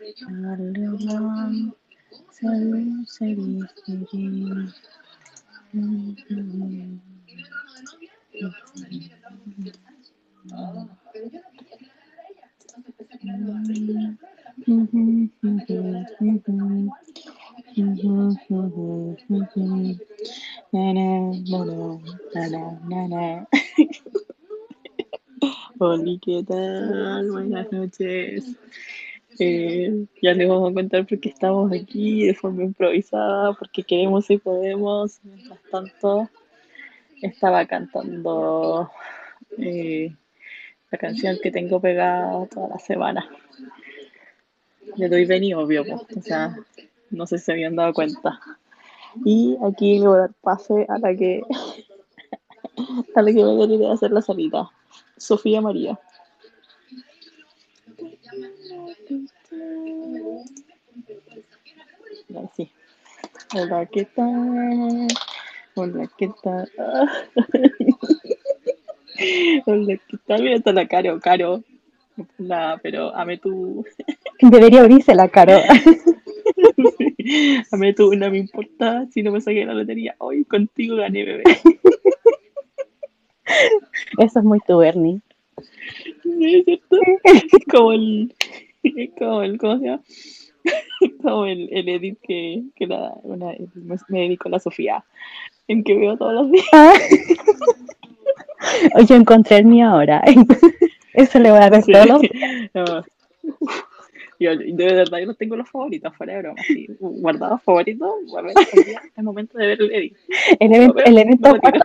Aleman, salud, serifiri. Hola, ¿qué tal? Buenas noches. Ya les vamos a contar por qué estamos aquí de forma improvisada, porque queremos y podemos. Mientras tanto, estaba cantando eh, la canción que tengo pegada toda la semana. Le doy ven obvio, pues, o sea, no sé si se habían dado cuenta. Y aquí le voy a dar pase a la que a la que voy a ir a hacer la salida. Sofía María. Así. Hola, ¿qué tal? Hola, ¿qué tal? Hola, ¿qué tal? Mira, está la Caro, Caro. Nada, pero ame tú. Debería abrirse la cara. ame tú, no me importa si no me saqué la lotería. Hoy contigo gané, bebé. Eso es muy tu, Bernie. ¿Es cierto? Como el, como el, ¿cómo se llama? Como el, el edit que, que la, una, me dedico a la Sofía, en que veo todos los días. Ah. Oye, encontré el mío ahora. Eso le voy a dar Sí. No. Yo, de verdad, yo no tengo los favoritos, fuera de broma. Sí. Guardados favoritos, es el momento de ver el edit. El evento, Lo veo, el evento retiro.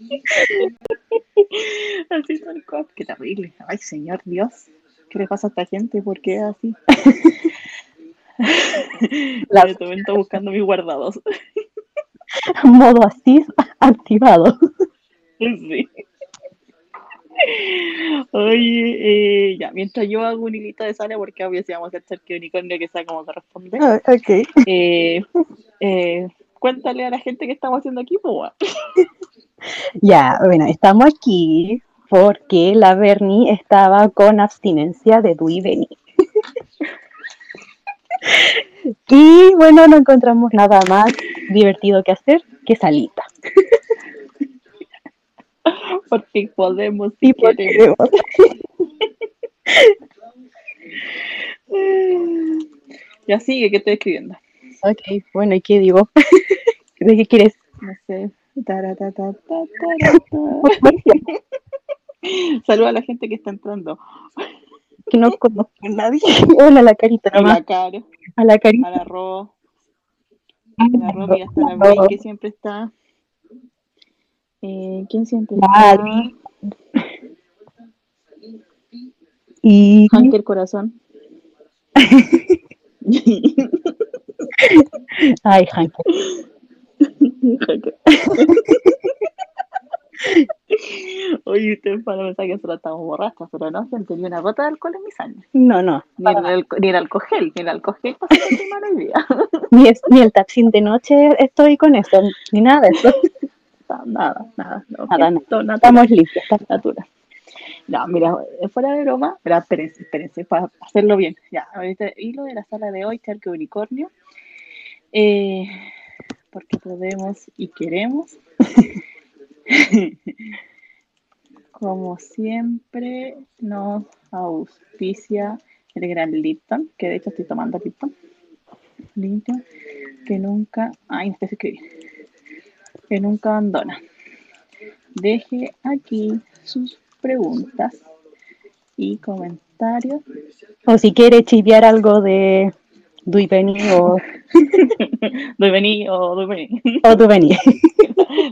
Así tal cual. Qué terrible. Ay, señor Dios. ¿Qué le pasa a esta gente? ¿Por qué así? La- En momento buscando mis guardados. Modo así activado. Sí. Oye, eh, ya, mientras yo hago un hilito de sale, porque obvio si vamos a hacer que unicornio que sea como corresponde, Ah, ok. eh, eh, cuéntale a la gente que estamos haciendo aquí, pues. Ya, bueno, estamos aquí porque la Bernie estaba con abstinencia de Du y Beni. Y bueno, no encontramos nada más divertido que hacer que salita. porque podemos Y queremos. Ya sigue, ¿qué estoy escribiendo? Ok, bueno, ¿y qué digo? ¿De qué quieres? No sé. Saluda a la gente que está entrando. Que no conozco a nadie. Hola, la carita A la A la a carita. la Ro, a la Ro, mira, está la Bey, que siempre está. Eh, ¿Quién siempre está? Vale. Y Hunter Corazón. ay, Hank. Oye, ustedes para pensar que solo estamos borrachas, pero no, se tenía una gota de alcohol en mi sangre. No, no. Ni el, alco- ni el alcohol, ni el alcohol mano hoy día. Ni, es- ni el taxín de noche estoy con eso, ni nada de eso. Nada, nada, no, Nada, no. natural. Estamos limpios. estamos- natural. No, mira, fuera de broma, pero espérense, espérense, para hacerlo bien. Ya, ahorita hilo de la sala de hoy, Charque Unicornio. Eh, porque podemos y queremos. Como siempre, nos auspicia el gran Lipton, que de hecho estoy tomando Lipton. Lipton, que nunca. Ay, no sé escribir. Que nunca abandona. Deje aquí sus preguntas y comentarios. O si quiere chiviar algo de Duiveni o, vení o vení. o Duiveni.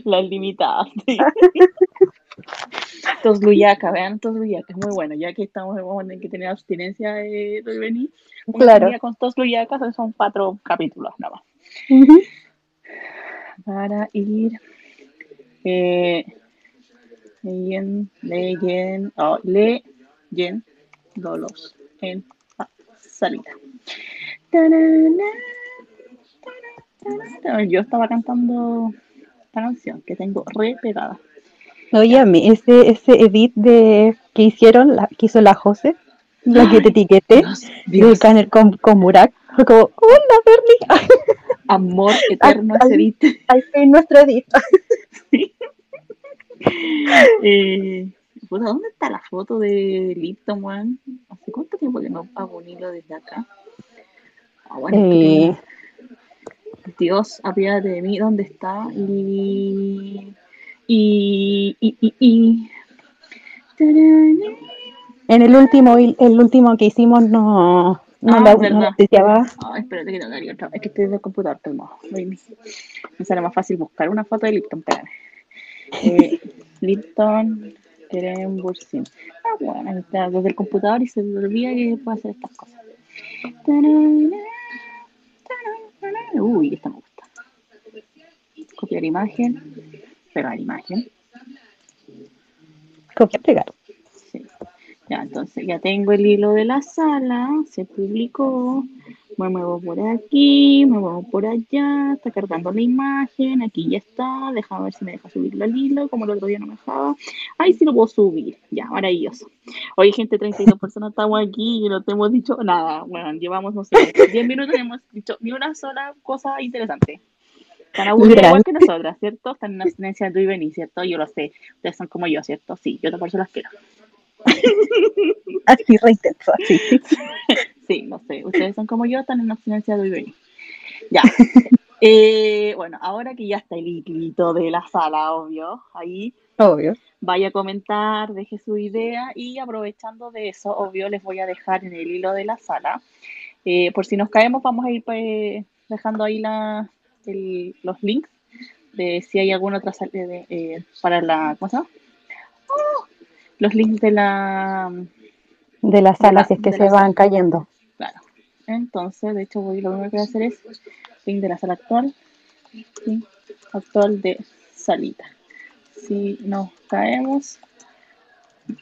Las limitadas. sí. Tosluyaca, vean Tosluyaca, es muy bueno, ya que estamos en un momento en que tener abstinencia de. Una Claro. con Tosluyaca son cuatro capítulos nada más. Para ir eh, leyen, leyen, oh, leyéndolos en la salida. Yo estaba cantando esta canción que tengo re pegada. Oye, a mí, ese, ese edit de, que hicieron, la, que hizo la Jose, la que te etiquete, Dios, y Dios. el Canel con, con Murak, fue como, hola Bernie, Amor eterno Ay, ese edit. ahí está nuestro edit. Eh, ¿Dónde está la foto de Lipton, weón? ¿Hace cuánto tiempo que no hago un hilo desde acá? Ah, bueno, Eh, tengo- Dios, apiádate de mí, ¿dónde está? Y. Y. Y. Y. y... Tarán. en el último, el último que hicimos no, no, Ah, la, no deseaba. Ay, espérate que no daría otra. Es que estoy desde el computador, baby. Me sale más fácil buscar una foto de Lipton, espérame. Eh, Lipton Krembursin. Ah, bueno, está desde el computador y se me olvida que puedo hacer estas cosas. Tarara. Uy, esta me gusta. Copiar imagen, pegar imagen. Copiar, pegar. Sí. Ya, entonces ya tengo el hilo de la sala, se publicó, me muevo por aquí, me muevo por allá, está cargando la imagen, aquí ya está, déjame ver si me deja subirlo al hilo, como el otro día no me dejaba. Ahí sí lo puedo subir, ya, maravilloso. Oye, gente, 32 personas estamos aquí y no te hemos dicho nada, bueno, llevamos, no sé, 10 minutos y no hemos dicho ni una sola cosa interesante. Están aburridos igual que nosotras, ¿cierto? Están en abstinencia de tú y venir, ¿cierto? Yo lo sé. Ustedes son como yo, ¿cierto? Sí, yo por eso las quiero. Así, re intenso, así. Sí, no sé. Ustedes son como yo, están en abstinencia de tú y venir. Ya. Eh, bueno, ahora que ya está el hilito de la sala, obvio, ahí Obvio. vaya a comentar, deje su idea y aprovechando de eso, obvio, les voy a dejar en el hilo de la sala. Eh, por si nos caemos, vamos a ir pues, dejando ahí la, el- los links de si hay alguna otra sal- de- eh, para la. ¿Cómo se llama? ¡Oh! Los links de la. De las salas, si es que de se la van cayendo. Entonces, de hecho, voy, lo primero que voy a hacer es link de la sala actual, link actual de salita. Si nos caemos,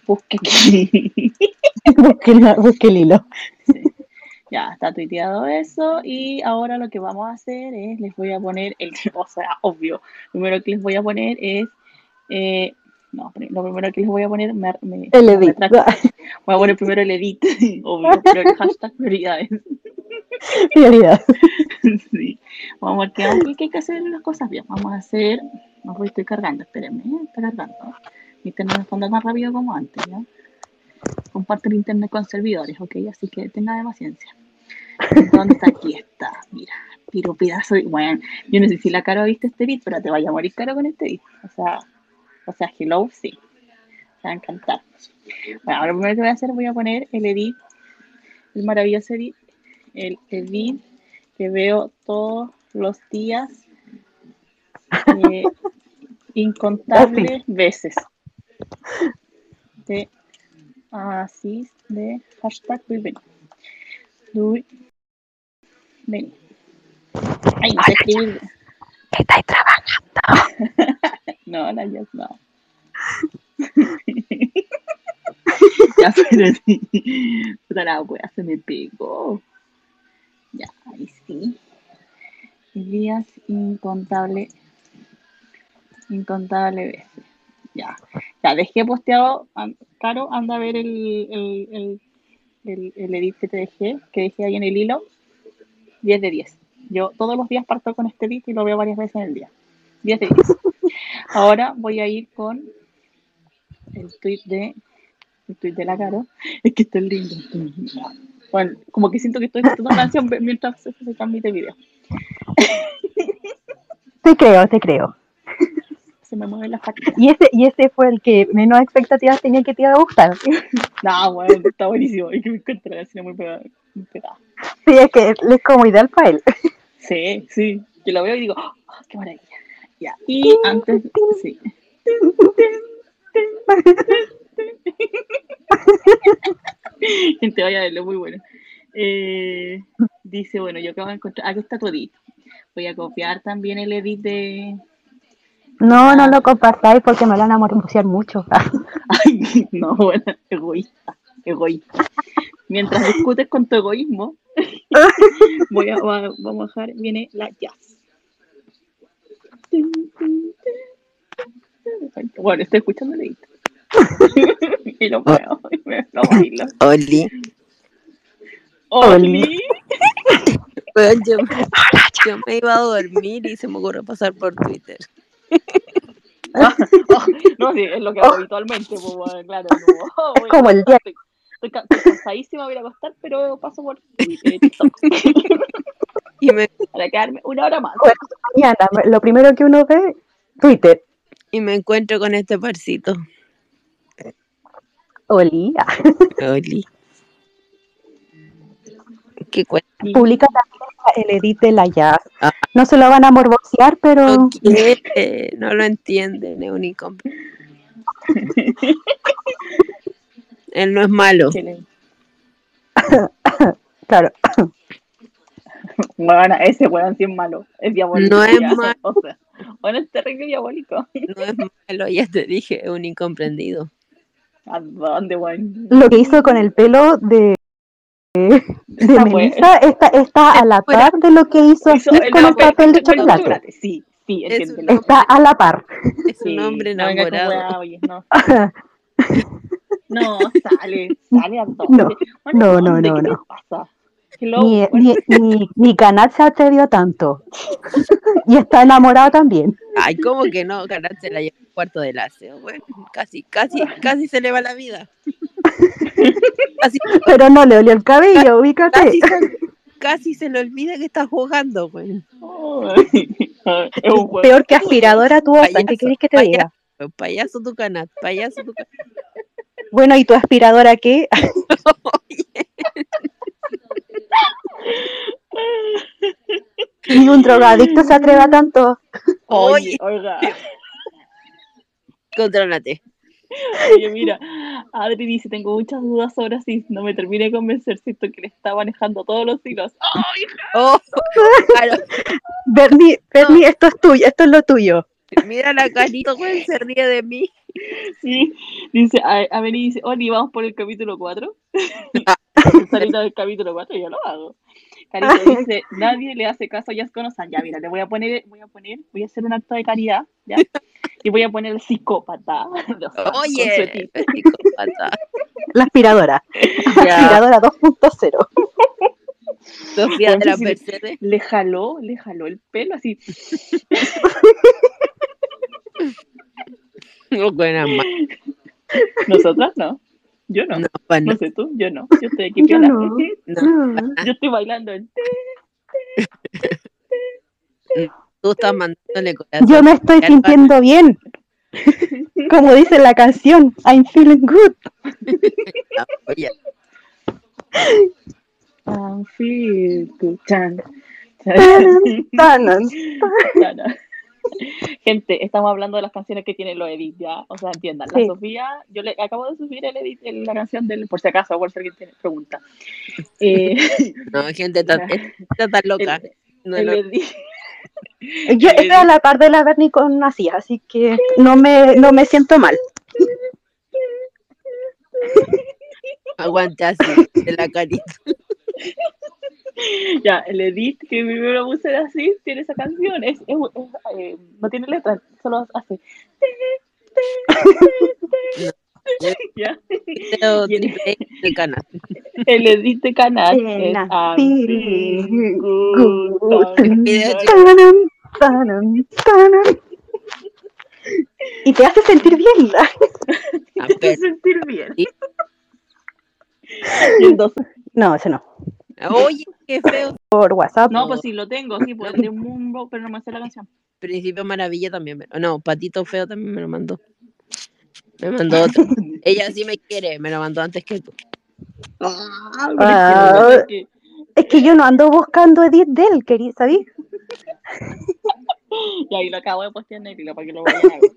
busque aquí. busque, la- busque el hilo. Sí. Ya está tuiteado eso y ahora lo que vamos a hacer es, les voy a poner, el, o sea, obvio, lo primero que les voy a poner es, eh, no, lo primero que les voy a poner, me, me- El edit. voy a poner primero el edit, obvio, pero el hashtag prioridades. Prioridad. sí. Vamos a ver qué, vamos- qué hay que hacer las cosas bien. Vamos a hacer, no voy, estoy cargando, espérenme, ¿eh? está cargando. Mi internet anda tan rápido como antes, ¿ya? Comparto el internet con servidores, ¿ok? Así que tenga de paciencia. ¿Dónde está? Aquí está, mira. Tiro pedazo de... Bueno, yo no sé si la Caro ha visto este beat, pero te vaya a morir caro con este beat. O sea, o sea, hello, sí. Te va a encantar. Bueno, ahora lo primero que voy a hacer, voy a poner el edit, el maravilloso edit, el edit que veo todos los días eh, incontables veces. De así de hashtag. Luis Beni. Ay, no sé escribir. Estáis trabajando. No, la ya no. ya, pero sí. Puta la wea, se me pegó. Ya, ahí sí. Días incontable. Incontable veces. Ya. Ya, dejé posteado. Caro, anda a ver el, el, el, el, el edit que te dejé, que dejé ahí en el hilo. 10 de 10. Yo todos los días parto con este edit y lo veo varias veces en el día. 10 de 10. Ahora voy a ir con el tweet de el tweet de la Caro. Es que está lindo. Bueno, como que siento que estoy escuchando una canción mientras se, se transmite el video. Te creo, te creo. Se me mueven las patitas. Y ese, y ese fue el que menos expectativas tenía que te iba a gustar. No, bueno, está buenísimo. Es que me la canción muy pegada. Muy pegada. Sí, es que es como ideal para él. Sí, sí. Yo lo veo y digo, ¡oh, qué maravilla! Ya. Y antes, sí. Gente, vaya a verlo, muy bueno. Eh, dice, bueno, yo acabo de encontrar, aquí está tu edit. Voy a copiar también el edit de... No, no lo compartáis porque me lo van a mucho. Ay, no, bueno, egoísta, egoísta. Mientras discutes con tu egoísmo, voy a, va- vamos a dejar, viene la jazz. Bueno, estoy escuchando el y lo veo, y me lo bailo. Oli, Oli. Weón, yo, yo me iba a dormir y se me ocurrió pasar por Twitter. Ah, ah, no, sí, es lo que hago habitualmente, pues, bueno, claro. No, Es como el día Estoy, estoy ca- estoy cansadísima, voy a acostar, pero paso por Twitter, TikTok, Y me, para quedarme una hora más. mañana. Lo primero que uno ve, Twitter. y me encuentro con este parcito. Oli. ah, Oli. ¿Qué cuenta? Publica también el edit de la jazz. Ah. No se lo van a morbosear, pero No quiere, no lo entienden, es un. Él no es malo. Claro. Bueno, ese weón sí es malo, es diabólico. No es ya, malo. O sea, bueno, es terrible diabólico. No es malo, ya te dije, es un incomprendido. ¿A dónde, weón? Lo que hizo con el pelo de, de Esa Melissa está, está a la par de lo que hizo hizo el con el papel- de papel chocolate. Sí, sí, Es un Está a la par. Es un hombre no enamorado. weá, oye, no. No, sale, sale a dónde. No, Bueno, no, ¿a no, no, ¿Qué no. pasa? Hello, Ni, bueno, ni, ni, ni Canal se atrevió tanto. Y está enamorado también. Ay, ¿cómo que no? Ganarse la lleva un cuarto de láser. Bueno, casi, casi, casi se le va la vida. Casi, Pero no le olió el cabello, ubícate. casi, se, casi se le olvida que está jugando, güey. ay, es un juego. Peor que aspiradora. Payaso, ¿Qué querés que te payaso. diga? Payaso tu canal, payaso tu canal. Bueno, ¿y tu aspiradora qué? Ni un drogadicto se atreve a tanto. Oye, oiga, Contrólate. oye, mira, Adri dice, tengo muchas dudas sobre si no me termine de convencer, siento que le está manejando todos los hilos. ¡Ay, Oh, claro, Bernie, Bernie, esto es tuyo, esto es lo tuyo. mira la carita, güey, se ríe de mí. Sí, dice, a, a ver, y dice, Oli, vamos por el capítulo 4. Salida del capítulo 4, yo lo hago. Carito dice, nadie le hace caso a Conosan. Ya, mira, le voy a poner, voy a poner, voy a hacer un acto de caridad, ¿ya? Y voy a poner el psicópata. Oye, psicópata. La aspiradora. Aspiradora 2.0. Sofía de la. Mercedes. Le jaló, le jaló el pelo así. No, buena Nosotras no. Yo no. No, pa' No no, sé tú, yo no. Yo estoy aquí Yo no. no. Yo estoy bailando el Tú estás mandándole corazón. Yo me estoy sintiendo bien. Como dice la canción, I'm feeling good. Ah, sí, tu chan. Tanan. Gente, estamos hablando de las canciones que tienen los edits, ya. O sea, entiendan. La Sí. Sofía, yo le acabo de subir el edit, el- la canción del, por si acaso, por si alguien tiene pregunta. Eh, no, gente, está, está tan loca. el, No, el no, Yo estoy a la par de la Bernie con así, así que no me, no me siento mal. aguante así, de la carita. ya, el edit que primero puse de así tiene esa canción. Es, es- es, eh, no tiene letra, solo hace. Ya. X del canal. El edit de canal es. Y te hace sentir bien. Te pero- hace sentir bien. Sí. Y entonces, No, ese no. Oye, qué feo. Por WhatsApp. no, pues sí, lo tengo, sí, pues de Mumbo, pero no me sé la canción. Principio Maravilla también. me- No, Patito Feo también me lo mandó. Me mandó otro. Ella sí me quiere, me lo mandó antes que tú. Ah, pero Ah. es que- Es que yo no ando buscando edit de él, querí, ¿sabí? Y ahí lo acabo de postear en el para que lo vayan a ver.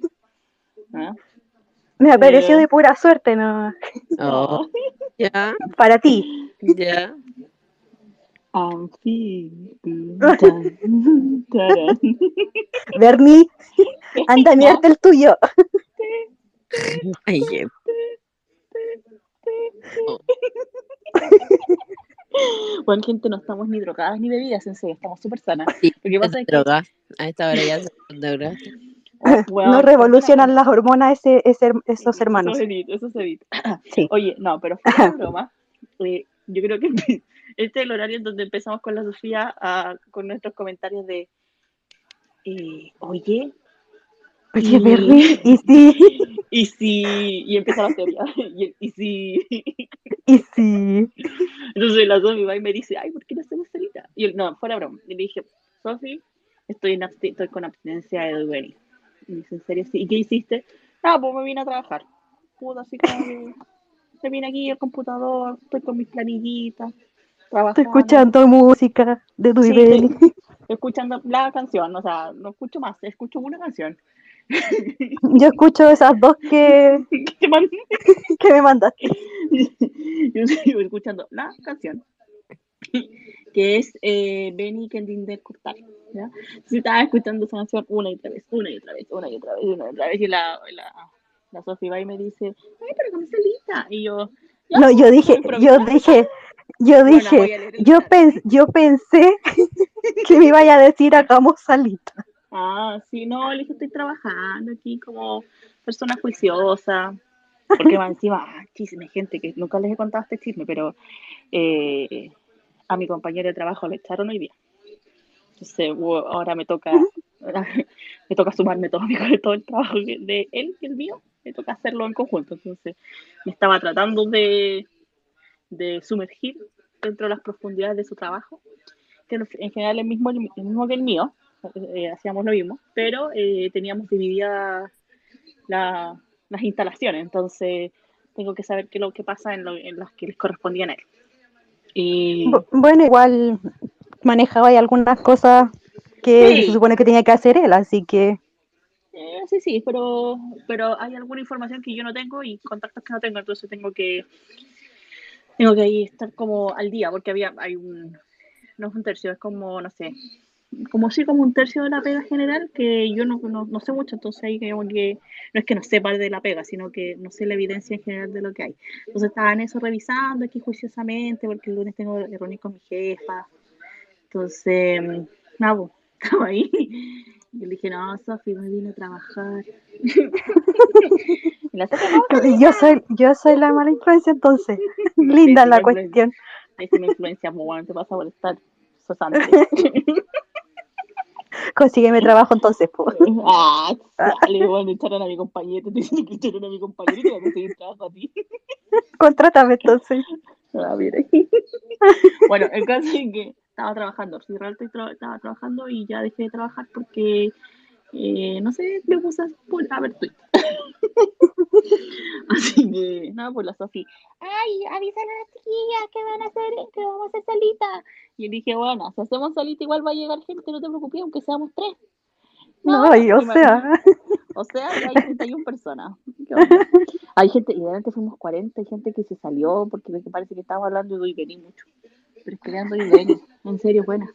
¿Ah? Me apareció Pero- de pura suerte, no. Oh, ya, Para ti. ya. I'm feeling. Bernie, anda a mirarte el tuyo. Ay, eh, Bueno, gente, no estamos ni drogadas ni bebidas, en serio, estamos súper sanas. sí, Lo que pasa se es que- droga. A esta hora ya se droga. Weón, no revolucionan las hormonas ese, ese- esos hermanos. Eso es edit, eso es edit. Sí. Oye, no, pero fuera de broma, eh, yo creo que este es el horario en donde empezamos con la Sofía a- con nuestros comentarios de eh, oye, Oye, Y- Bernie, y sí, y si y empieza la teoría, y, y si y sí. entonces la Sofi va y me dice, ay, ¿por qué no hacemos solita? Y él, no, fuera broma. Y le dije, Sofi, estoy, en estoy con abstinencia de Dubeni. Y me dice, ¿en serio? Sí. ¿Y qué hiciste? Ah, pues me vine a trabajar. Puta, así como me vine aquí al computador, estoy con mis planillitas, trabajando. Estoy escuchando música de Sí, Duibel. estoy escuchando la canción, o sea, no escucho más, escucho una canción. Yo escucho esas dos que, ¿Qué man- que me mandaste. Yo sigo escuchando la canción, que es eh, Benny Kendin de Cortar. ¿ya? Entonces estaba escuchando esa canción una y otra vez, una y otra vez, una y otra vez, una y otra vez. Y la, la, la Sofi va y me dice, ay, pero con esa lista. Y yo, No, yo dije, yo dije, yo dije, yo, pens- yo pensé que me iba a decir hagamos salita. Ah, sí, no, le dije, estoy trabajando aquí como persona juiciosa. Porque va encima, ah, chisme, gente, que nunca les he contado este chisme, pero eh, a mi compañero de trabajo le echaron hoy día. Entonces, wo- ahora me toca, me toca sumarme todo, todo el trabajo de él y el mío, me toca hacerlo en conjunto. Entonces, me estaba tratando de, de sumergir dentro de las profundidades de su trabajo, que en en general es el mismo, el mismo que el mío, eh, hacíamos lo mismo, pero eh, teníamos divididas la- las instalaciones, entonces tengo que saber qué es lo que pasa en, lo- en las que les correspondían a él. Y Bu- Bueno, igual manejaba algunas cosas que Sí. se supone que tenía que hacer él, así que eh, sí, sí, pero, pero hay alguna información que yo no tengo y contactos que no tengo, entonces tengo que tengo que ahí estar como al día, porque había, hay un, no es un tercio, es como, no sé, como sí, como un tercio de la pega general que yo no, no, no sé mucho, entonces ahí que no es que no sepa de la pega, sino que no sé la evidencia en general de lo que hay. Entonces estaba en eso revisando aquí juiciosamente, porque el lunes tengo que con mi jefa. Entonces, nada, pues, estaba ahí. Y le dije, no, Sofi, me vine a trabajar. y la Sofi, no, yo soy, yo soy la mala influencia entonces. Linda Sí, la cuestión. es una influencia muy buena, te vas a molestar. Sosante. Consígueme trabajo entonces, po. ah, sale, bueno, echaron a mi compañero, te dicen que echaron a mi compañero y te van a conseguir trabajo a ti. Contrátame entonces. Ah, mire. bueno, el caso es que estaba trabajando, si realmente tra- estaba trabajando y ya dejé de trabajar porque, eh, no sé, me puse a, ver Twitter. Así que, nada, pues la Sofi, ay, avísale a las chiquillas que van a hacer, que vamos a hacer salita. Y yo dije, bueno, si hacemos salita igual va a llegar gente, no te preocupes, aunque seamos tres. No, y o y me- sea, o sea, hay 31 personas. Hay gente, y de fuimos 40, hay gente que se salió porque me parece que estaba hablando de Doiveni mucho. Pero es que Doiveni, en serio, buena.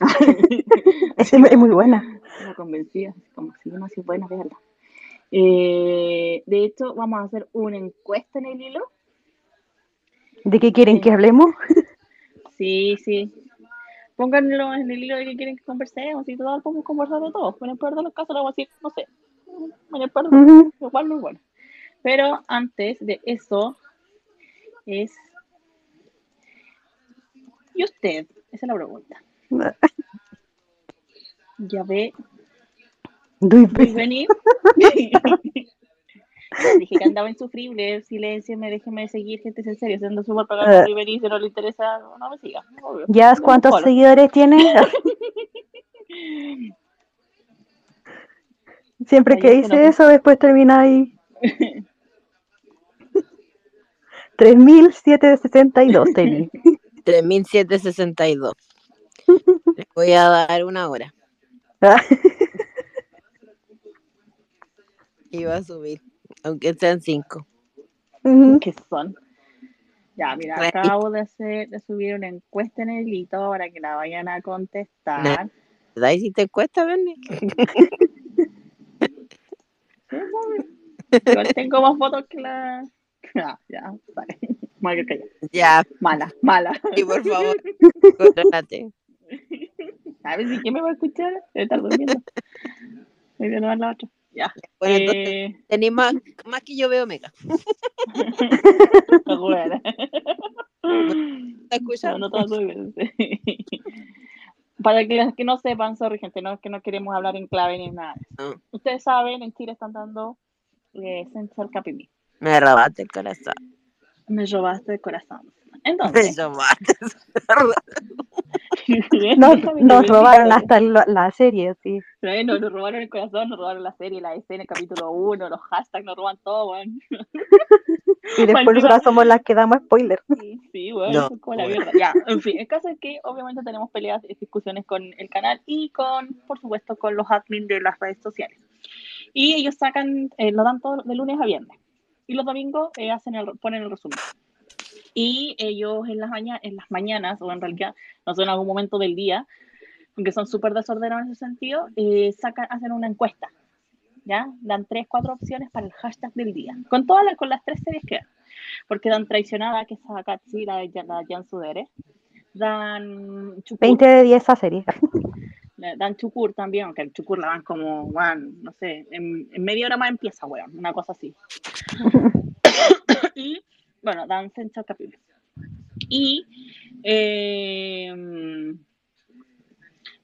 es, es muy buena. Me convencía, así como si no, es buena, véanla. Eh, de hecho, vamos a hacer una encuesta en el hilo. ¿De qué quieren Sí. que hablemos? Sí, sí. Pónganlo en el hilo de que quieren que conversemos y total podemos conversar de todo. En el peor de los casos, lo vamos a decir, no sé. En el peor de los Ujú. igual muy bueno. Pero antes de eso es ¿y usted? Esa es la pregunta. Ya ve, voy a venir. Dije que andaba insufrible, silencio, me déjeme seguir, gente, es en serio, siendo súper pagado Eh. y si no le interesa, no me siga. obvio. ¿Ya No cuántos seguidores tienes? Siempre que dice no- eso, después termina ahí. 3762 tenía. 3762. Les voy a dar una hora. Ah, Y va a subir. Aunque sean cinco. ¿Qué son? Ya, mira, acabo de hacer, de subir una encuesta en el hito para que la vayan a contestar. ¿Verdad? ¿Hiciste encuesta, Bernie? Sí, mami. Igual tengo más fotos que la. Ah, ya, vale. Callar. Ya, Mala, mala. y por favor, contrólate. A ver si quién me va a escuchar. Debe estar durmiendo. Voy a la otra. Ya. Bueno, entonces, Eh, tenéis más, más que yo veo mega. bueno. está No, escuchando. no veces. Para que los que no sepan, sorry gente, no es que no queremos hablar en clave ni nada. No. Ustedes saben, en Chile están dando eh, Central Capimi. Me robaste el corazón. Me robaste el corazón. Me Entonces, robaste. Nos, nos robaron hasta la serie, sí. Eh, Nos, nos robaron el corazón, nos robaron la serie, la escena, el capítulo 1, los hashtags, nos roban todo, weón. Y después nosotras somos las que damos spoiler. Sí, sí, bueno, No, como la bueno. mierda. Ya, en fin, el caso es que obviamente tenemos peleas y discusiones con el canal y con, por supuesto, con los admins de las redes sociales. Y ellos sacan, eh, lo dan todo de lunes a viernes. Y los domingos eh, hacen el, ponen el resumen. Y ellos en las, maña- en las mañanas, o en realidad, no sé, en algún momento del día, aunque son súper desordenados en ese sentido, eh, sacan, hacen una encuesta. ¿Ya? Dan tres, cuatro opciones para el hashtag del día. Con todas las, con las tres series que dan porque dan Traicionada, que es Akatsi, la de la Jan Sudere. Dan Chukur, 20 de 10 esa serie. dan Chukur también, aunque el Chukur la dan como, weón, no sé, en, en media hora más empieza, weón, una cosa así. y, bueno, dan Central Capítulo. Y eh,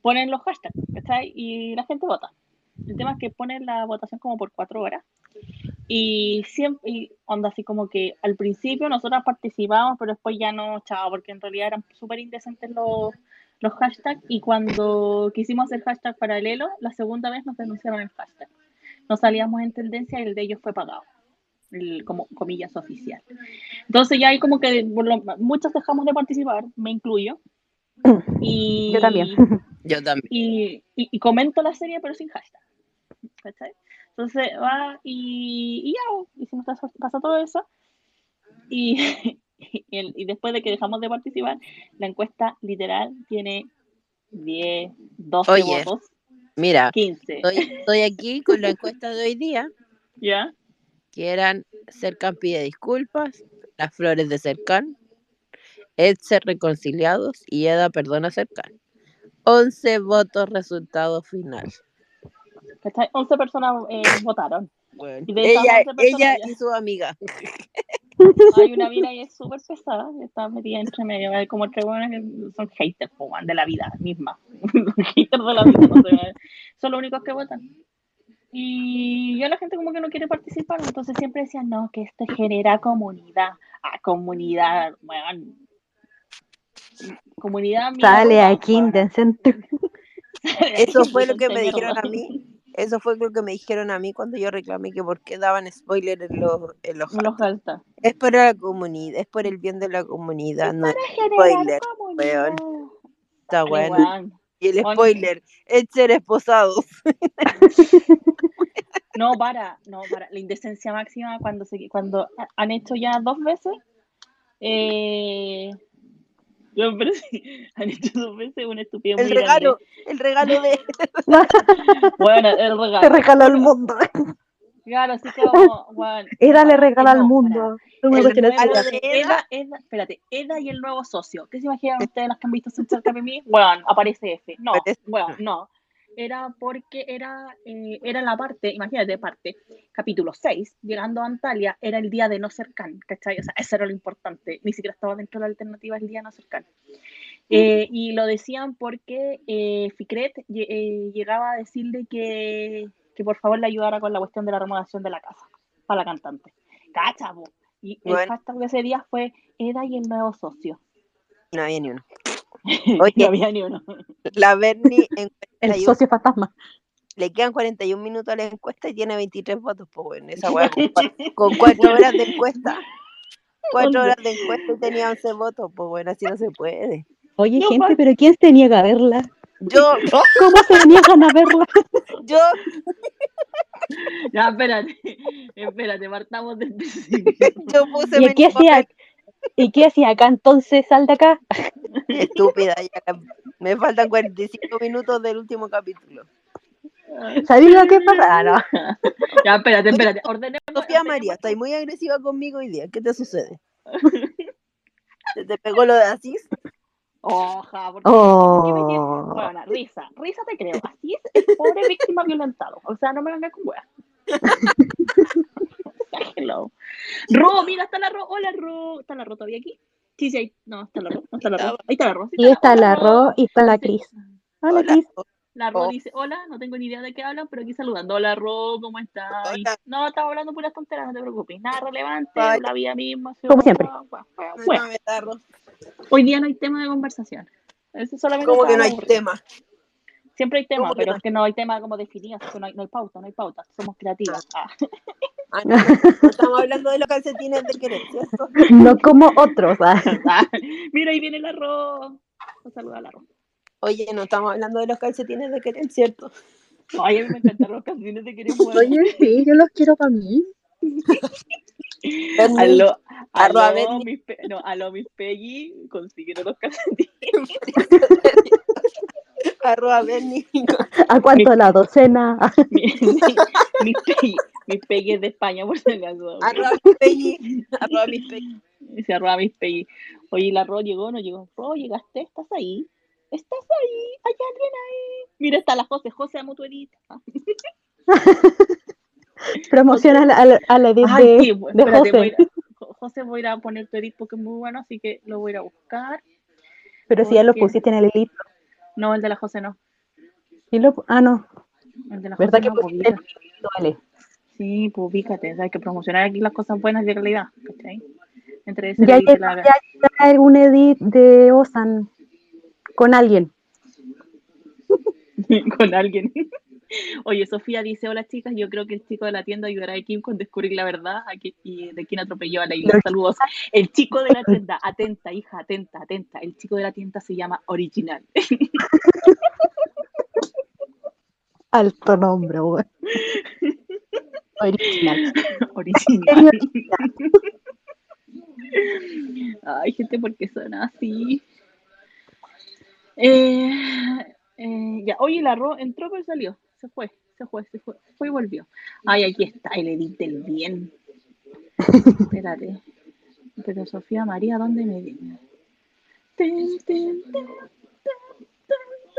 ponen los hashtags, ¿cachai? Y la gente vota. El tema es que ponen la votación como por cuatro horas. Y siempre, y onda así como que al principio nosotros participábamos, pero después ya no, chao, porque en realidad eran súper indecentes los, los hashtags. Y cuando quisimos hacer hashtag paralelo, la segunda vez nos denunciaron el hashtag. No salíamos en tendencia y el de ellos fue pagado, el, como comillas oficial. Entonces ya hay como que por lo- muchos dejamos de participar, me incluyo. Y, Yo también. Yo también. y, y, y comento la serie, pero sin hashtag. ¿Cachai? Entonces va y, y ya, hicimos pasó todo eso. Y, y, el- y después de que dejamos de participar, la encuesta literal tiene 10, 12 Oye. votos, Mira, 15. estoy, estoy aquí con la encuesta de hoy día, ¿Ya? que eran Cercan pide disculpas, las flores de Cercan, Edser reconciliados y Eda perdona Cercan. 11 votos, resultado final. ¿Cachai? 11 personas eh, votaron. Bueno, Y de ella, 11 personas ella ya- y su amiga. Hay una mina y es súper pesada, está metida entre medio, hay como tres buenas que son haters de la vida misma. haters de la vida, no sé, son los únicos que votan. Y ya la gente como que no quiere participar, entonces siempre decían, no, que esto genera comunidad. Ah, comunidad, weón. Comunidad Sale aquí indecente. Eso fue lo que me dijeron a mí. Eso fue lo que me dijeron a mí cuando yo reclamé que por qué daban spoiler en los, en los Los hashtags. alta. Es por la comunidad, es por el bien de la comunidad, no es Generar spoiler. comunidad. Está bueno. Y el spoiler, es ser esposados. No, para, no, para. La indecencia máxima cuando se, cuando ha- han hecho ya dos veces. Eh, no, pero sí, han hecho dos veces una estupidez El muy regalo, el regalo de. Bueno, el Te regalo. regaló al mundo. Claro, así que vamos, bueno, Eda le regala al mundo. El nuevo- de Eda, Eda, espérate, Eda y el nuevo socio. ¿Qué se imaginan ustedes los que han visto Central Capimí? Bueno, aparece F. No, bueno, no. Era porque era, eh, era la parte, imagínate, parte, capítulo 6, llegando a Antalya, era el día de no ser can, ¿cachai? O sea, eso era lo importante. Ni siquiera estaba dentro de la alternativa el día de no ser can. Eh, y lo decían porque eh, Ficret eh, llegaba a decirle que, que por favor le ayudara con la cuestión de la remodelación de la casa para la cantante. ¡Cacha! Y el hashtag de ese día fue Eda y el nuevo socio. No había ni uno. no había ni uno. la Bernie en El 41 socio fantasma. le quedan 41 minutos a la encuesta y tiene 23 votos. Pues bueno, esa weá con, con cuatro horas de encuesta. Cuatro horas de encuesta y tenía 11 votos. Pues bueno, así no se puede. Oye, No, gente, pero ¿quién se niega a verla? Yo, ¿Cómo se niegan a verla? yo, Ya, espérate. Espérate, partamos del principio. yo puse ¿Y qué hacía, papel. ¿y qué hacía acá entonces? Sal de acá. Estúpida, ya. Me faltan 45 minutos del último capítulo. ¿Sabéis lo que pasa? Ah, no. Ya, espérate, espérate. Ordenemos. Sofía María, estás muy agresiva conmigo hoy día. ¿Qué te sucede? ¿Se te pegó lo de Asís? Oja, porque ¿por qué me tienes- Oh. Bueno, risa, risa te creo. Así es el pobre víctima violentado. O sea, no me vengas con weas. Hello. Ro, mira, está la Ro. Hola, Ro. ¿Está la Ro todavía aquí? Sí, sí, ahí. No, está la Ro. No está la Ro. Ahí está la Ro. sí Y está la Ro. Ro y está la. Cris. Hola. Cris. La Ro Oh. dice, hola, no tengo ni idea de qué hablan, pero aquí saludando. Hola Ro, ¿cómo estás? Hola. No, estaba hablando puras tonteras, no te preocupes. Nada relevante, Ay. la vida misma. se Como va, siempre. va, va, va. No, Bueno, no me tardo. hoy día no hay tema de conversación. Eso solamente Como que no hay tema. Siempre hay tema, ¿Cómo que pero es que no hay tema como definido, no hay, no hay pauta, no hay pauta. Somos creativas. Ah. Ah, no, no estamos hablando de los calcetines de querer, ¿cierto? No como otros. ah. Ah, Mira, ahí viene el arroz. Un saludo al arroz. Oye, no estamos hablando de los calcetines de querer, ¿cierto? Ay, a mí me encantan los canciones de queremos. sí, yo los quiero para mí. Aló, aló, Berni. mis pe- no, aló, mis Peggy, consiguieron los calcetines. Arroba Berni. ¿A cuánto la docena? Mi- mi- mis Peggy, mis Peggy es de España, por si acaso. Arroba mis Peggy. Arroba mis Peggy. Se arroba mis Peggy. Oye, la Ro llegó, no llegó. Ro, llegaste, ¿estás ahí? ¿Estás ahí? ¿Hay alguien ahí? Mira, está la José. José, amo tu edit. Ah. Promociona a la, a la- a la edit Ay, de, sí, pues, de espérate, voy a José. a- José, voy a ir a poner tu edit porque es muy bueno, así que lo voy a ir a buscar. Pero si ya lo pusiste en el edit. No, el de la José no. ¿Sí lo- ah, no. El de la ¿Verdad José que no, pues? Vale. Sí, pues ubícate, hay que promocionar aquí las cosas buenas de realidad, ¿cachai? Entre ese Ya la- ya llega un edit de Osan con alguien. con alguien. Oye, Sofía dice, hola chicas, yo creo que el chico de la tienda ayudará a Kim con descubrir la verdad aquí, y de quién atropelló a Leila. Lo- Saludos. El chico de la tienda, atenta, hija, atenta, atenta. El chico de la tienda se llama Original. Alto nombre, weón. Original. Original. Ay, gente, ¿por qué son así? Eh, eh, ya, oye, el arroz entró pero salió. Se fue, se fue, se fue, fue y volvió. Ay, aquí está el edit del bien. Espérate. Pero Sofía María, ¿dónde me viene?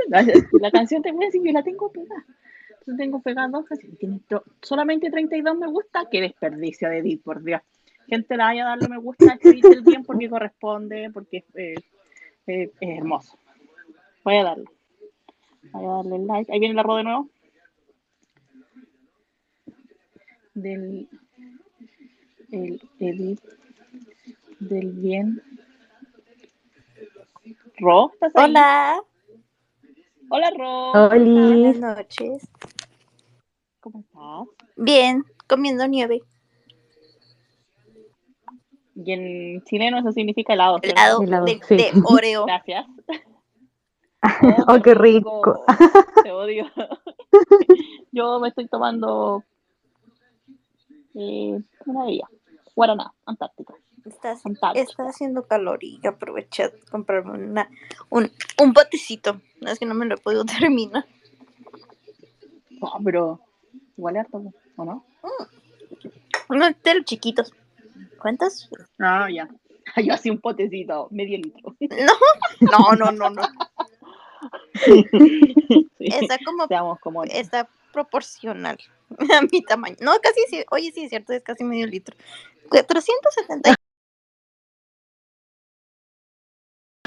La, la canción te voy a decir, yo la tengo pegada. Yo tengo pegadas dos canciones. Tiene solamente 32 me gusta. Qué desperdicio de edit, por Dios. Gente, la vaya a darle me gusta a este edit del bien porque corresponde, porque eh, eh, es hermoso. Voy a darle. Voy a darle like. Ahí viene el arroz de nuevo. Del el edit del bien. Ro, ¿estás ahí? Hola, Hola, Ro. Oli. buenas noches. ¿Cómo estás? Bien, comiendo nieve. Y en chileno eso significa helado. ¿cierto? Helado, Helado, de, sí. de Oreo. Gracias. Oh, qué rico. Te odio. Yo me estoy tomando eh, una de ellas. Guaraná, Antártica. Está, Antártica. está haciendo calor y yo aproveché de comprarme una, un, un botecito. No es que no me lo he podido terminar. No, pero igual es harto, ¿o no? Uno de los chiquitos. ¿Cuántos? Ah, ya. Yo hacía un potecito, medio litro. No, no, no, no. Sí. Está como, como está proporcional a mi tamaño. No, casi sí. Oye, sí, es cierto, es casi medio litro. 470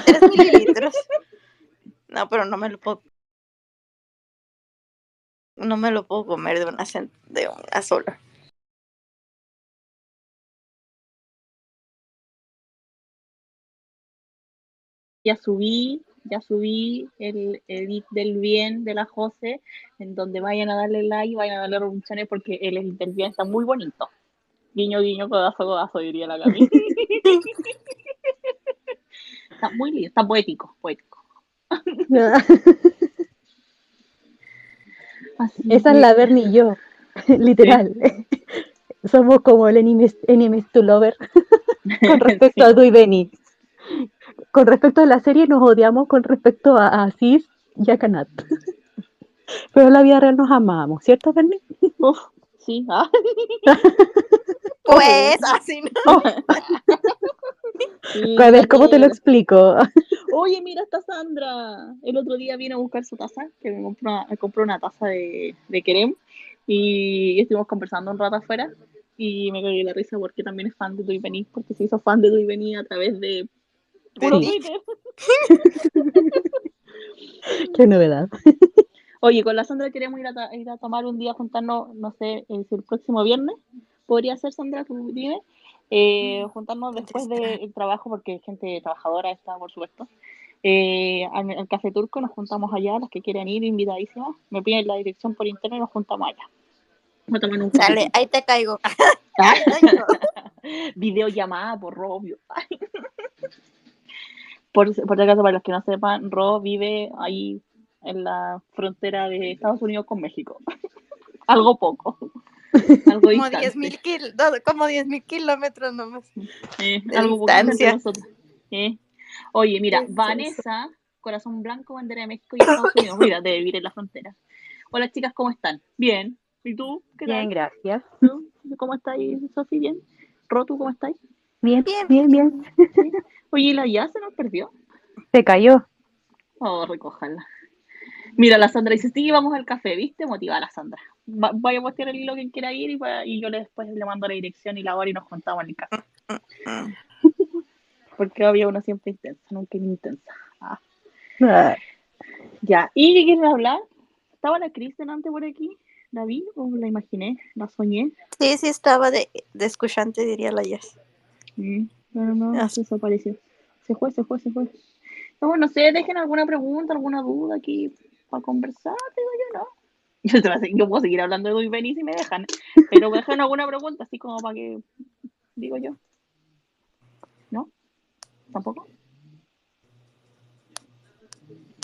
3 mililitros. No, pero no me lo puedo. No me lo puedo comer de una, de una sola. ya subí, ya subí el edit del bien de la Jose, en donde vayan a darle like, vayan a darle revoluciones porque el edit del bien está muy bonito. Guiño, guiño, codazo, codazo, diría la Cami. está muy lindo, está poético, poético. Así Esa es la Bernie y yo, literal. Somos como el enemies, enemies to lover con respecto Sí. a Du y Benny. Con respecto a la serie nos odiamos con respecto a, a Cis y a Kanat. Pero en la vida real nos amamos, ¿cierto, Bernie? Uf, sí, ah. Pues así no. Sí, A ver, ¿cómo te lo explico? Oye, mira esta Sandra. El otro día vino a buscar su taza, que me compró una, me compró una taza de, de Kerem y estuvimos conversando un rato afuera y me cagué la risa porque también es fan de Tu y Vení, porque se hizo fan de Tu y Vení a través de Puro Sí. Twitter. Qué novedad. Oye, con la Sandra queremos ir a, ir a tomar un día, juntarnos, no sé, eh, si el próximo viernes. Podría ser, Sandra, tú dime. Eh, juntarnos después del trabajo, porque gente trabajadora está, por supuesto. Eh, al, al Café Turco nos juntamos allá, las que quieran ir, invitadísimas. Me piden la dirección por internet y nos juntamos allá. Vamos a tomar un Sale, cafecito. ahí te caigo. Ah. Videollamada por Ro, obvio. Por, por si acaso, para los que no sepan, Ro vive ahí en la frontera de Estados Unidos con México. Algo poco. Algo Como distante. 10.000 kil- como 10.000 kilómetros nomás. Eh, de algo distancia. Eh. Oye, mira, sí, Vanessa, corazón blanco, bandera de México y Estados Unidos. Mira, debe vivir en la frontera. Hola chicas, ¿cómo están? Bien. ¿Y tú? ¿Qué Bien, tal? gracias. ¿Tú? ¿Cómo estás, Sofi? ¿Bien? ¿Ro, tú cómo estás? Bien, Bien. bien, bien. Oye, ¿y la ya se nos perdió? Se cayó. Vamos a recogerla. Mira, la Sandra dice, sí, vamos al café, ¿viste? Motiva a la Sandra. Va- vaya a postear el hilo quien quiera ir y, va- y yo le, después le mando la dirección y la hora y nos contamos en el café. Porque había una siempre intensa, nunca intensa. Ah, Ah, ya. ¿Y qué quieren hablar? ¿Estaba la Cris delante por aquí? ¿La vi o la imaginé? ¿La soñé? Sí, sí estaba de, de escuchante, diría la Jess. Mm, no, no, Ah. desapareció. Se fue, se fue, se fue. No, no sé, dejen alguna pregunta, alguna duda aquí para conversar, digo yo, ¿no? Yo, puedo seguir hablando de Duy Benny si me dejan, pero dejen alguna pregunta así como para que, digo yo. ¿No? ¿Tampoco?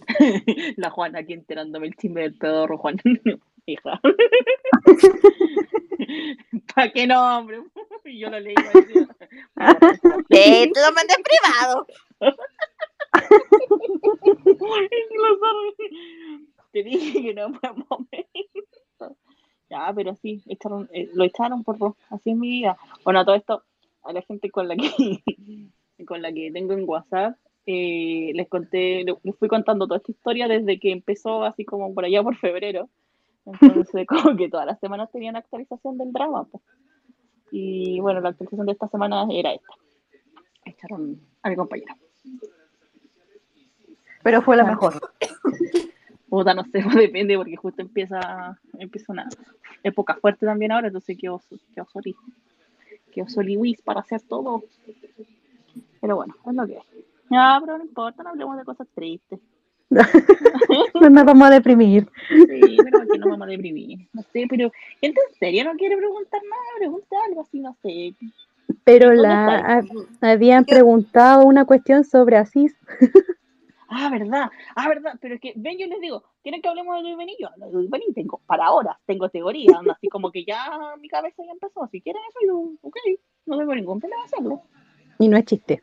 La Juana aquí enterándome el chisme del pedorro, Juan. Hija. ¿Para qué nombre? Y yo lo leí. Eh, te lo mandé en privado. Te dije que no fue momento. Ya, pero sí, echaron, eh, lo echaron por así es mi vida. Bueno, a todo esto, a la gente con la que con la que tengo en WhatsApp, eh, les conté, le- les fui contando toda esta historia desde que empezó así como por allá por febrero. Entonces, como que todas las semanas tenían actualización del drama. pues. Y bueno, la actualización de esta semana era esta. Echaron a mi compañera. Pero fue la Claro. mejor. Puta, no sé, depende, porque justo empieza, empieza una época fuerte también ahora, entonces quedó, quedó soli. Quedó soliwis para hacer todo. Pero bueno, es lo que es. Ya, pero no importa, no hablemos de cosas tristes. No nos vamos a deprimir. Sí, pero que no vamos a deprimir. No sé, pero gente en serio no quiere preguntar nada, pregunta algo así, no sé. Pero ¿Dónde la habían preguntado una cuestión sobre Asís. Ah, verdad, ah, verdad, pero es que, ven, yo les digo, ¿quieren que hablemos de Luis Beni? Yo hablo de Luis Beni tengo para horas, tengo teoría, anda, así como que ya mi cabeza ya empezó, si quieren eso, yo, ok, no tengo ningún problema de hacerlo. Y no es chiste.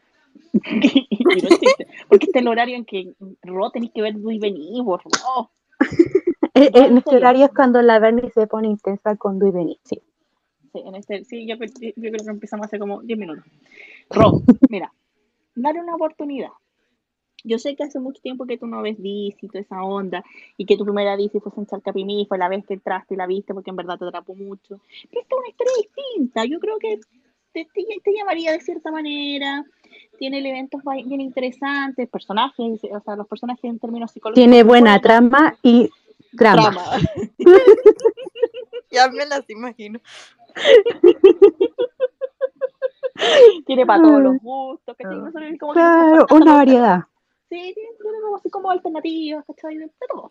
porque este es el horario en que, Ro, tenéis que ver Luis Beni, por favor. En este serio. horario es cuando la Bernie se pone intensa con Dui Beni. Sí. Sí, en este, sí, yo, yo creo que empezamos hace como 10 minutos. Ro, mira, dale una oportunidad. Yo sé que hace mucho tiempo que tú no ves DC y toda esa onda, y que tu primera DC fue en Charcapimí, fue la vez que entraste y la viste porque en verdad te atrapó mucho. Pero esta es una historia distinta, yo creo que te, te, te llamaría de cierta manera, tiene elementos bien interesantes, personajes, o sea, los personajes en términos psicológicos. Tiene buena trama y drama. Trama. Ya me las imagino. tiene para todos los gustos, ¿cachai? No solo es como que nos Claro, una variedad. Sí, tiene, tiene como así como alternativas, ¿cachai? De, de todo.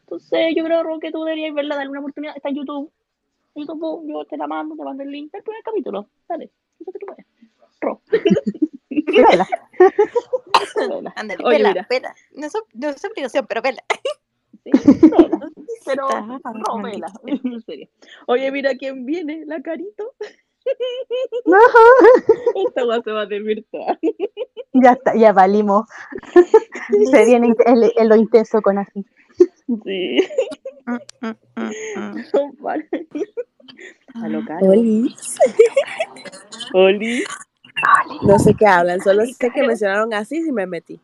Entonces, yo creo, Ro, que tú deberías verla, darle una oportunidad. Está en YouTube. En yo te la mando, te mando el link del primer capítulo. Dale, eso que tú puedes. Ro, Vela. vela. Ándale, Oye, vela, mira. vela. No es, no es obligación, pero vela. Sí, vela. Pero, no, vela. En serio. Oye, mira quién viene, la carito. Esta va se va a desvirtuar. Ya está, ya valimos. Se viene el, el- lo intenso con Asís. Sí, Oli. Oli. No sé qué hablan, solo sé que mencionaron así y me metí.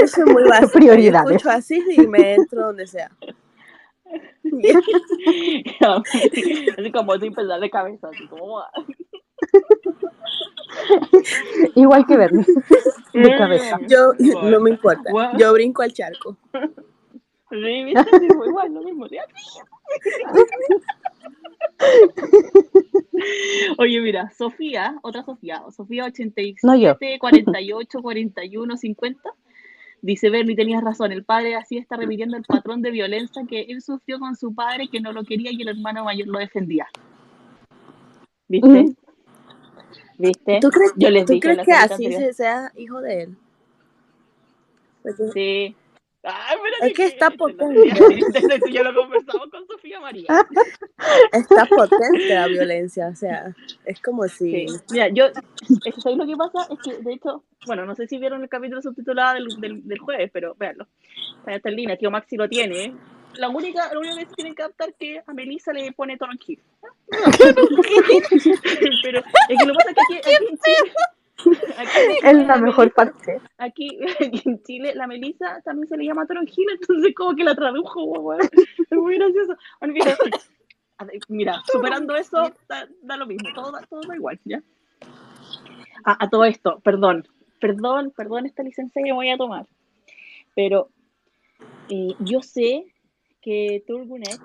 Yo soy muy básica. yo Prioridades. escucho así y me entro donde sea. así como sin pensar de cabeza, así como. Igual que Bernie, de cabeza. Yo no me importa. Yo brinco al charco. Sí, ¿viste? Sí, fue igual, lo mismo. ¿sí? Oye, mira, Sofía, otra Sofía, Sofía 87, No yo. 48, 41, 50. Dice Bernie, tenías razón, el padre así está repitiendo el patrón de violencia que él sufrió con su padre que no lo quería y el hermano mayor lo defendía. ¿Viste? ¿Viste? ¿Tú crees, Yo les ¿tú dije en crees la que así anterior. se sea hijo de él? Porque Sí. Ay, Es que está potente. Ya lo conversamos con Sofía María. está potente la violencia, o sea, es como si... Sí. Mira, yo, es que ¿sabéis lo que pasa? Es que, de hecho, bueno, no sé si vieron el capítulo subtitulado del, del, del jueves, pero véanlo. Está en línea, tío Maxi lo tiene. La única, lo único que se tienen que adaptar es que a Melissa le pone Hill. pero es que lo que pasa es que aquí, aquí en Chile... aquí Chile Es la mejor parte. Aquí, aquí en Chile, la Melissa también se le llama Toronjil, entonces como que la tradujo. Es muy gracioso. Bueno, mira, superando eso, da, da lo mismo, todo, da- todo da igual, ¿ya? A, a todo esto, perdón, perdón, perdón esta licencia que voy a tomar, pero eh, yo sé que Turbonet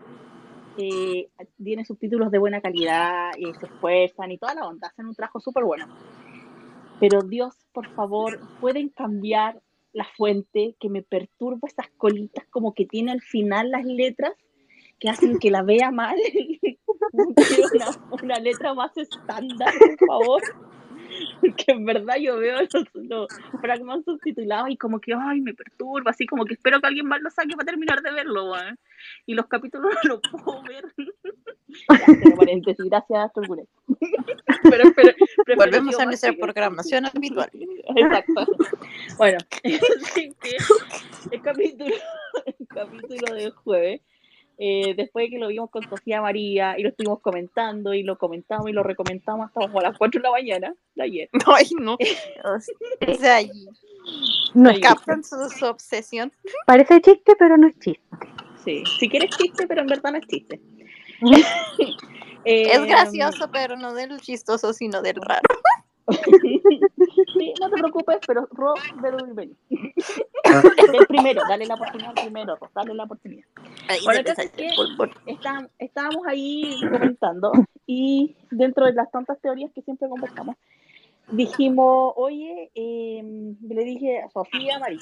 eh, tiene subtítulos de buena calidad y se esfuerzan y toda la onda, hacen un trabajo súper bueno. Pero Dios, por favor, pueden cambiar la fuente que me perturba esas colitas como que tiene al final las letras que hacen que la vea mal. Una, una letra más estándar, por favor. Porque en verdad yo veo los, los fragmentos subtitulados y como que, ay, me perturba, así como que espero que alguien más lo saque para terminar de verlo, weón. Y los capítulos no los puedo ver. ya, pero paréntesis, gracias, Turbulet. pero, pero, Volvemos a nuestra que- programación habitual. Exacto. Bueno, que el capítulo, el capítulo del jueves, eh, después de que lo vimos con Sofía María y lo estuvimos comentando y lo comentamos y lo recomentamos hasta como a las 4 de la mañana de ayer. Ay, no. O sea, ahí No captan su, su obsesión. Parece chiste, pero no es chiste. Sí, si quieres chiste, pero en verdad no es chiste. Eh, Es gracioso, pero no del chistoso, sino del raro. Sí, no te preocupes, pero Ro venir. El primero, dale la oportunidad primero, Ro, dale la oportunidad. Ahí Bueno, es que- está- estábamos ahí comentando y dentro de las tantas teorías que siempre conversamos, dijimos, oye, eh, le dije a Sofía María.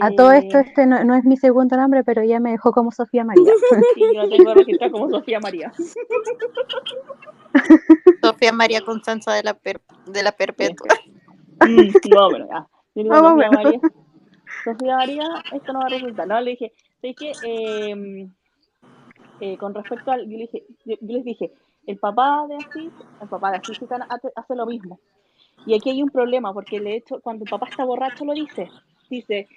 A todo esto, eh, este no, no es mi segundo nombre, pero ya me dejó como Sofía María. sí, yo lo tengo registrado como Sofía María. Sofía María Constanza de la, per- de la Perpetua. No, bueno, ya. Yo digo, Ah, Sofía bueno. María, Sofía María, esto no va a resultar. No, le dije, ¿sabes qué? Eh, eh, con respecto al, yo, le dije, yo, yo les dije, el papá de Asís, el papá de Asís hace, hace lo mismo. Y aquí hay un problema, porque de hecho, cuando el papá está borracho lo dice. Dice,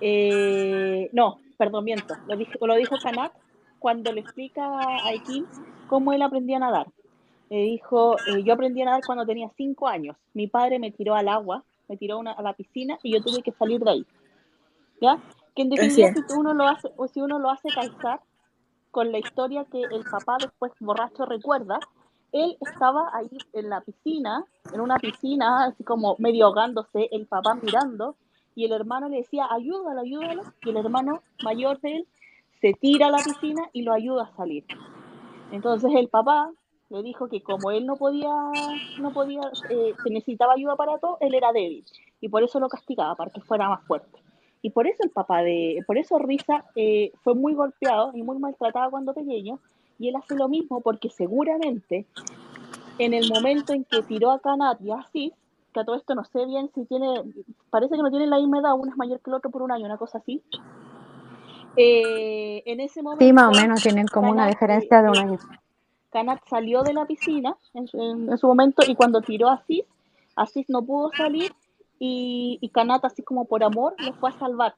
eh, no, perdón, miento, lo, dije, lo dijo Kanat cuando le explica a Ekin cómo él aprendía a nadar. Le dijo, eh, yo aprendí a nadar cuando tenía cinco años. Mi padre me tiró al agua, me tiró a una- a la piscina y yo tuve que salir de ahí. ¿Ya? Que en definitiva, si uno lo hace, o si uno lo hace calzar con la historia que el papá después borracho recuerda, él estaba ahí en la piscina, en una piscina, así como medio ahogándose, el papá mirando, y el hermano le decía, ayúdalo, ayúdalo, y el hermano mayor de él se tira a la piscina y lo ayuda a salir. Entonces el papá le dijo que como él no podía, no podía, eh, se necesitaba ayuda para todo, él era débil, y por eso lo castigaba, para que fuera más fuerte. Y por eso el papá de, por eso Risa eh, fue muy golpeado y muy maltratado cuando pequeño, y él hace lo mismo porque seguramente en el momento en que tiró a Kanat y a Asís, que a todo esto no sé bien si tiene, parece que no tienen la misma edad, uno es mayor que el otro por un año, una cosa así. Eh, en ese momento, Sí, más o menos tienen como una diferencia de un eh, año. Kanat salió de la piscina en su, en- en su momento y cuando tiró a Asís, Asís no pudo salir y, y así como por amor, lo fue a salvar.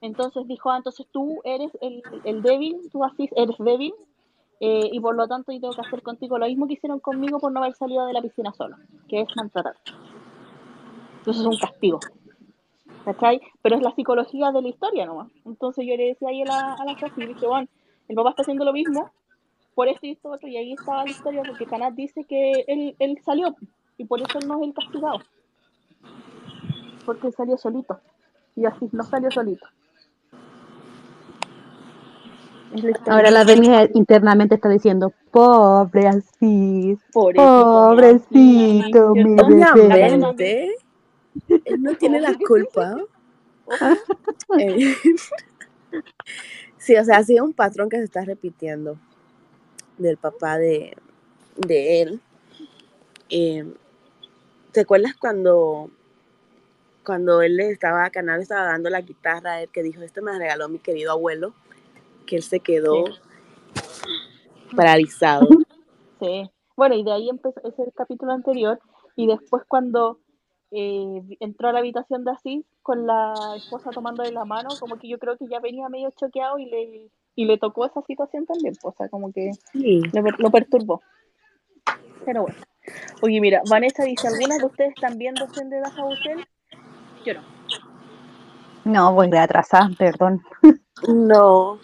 Entonces dijo, ah, entonces tú eres el, el débil, tú Asís eres débil eh, y por lo tanto yo tengo que hacer contigo lo mismo que hicieron conmigo por no haber salido de la piscina solo, que es maltratar. Entonces es un castigo. ¿Cachai? Pero es la psicología de la historia nomás. Entonces yo le decía ahí a la, a la Sofi, le dije, bueno, el papá está haciendo lo mismo, por esto otro, y ahí estaba la historia, porque Kanat dice que él, él salió, y por eso él no es el castigado. Porque él salió solito, y así no salió solito. La. Ahora la Bernie internamente está diciendo, pobre así, Pobrecito, pobrecito, mi bebé. Él no tiene la culpa. Eh, sí, o sea, ha sido un patrón que se está repitiendo del papá de, de él. Eh, ¿Te acuerdas cuando, cuando él le estaba, Canal estaba dando la guitarra a él, que dijo, esto me regaló mi querido abuelo? Que él se quedó paralizado. Sí. Bueno, y de ahí empezó, ese el capítulo anterior, y después cuando eh, entró a la habitación de Asís con la esposa tomándole la mano, como que yo creo que ya venía medio choqueado y le, y le tocó esa situación también, pues, o sea, como que Sí. lo, per- lo perturbó. Pero bueno. Oye, mira, Vanessa dice, ¿algunas de ustedes están viendo Sende de Jabucel? Yo no. No, voy retrasada, perdón. No,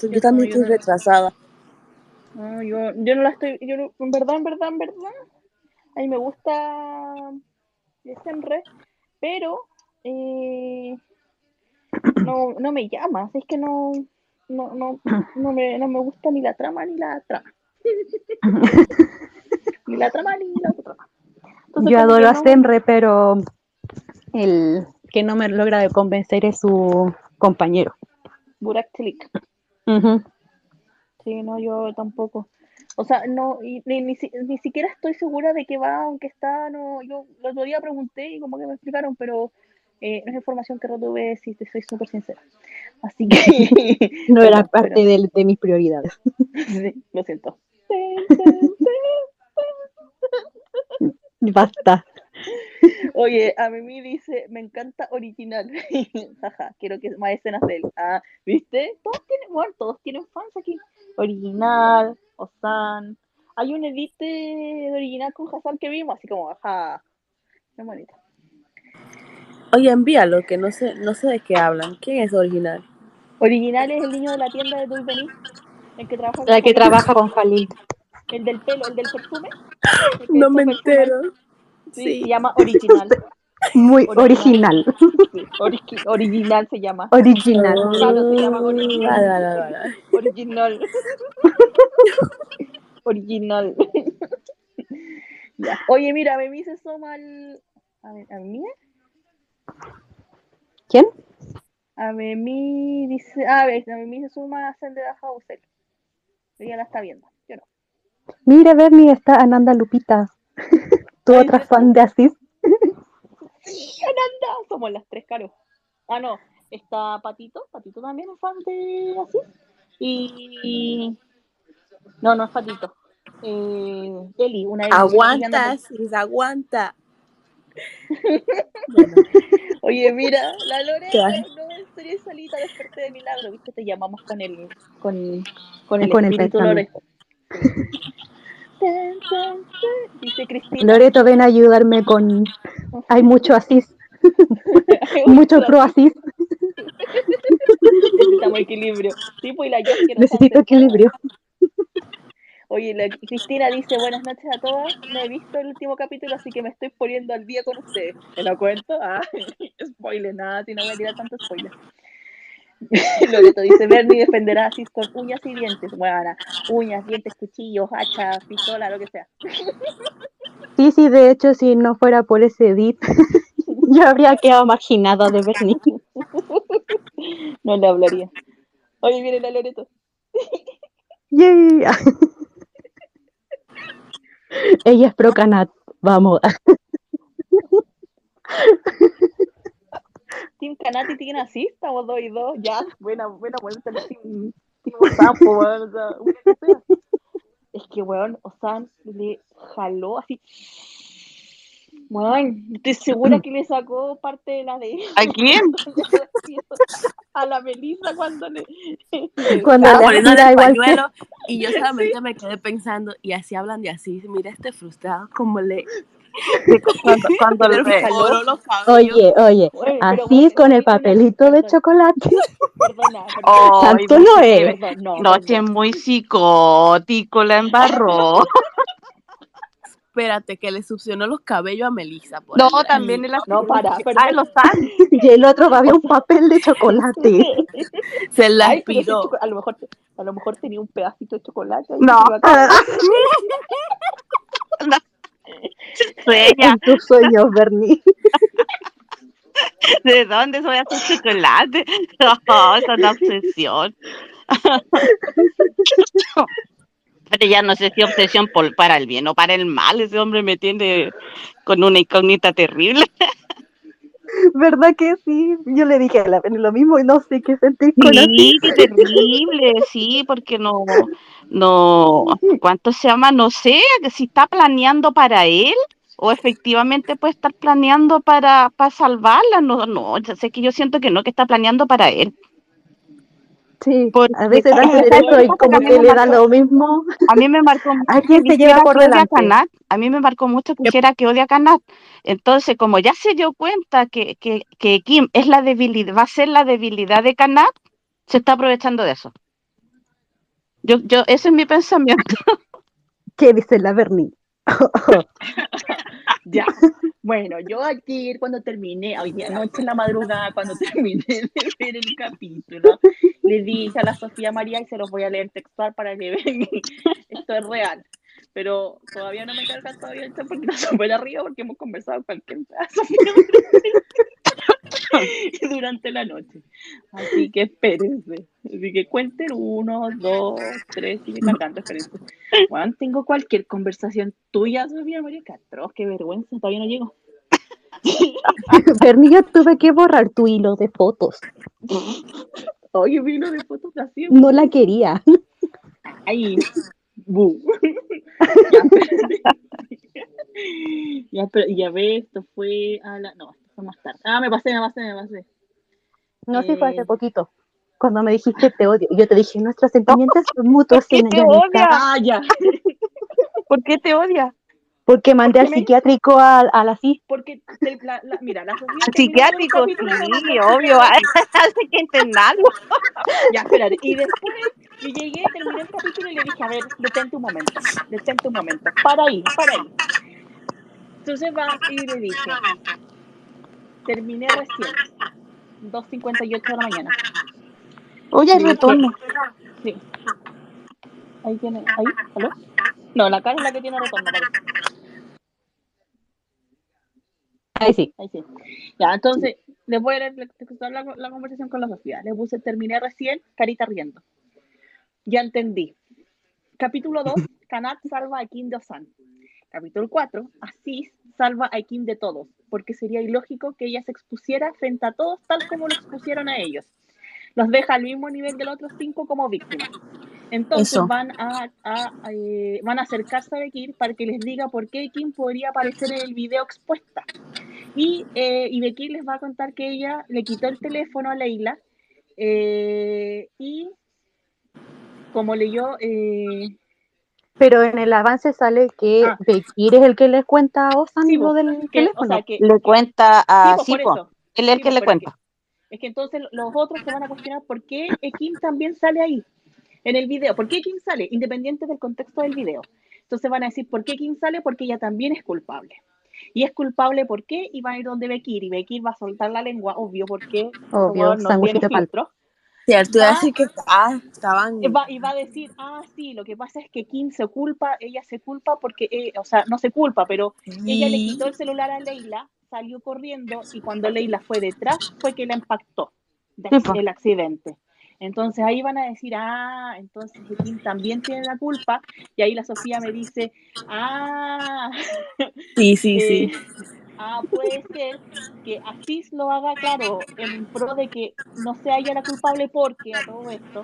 yo Yo también yo estoy no. retrasada. No, yo, yo no la estoy, yo no- en verdad, en verdad, en verdad, a mí me gusta Senre, pero eh, no, no me llama, es que no, no, no, no me, no me gusta ni la trama ni la trama. ni la trama ni la otra trama. Entonces, Yo adoro que a no- Senre, pero el que no me logra de convencer es su compañero. Burak Çelik. Ujú. Sí, no, yo tampoco. O sea, no, y ni, ni, ni siquiera estoy segura de qué va, aunque está, no, yo el otro día pregunté y como que me explicaron, pero eh, no es información que retuve, si te soy súper sincera. Así que, No era parte de, de mis prioridades. pero- sí, lo siento. Basta. Oye, a Mimi dice, me encanta original. Jaja, quiero que más escenas de él. Ah, ¿viste? Todos tienen, bueno, todos tienen fans aquí. Original, Osan. Hay un edit original con Hassan que vimos, así como, ajá. Qué bonito. Oye, envíalo, que no sé, no sé de qué hablan. ¿Quién es original? Original es el niño de la tienda de Dulvení, el que trabaja con La que Jalil. trabaja con Jalil. El del pelo, el del perfume. el No me entero. Sí, Sí. se llama Original. Muy Original. original. Sí, origi- original se llama. Original. Claro, se llama original. Original. Original. ya. Oye, mira, a mí se suma el. A ver, ¿a mí? ¿Quién? A mí dice. A ver, a mí se suma a Sende de Hauser. Ella la está viendo. Yo no. Mira, Bernie, está Ananda Lupita. Tu Ay, otra ¿sí? fan de Asís. Sí, Ananda. Somos las tres, Caro. Ah, no. Está Patito. Patito también es fan de así. Y. No, no es Patito. Eh, Eli, una Eli. Aguanta, Sis, aguanta. Bueno, Oye, mira, la Lore ¿Qué? no estoy solita, desperté de milagro, viste, te llamamos con el con, con el Con el espíritu Lore. pensamiento. Tan, tan, tan. Dice Cristina. Loreto, ven a ayudarme con. Hay mucho Asís. Mucho pro Asís. Necesitamos equilibrio. Sí, pues y la Necesito equilibrio. Oye, la Cristina dice, buenas noches a todas. No he visto el último capítulo, así que me estoy poniendo al día con ustedes. ¿Te lo cuento? Ah, spoiler, nada, si no voy a tirar tanto spoiler. Loreto dice, Bernie defenderá a Cis con uñas y dientes. Bueno, uñas, dientes, cuchillos, hacha, pistola, lo que sea. Sí, sí, de hecho, si no fuera por ese edit, yo habría quedado marginada de Bernie. No le hablaría. Oye, viene la Loreto. Yay. Ella es pro canat. Vamos. Team Canati, Team así, estamos dos y dos. Ya, buena, buena, buena. Team, team Sampo, weón. O sea, una que sea. Es que, weón, Osan le jaló así. Weón, estoy segura que le sacó parte de la de ¿A quién? a la Melissa cuando le. Cuando estaba aspira el que. pañuelo y yo solamente me quedé pensando, y así hablan de así, mira este frustrado como le cuando, cuando Le. Oye, oye, Oye, así bueno, con el perdona, papelito de chocolate. Perdona, perdona. Oh, Tanto no es. Perdón, no, No, es perdón. muy psicótico, la embarró. Espérate, que le succionó los cabellos a Melissa. Por No, ahí. también el No, para, Ah, perdón. los. Y el otro había un papel de chocolate. Se la Ay, a lo mejor a lo mejor tenía un pedacito de chocolate. ahí No. caer. Sueña, En tus sueños, Bernie. ¿de dónde soy a hacer chocolate? Oh, es una obsesión. Pero ya no sé si obsesión por, para el bien o para el mal. Ese hombre me tiene con una incógnita terrible. ¿Verdad que sí? Yo le dije a la Bernie lo mismo y no sé qué sentir con. Sí, qué terrible, sí, porque no, no, ¿cuánto se llama? No sé, si está planeando para él o efectivamente puede estar planeando para, para salvarla. No, no, sé que yo siento que no, que está planeando para él. Sí, Porque- a veces da ¿sabes derecho y como Que le da lo mismo. A mí me marcó mucho ¿A quién que se lleva por que odia? Kanat. A mí me marcó mucho que dijera que odia a Kanat. Entonces, como ya se dio cuenta que, que, que Kim es la debilidad, va a ser la debilidad de Kanat, se está aprovechando de eso. Yo, yo, ese es mi pensamiento. ¿Qué dice la Bernie? Ya. Bueno, yo ayer cuando terminé, hoy día noche en la madrugada, cuando terminé de ver el capítulo, le dije a la Sofía María y se los voy a leer textual para que vean esto es real. Pero todavía no me carga todavía el chat porque está súper arriba porque hemos conversado cualquier pedazo durante la noche. Así que espérense. Así que cuenten uno, dos, tres, sigue cargando, espérense. Bueno, tengo cualquier conversación tuya, Sofía María Castro. Qué vergüenza, todavía no llego. Bernie, yo tuve que borrar tu hilo de fotos. Oye, vino de fotos así. No la quería. Ay, bu. ya, pero, ya ve, esto fue a la. No, esto fue más tarde. Ah, me pasé, me pasé, me pasé. No sé, fue Eh. hace poquito. Cuando me dijiste te odio. Yo te dije, nuestros sentimientos son mutuos. ¿Por qué te odia? Ah, ya. ¿Por qué te odia? Porque mandé ¿Por al me- psiquiátrico a, a la CIS. Porque, te- la, la- mira, la. Al psiquiátrico, sí, obvio. Hay que internarlo. Ya, espérate. Y después yo llegué, terminé el capítulo y le dije, a ver, detente un momento, detente un momento. Para ahí, para ahí. Entonces va y le dije, terminé recién, 2.58 de la mañana. Oye, retorno. Sí. Ahí tiene, ahí, ¿aló? No, la cara es la que tiene retorno, parece. Ahí sí. Ahí sí. Ya, entonces, les voy a leer la, la conversación con la Sofía. Le puse, terminé recién, carita riendo. Ya entendí. Capítulo 2, Kanat salva a Kim de Osan. Capítulo 4, Asís salva a Kim de todos, porque sería ilógico que ella se expusiera frente a todos tal como lo expusieron a ellos. Los deja al mismo nivel de los otros cinco como víctimas. Entonces Eso. van a, a, eh, van a acercarse a Bekir para que les diga por qué Kim podría aparecer en el video expuesta. Y, eh, y Bekir les va a contar que ella le quitó el teléfono a Leila eh, y como leyó, eh, Pero en el avance sale que Ah. Bekir es el que le cuenta a Osan Sí, lo del que, teléfono. o sea, que, Le cuenta a sí, Sipo. eso. Él es el Sí, que le es cuenta. Es que entonces los otros se van a cuestionar por qué Kim también sale ahí, en el video. ¿Por qué Kim sale? Independiente del contexto del video. Entonces van a decir, ¿por qué Kim sale? Porque ella también es culpable. Y es culpable, ¿por qué? Y va a ir donde Bekir. Y Bekir va a soltar la lengua, obvio, porque Obvio, no tiene filtro. Cierto, iba a Va- decir que ah, estaban. Y va, y va a decir, ah, sí, lo que pasa es que Kim se culpa, ella se culpa porque, eh, o sea, no se culpa, pero ella le quitó el celular a Leila, salió corriendo y cuando Leila fue detrás fue que la impactó de- Sí, po. el accidente. Entonces ahí van a decir, ah, entonces también tiene la culpa. Y ahí la Sofía me dice, ah, Sí, sí, eh, sí. ah, puede ser que Asís lo haga claro en pro de que no sea ella la culpable porque a todo esto,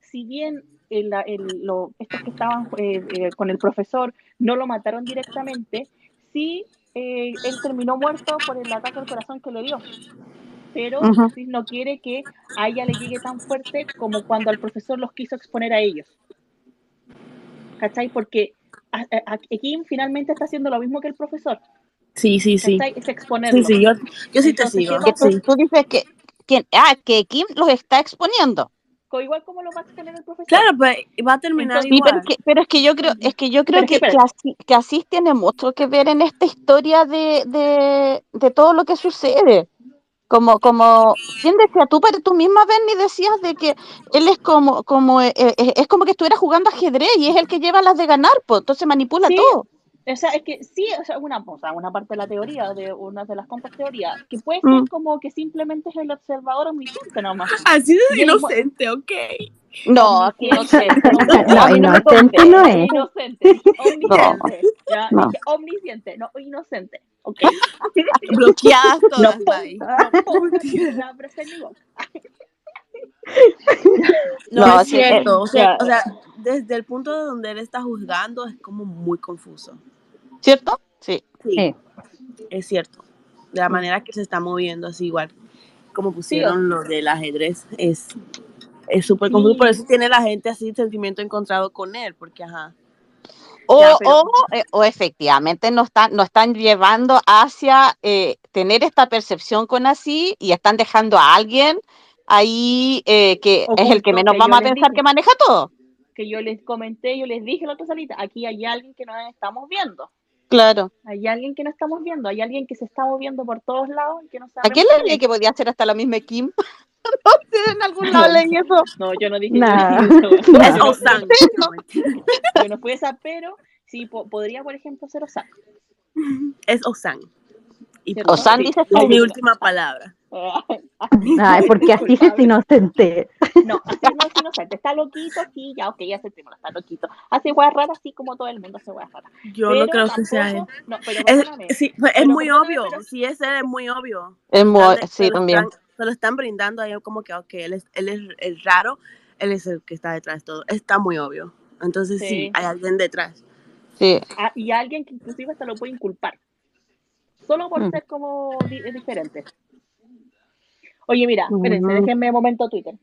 si bien el- el- lo- estos que estaban eh, eh, con el profesor no lo mataron directamente, sí eh, él terminó muerto por el ataque al corazón que le dio. Pero. Asís no quiere que a ella le llegue tan fuerte como cuando al profesor los quiso exponer a ellos. ¿Cachai? Porque a- a- a- Kim finalmente está haciendo lo mismo que el profesor. Sí, sí, sí. ¿cachai? Es exponerlo. Sí, sí, yo, yo sí te Entonces, sigo. ¿qué Que tú, Sí. tú dices que, que, ah, que Kim los está exponiendo. Igual como lo va a exponer el profesor. Claro, pues va a terminar Entonces- Sí, pero igual. es que, pero es que yo creo, es que yo creo que, que, así, que Asís tiene mucho que ver en esta historia de, de, de todo lo que sucede. Como, como, ¿quién decía? Tú, pero tú misma, Bernie, decías de que él es como, como, eh, eh, es como que estuviera jugando ajedrez y es el que lleva las de ganar, pues, entonces manipula Sí. todo. O sea, es que sí, o sea, una, o sea, una parte de la teoría, de una de las tantas teorías, que puede ser Mm. como que simplemente es el observador omnisciente nomás. Así de Y el inocente, ok. No, que no sé. No, inocente no es. Inocente, omnisciente. No. dije omnisciente, no inocente. Ok. Bloqueadas No, todas, bye. no, po- la frase en mi boca. No, No, es sí, eh, cierto. o, sea, ya. o sea, desde el punto de donde él está juzgando es como muy confuso. ¿Cierto? Sí. Sí, Sí. es cierto. De la manera que se está moviendo, así igual como pusieron lo del ajedrez, es es súper confuso. Por eso tiene la gente así sentimiento encontrado con él, porque ajá. O, Ya, pero- o, eh, o efectivamente nos están, nos están llevando hacia eh, tener esta percepción con así y están dejando a alguien ahí eh, que es el que menos que vamos a pensar dije. que maneja todo. Que yo les comenté, yo les dije la otra salita, aquí hay alguien que no estamos viendo. Claro. Hay alguien que no estamos viendo, hay alguien que se está moviendo por todos lados y que no ¿A sabemos quién le dije que podía ser hasta la misma Kim? no sé, en algún lado leí eso. No, yo no dije eso. Nah. Es no- Osan. Yo no fui esa, pero sí po- podría, por ejemplo, ser Osan. Es Osan. Y ¿Cierto? Osan Sí. dices es mi última palabra. Ay, porque así es inocente. No, así no es inocente. Está loquito, sí, ya, ok, ya aceptémoslo, está loquito. Hace weas raras, así como todo el mundo hace weas raras. Yo pero no creo que sea él. tampoco- No, pero Es, sí, es Pero muy obvio. pero- Si es él, es muy obvio. Es muy- sí, se también. están- se lo están brindando ahí como que, ok, él es, él es el raro, él es el que está detrás de todo. Está muy obvio. Entonces sí, Sí. hay alguien detrás. Sí. Ah, y alguien que inclusive hasta lo puede inculpar. Solo por Mm. ser como di- diferente. Oye, mira, espérense, Mm. déjenme un momento Twitter.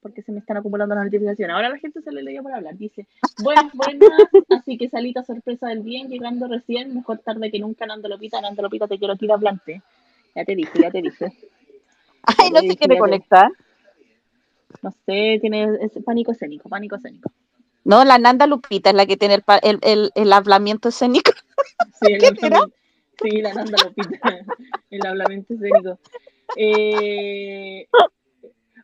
Porque se me están acumulando las notificaciones. Ahora la gente se le leyó por hablar. Dice, buenas, buenas. Así que salita sorpresa del bien, llegando recién. Mejor tarde que nunca, Nando Lopita. Nando Lopita, te quiero tirar plante. Ya te dije, ya te dije. Ay, no se quiere conectar. No sé, tiene es pánico escénico, pánico escénico. No, la Nanda Lupita es la que tiene el, el, el, el hablamiento escénico. Sí, ¿Qué hablamiento- Sí, la Nanda Lopita, el hablamiento escénico. Eh,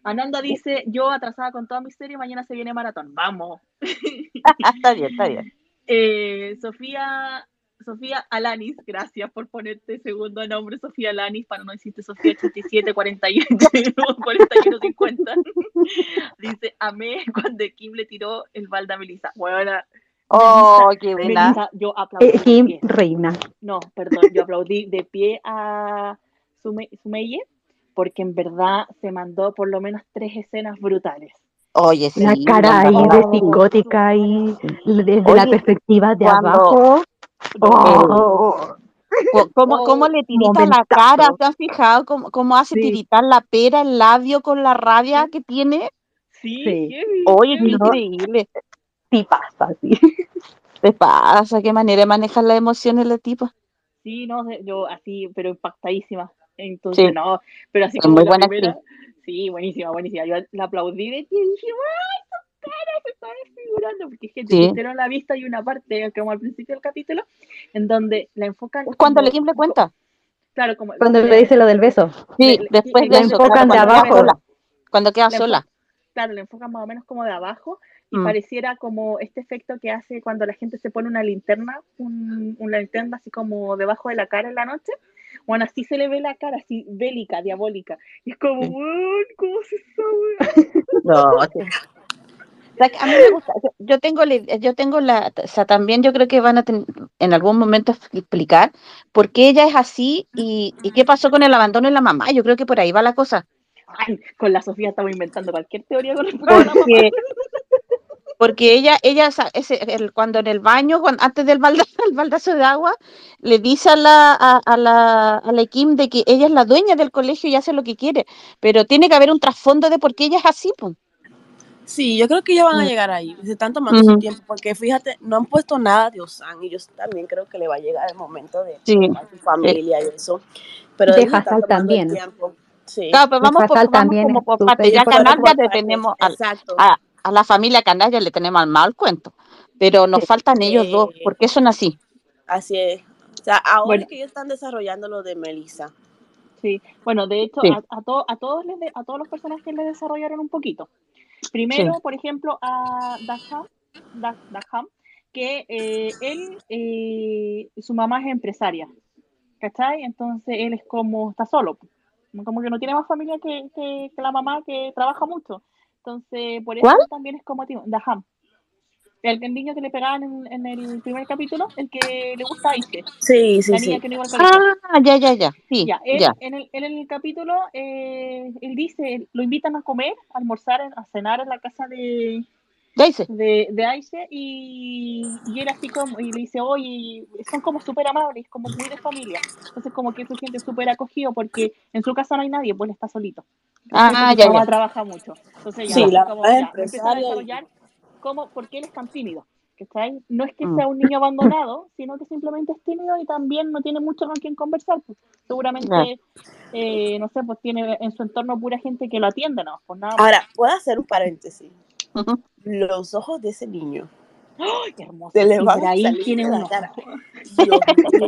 Ananda dice, yo atrasada con toda mi serie, mañana se viene maratón. Vamos. está bien, está bien. Eh, Sofía, Sofía Alanis, gracias por ponerte segundo nombre, Sofía Alanis, para no decirte Sofía 87, 48, 41, 50. Dice, amé cuando Kim le tiró el balde a Melissa. Bueno, Oh, qué buena. Melissa, yo aplaudí. Eh, de Kim, pie. reina. No, perdón, yo aplaudí de pie a Sume- Sumeye porque en verdad se mandó por lo menos tres escenas brutales. Oye, sí. La cara ahí de psicótica ahí, desde la perspectiva de cuando- abajo. Oh, Co- ¿Cómo, cómo le tirita la cara? ¿Se han fijado cómo, cómo hace Sí. tiritar la pera, el labio con la rabia que tiene? Sí, Sí. Oye. No. increíble. Sí pasa, sí. ¿Te pasa? ¿Qué manera de manejar las emociones la tipa? Sí, no, yo así, pero impactadísima. Entonces, Sí. no, pero así Es como muy la buena primera, sí, buenísima, buenísima. Yo la aplaudí de pie y dije, ¡ay, su cara se está desfigurando! Porque es que Sí. pusieron la vista y una parte, como al principio del capítulo, en donde la enfocan. Cuando le le cuenta. Claro, como. Cuando le dice lo del beso. Sí, le- después le- de le eso, enfocan claro, de cuando queda abajo. sola. Cuando queda Le sola. claro, le enfocan más o menos como de abajo y Mm. pareciera como este efecto que hace cuando la gente se pone una linterna, un- una linterna así como debajo de la cara en la noche. Bueno, así se le ve la cara, así bélica, diabólica. Y es como, Sí. weón, ¿cómo se sabe? No, sí. O sea, que a mí me gusta, yo- tengo, yo tengo la, o sea, también yo creo que van a ten- en algún momento explicar por qué ella es así y, y qué pasó con el abandono de la mamá. Yo creo que por ahí va la cosa. Ay, con la Sofía estamos inventando cualquier teoría con mamá. Porque, porque ella, ella sa- ese- el- cuando en el baño, cuando- antes del balda- el baldazo de agua, le dice a la, a, a la, a la Kim de que ella es la dueña del colegio y hace lo que quiere, pero tiene que haber un trasfondo de por qué ella es así. pues. Sí, yo creo que ellos van a Mm. llegar ahí. Se están tomando su tiempo porque fíjate, no han puesto nada de Osan y yo también creo que le va a llegar el momento de Sí. su familia y eso. Pero De Hazal también. tiempo. Sí. Claro, pero De vamos, por, vamos también como por parte. Ya partes, tenemos al- a, a la familia Canalla le tenemos al mal cuento. Pero nos faltan ellos dos. Sí. ¿Por qué son así? Así es. O sea, ahora Bueno. es que ellos están desarrollando lo de Melissa. Sí, bueno, de hecho, Sí. a, a, to- a todos les de- a todos los personajes les desarrollaron un poquito. Primero, por ejemplo, a Daham, Da- Daham, que eh, él, eh, su mamá es empresaria, ¿cachai? Entonces él es como, está solo, como que no tiene más familia que, que, que la mamá que trabaja mucho. Entonces, por eso ¿Cuál? también es como tío, Daham. El, el niño que le pegaban en, en el primer capítulo, el que le gusta a Aisha, Sí, sí, la niña sí. que no iba al. Ah, ya, ya, ya. Sí, Ya, él, ya. En, el, él en el capítulo, eh, él dice, lo invitan a comer, a almorzar, a cenar en la casa de. De, de Aisha y, y él así como, y le dice, oye, son como súper amables, como muy de familia. Entonces como que se siente súper acogido porque en su casa no hay nadie, pues está solito. Ah, ya, ya. trabaja mucho. Entonces ya, Sí, la como, ya, a desarrollar como, ¿por qué él es tan tímido? ¿cachai? No es que Mm. sea un niño abandonado, sino que simplemente es tímido y también no tiene mucho con quien conversar. pues. Seguramente, eh, no sé, pues tiene en su entorno pura gente que lo atiende, ¿no? Pues nada. Ahora, ¿puedo hacer un paréntesis? Los ojos de ese niño. ¡Ay, qué hermoso! Se le van a Ibrahim salir tiene de la unos cara. ojos. Dios mío.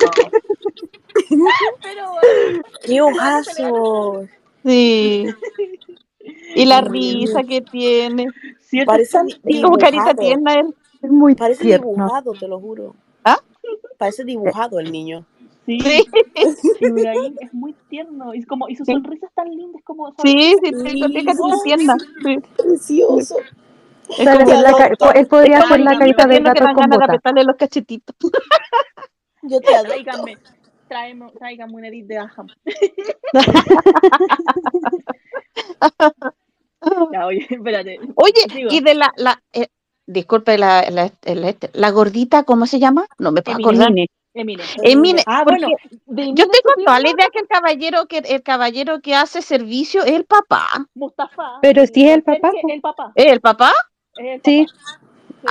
Pero, bueno, ¡Qué ojazo! Sí. Y la risa que tiene. ¿cierto? Parece como carita tierna él. Es muy Parece tierno. dibujado, te lo juro. ¿Ah? Parece dibujado el niño. Sí, Sí, Ibrahim es muy tierno. Y, como, y su Sí. sonrisa es tan linda, es como, ¿sabes? sí, sí, Sí, sí. tierna. Sí. Es como, hacer la adopto. él podría es como hacer el la carita de que gato dan con bota. apretarle los cachetitos. Yo te adopto. Tráigame, tráigame un edit de Aham. Ya, oye, espérate. Oye, Sigo. y de la, la eh, disculpe, la, la, el- este, la gordita, ¿cómo se llama? No me puedo acordar. Emine. Emine. Emine, Ah, bueno. Yo tengo toda la idea que el caballero que el caballero que hace servicio es el papá. Mustafa. Pero sí es el papá. El papá. ¿Es el papá? Es Sí,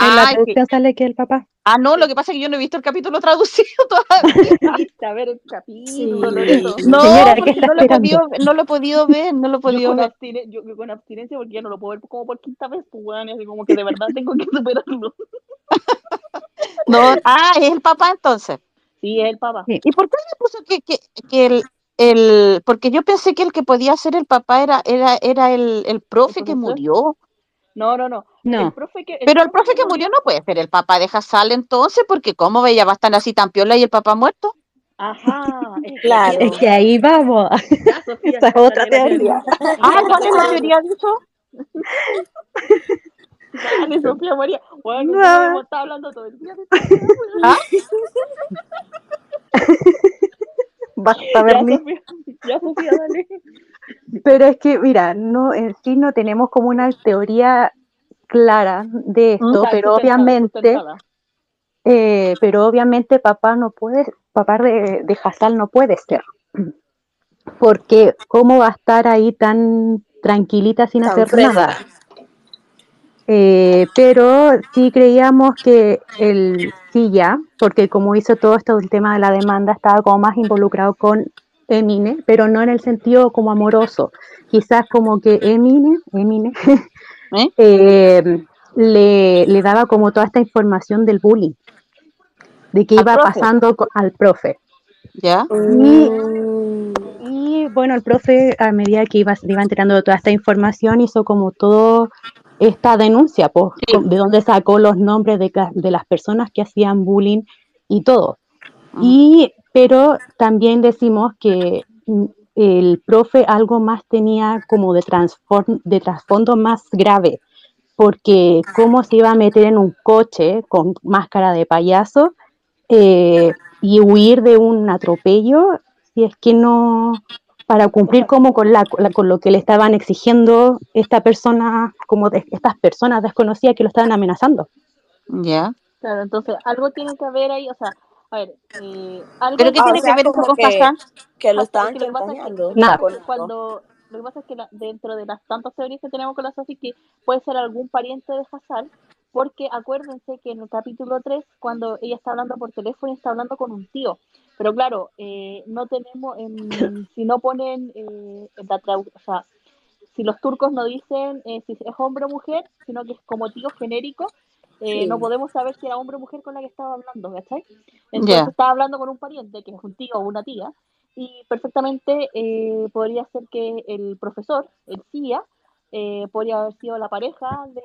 en la que- sale que es el papá. ah, no, lo que pasa es que yo no he visto el capítulo traducido todavía. A ver el capítulo, Sí. No, Señora, ¿qué porque está no lo he podido, no lo he podido ver, no lo he Yo podido con, ver. abstine- yo, yo con abstinencia porque ya no lo puedo ver como por quinta vez, pues weón, así como que de verdad tengo que superarlo. No, ah, es el papá entonces. Sí, es el papá. Sí. ¿Y por qué le puso que, que, que el, el, porque yo pensé que el que podía ser el papá era, era, era el, el profe que murió. No, no, no. El No. profe que, Pero el profe que murió no puede ser el papá de Hasal entonces, porque cómo ella va a estar así tan piola y el papá muerto. Ajá. Es Claro. Es que ahí vamos. Ya, Sofía, Esa es otra teoría. Ah, ¿cuál es la teoría de eso? Dale, Sofía María. Bueno, No. estado hablando todo el día weón. ¿Ah? Basta, Ya, Bernie. Sofía, ya, Sofía, dale. Pero es que, mira, no, en sí no tenemos como una teoría clara de esto, Está pero obviamente, eh, pero obviamente papá no puede, papá de, de Hazal no puede ser. Porque cómo va a estar ahí tan tranquilita sin hacer nada. Eh, pero sí creíamos que el sí ya, porque como hizo todo esto del tema de la demanda, estaba como más involucrado con Emine, pero no en el sentido como amoroso. Quizás como que Emine, Emine ¿Eh? eh, le, le daba como toda esta información del bullying, de que iba profe. pasando al profe. ¿Ya? Mm. Y bueno, el profe a medida que iba, iba enterando de toda esta información hizo como todo esta denuncia, pues, Sí. de dónde sacó los nombres de, de las personas que hacían bullying y todo. Mm. Y, pero también decimos que mm, el profe algo más tenía como de, trasfondo más grave, porque cómo se iba a meter en un coche con máscara de payaso eh, y huir de un atropello si es que no para cumplir como con la, con la- con lo que le estaban exigiendo esta persona como de, estas personas desconocidas que lo estaban amenazando ¿Ya? Claro, entonces algo tiene que haber ahí, o sea, a ver, eh, algo ¿Pero qué o tiene sea, que ver eso con que- Hassan? Que lo estaban chantajeando Nada. cuando lo que pasa es que la- dentro de las tantas teorías que tenemos con la Sophie, que puede ser algún pariente de Hassan, porque acuérdense que en el capítulo 3, cuando ella está hablando por teléfono, está hablando con un tío. Pero claro, eh, no tenemos, en- si no ponen eh, en la tradu- o sea, si los turcos no dicen eh, si es hombre o mujer, sino que es como tío genérico, eh, Sí. no podemos saber si era hombre o mujer con la que estaba hablando, ¿cachai? Entonces estaba hablando con un pariente, que es un tío o una tía, y perfectamente eh, podría ser que el profesor, el tía, eh, podría haber sido la pareja de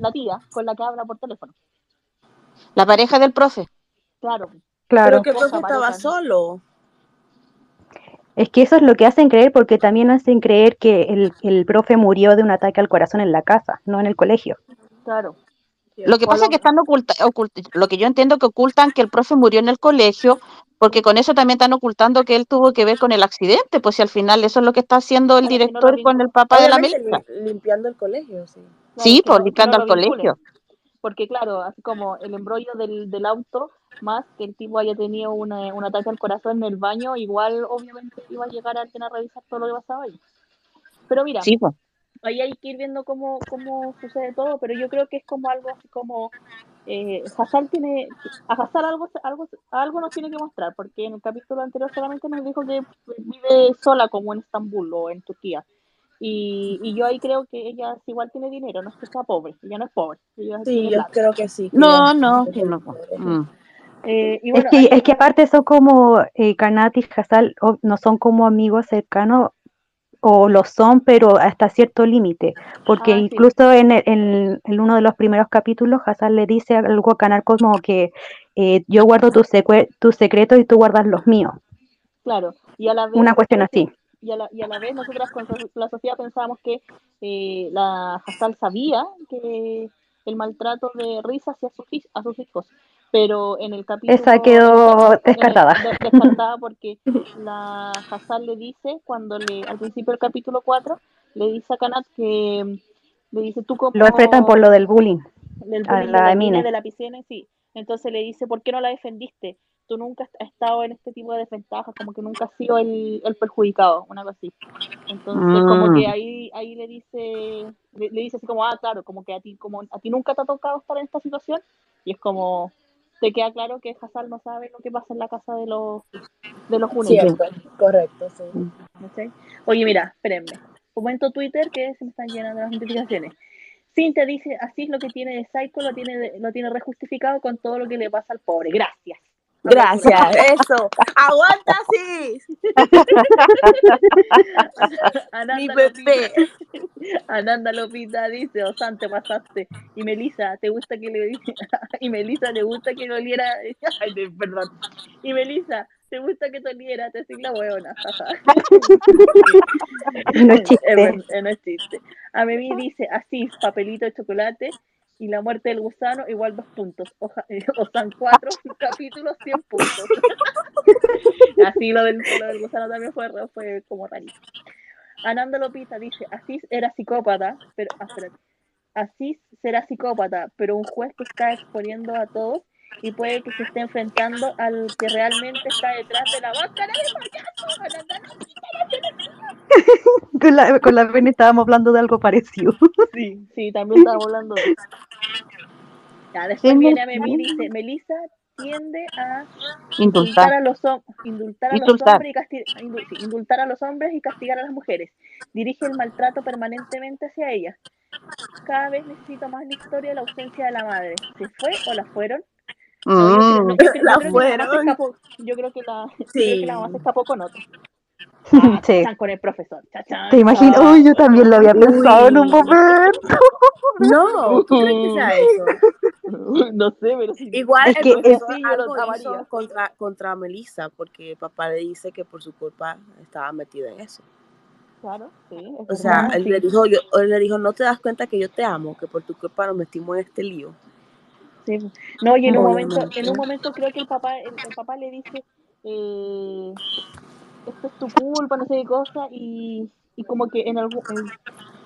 la tía con la que habla por teléfono. La pareja del profe. Claro, Claro. Pero que el profe estaba solo. Es que eso es lo que hacen creer, porque también hacen creer que el, el profe murió de un ataque al corazón en la casa, no en el colegio. claro. Lo que pasa es que están oculta, oculta- lo que yo entiendo que ocultan que el profe murió en el colegio, porque con eso también están ocultando que él tuvo que ver con el accidente, pues si al final eso es lo que está haciendo el no director con el papá de la Melissa. lim- limpiando el colegio, sí. Sí, pues no- que limpiando no vinculen. colegio. Porque claro, así como el embrollo del, del auto, más que el tipo haya tenido una- un ataque al corazón en el baño, igual obviamente iba a llegar alguien a revisar todo lo que pasaba ahí. Pero mira, Sí, pues. Ahí hay que ir viendo cómo, cómo sucede todo, pero yo creo que es como algo así como eh, Hassan tiene, a Hassan algo, algo, algo nos tiene que mostrar, porque en el capítulo anterior solamente nos dijo que vive sola como en Estambul o en Turquía. Y, y yo ahí creo que ella igual tiene dinero, no es que sea pobre, ella no es pobre, ella Sí, yo creo que sí. que No, no, que no. Mm. Eh, y Es que, es que aparte son como eh, Kanat y Hazal o- no son como amigos cercanos o lo son, pero hasta cierto límite, porque Ah, sí. incluso en, el- en, en uno de los primeros capítulos Hazal le dice algo a Kanat como que eh, yo guardo tus tus secretos y tú guardas los míos, Claro, y a la vez, una cuestión así. y a la, y a la vez nosotras con la Sofía pensábamos que eh, la Hasal sabía que el maltrato de Risa hacia sus, a sus hijos, pero en el capítulo... Esa quedó el- descartada. de- descartada porque la Hasal le dice, cuando le al principio del capítulo 4, le dice a Kanat que mm, le dice tú como... Lo enfrentan por lo del bullying. del a bullying de la niña de la piscina, sí. Entonces le dice, ¿por qué no la defendiste? Tú nunca has estado en este tipo de desventajas, como que nunca has sido el, el perjudicado, una cosa así. Entonces, como Mm. que ahí, ahí le dice, le, le dice así como, ah, claro, como que a ti, como a ti nunca te ha tocado estar en esta situación, y es como, te queda claro que Hassan no sabe lo que pasa en la casa de los, de los Huneya. Cierto, correcto, sí. Oye, mira, espérenme. Comento Twitter que se me están llenando las notificaciones. Cintia dice, así es lo que tiene de Psycho, lo tiene, lo tiene rejustificado con todo lo que le pasa al pobre. Gracias. Gracias, eso. Aguanta, sí. Ananda Mi Lopita, bebé. Ananda Lopita dice, Osan, te pasaste. Y Melissa, ¿te gusta que le Y Melissa, ¿te gusta que le oliera? Ay, de- perdón. Y Melissa, ¿te gusta que te oliera? Te soy la hueona. No es chiste. eh, no es chiste. A mí dice, así, papelito de chocolate y la muerte del gusano igual dos puntos. Eh, Osan cuatro capítulos, 100 puntos. así lo del, lo del gusano también fue, fue como rarísimo. Ananda Lopita dice, Asís era psicópata, pero, ah, espérate. Asís será psicópata, pero un juez que está exponiendo a todos y puede que se esté enfrentando al que realmente está detrás de la máscara de payaso. Con la, con la Beni estábamos hablando de algo parecido. Sí, sí, también estábamos hablando de eso. Ya, después viene a y dice, Melissa tiende a indultar a los, hom- indultar a los Indultar. hombres y casti- indu- sí, indultar a los hombres y castigar a las mujeres. Dirige el maltrato permanentemente hacia ellas. Cada vez necesito más la historia de la ausencia de la madre. ¿Se fue o la fueron? No, yo creo, no, Mm. yo creo- yo La creo que la mamá se fueron. escapó. Yo creo que la, yo creo Sí. que la mamá se escapó con otro. Ah, Sí. con el profesor. Chachán. ¿Te imaginas? Ah. Uy, yo también lo había pensado en un momento. No, ¿tú crees que sea eso? No sé, pero sí. Igual Es el que profesor yo algo hizo contra, contra Melissa porque papá le dice que por su culpa estaba metido en eso. Claro, sí. es O sea, él le dijo, yo, él le dijo, no te das cuenta que yo te amo, que por tu culpa nos metimos en este lío. Sí. No, y en un momento, en un momento creo que el papá, el, el papá le dice, eh, esto es tu culpa, no sé qué cosa, y, y como que en algún,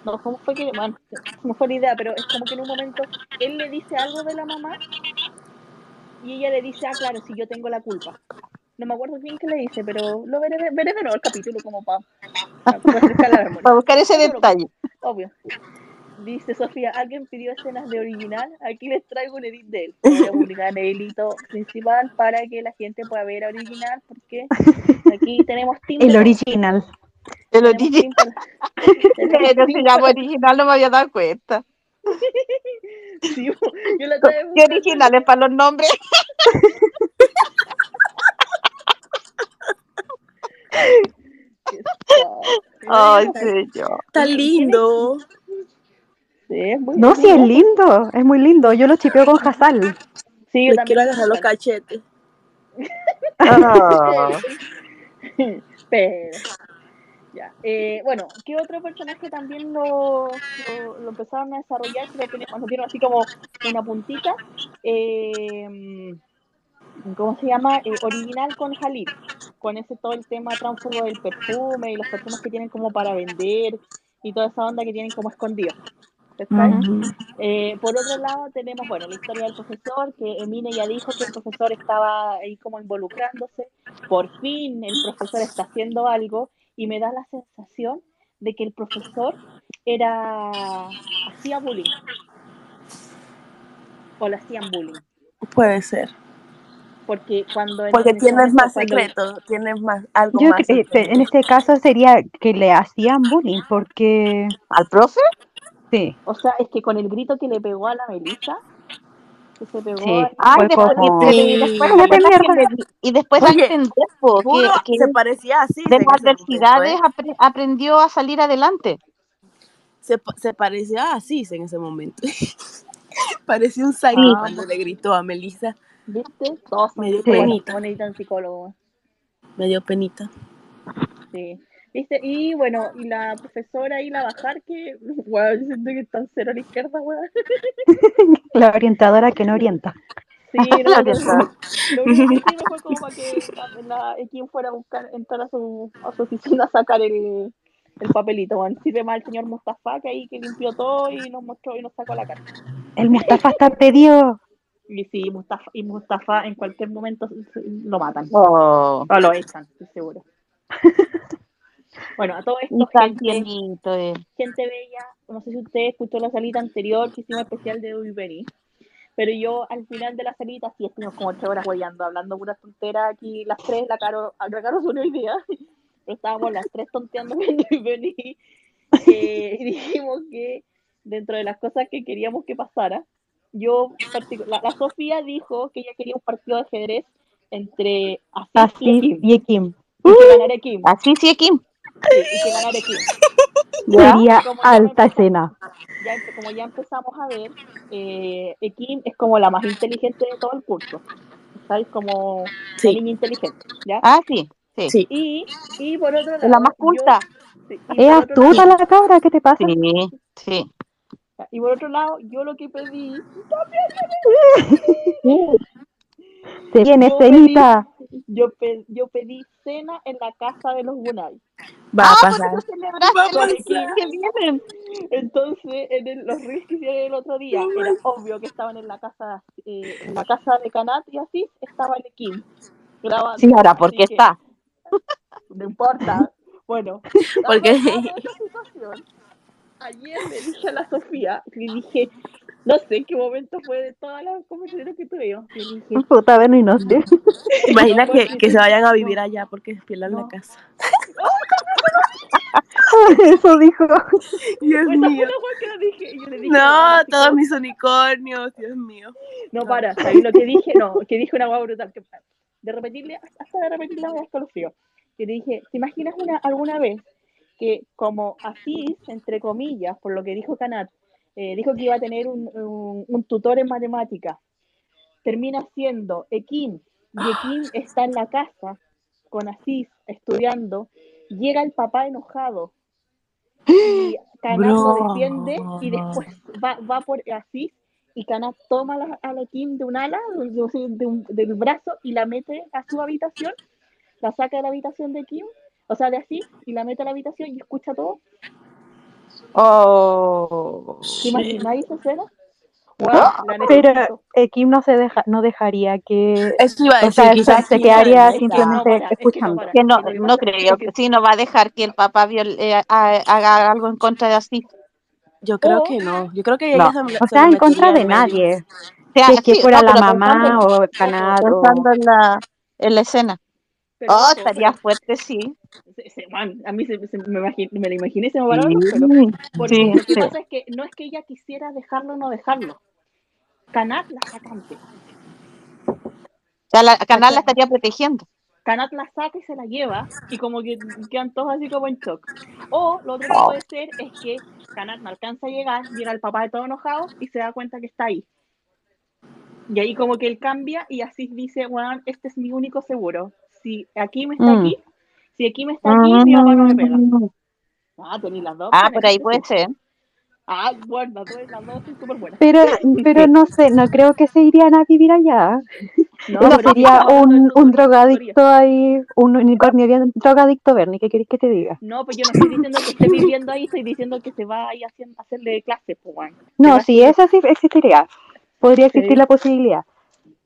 no, ¿cómo fue que, bueno, me fue la idea, pero es como que en un momento él le dice algo de la mamá y ella le dice, ah, claro, sí, yo tengo la culpa. No me acuerdo bien qué le dice, pero lo veré, veré de nuevo el capítulo como para memoria. Para buscar ese detalle. Obvio. Dice Sofía, alguien pidió escenas de original, aquí les traigo un edit de él. Voy a publicar en el hilito principal para que la gente pueda ver original, porque aquí tenemos team de El original. El original. Pero se llama original, no me había dado cuenta. Sí, yo la vez ¿Qué buscando- originales para los nombres? Ay, señor. Está lindo. Es muy- No, sí, es lindo. Es muy lindo. Yo lo chipeo con Hasal. Sí, yo Le también quiero lo agarrar los cachetes. Pero, ya. Eh, bueno, ¿qué otro personaje también lo, lo, lo empezaron a desarrollar? Que lo teníamos, nos dieron así como una puntita. Eh, ¿Cómo se llama? Eh, original con Jalil. Con ese todo el tema tránsfugo del perfume y los perfumes que tienen como para vender y toda esa onda que tienen como escondido. Eh, por otro lado, tenemos, bueno, la historia del profesor, que Emine ya dijo que el profesor estaba ahí como involucrándose. Por fin el profesor está haciendo algo y me da la sensación de que el profesor era hacía bullying. O le hacían bullying. Puede ser. Porque cuando Porque tienes más cuando- secreto, tienes más algo Yo más. secreto. en este caso sería que le hacían bullying porque ¿Al profe? Sí, O sea, es que con el grito que le pegó a la Melissa, que se pegó Sí. a- Ay, después, como- y, después, Cállate, ¿te acuerdas que mierda. le di- y después Oye, a entender po, que, Juro, que se parecía así. de las adversidades apre- aprendió a salir adelante. se, se parecía a Cis en ese momento. Parecía un psycho Ah, cuando le gritó a Melissa. ¿Viste? Todos Me dio penita. Me dio penita. Sí. ¿Viste? Y bueno, y la profesora y la bajar que, weón, yo siento que están cero a la izquierda, weón. la orientadora que no orienta. Sí, no. Lo único que hicimos fue como para que la, la Ekin fuera a buscar, entrar a su, a su oficina a sacar el, el papelito, weón. Sirve más el señor Mustafa que ahí que limpió todo y nos mostró y nos sacó la carta. El Mustafa está pedido. Y sí, Mustafa, y Mustafa en cualquier momento lo matan. Oh, O lo echan, estoy seguro. Bueno, a todo y esto, gente, él. gente bella, no sé si ustedes escuchó la salita anterior que hicimos especial de Uy Penny, pero yo al final de la salita sí estuvimos como ocho horas guayando, hablando pura tontera aquí, las tres, la Caro, la Caro subió hoy día, pero estábamos las tres tonteando con Uy Penny, eh, y dijimos que dentro de las cosas que queríamos que pasara, yo, la, la Sofía dijo que ella quería un partido de ajedrez entre Asís y Kim, y Kim. y que ganara Kim, Así sí, Kim. Y Kim. ¿Ya? Sería Como ya alta empezamos. escena. ya, como ya empezamos a ver, eh, es como la más inteligente de todo el curso. ¿Sabes? Como Sí. la niña inteligente, ¿ya? Ah, sí, sí. Sí. Y, y por otro lado... Es la más culta. y Es astuta lado- la cabra, ¿qué te pasa? Sí, sí. Y por otro lado, yo lo que pedí... Se viene yo cenita. pedí- Yo, pe- yo pedí cena en la casa de los Gunay. Va a Ah, pasar. Vamos los a Kim hacer. que vienen. Entonces, en el- los reels que hicieron el otro día, era obvio que estaban en la casa, eh, en la casa de Kanat y así estaba el Kim grabando. Sí, ahora, porque que- está. No importa. Bueno, Porque- ayer le dije a la Sofía, le dije, no sé en qué momento fue de todas las conversaciones que tuvimos. Puta, bueno, y no sé. Imagina No, que, que se vayan a no. vivir allá porque pierdan No. la casa. Eso dijo. Dios esa fue mío. que le dije. Yo le dije, No, así todos mis unicornios, Dios mío. No, para, ¿sabes lo que dije? No, que dije una hueá brutal. Que, de repetirle, hasta de repetirle me escalofrío. Que le dije, ¿te imaginas una, alguna vez que como Asís, entre comillas, por lo que dijo Kanat, eh, dijo que iba a tener un, un, un tutor en matemática, termina siendo Ekim, y Ekim está en la casa con Asís estudiando, llega el papá enojado y Kanat lo defiende y después va, va por Asís y Kanat toma la- a la Kim de un ala, de, de un- del brazo y la mete a su habitación, la saca de la habitación de Kim, o sea, de Asís, y la mete a la habitación y escucha todo. Oh. ¿Te imagináis esa escena? Pero eh, Kim no se deja, no dejaría que, Eso iba a o decir, sea, se, quizás se sí, quedaría no simplemente para, es que no escuchando. para. Que no, no creo que sí, no va a dejar que el papá viol- eh, ha- haga algo en contra de así. Yo creo O que no. Yo creo que No. ella se, O se sea, en contra de en nadie. O sea, Si es que sí, fuera no, la pensando, mamá o o... pensando en la, en la escena. Oh, estaría fuerte, sí. man, a mí se, se- me, imagi- me lo imaginé se me pararon los pelos. Sí, Porque sí, lo que sí. pasa es que no es que ella quisiera dejarlo o no dejarlo. Canat la saca antes. O sea, la canal la estaría protegiendo. Canat la saca y se la lleva y como que quedan todos así como en shock. O lo otro que puede ser es que Canat no alcanza a llegar, llega el papá de todo enojado y se da cuenta que está ahí. Y ahí como que él cambia y así dice, bueno, este es mi único seguro. Si aquí me está Mm. aquí, si aquí me está aquí, mi papá no me pega. Mm. Ah, tenéis las dos Ah, por ahí puede ser. Ah, bueno, las dos, las dos son súper buenas. Pero, pero no sé, no creo que se irían a vivir allá. No, es sería un, un drogadicto ahí, un unicornio bien drogadicto, Bernie, ¿qué querés que te diga? No, pues yo no estoy diciendo que esté viviendo ahí, estoy diciendo que se va ahí a hacer- a hacerle clases, pues. Se No, va a sí, estudiar. esa sí existiría. Podría existir Sí. la posibilidad.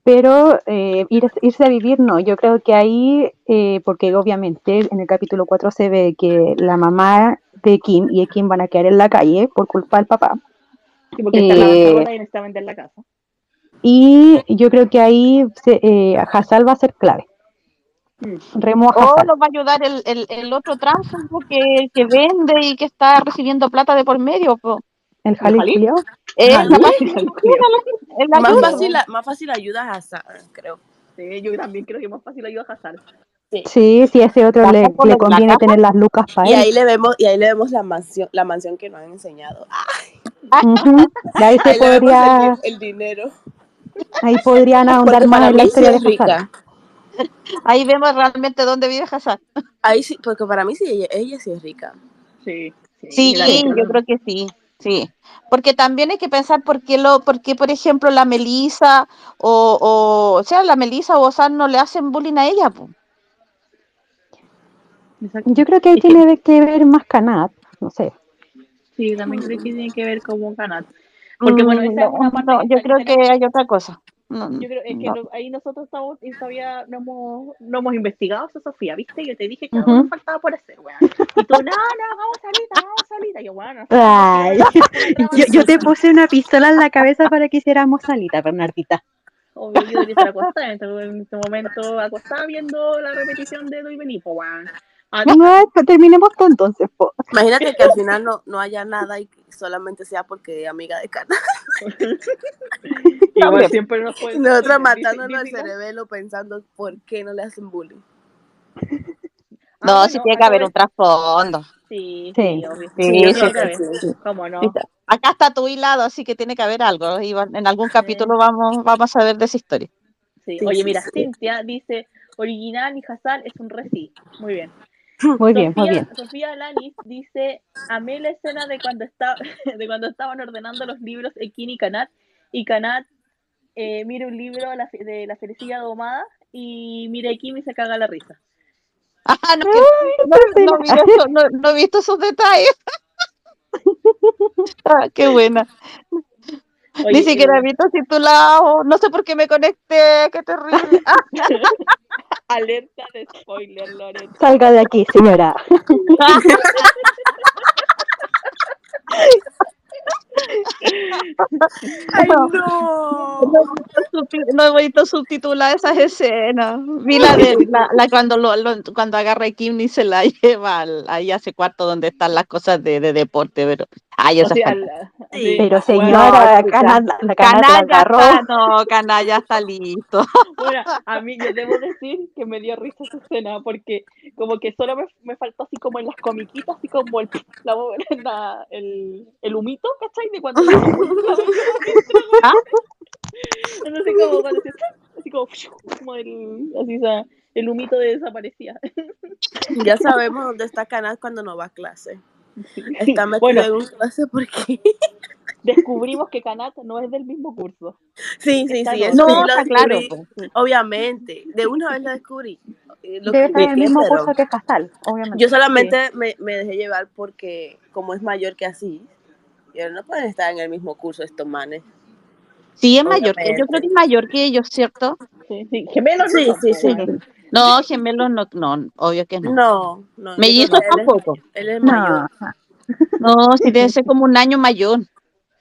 Pero eh, ir- irse a vivir, no. Yo creo que ahí, eh, porque obviamente en el capítulo 4 se ve que la mamá de Kim y de Kim van a quedar en la calle por culpa del papá. Sí, porque está en la y vender la casa. Y yo creo que ahí se, eh, Hassel va a ser clave. Mm. Remo a O nos va a ayudar el, el, el otro tránsito que, que vende y que está recibiendo plata de por medio. po. ¿El culiao? Eh, sí, Más ayuda. fácil, más fácil ayuda a Sara, creo. Sí, yo también creo que es más fácil ayudar a Hazard. Sí, sí, a ese otro ¿Capaz le, le la conviene tener las lucas para Y él. ahí le vemos, y ahí le vemos la mansión, la mansión que nos han enseñado. Ah, ahí se ahí le vemos podría, el, el dinero. ahí podrían ahondar Porque más en la sí historia de rica. Ahí vemos realmente dónde vive Hazard. Ahí sí, porque para mí sí, ella, ella sí es rica. Sí, sí, Sí, yo creo que sí, sí. Porque también hay que pensar por qué, lo, por qué, por ejemplo, la Melissa o, o, o sea, la Melissa o Ozan no le hacen bullying a ella. po. Yo creo que ahí tiene que ver más Canat, no sé. Sí, también creo que tiene que ver con Canat. Porque bueno, Mm, esa es no, una parte no, yo creo que hay otra cosa. No, Yo creo es que no. no- ahí nosotros estamos y todavía no hemos, no hemos investigado eso, Sofía, ¿viste? Yo te dije que algo Ujú. nos faltaba por hacer, weón. Y tú, no, no, hagamos solita, hagamos solita. Y yo, bueno, Ay, yo, yo te puse una pistola en la cabeza para que hiciéramos salita, Bernardita. Obvio, yo debería estar acostada en este, en este momento, acostada viendo la repetición de Doy Benipo, weón. Ah, No, terminemos todo entonces, po. Imagínate que al final no, no haya nada y que solamente sea porque amiga de Cana. Igual siempre nos puede Y nosotros matándonos el cerebelo pensando por qué no le hacen bullying. Ah, No, bueno, sí tiene que haber un trasfondo. Sí, Sí. sí, obvio. Sí, Sí, sí, tiene que sí, haber. sí. ¿Cómo no? Acá está tu hilado, así que tiene que haber algo. y en algún capítulo vamos, vamos a ver de esa historia. Sí. Sí, Oye, sí, mira, sí. Cintia dice, original y Hazal es un reci. Muy bien. Muy bien, muy Sofía, bien. Sofía Alanis dice, amé la escena de cuando, está, de cuando estaban ordenando los libros Ekin y Kanat, y Kanat eh, mira un libro de la ferecilla domada y mira Ekin y se caga la risa. Ah, no, que- no, no vi eso, no, no he visto esos detalles. Ah, qué buena. Oye, Ni siquiera he eh, visto titulado. No sé por qué me conecté. Qué terrible. Alerta de spoiler, Loret. Salga de aquí, señora. ¡Ay, no! no, he visto subti- no he visto subtitulada esas escenas. Vi la de la, la cuando lo, lo- cuando agarra a Kim y se la lleva al, ahí a ese cuarto donde están las cosas de, de deporte, pero ay, O sea, la- Sí. Pero bueno, señora, no, Canat, la Canat la Canalla agarró. está, no, Canalla está listo. Bueno, a mí yo debo decir que me dio risa esa escena porque como que solo me, me faltó así como en las comiquitas, así como el, la, la- el, el humito, ¿cachai? Cuando la ¿Ah? Entonces como cuando se, así como, como el, así, o sea, el humito de desaparecía. Ya sabemos dónde está Canal cuando no va a clase. Está metido Bueno, en una clase porque... descubrimos que Kanat no es del mismo curso. Sí, sí, Está sí, eso sí No, está claro. Obviamente, de una vez lo descubrí. Eh, Lo Debe estar en el mismo curso que Hasal, obviamente. Yo solamente me, me dejé llevar porque, como es mayor que así, y no pueden estar en el mismo curso estos manes. Sí, es mayor. que- Yo creo que es mayor que ellos, ¿cierto? Sí, sí. Gemelos Sí, no sí, sí. No, gemelos no, no, obvio que no. No, no. Mellizos él es- tampoco. Él es No. mayor. No, sí debe ser como un año mayor.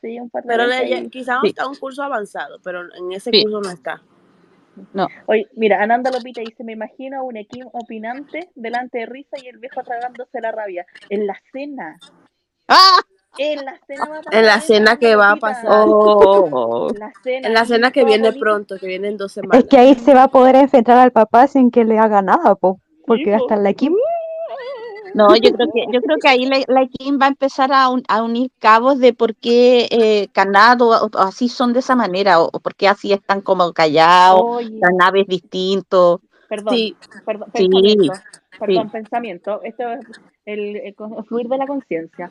Sí, un par de Pero le- quizás Sí. está un curso avanzado, pero en ese Sí. curso no está. Oye, mira, Ananda Lopita dice, me imagino a un equipo opinante delante de risa y el viejo tragándose la rabia. En la cena. ¡Ah! En la cena va a pasar En la eso, cena que va a pasar. Oh. En la cena. En la cena que Todo viene bonito. pronto, que viene en dos semanas. Es que ahí se va a poder enfrentar al papá sin que le haga nada, po, porque Sí, va a estar la Kim. No, yo creo que, yo creo que ahí la, la Kim va a empezar a, un- a unir cabos de por qué eh, Canado o- o así son de esa manera, o, o por qué así están como callados, Oye, las naves distintos. perdón, Sí. perdón, Sí, pensamiento, perdón, sí. pensamiento. Esto es el, el fluir de la conciencia.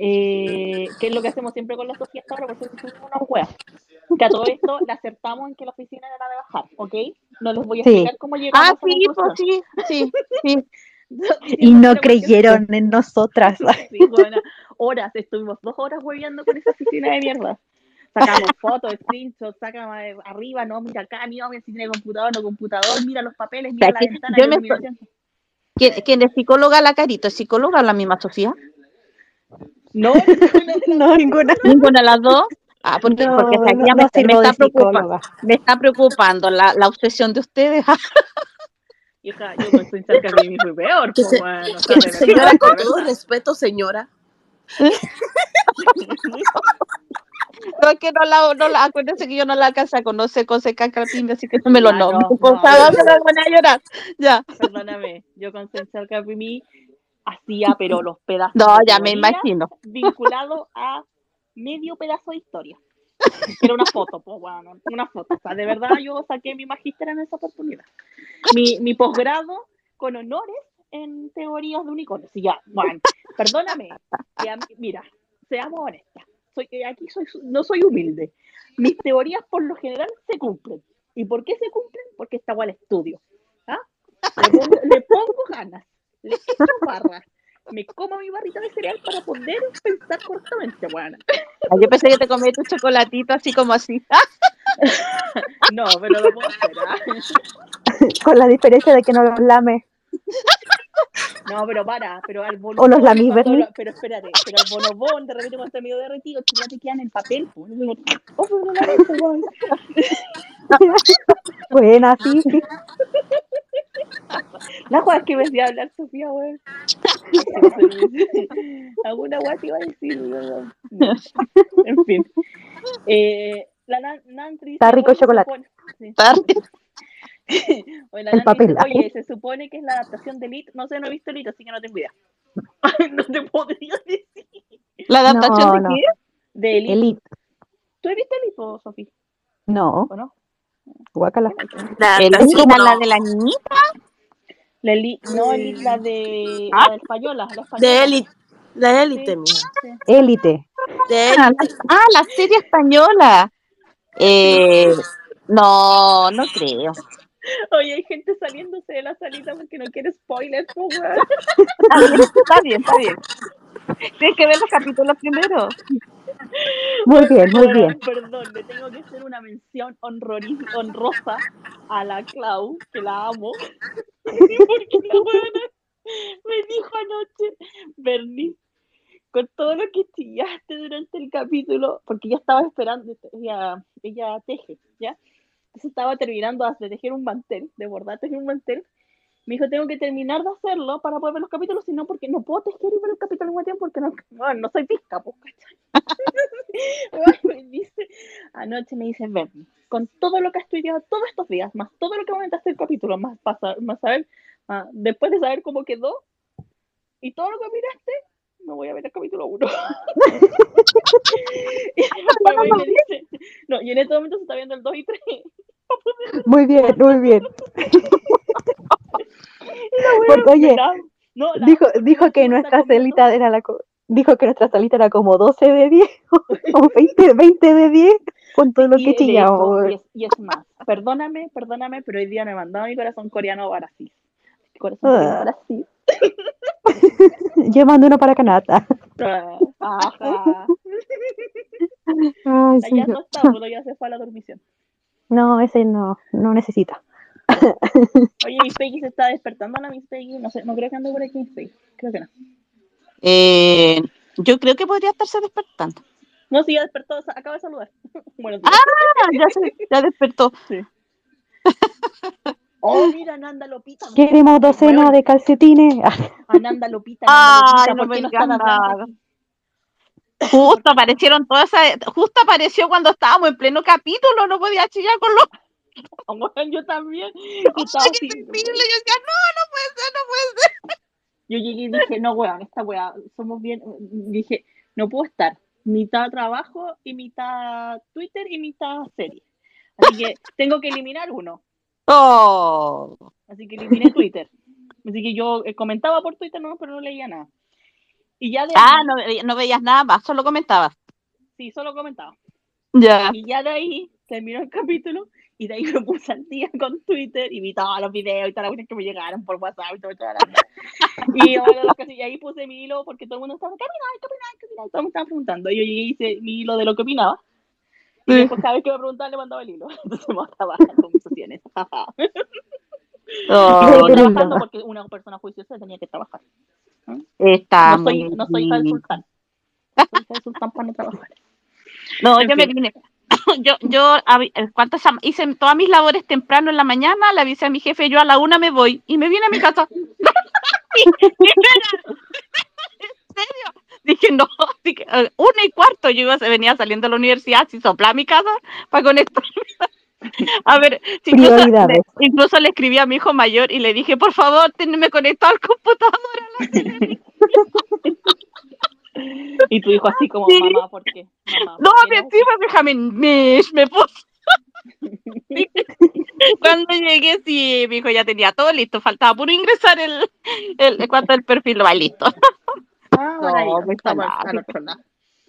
Eh, que es lo que hacemos siempre con la Sofía ahora, por eso somos una wea. Que a todo esto le acertamos en que la oficina era de bajar, ¿ok? No les voy a Sí. explicar cómo llegamos Ah, a sí, pues sí, sí, sí. Y no creyeron en nosotras. Sí, buena. Horas, estuvimos dos horas hueveando con esa oficina de mierda. Sacamos fotos, screenshots, sacamos eh, arriba, no, mira acá, mira, mira si tiene computador, no computador, mira los papeles, mira sea, la ventana, yo la me. ¿Quién, quién es psicóloga la carito? ¿Es psicóloga la misma Sofía? No, ninguna No, ninguna. ¿Ninguna de las dos? Ah, porque, No, porque no, efectivamente no me, está de preocupa- psicóloga. me está preocupando la, la obsesión de ustedes. Hija, yo con soy cerca de mí peor, Que pues se- bueno, Que, señora, con todo respeto, señora. No, es que no la, no la, acuérdense que yo no la alcancé a conocer con seca Carpini, así que no me lo Ya, nombro. no, por no, favor, no. me la van a llorar. Ya. Perdóname, yo con Soy cerca de mí hacía, pero los pedazos No, ya me imagino. vinculado a medio pedazo de historia. Era una foto, pues bueno, una foto. O sea, de verdad yo saqué mi magíster en esa oportunidad. Mi, mi posgrado con honores en teorías de unicornios. Y ya, bueno, perdóname. mira, seamos honestas. Soy, eh, aquí soy, no soy humilde. Mis teorías por lo general se cumplen. ¿Y por qué se cumplen? Porque está igual estudio. ¿ah? Le, pongo, le pongo ganas, le echo barra, me como mi barrita de cereal para poder pensar correctamente, bueno. Ah, Yo pensé que te comí tu chocolatito así como así. No, pero lo puedo hacer, ¿ah? Con la diferencia de que no los lame. No, pero para, pero al bonobón. O los lamí, lo- Pero espérate, pero al bonobón, de repente cuando está medio derretido, ya te quedan en papel, pues. Oh, no weón. Buena, sí. La weá que me decía hablar Sofía, weón. Alguna weá te iba a decir, weón. No. En fin. Eh, la Nan- Nantri Está rico el "Oye, se chocolate". supone- sí. Está- Oye, El papel, dice. Oye, se supone que es la adaptación de Elite. No sé, no he visto Elite, así que no tengo idea. no te podría decir. ¿La adaptación No, de no. qué? De Elite. Elite. ¿Tú has visto Elite, o, Sofía? No, ¿O no? Guácala. La ¿El la no. de la niñita? La Elite, no, Elite, la de, ¿Ah? la de Española. La española. De élite. De élite, Sí, mija. sí. Élite. Ah, élite. la, ah, la serie española. Eh, no, no creo. Oye, hay gente saliéndose de la salita porque no quiere spoilers, está bien, está bien. Tienes que ver los capítulos primero. Muy bien, muy bien. Perdón, le tengo que hacer una mención honrosa a la Clau, que la amo. Porque la buena me dijo anoche, Bernie, con todo lo que chillaste durante el capítulo, porque yo estaba esperando, ella, ella teje, ¿ya? Entonces estaba terminando de tejer un mantel, de bordar, tejer un mantel. Me dijo, tengo que terminar de hacerlo para poder ver los capítulos, si no, porque no puedo tejer y ver el capítulo al mismo tiempo, porque no, bueno, no soy pizca, pues, me dice, anoche me dice, Bernie, con todo lo que has estudiado todos estos días, más todo lo que comentaste el capítulo, más, pasa, más saber, ah, después de saber cómo quedó y todo lo que miraste, me voy a ver el capítulo 1. y no, y en este momento se está viendo el 2 y 3. Muy bien, muy bien. Porque, oye, no, la- dijo, dijo que nuestra celita era la dijo que nuestra salita era como 12 de 10 o 20, 20 de 10 con todo lo que chillamos. y, es, y es más, perdóname, perdóname, pero hoy día me mandaba mi corazón coreano a Brasil. Corazón coreano a Ah. Brasil. Yo mando uno para Canata. Ah, Ajá. Allá sí. no está, solo ya se fue a la dormición. No, ese no, no necesita. Oye, Miss Peggy se está despertando la Miss Peggy. No sé, no creo que ande por aquí Miss Peggy. Creo que no. Eh, yo creo que podría estarse despertando. No, sí, ya despertó, acaba de saludar. Buenos días. Ah, ya, se, ya despertó. Oh, mira, Nanda Lopita. Queremos docena de calcetines. Ananda Lopita, Ay, Nanda Lopita, no ¿por me qué no están hablando? Justo aparecieron todas esas, justo apareció cuando estábamos en pleno capítulo, no podía chillar con los yo también. Ay, qué así, terrible. Yo decía, no, no puede ser, no puede ser. Yo llegué y dije, no, weón, esta weá, somos bien. Dije, no puedo estar mitad trabajo y mitad Twitter y mitad serie. Así que tengo que eliminar uno. Oh. Así que eliminé Twitter. Así que yo eh, comentaba por Twitter, no, pero no leía nada. Y ya de ahí, Ah, no, ve- no veías nada más, solo comentabas. sí, solo comentaba. Ya. Y ya de ahí terminó el capítulo y de ahí me puse al día con Twitter y vi todos los videos y todas las cosas que me llegaron por WhatsApp y todo, onda. Y, ahora lo que sí, y ahí puse mi hilo porque todo el mundo estaba, ¿qué opinas? ¿Qué opinas? ¿Qué opinas? Todo el mundo estaba preguntando. Y yo llegué y hice mi hilo de lo que opinaba. Y después cada vez que me preguntaban le mandaba el hilo. Entonces me mandaba las conversaciones. Oh, trabajando porque una persona juiciosa tenía que trabajar. Está No soy, muy no soy hija del bien. sultán. No soy hija del sultán para no trabajar. No, En yo me vine. Yo, yo avi- eh, ¿cuántas am- hice todas mis labores temprano en la mañana, le avisé a mi jefe, yo a la una me voy y me vine a mi casa. ¿En serio? Dije, no, dije, eh, una y cuarto, yo iba, venía saliendo de la universidad, si sopla a mi casa para conectarme. A ver, incluso, le, Prioridades. incluso le escribí a mi hijo mayor y le dije, por favor, tenme conectado al computador. a la tele". Y tu hijo así como, Sí. mamá, ¿por qué? Mamá, ¿por No, qué me encima déjame, me, me puso. Cuando llegué, sí, mi hijo ya tenía todo listo, faltaba puro ingresar el, el, el cuanto el perfil, va listo. Ah, No, maravilloso. pues, Estamos nada. al otro lado.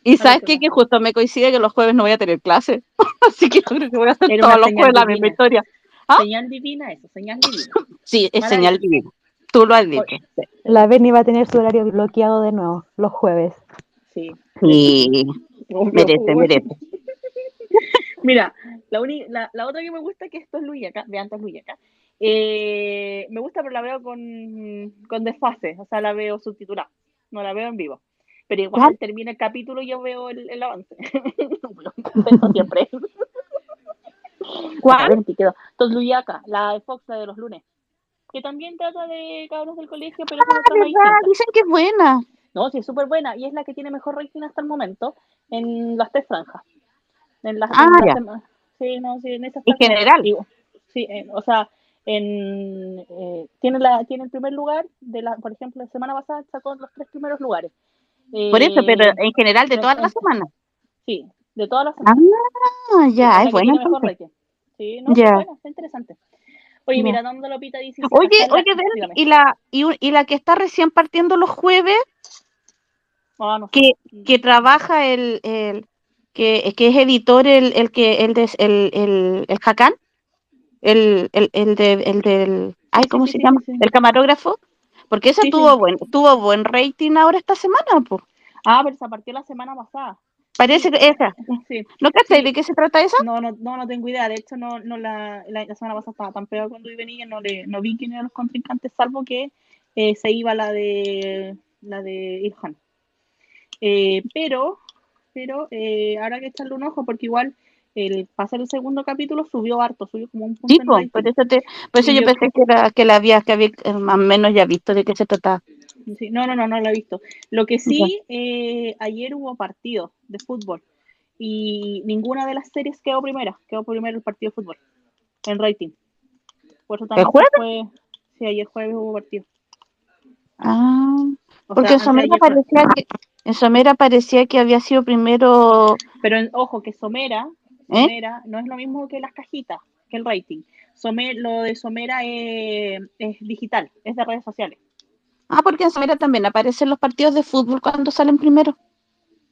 Y sabes qué que justo me coincide que los jueves no voy a tener clase, así que yo creo que voy a hacer Era todos los jueves la misma historia. ¿Ah? Señal divina eso, señal divina. Sí, es señal divina. Tú lo has dicho. La Berni va a tener su horario bloqueado de nuevo, los jueves. Sí. Sí, Obvio, merece, merece. Mira, la, uni- la, la otra que me gusta, que esto es Luis acá, de antes Luis acá, eh, me gusta pero la veo con, con desfase, o sea, la veo subtitulada, no la veo en vivo. Pero igual ¿Cuál? termina el capítulo y yo veo el, el avance. Eso siempre. ¿Cuál? Luyaca, la de Fox, la de los lunes. Que también trata de cabros del colegio, pero Ah, verdad, distinta. dicen que es buena. No, sí, es súper buena. Y es la que tiene mejor rating hasta el momento en las tres franjas. En las, Ah, en ya. Sí, no, sí, en esas En está general. digo, sí, eh, o sea, en, eh, tiene, la, tiene el primer lugar, de la, por ejemplo, la semana pasada sacó los tres primeros lugares. Por eso, pero Eh, en general de pero toda la en- semana. Sí, de todas las Ah, semanas. ya, la es rating. Sí, no, Ya. buena, está interesante. Oye, Ya. mira, dando Lopita dice... si Oye, la- oye, y la, y, y la que está recién partiendo los jueves, Ah, no que, que trabaja el, el que, que es editor el, el que el de, el, el, el Hakan, el, el, el de el del ay, ¿cómo sí, se sí, llama? sí. El camarógrafo. Porque esa Sí, sí. tuvo buen, tuvo buen rating ahora esta semana, pues. Ah, pero se partió la semana pasada. Parece que esa. Sí. ¿No cachai Sí. de qué se trata esa? No, no, no, no tengo idea. De hecho, no, no la, la, la semana pasada estaba tan pegada cuando iba venía, no le, no vi quién eran los contrincantes, salvo que eh, se iba la de la de Ilhan. Eh, pero, pero eh, ahora que echarle un ojo, porque igual el pasar el segundo capítulo subió harto, subió como un punto Sí, rating. por eso, te, por eso yo yo pensé que, era, que la había, que había eh, más o menos ya visto de qué se trataba. Sí, no, no, no, no la he visto. Lo que sí, eh, ayer hubo partido de fútbol y ninguna de las series quedó primera, quedó primero el partido de fútbol en rating. Por eso también se jueves? fue. Sí, ayer jueves hubo partido. Ah, O porque sea, en Somera fue. parecía que, en Somera parecía que había sido primero, Pero en- ojo, que Somera, ¿Eh? Somera no es lo mismo que las cajitas, que el rating. Somer, lo de Somera es, es digital, es de redes sociales. ah, porque en Somera también aparecen los partidos de fútbol cuando salen primero.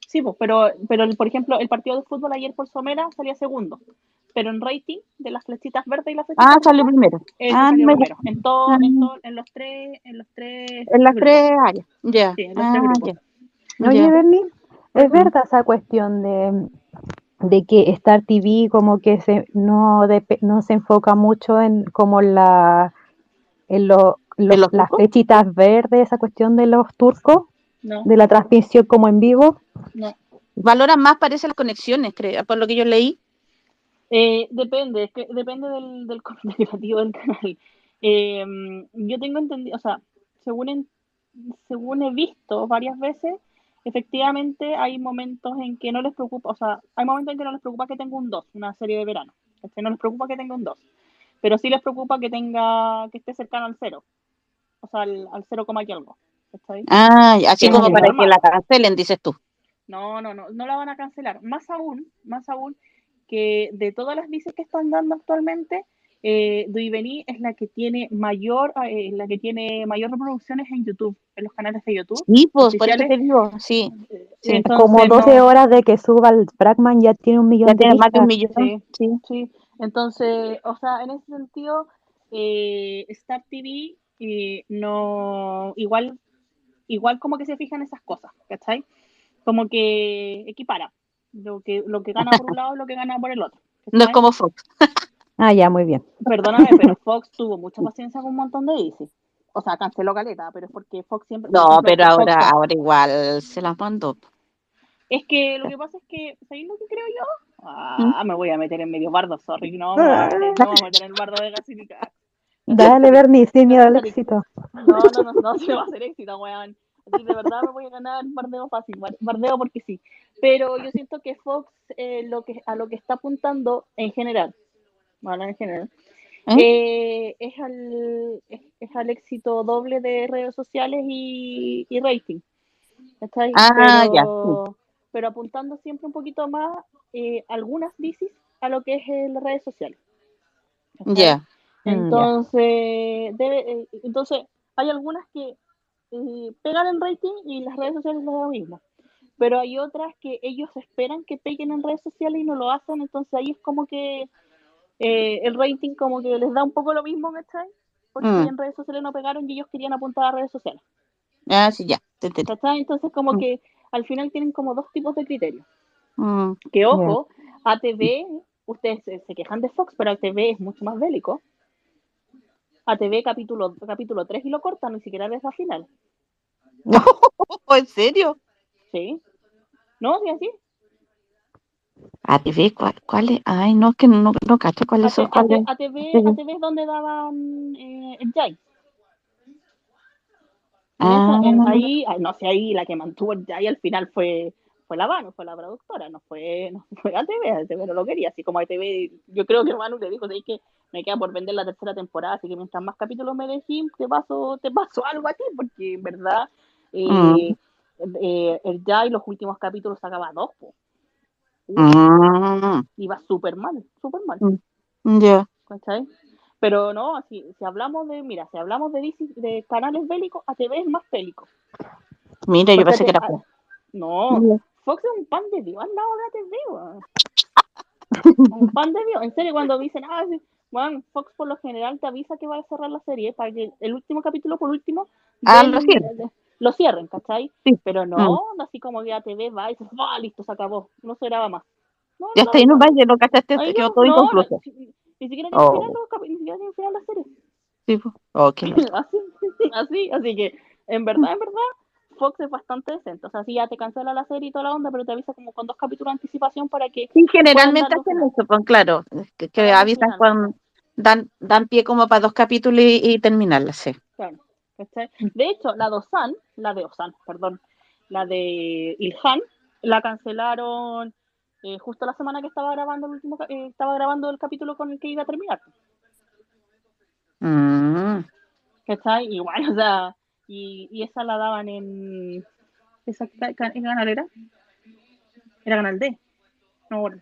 Sí, pues, pero, pero el- por ejemplo, el partido de fútbol ayer por Somera salía segundo. Pero en rating, de las flechitas verdes y las flechitas Ah, rojas, primero. Ah, salió me primero. En todo, Ah. en todo, en los tres, en los tres En las grupos. tres áreas. Ya. Sí, en los Ah, tres grupos. ya. Oye. Bernie, ¿es verdad esa cuestión de de que Star TV como que se, no, depe- no se enfoca mucho en como la en lo- los las turcos? flechitas verdes, esa cuestión de los turcos, No, de la transmisión como en vivo. no. Valoran más, parece, las conexiones, creo, por lo que yo leí. Eh, depende, es que depende del, del del canal. Eh, yo tengo entendido, o sea, según, en- según he visto varias veces, efectivamente hay momentos en que no les preocupa, o sea, hay momentos en que no les preocupa que tenga un 2, una serie de verano. ¿cachai? No les preocupa que tenga un 2, pero sí les preocupa que tenga, que esté cercano al 0, o sea, al, al 0, y algo. ¿cachai? Ah, así Que como para normal. que la cancelen, dices tú. No, no, no, no la van a cancelar. Más aún, más aún, que de todas las bicis que están dando actualmente, eh, Duivení es la que tiene mayor, eh, la que tiene mayor reproducciones en YouTube, en los canales de YouTube. Sí, pues, por eso te digo, sí. Eh, Sí. entonces como 12 no- horas de que suba el Bragman ya tiene un millón Ya de tiene más de un millón. Sí. Sí. Sí, entonces, o sea, en ese sentido, eh, Star TV eh, no, igual, igual como que se fijan esas cosas, ¿cachai? Como que equipara lo que, lo que gana por un lado y lo que gana por el otro. No es ¿cachai? como Fox. Ah, ya, muy bien. Perdóname, pero Fox tuvo mucha paciencia con un montón de DC. O sea, canceló caleta, pero es porque Fox siempre. No, pero Fox- ahora, ahora igual se las mandó. Es que lo que pasa es que, ¿sabéis lo que creo yo? Ah, me voy a meter en medio bardo, sorry. No, me voy a meter, no me voy a meter en el bardo de gasificar. Dale, Bernie, sin miedo al éxito. No, no, no, no se va a hacer éxito, weón. De verdad me voy a ganar bardeo fácil, bar- bardeo porque sí. Pero yo siento que Fox eh, lo que, a lo que está apuntando en general, bueno, en general, eh, es, al, es, es al éxito doble de redes sociales y, y rating. ¿cachai? Ah, ya, pero, pero apuntando siempre un poquito más eh, algunas bicis a lo que es eh, las redes sociales. Mm, ya. Entonces, debe, entonces, hay algunas que pegan en rating y las redes sociales les da lo mismo. Pero hay otras que ellos esperan que peguen en redes sociales y no lo hacen, entonces ahí es como que eh, el rating como que les da un poco lo mismo, ¿cachai? Porque Mm. en redes sociales no pegaron y ellos querían apuntar a redes sociales, Ah, sí, ya. te entendí. ¿cachai? Entonces como Mm. que al final tienen como dos tipos de criterios. Mm. Que ojo, ATV, ustedes se, se quejan de Fox, pero ATV es mucho más bélico. ATV capítulo, capítulo 3 y lo cortan, ni siquiera ves la final. ¿En serio? ¿Sí? ¿No? ¿Sí así? ATV, ¿cuál, cuál es? Ay, no, es que no, no cacho cuáles son. AT- cuáles. ATV. ATV es donde daban eh, el Jai. Ah, esa- en- ahí, ay, no sé, ahí la que mantuvo el Jai al final fue, fue la Vano, fue la productora, no fue, no fue ATV, ATV no lo quería, así como ATV, yo creo que Manu le dijo, "Sabes que me queda por vender la tercera temporada, así que mientras más capítulos me dejes, te paso, te paso algo a ti, porque en verdad eh, Mm. eh, el Jai los últimos capítulos sacaba dos, po. Mm, iba súper mal, súper mal. ya. ¿cachai? Pero no, si, si hablamos de, mira, si hablamos de, canales bélicos, ATV es más bélico. Mira, yo pensé que era Fox. No, Ya. Fox es un pan de Dios al lado de ATV, weón. Un pan de Dios. En serio, cuando dicen, ah, sí, weón, Fox por lo general te avisa que va a cerrar la serie para que el último capítulo, por último, Ah, lo. Lo cierren, ¿cachai? Sí. Pero no, así como que ATV va y dice, ah, listo, se acabó, no se graba más. No, Ya no, está ahí no, nomás, ya lo cachaste, Ahí quedó todo inconcluso. ni, ni siquiera tiene Oh. final, ni siquiera final la serie. Sí, pues. Oh, loco. así, así, así que en verdad, en verdad, Fox es bastante decente. O sea, sí, ya te cancela la serie y toda la onda, pero te avisa como con dos capítulos de anticipación para que. Sí, generalmente hacen eso, pues claro, que, que avisan final. con, dan, dan pie como para dos capítulos y, y terminarla, sí. Claro, ¿cachai? De hecho, la de Osan, la de Osan, perdón, la de Ilhan, la cancelaron eh, justo la semana que estaba grabando el último, eh, estaba grabando el capítulo con el que iba a terminar. Mm, ¿Cachai? Igual, o sea, y, y esa la daban en. ¿Esa qué canal era? Era Canal D. No, bueno.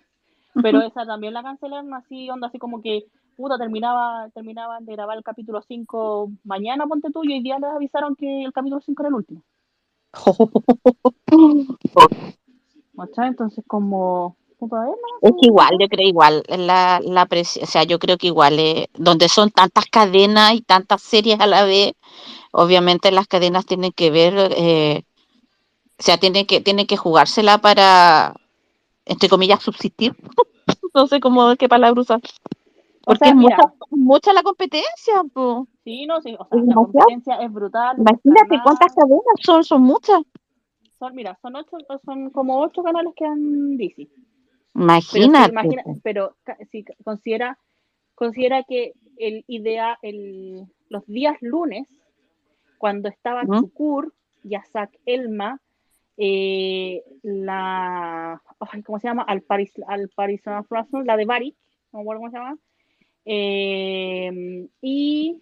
Pero esa también la cancelaron así, onda, así como que, puta, terminaba, terminaban de grabar el capítulo 5 mañana, ponte tú, y hoy día les avisaron que el capítulo 5 era el último. Entonces, como. Es que igual, yo creo igual, la, la presi- o sea, yo creo que igual, eh, donde son tantas cadenas y tantas series a la vez, obviamente las cadenas tienen que ver, eh, o sea, tienen que, tienen que jugársela para, entre comillas, subsistir. no sé cómo, qué palabra usar. O Porque sea, es mira, mucha, mucha la competencia, po. sí, no, sí, o sea, la competencia es brutal. Imagínate cuántas cadenas son, son muchas. Son, mira, son ocho, son como ocho canales que han DC. Pero, si Imagínate. imagina- po. pero si considera, considera que el idea, el, los días lunes, cuando estaba ¿Mm? Chukur, Yasak Elma, eh, la, ay, ¿cómo se llama? Al Paris, al Paris, la de Bari, no me acuerdo cómo se llama, eh, y,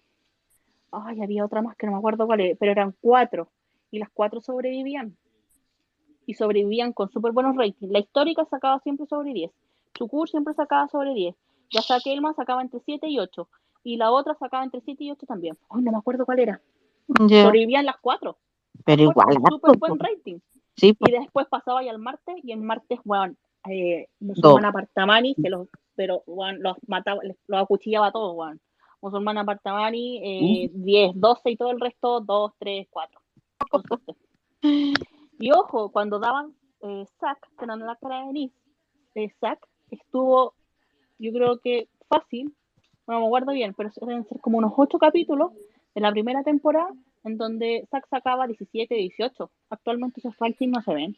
ay, había otra más que no me acuerdo cuál es, pero eran cuatro, y las cuatro sobrevivían y sobrevivían con súper buenos ratings. La histórica sacaba siempre sobre 10. Chukur siempre sacaba sobre 10. Ya saqué Elma sacaba entre 7 y 8. Y la otra sacaba entre 7 y 8 también. Ay, no me acuerdo cuál era. Sobrevivían las cuatro. Pero Cuatro, igual, súper buen rating. Sí. Y después pasaba ya al martes. Y el martes, weón, eh, musulmán Apartamani, se los, pero weón, los mataba, los acuchillaba a todos, weón. Musulmán Apartamani, eh, 10, 12 y todo el resto, 2, 3, 4. Con suerte. Y ojo, cuando daban eh, SAC, que eran la cara de Nis, eh, SAC estuvo, yo creo que fácil, no me acuerdo bien, pero deben ser como unos 8 capítulos de la primera temporada en donde SAC sacaba 17, 18. Actualmente esos rankings no se ven,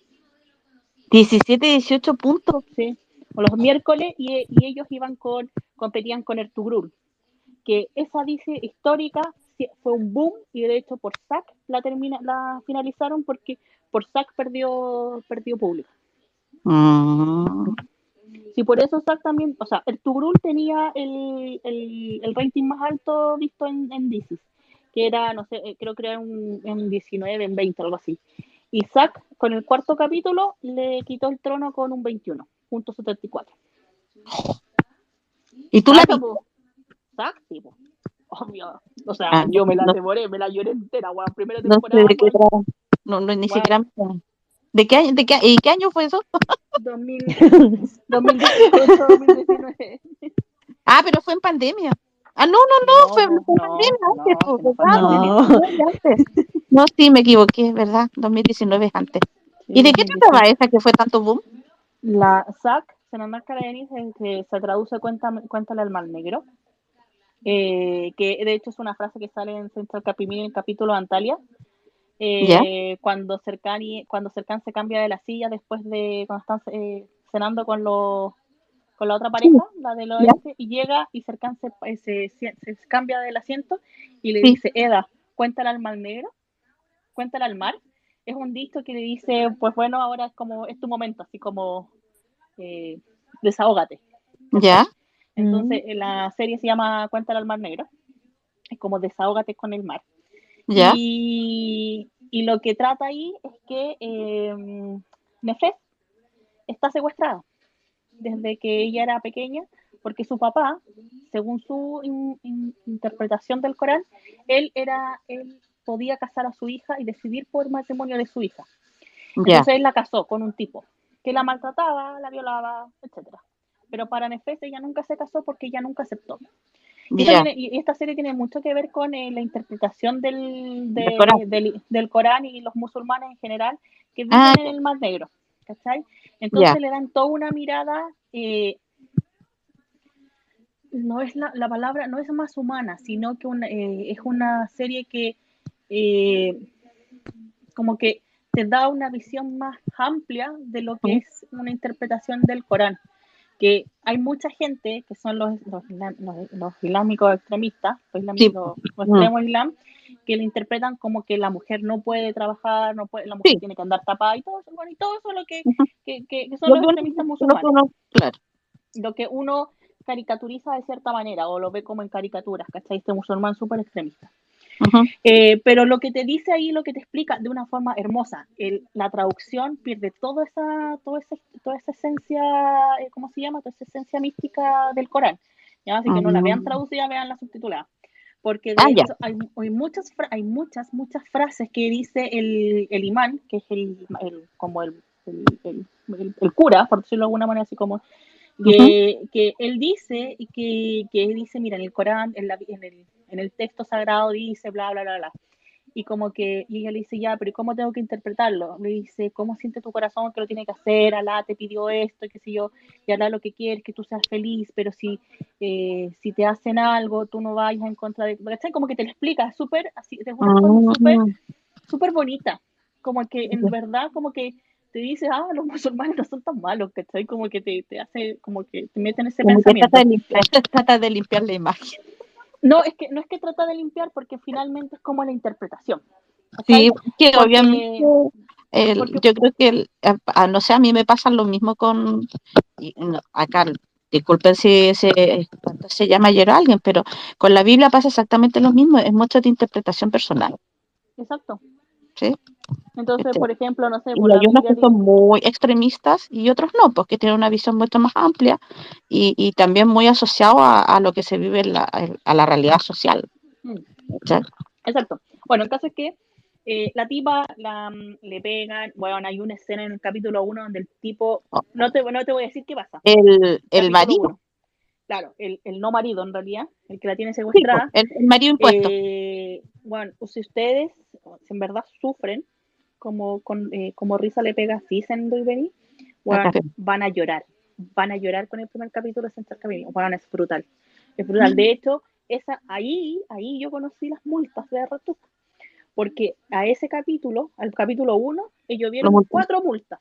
17, 18 puntos. ¿sí? O los miércoles y, y ellos iban con, competían con Ertugrul, que esa dice histórica fue un boom y de hecho por SAC la, termina, la finalizaron porque por SAC perdió, perdió público. Mm, Sí, por eso SAC también, o sea, el Tugrul tenía el, el, el rating más alto visto en, en DC, que era, no sé, eh, creo que era un, en 19, en 20, algo así. Y SAC, con el cuarto capítulo, le quitó el trono con un 21.74. ¿Y tú la po. SAC, sí, po. Obvio. O sea, Ah, yo me la no- devoré, me la lloré entera, weón. Primera No sé temporada, de qué. No, no, ni siquiera me. ¿De qué año, de qué, ¿Y qué año fue eso? 2000, 2018, 2019. Ah, pero fue en pandemia. Ah, no, no, no, No, fue, no, fue en pandemia no, antes, pues, ¿verdad? antes. No, sí, me equivoqué, ¿verdad? 2019 es antes. ¿Y de qué 2018. trataba esa que fue tanto boom? La SAC, Senador Caradenis, es que se traduce Cuéntame, Cuéntale al Mal Negro, eh, que de hecho es una frase que sale en Central en el capítulo Antalya, eh, cuando, Cercan y- cuando Cercan se cambia de la silla después de cuando están eh, cenando con los con la otra pareja, la del oeste, y llega y Cercan se, eh, se, se- se cambia del asiento y le Sí. dice, Eda, cuéntale al mal negro, cuéntale al mar. Es un dicho que le dice, pues bueno, ahora es como, es tu momento, así como eh, desahógate. ¿Ya? Entonces, en la serie se llama Cuéntale al mar negro. Es como desahógate con el mar. ¿Ya? Y, y lo que trata ahí es que eh, Nefes está secuestrada desde que ella era pequeña, porque su papá, según su in- in- interpretación del Corán, él era, él podía casar a su hija y decidir por el matrimonio de su hija. ¿Ya? Entonces él la casó con un tipo que la maltrataba, la violaba, etcétera. Pero para Nefes ella nunca se casó porque ella nunca aceptó. Y, esta ¿Ya? tiene- y esta serie tiene mucho que ver con eh, la interpretación del, de- Del Corán. del, del Corán y los musulmanes en general que viven Ah, en el Mar Negro. ¿Cachai? Entonces Ya. le dan toda una mirada, eh, no es la, la palabra, no es más humana, sino que una, eh, es una serie que eh, como que te da una visión más amplia de lo que es una interpretación del Corán que hay mucha gente que son los, los, los- los islámicos extremistas, los, islam- Sí. extremos islam, que lo interpretan como que la mujer no puede trabajar, no puede, la mujer Sí. tiene que andar tapada y todo eso, bueno, y todo eso lo que, que, que- que son Lo los extremistas musulmanes, claro. lo que uno caricaturiza de cierta manera o lo ve como en caricaturas, ¿cachai? Este musulmán súper extremista. Ujú. Eh, pero lo que te dice ahí, lo que te explica de una forma hermosa, el- la traducción pierde toda esa, toda esa, toda esa esencia, eh, ¿cómo se llama? Toda esa esencia mística del Corán. ¿ya? Así que no la vean Mm. traducida, vean la subtitulada. Porque de Ah, hecho hay, hay muchas, hay muchas, muchas frases que dice el, el imán, que es el, el- como el- el cura, por decirlo de alguna manera, así como que, que él dice y que, que dice, mira, en el Corán, en, la- en el, en el texto sagrado dice, bla, bla, bla, bla. y como que, y ella le dice, ya, pero ¿cómo tengo que interpretarlo? Le dice, ¿cómo siente tu corazón que lo tiene que hacer? Alá te pidió esto, qué sé yo, y Alá lo que quiere es que tú seas feliz, pero si, eh, si te hacen algo, tú no vayas en contra de... ¿cachai? Como que te lo explica, súper, así, de una forma súper, súper bonita, como que en verdad, como que te dice, ah, los musulmanes no son tan malos, ¿cachai? Como que te, te hace, como que te meten ese Como pensamiento. trata de, limpiar, trata de limpiar la imagen. No, es que no es que trata de limpiar porque finalmente es como la interpretación. Sí, que Porque- obviamente el- porque- yo creo que, el- a- a- no sé, a mí me pasa lo mismo con, y no, acá, disculpen si se, se llama ayer a alguien, pero con la Biblia pasa exactamente lo mismo, es mucho de interpretación personal. Exacto. ¿Sí? Entonces, Este, por ejemplo, no sé, Y por hay unos que son muy extremistas y otros no, porque tienen una visión mucho más amplia y, y también muy asociado a, a lo que se vive en la, a la realidad social. Mm. Exacto. Bueno, el caso es que eh, la tipa la, mm, le pegan, bueno, hay una escena en el capítulo 1 donde el tipo, Oh. no te, no te voy a decir qué pasa. El, el marido, uno. Claro, el, el no marido en realidad, el que la tiene sí, po, secuestrada. el, el marido impuesto. Eh, bueno, si ustedes en verdad sufren, como, con, eh, como Risa le pega así en Do y Vení, bueno, van a llorar. Van a llorar con el primer capítulo de Central Camino. Bueno, es brutal. Es brutal. De hecho, esa, ahí, ahí yo conocí las multas de RTUC. Porque a ese capítulo, al capítulo 1, ellos vieron multas. cuatro multas.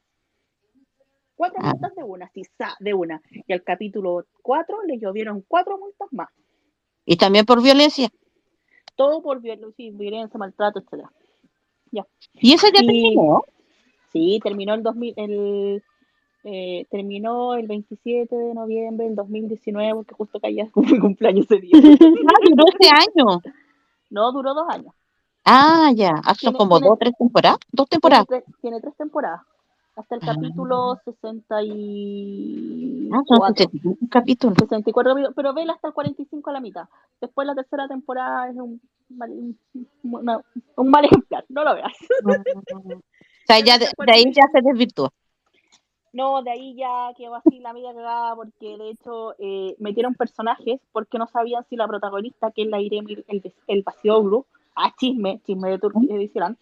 Cuatro Ah. multas de una, sí, sa- de una. Y al capítulo 4 le llovieron cuatro multas más. Y también por violencia. Todo por viol- sí, violencia, maltrato, Y eso ya Y- terminó. Sí, terminó el 2000, el, eh, terminó el 27 de noviembre del 2019, porque justo caía mi cumpleaños ese día. Ah, duró ese año. No, duró dos años. Ah, ya. Ah, son Tiene- como tiene- dos o tres temporadas. Dos Tiene temporadas. tres, tiene tres temporadas. Hasta el Ah. capítulo Ah, son 64. 75 capítulos. 64 capítulos, pero vela hasta el 45 a la mitad. Después la tercera temporada es un mal, un, una- un mal ejemplar, no lo veas. O sea, ya de, de ahí ya se desvirtuó. No, de ahí ya quedó así la media cagada porque de hecho eh, metieron personajes porque no sabían si la protagonista, que es la Irene el, el, Basioglu, ah, chisme, chisme de Turquía, hicieron,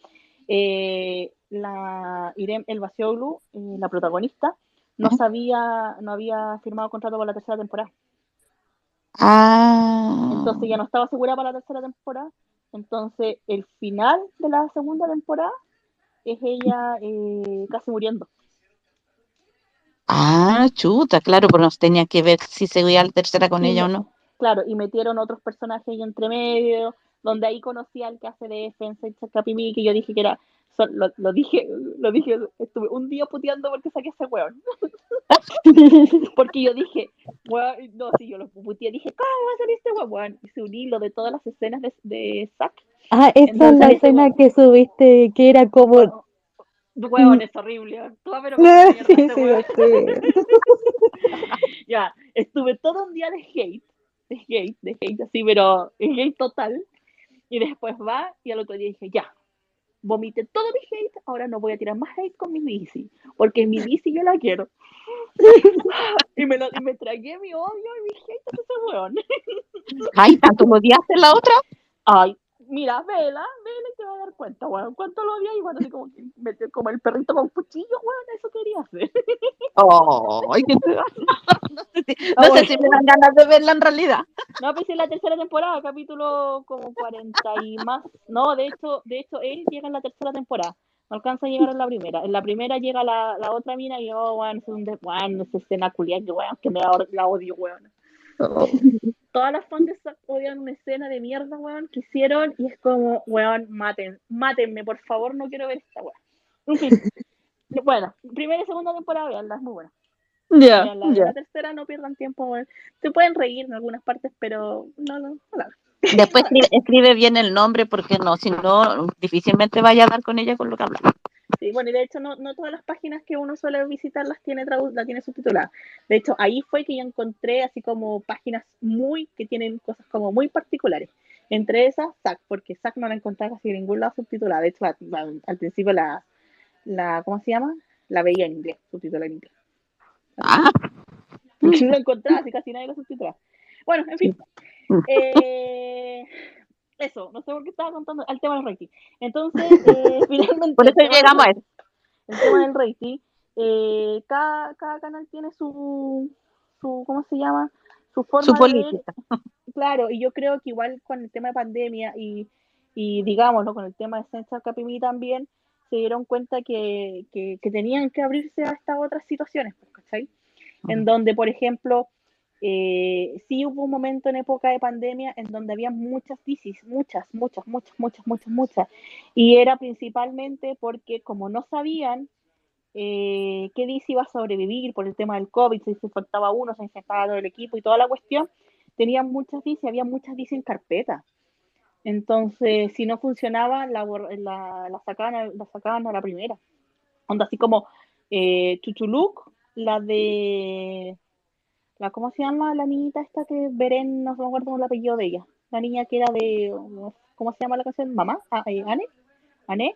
eh, la Irene el Basioglu, eh, la protagonista, no Ujú. sabía, no había firmado contrato para la tercera temporada. Ah. Entonces ya no estaba segura para la tercera temporada. Entonces el final de la segunda temporada es ella eh, casi muriendo. Ah, chuta, claro, pero nos tenía que ver si seguía la tercera con Sí, ella o no. Claro, y metieron otros personajes ahí entre medio, donde ahí conocí al que hace de defensa y Capimí, que yo dije que era, son- lo, lo dije, lo dije, estuve un día puteando porque saqué ese weón. Porque yo dije, weón, no, sí, yo lo puteé, dije, ¿cómo va a salir este weón? weón? Hice un hilo de todas las escenas de, de Zack. Ah, esa es la escena weón- que subiste, que era como... Weón, es horrible. Tú pero como mierda sí, este sí, lo. Ya, estuve todo un día de hate, de hate, de hate así, pero hate total. Y después va y al otro día dije, ya, vomité todo mi hate, ahora no voy a tirar más hate con mi bici, porque mi bici yo la quiero. y, me lo, y me tragué mi odio y mi hate a ese weón. Ay, tanto odiaste la otra. Ay, mira, vela, vela y te vas a dar cuenta, weón. ¿Cuánto lo odias? Y bueno, así como, que metió como el perrito con cuchillo, weón, eso quería hacer. Ay, qué te- no sé si, no Ah, sé bueno. si me dan ganas de verla en realidad. No, pues en la tercera temporada, capítulo como 40 y más. No, de hecho, de hecho, él llega en la tercera temporada. No alcanza a llegar en la primera. En la primera llega la, la otra mina y oh, weón, es un de, weón, esa escena culiada que weón, que me da, la odio, weón. Todas las fans de Zack odian una escena de mierda, weón, que hicieron y es como, weón, maten, mátenme, por favor, no quiero ver esta weón. En fin. Bueno, primera y segunda temporada, veanla, es muy buena. Ya, Veanla, la tercera no pierdan tiempo, weón. Se pueden reír en algunas partes, pero no, no, no. Después escribe, escribe bien el nombre porque no, si no, difícilmente vaya a dar con ella con lo que habla. Sí, bueno, y de hecho no, no todas las páginas que uno suele visitar las tiene la tiene subtitulada. De hecho, ahí fue que yo encontré así como páginas muy, que tienen cosas como muy particulares. Entre esas, SAC, porque SAC no la encontraba casi en ningún lado subtitulada. De hecho, al principio la, la, ¿cómo se llama? La veía en inglés, subtitulada en inglés. Ah, no la encontraba, así casi nadie la subtitulaba. Bueno, en fin. Eh, eso, no sé por qué estaba contando al tema del rating. Entonces, eh, finalmente. Por eso llegamos a rating- El tema del rating. eh, cada, cada canal tiene su, su, ¿cómo se llama? Su forma Su de política. Claro, y yo creo que igual con el tema de pandemia y, y digámoslo, con el tema de Central Capimí también, se dieron cuenta que, que, que tenían que abrirse a estas otras situaciones, pues, ¿cachai? En donde, por ejemplo, eh, sí hubo un momento en época de pandemia en donde había muchas crisis, muchas, muchas, muchas, muchas, muchas, muchas. Y era principalmente porque como no sabían eh, qué DC iba a sobrevivir por el tema del COVID, si se faltaba uno, se infectaba todo el equipo y toda la cuestión, tenían muchas DC, había muchas DC en carpeta. Entonces, si no funcionaba, la, la, la sacaban, la sacaban a la primera. Onda, así como eh, la de. ¿Cómo se llama la niñita esta que Beren, no me acuerdo el apellido de ella? La niña que era de. ¿Cómo se llama la canción? ¿Mamá? Ah, eh, ¿Ane?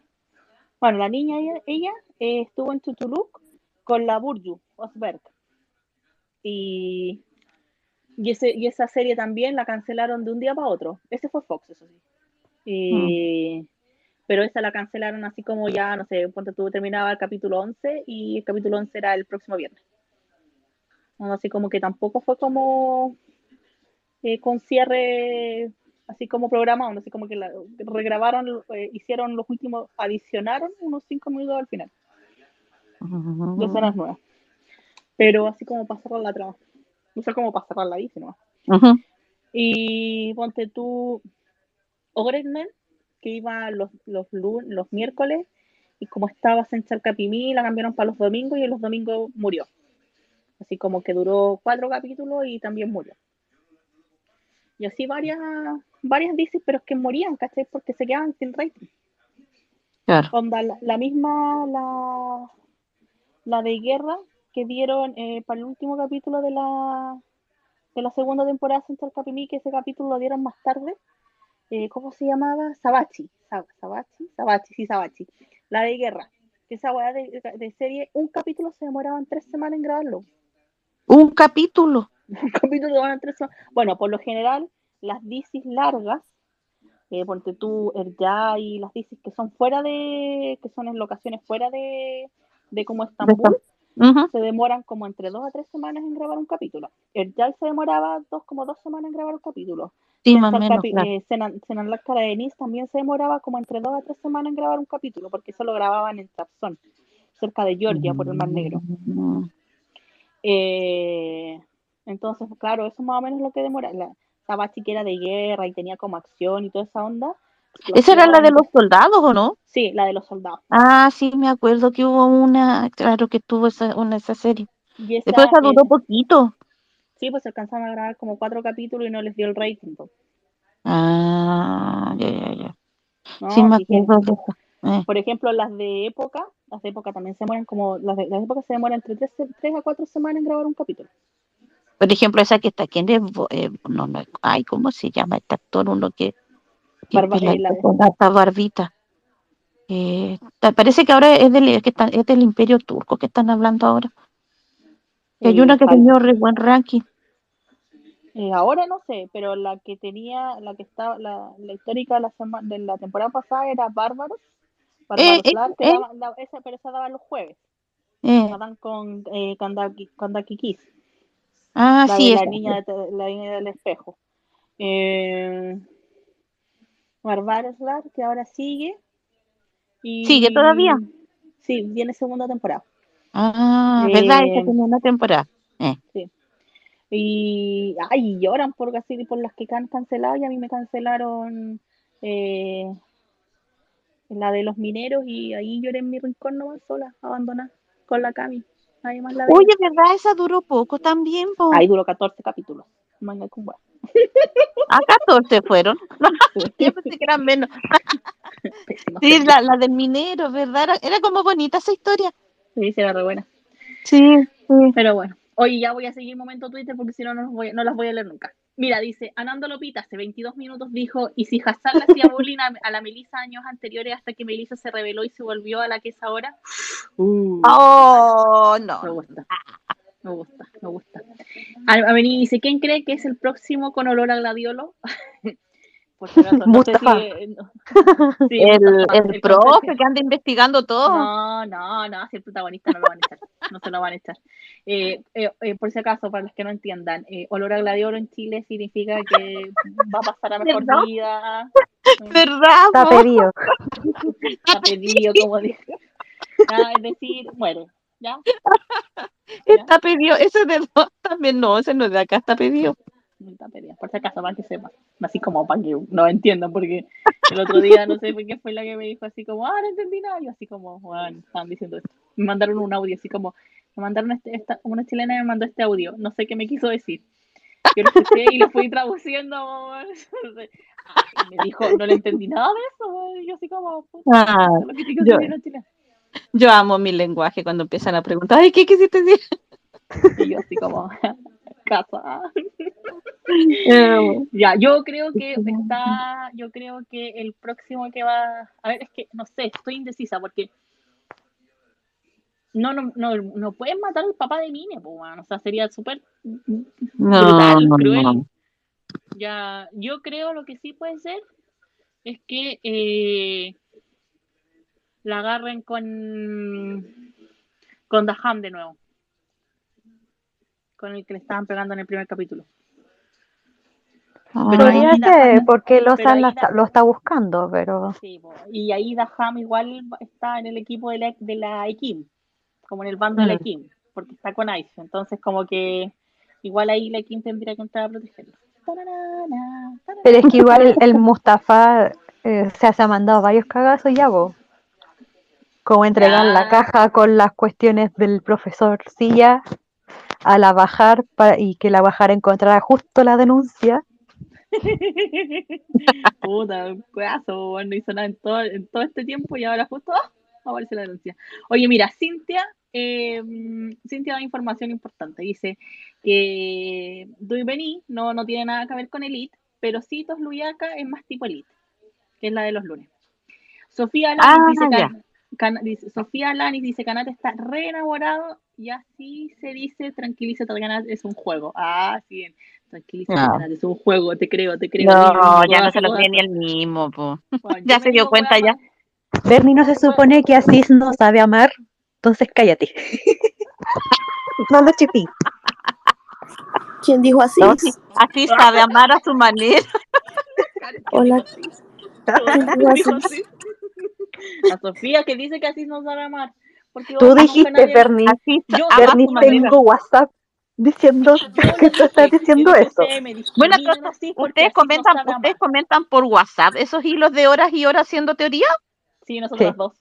Bueno, la niña, ella, eh, estuvo en Chuchuluc con la Burju Osberg. Y, y, ese, y esa serie también la cancelaron de un día para otro. Ese fue Fox, eso sí. Pero esa la cancelaron así como ya, no sé, cuando tú terminaba el capítulo 11 y el capítulo 11 era el próximo viernes. Así como que tampoco fue como eh, con cierre así como programado, así como que la, regrabaron, eh, hicieron los últimos, adicionaron unos 5 minutos al final de escenas nuevas. Pero así como para cerrar la trama. No sé cómo para cerrarla ahí, sino. Ujú. Y ponte tú Ogredmen, que iba los, los, los miércoles, y como estaba Central Capimí, la cambiaron para los domingos y en los domingos murió. Así como que duró cuatro capítulos y también murió. Y así varias, varias dices, pero es que morían, ¿cachai? Porque se quedaban sin rating. Claro. Onda, la, la misma, la, la de guerra que dieron eh, para el último capítulo de la, de la segunda temporada de Central Capimí, que ese capítulo lo dieron más tarde. Eh, ¿Cómo se llamaba? Sabachi. Sa- Sabachi, Sabachi, sí, Sabachi. La de guerra. Que esa weá de, de serie, un capítulo se demoraban tres semanas en grabarlo. Un capítulo. Un capítulo se demoraban tres semanas. Bueno, por lo general, las disis largas, eh, ponte tú, ya y las disis que son fuera de, que son en locaciones fuera de, de como Estambul, se demoran como entre dos a tres semanas en grabar un capítulo. El se demoraba dos, como dos semanas en grabar un capítulo. Sí, más menos, claro. eh, Senan- Senanlac Caradenis también se demoraba como entre dos a tres semanas en grabar un capítulo, porque eso lo grababan en Trabzon, cerca de Georgia, por el Mar Negro. Eh, entonces, claro, eso más o menos es lo que demora. La Sabachi que era de guerra y tenía como acción y toda esa onda. ¿Esa era la de los soldados o no? Sí, la de los soldados. Ah, sí, me acuerdo que hubo una, claro que tuvo esa, una, esa serie. Y esa, Después esa duró eh, poquito. sí, pues alcanzaron a grabar como cuatro capítulos y no les dio el rating. pues, Ah, ya, ya, ya. ¿no? Sí, me acuerdo de. Eh, Por ejemplo, las de época, las de época también se demoran como, las de, las de época se demoran entre tres, tres a cuatro semanas en grabar un capítulo. Por ejemplo, esa que está, ¿quién es? Bo- eh, no, no, ay, ¿cómo se llama este actor? Uno que, que Barba- eh, la- con harta barbita. Eh, ta- parece que ahora es del, que está- es del Imperio Turco que están hablando ahora. Que hay una que tenía re buen ranking. eh, ahora no sé, pero la que tenía, la que estaba, la, la histórica de la, sema- de la temporada pasada era Bárbaros. Bárbaros eh, que eh. daba- la- esa, pero esa daba los jueves. Eh, La dan con eh, Kandaki, Kandaki Kiss, ah, la sí, de la niña, de- la niña del espejo. Eh, Barbaros Lab, que ahora sigue. Y, ¿Sigue todavía? Sí, viene segunda temporada. Ah, ¿verdad? Esa Eh, una temporada. Eh, Y ay, lloran por así por las que han cancelado y a mí me cancelaron eh, la de los mineros y ahí lloré en mi rincón nomás sola, abandonada, con la Cami. Nadie más la veía. Oye, ¿verdad? Esa duró poco también, po. Ahí duró 14 capítulos. Manga con. A 14 fueron. Sí. Yo pensé que eran menos. Sí, la, la del minero, ¿verdad? Era, era como bonita esa historia. Sí, sí, era re buena. Sí, sí. Pero bueno, oye, ya voy a seguir momento Twitter porque si no, no, voy- no las voy a leer nunca. Mira, dice, Anando Lopita hace 22 minutos dijo, y si Hassan le hacía bullying a, a la Melissa años anteriores hasta que Melissa se reveló y se volvió a la que es ahora. Uh, Oh, no. me gusta, me gusta, me gusta. A, a venir dice, ¿quién cree que es el próximo con olor a gladiolo? Por si acaso, no sé Mustafa. si, eh, no- sí, El, Mustafa, el el profe que anda investigando todo. No, no, no, si el protagonista no lo van a echar, no se lo van a echar. Eh, eh, eh, por si acaso, para los que no entiendan, eh, olor a gladiador en Chile significa que va a pasar a mejor ¿Verdad? vida. ¿Verdad? Está pedido. Está pedido, como dije. Ah, es decir, muere, ¿ya? Está pedido. Ese de dos también no, ese no es de acá, está pedido. Pedido, por si acaso, para que sepan. Así como para que no entiendan, porque el otro día no sé por qué fue la que me dijo así como, ah, no entendí nada. Yo así como, bueno, estaban diciendo esto. Me mandaron un audio así como, me mandaron este, esta, una chilena me mandó este audio, no sé qué me quiso decir. Yo lo escuché y lo fui traduciendo. Entonces, ay, me dijo, no le entendí nada de eso. Y yo así como, puta, Ah, lo que yo- yo amo mi lenguaje cuando empiezan a preguntar, ay, ¿qué quisiste decir? Y yo así como, casa. Ya, yo creo que está, yo creo que el próximo que va, a ver, es que no sé, estoy indecisa porque no, no, no, no pueden matar al papá de Mine, pues, weón, o sea, sería súper no, brutal, no, cruel. no. Ya, yo creo lo que sí puede ser es que eh, la agarren con con Daham de nuevo, con el que le estaban pegando en el primer capítulo. Pero ahí Podría la- ser, porque pero la está- lo está buscando, pero Sí, y ahí Daham igual está en el equipo de la, de la Ekim, como en el bando de la Mm. Ekim, porque está con Ice. Entonces, como que igual ahí la Ekim tendría que entrar a protegerlo. Pero es que igual el, el Mustafa eh, se ha mandado varios cagazos ya, vos. Como entregar la caja con las cuestiones del profesor Silla a la bajar para, y que la bajar encontrara justo la denuncia. Puta, un bueno, no hizo nada en todo, en todo este tiempo y ahora justo ¡ah! aparece la denuncia. Oye, mira, Cintia, eh, Cintia da información importante. Dice que Duiveni no, no tiene nada que ver con Elite, pero sí Luyaca es más tipo Elite, que es la de los lunes. Sofía Alanis Ah, dice. Can- Can- dice- Sofía Alanis dice Canate está re enamorado y así se dice tranquilízate Canate es un juego. Ah, sí, bien. Tranquilízate No. Canate es un juego, te creo, te creo. No, ya no se lo cree ni el mismo, po. Bueno, Ya se dio cuenta ya. Bernie no se supone que Asís no sabe amar, entonces cállate. no lo chipí. ¿Quién dijo así? No, sí, así sabe amar a su manera. Hola. Dijo así. A Sofía que dice que así no sabe amar. Porque Tú dijiste, Bernie, Yo- manera. tengo WhatsApp diciendo Yo que no tú estás diciendo eso. me Bueno, entonces, así ustedes no comentan, sabe ustedes amar. comentan por WhatsApp esos hilos de horas y horas haciendo teoría. Sí, nosotros Sí. dos.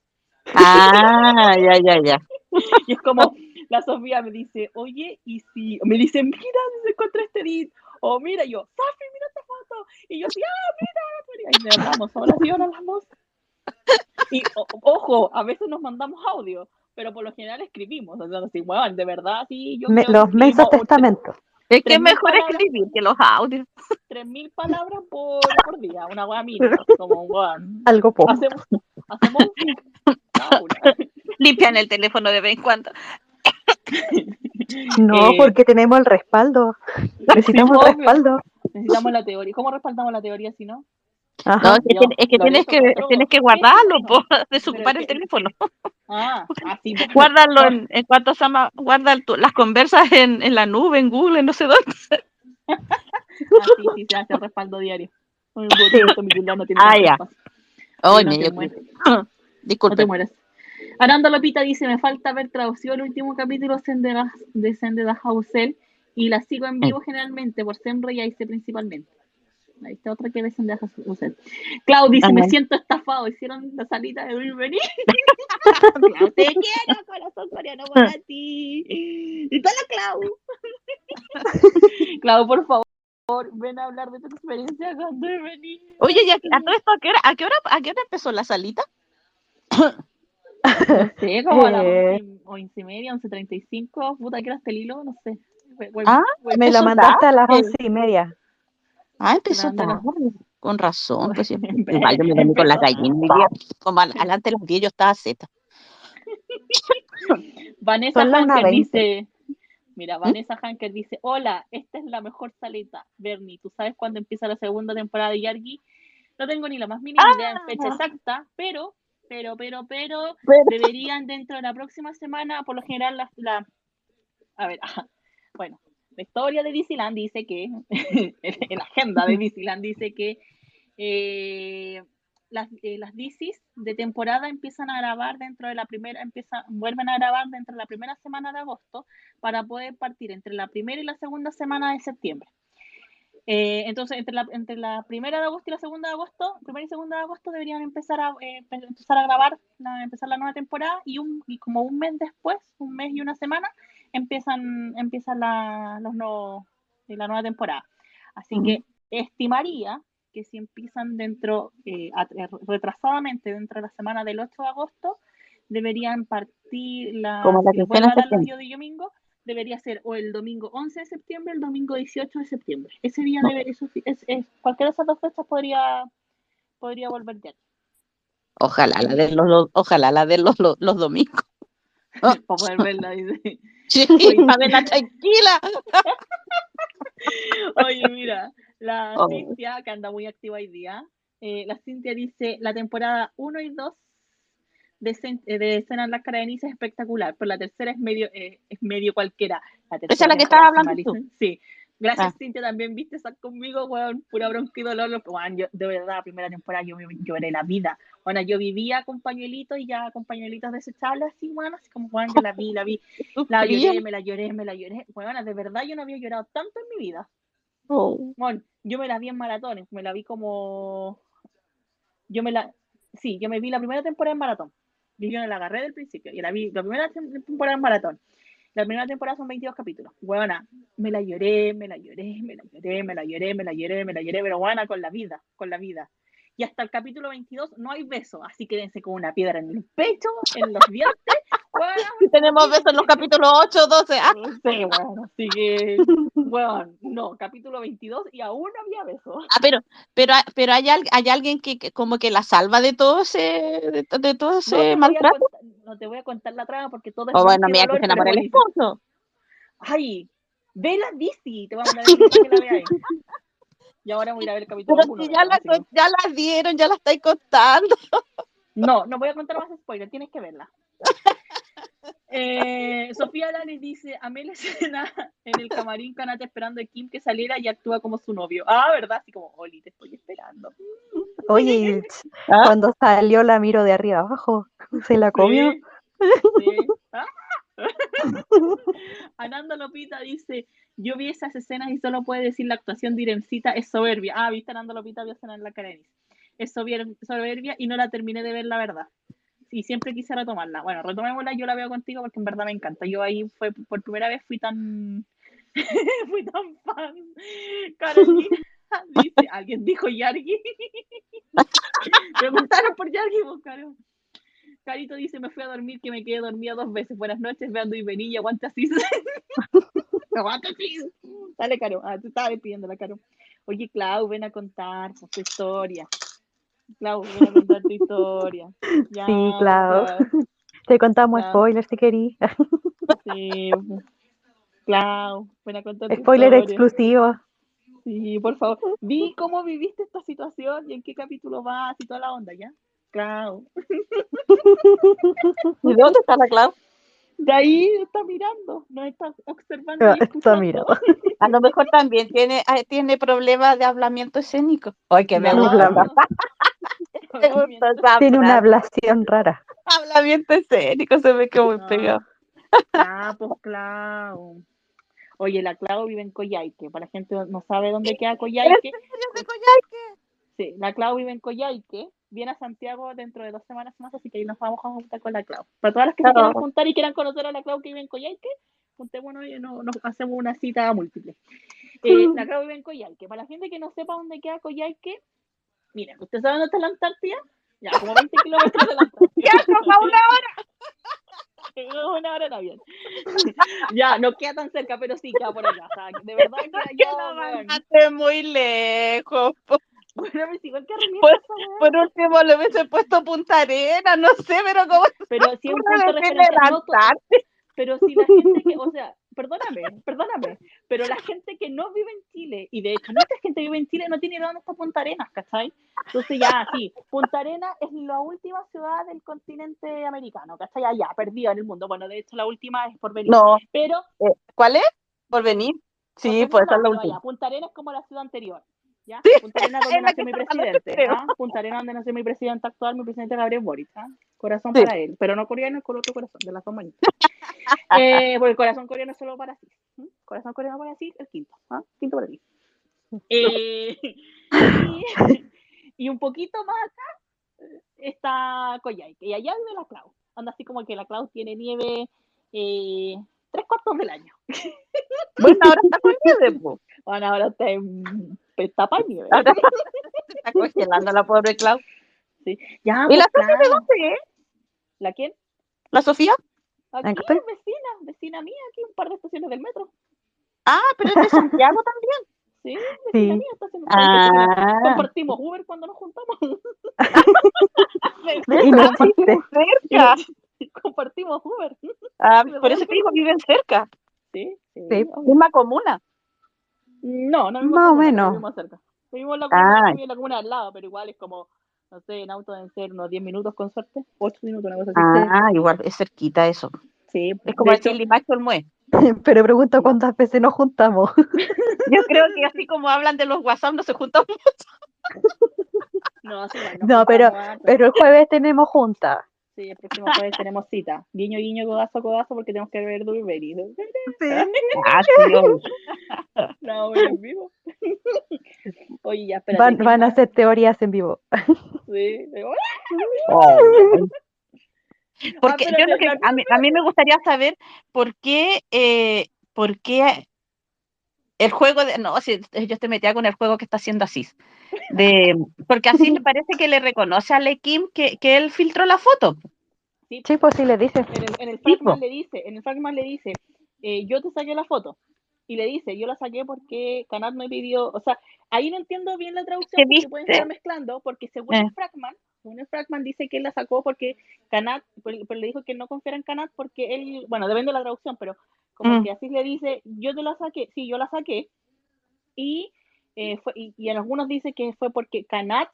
Ah, ya, ya, ya. Y es como, la Sofía me dice, oye, y si, me dice, mira, se encontré este edit. O mira, y yo, Sofi, mira esta foto. Y yo, sí, ah, mira, mira. Y le hablamos horas y horas las dos. Y o- ojo, a veces nos mandamos audio, pero por lo general escribimos. O sea, así, bueno, de verdad, sí, yo Me- los mensos testamentos. Es que Tres es mil mejor palabras. escribir que los audios. 3.000 palabras por, por día, una hueá mínima, como un. Algo poco. Hacemos, hacemos. Limpian el teléfono de vez en cuando. No, Eh, porque tenemos el respaldo. Necesitamos el respaldo. Necesitamos la teoría. ¿Cómo respaldamos la teoría si no? No, es que, Yo es tienes que tienes que guardarlo, po, desocupar es el teléfono. Ah, así. pues. Guárdalo en, en cuanto se llama, guarda tu- las conversas en, en la nube, en Google, en no sé dónde. Ah, sí, sí, se hace el respaldo diario. Un botito, mi no tiene Ah, ya. Ay, no te mueres. No Disculpe. te mueres. Aranda Lopita dice, me falta haber traducido el último capítulo de Sendera Hausel y la sigo en vivo generalmente por Senra y Aice principalmente. Ahí está otra que ve Sendera Hausel. Clau dice, me Ajá. siento estafado, hicieron la salita de. Clau, te quiero, corazón coreano para ti. Y toda la Clau. Clau, por favor, ven a hablar de tu experiencia con Bienvenido. Oye, ¿y a, a todo esto, ¿a qué, hora, a, qué hora, ¿a qué hora empezó la salita? No sé, como a las Eh. once, once y media, once treinta y cinco, puta, que era este hilo, no sé. Ah, Me la mandaste a las once y media. Ah, empezó tarde. Con razón. Pues, yo me con la empezó gallina. mi día. Como al, adelante de las 10 yo estaba zeta. Vanessa las Hanker 1:20. dice, mira, ¿Mm? Vanessa Hanker dice, hola, esta es la mejor salita. Bernie, ¿tú sabes cuándo empieza la segunda temporada de Yargi? No tengo ni la más mínima idea en fecha exacta, pero, pero, pero, pero, Pero- deberían dentro de la próxima semana, por lo general, la, la- a ver, bueno, la historia de Disneyland dice que, en la agenda de Disneyland dice que eh, las, eh, las DCs de temporada empiezan a grabar dentro de la primera, empiezan, vuelven a grabar dentro de la primera semana de agosto para poder partir entre la primera y la segunda semana de septiembre. Eh, entonces, entre la, entre la primera de agosto y la segunda de agosto, primera y segunda de agosto deberían empezar a, empe- empezar a grabar, la, empezar la nueva temporada y, un, y como un mes después, un mes y una semana, empiezan, empiezan la, los nuevos, eh, la nueva temporada. Así que estimaría que si empiezan dentro, eh, eh, retrasadamente dentro de la semana del 8 de agosto, deberían partir la, Como la de a días de domingo, debería ser o el domingo 11 de septiembre o el domingo 18 de septiembre. Ese día debe, eso, es, es- cualquiera de esas dos fechas podría, podría volver ya. Ojalá la de los, los- ojalá la de los, los, los domingos. Ah. para poder verla. dice. Sí, para verla tranquila. Oye, mira, la Oh. Cintia, que anda muy activa hoy día, eh, la Cintia dice, la temporada 1 y 2 de, eh, de Escena en la cara de Nice es espectacular, pero la tercera es medio, eh, es medio cualquiera. La Esa es la tercera que estabas hablando tú. Sí. Gracias, Ah. Cintia, también viste estar conmigo, weón, pura bronca y dolor. Weón, yo, de verdad, la primera temporada yo me lloré la vida. Bueno, yo vivía con pañuelitos y ya con pañuelitos desechables, así, bueno, así como, weón, yo la vi, la vi, la lloré, me la lloré, me la lloré. Weón, de verdad yo no había llorado tanto en mi vida. Oh. Bueno, yo me la vi en maratones, me la vi como. Yo me la. Sí, yo me vi la primera temporada en maratón. Y yo la agarré del principio. Y la vi la primera tem- temporada en maratón. La primera temporada son 22 capítulos. Buena, me la lloré, me la lloré, me la lloré, me la lloré, me la lloré, me la lloré, pero buena con la vida, con la vida. Y hasta el capítulo 22 no hay beso, así quédense con una piedra en el pecho, en los dientes. Buena, Y tenemos besos en los capítulos 8, 12. Ah, Sí, bueno, así que, bueno, no, capítulo 22 y aún no había beso. Ah, pero, pero, pero hay, hay alguien que, que como que la salva de todo ese, de, de todo No ese a maltrato. contar, no te voy a contar la trama porque todo es O bueno, mira que se enamora el esposo. Ay, ve la DC, te voy a mandar el que la veáis. Y ahora voy a ir a ver el capítulo Pero 1. si ya la, ya la dieron, ya la estáis contando. No, no voy a contar más spoilers, tienes que verla. Eh, Sofía Lanes dice, amé la escena en el camarín Canata esperando a Kim que saliera y actúa como su novio. Ah, ¿verdad? Así como, Oli, te estoy esperando. Oye, ¿Ah? cuando salió la miro de arriba abajo, se la comió. Sí, sí. Ah. Ananda Lopita dice, yo vi esas escenas y solo puede decir la actuación de Irencita es soberbia. Ah, viste Ananda Lopita, vio escena en la Denise. Es soberbia y no la terminé de ver, la verdad. Y siempre quise retomarla. Bueno, retomémosla, yo la veo contigo porque en verdad me encanta. Yo ahí fue por primera vez fui tan fui tan fan. Carolina dice, alguien dijo Yargi. Preguntaron por Yargi, vos, Caro. Carito dice, me fui a dormir que me quedé dormida dos veces. Buenas noches, veando y y aguanta así. aguanta así. Dale, Caro. Ah, tú estabas pidiendo la Caro. Oye, Clau, ven a contar pues, tu historia. Clau, ven a contar tu historia. Ya, Sí, Clau. Clau. Te contamos Ya. spoilers si querí. Sí. Clau, ven a contar tu Spoiler historia. exclusivo. Sí, por favor. Vi cómo viviste esta situación y en qué capítulo vas y toda la onda, ¿ya? Clau. ¿Y dónde está la Clau? De ahí está mirando, nos está observando. Está mirando. A lo mejor también tiene, ah, tiene problemas de hablamiento escénico. Ay, que me No. gusta. Me Hablamiento. gusta esa Tiene una ablación rara. Hablamiento escénico, se me quedó muy No. pegado. Ah, pues Clau. Oye, la Clau vive en Coyhaique. Para la gente que no sabe dónde queda Coyhaique. Sí, la Clau vive en Coyhaique. Viene a Santiago dentro de dos semanas más, así que ahí nos vamos a juntar con la Clau. Para todas las que se Claro. quieran juntar y quieran conocer a la Clau que vive en Coyhaique, juntémonos y no- nos hacemos una cita múltiple. Eh, la Clau vive en Coyhaique. Para la gente que no sepa dónde queda Coyhaique, miren, ¿usted sabe dónde está la Antártida? Ya, como 20 kilómetros de la Antártida. Ya, como una Una hora en avión. ya, no queda tan cerca, pero sí queda por allá. O sea, de verdad que lo weón. mandaste muy lejos. po. Bueno, pues igual que weá. Por último le hubiese puesto Punta Arena, no sé, pero como Pero si es un punto no pero si la gente que, o sea, perdóname, perdóname, pero la gente que no vive en Chile, y de hecho mucha gente que vive en Chile no tiene idea dónde está Punta Arenas, ¿cachai? Entonces ya, sí, Punta Arenas es la última ciudad del continente americano, ¿cachai? Allá, perdida en el mundo. Bueno, de hecho la última es por venir. No, Pero eh, ¿cuál es? Por venir. Sí, pues esa es la última. Punta Arenas es como la ciudad anterior. ¿Ya? Punta Arenas es donde nació mi presidente. ¿ah? Punta Arenas donde nació mi presidente actual, mi presidente Gabriel Boric. ¿ah? Corazón Sí. para él, pero no coreano, con otro corazón, de las dos manitas. eh, porque el corazón coreano es solo para sí. Corazón coreano para sí, el quinto. ¿ah? Quinto para ti. Eh, y, y un poquito más acá está Coyhaique. Y allá vive la Clau. Anda así como que la Clau tiene nieve eh, tres cuartos del año. Bueno, ahora está con nieve, po. Bueno, ahora está en tapa nieve. Se está congelando la pobre Clau. Ya, ¿Y la Sofía de dónde es? ¿La quién? ¿La Sofía? Aquí, vecina, vecina mía, aquí un par de estaciones del metro. Ah, pero es de Santiago también. Sí, vecina Sí. mía, está haciendo compartimos- Ah, Compartimos Uber cuando nos juntamos. Y no cerca. Compartimos Uber. Ah, por eso te digo, viven cerca. Sí, sí. Sí. Misma comuna. No, no vivimos Más o menos. Vivimos cerca. Vivimos en la comuna, Ah. en la comuna al lado, pero igual es como, no sé, en auto deben ser unos 10 minutos con suerte. 8 minutos, una cosa así. Ah, igual, es cerquita eso. Sí, Es como de decir el Mue. Pero pregunto cuántas veces nos juntamos. Yo creo que así como hablan de los WhatsApp, no se juntan no, sí, nos No, pero, pero el jueves tenemos junta. Sí, el próximo jueves tenemos cita. Guiño, guiño, codazo, codazo, porque tenemos que ver Dulberry. Ah, sí. No, voy en vivo. Oye, ya, espérate. Van, ¿qué van a hacer teorías en vivo. Sí. Oh. Porque Ah, yo espérate, lo que, la- a, mí, a mí me gustaría saber por qué, eh, por qué el juego de, no, si yo estoy metida con el juego que está haciendo Asís, de, porque así le parece que le reconoce a Le Kim que, que él filtró la foto. Sí, Sí, pues sí le dice. en el, en el Fragman le dice, en el Fragman le dice, eh, yo te saqué la foto. Y le dice, yo la saqué porque Canal me pidió, o sea, ahí no entiendo bien la traducción ¿Qué porque pueden viste? estar mezclando, porque según Eh. el Fragman, según el Fragman dice que él la sacó porque Canat, pero, pero le dijo que no confiara en Canat porque él, bueno, depende de la traducción, pero como Mm. que así le dice, yo te la saqué, sí, yo la saqué, y, eh, fue, y, y en algunos dice que fue porque Canat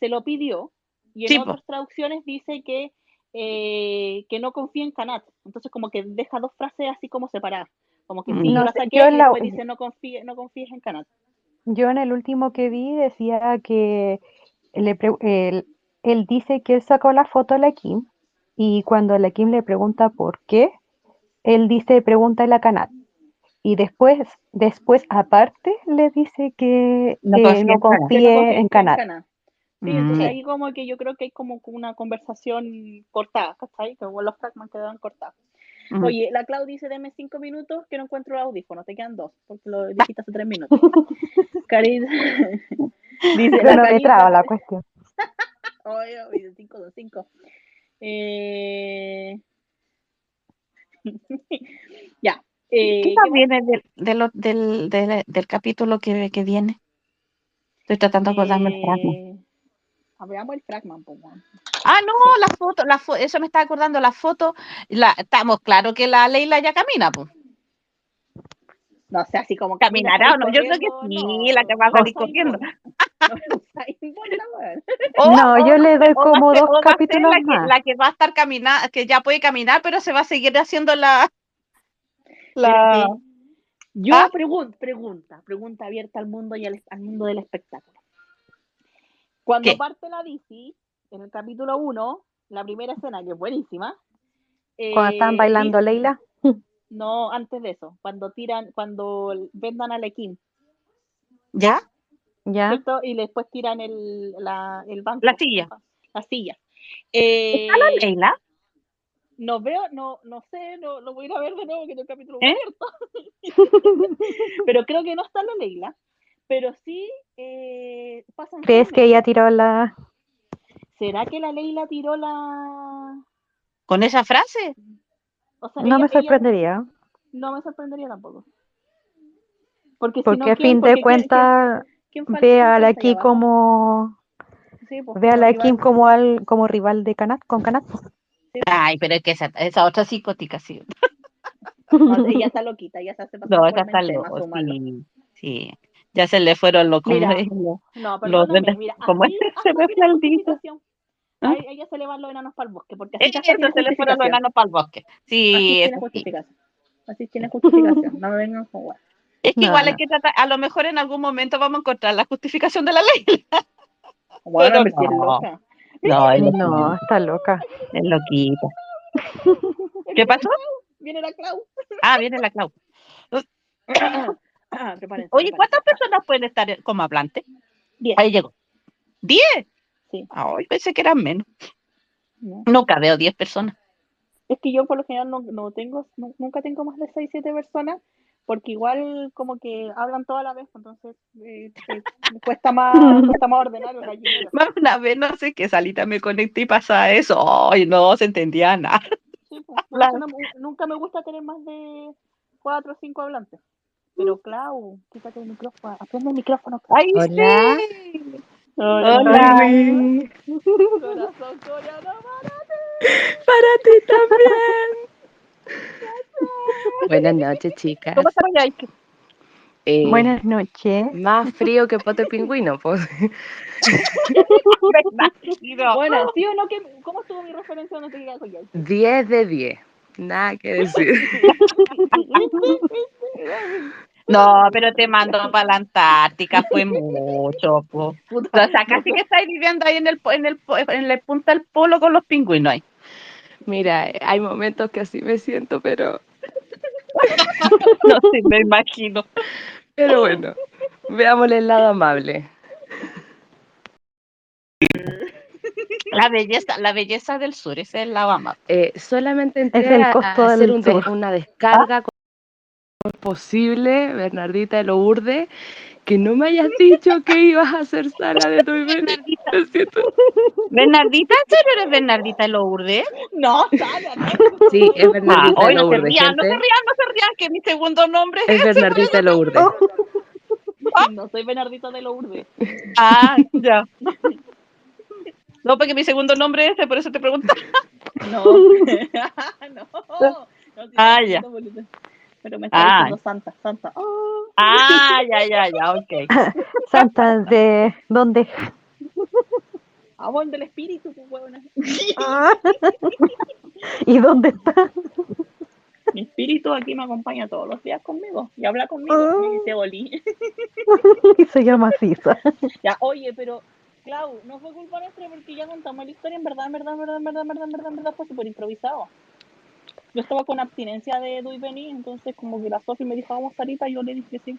se lo pidió, y en Sí, po. otras traducciones dice que, eh, que no confía en Canat. Entonces como que deja dos frases así como separadas. Como que sí, Mm. yo No la sé, saqué yo y la- después dice no confíes, no confíes en Canat. Yo en el último que vi decía que le pre- él, él dice que él sacó la foto a la Kim y cuando la Kim le pregunta por qué, él dice pregúntale a Kanat. Y después, después aparte, le dice que No no en no confíe en Kanat. Sí, entonces Mm. ahí como que yo creo que hay como una conversación cortada, ¿cachai? Que los fragments quedan cortados. Oye, la Clau dice, deme cinco minutos que no encuentro el audífono, te quedan dos, porque lo dijiste hace tres minutos. Cari dice, la Cronometraba Carita- la cuestión. Oye, oye, cinco, dos, cinco. Eh... ya. Eh, ¿Qué ¿qué más viene del, del, del, del capítulo que, que viene? Estoy tratando de acordarme el. Eh, Veamos el pues. Ah, no, la foto, la fo- eso me está acordando, la foto, la, estamos claro que la Leila ya camina, pues. No sé, así como ¿Caminará o no? Yo creo que sí, la que va a salir corriendo. No, o- yo le doy como dos capítulos la que, más. la que va a estar caminando, que ya puede caminar, pero se va a seguir haciendo la... la... Yo ¿Ah? pregun- pregunta, pregunta abierta al mundo y al, al mundo del espectáculo. Cuando ¿Qué? parte la bici, en el capítulo 1, la primera escena, que es buenísima. Cuando están eh, bailando Leila. No, antes de eso, cuando tiran, cuando vendan a Kim, ¿Ya? ¿Ya? ¿cierto? Y después tiran el, la, el banco. La silla. La silla. Eh, ¿Está la Leila? no veo, no, no sé, no lo voy a ir a ver de nuevo que tengo el capítulo ¿Eh? pero creo que no está la Leila. Pero sí eh, pasan ¿Crees que ella tiró la... ¿Será que la Leila tiró la ¿Con esa frase? o sea, No ella- me ella- sorprendería, no me sorprendería tampoco. Porque, si porque no, a ¿quién- fin porque de cuentas ve a la Kim como... Sí, pues, Ve a como la rival. Kim como, al, como rival de Kanat, con Kanat. Ay, pero es que esa, esa otra psicótica, sí. No, ella está loquita, ella se hace pasar No, esa está loco, sí, sí. Ya se le fueron los, Mira, como No, los mira, como así, este se me tiene fue dito. justificación. ¿Ah? A ella se le van los enanos para el bosque, porque así Es hasta cierto, tiene se le fueron los enanos para el bosque. Así Sí, tiene eso sí. justificación. Así tiene justificación. No me vengan con hueá. Es que No, igual hay que tratar, a lo mejor en algún momento vamos a encontrar la justificación de la ley. Bueno, Pero no. loca. No, es No, loquita, está loca. es loquita. ¿Qué pasó? Viene la Clau. Ah, viene la Clau. Ah, prepárense, Oye, ¿cuántas prepárense. personas pueden estar como hablantes? Diez. Ahí llegó. ¿Diez? Sí. Ay, pensé que eran menos. No. Nunca veo diez personas. Es que yo por lo general no, no tengo, nu- nunca tengo más de 6, 7 personas, porque igual como que hablan toda la vez, entonces eh, eh, me cuesta más, cuesta más ordenar el gallinero. Más una vez, no sé qué salita me conecté y pasa eso. Ay, no se entendía nada. Sí, pues, no me- nunca me gusta tener más de 4 o 5 hablantes. Pero Clau, quítate el micrófono, aprende el micrófono. Clau. Ay, Hola. sí. Hola. Hola. Corazón coreano para Para ti también. Buenas noches, chicas. ¿Cómo? Eh, Buenas noches. Más frío que pote pingüino, pues. Bueno, ¿sí o no? ¿Qué- ¿Cómo estuvo mi referencia? No te digas con 10 de 10. Nada que decir. No, pero te mando para la Antártica, fue mucho, po. O sea, casi que estáis viviendo ahí en el, po- en el, po- en la punta del polo con los pingüinos ahí. Mira, hay momentos que así me siento, pero, No sé, me imagino. pero bueno, veámosle el lado amable. La belleza, la belleza del sur, esa es la Bama. Eh, solamente entré Es el a- hacer un una descarga con lo posible, Bernardita de Lourdes, que no me hayas dicho que ibas a hacer sala de tu. Bernardita. Bernardita, ¿en serio eres Bernardita de Lourdes? No, Sara, no. Sí, es Ah, Bernardita de hoy no se Lourdes, rían, no se rían, no se rían, que mi segundo nombre Es Bernardita de Lourdes. No soy Bernardita de Lourdes. Ah, ya. No, porque mi segundo nombre es ese, por eso te pregunto. No. no. Ah, ya. Pero me está Ah. diciendo Santa, Santa. Oh. Ah, ya, ya, ya, ok. Santa de dónde? Amor del espíritu, pues huevona. ¿Y dónde está? Mi espíritu aquí me acompaña todos los días conmigo y habla conmigo. Me dice Oli. Y se llama Sisa. ya, oye, pero Clau, no fue culpa nuestra porque ya contamos la historia. En verdad, en verdad, en verdad, en verdad, en verdad, en verdad, en verdad fue súper improvisado. Yo estaba con abstinencia de Edu y Beni, entonces como que la Sofi me dijo, vamos Sarita, y yo le dije sí.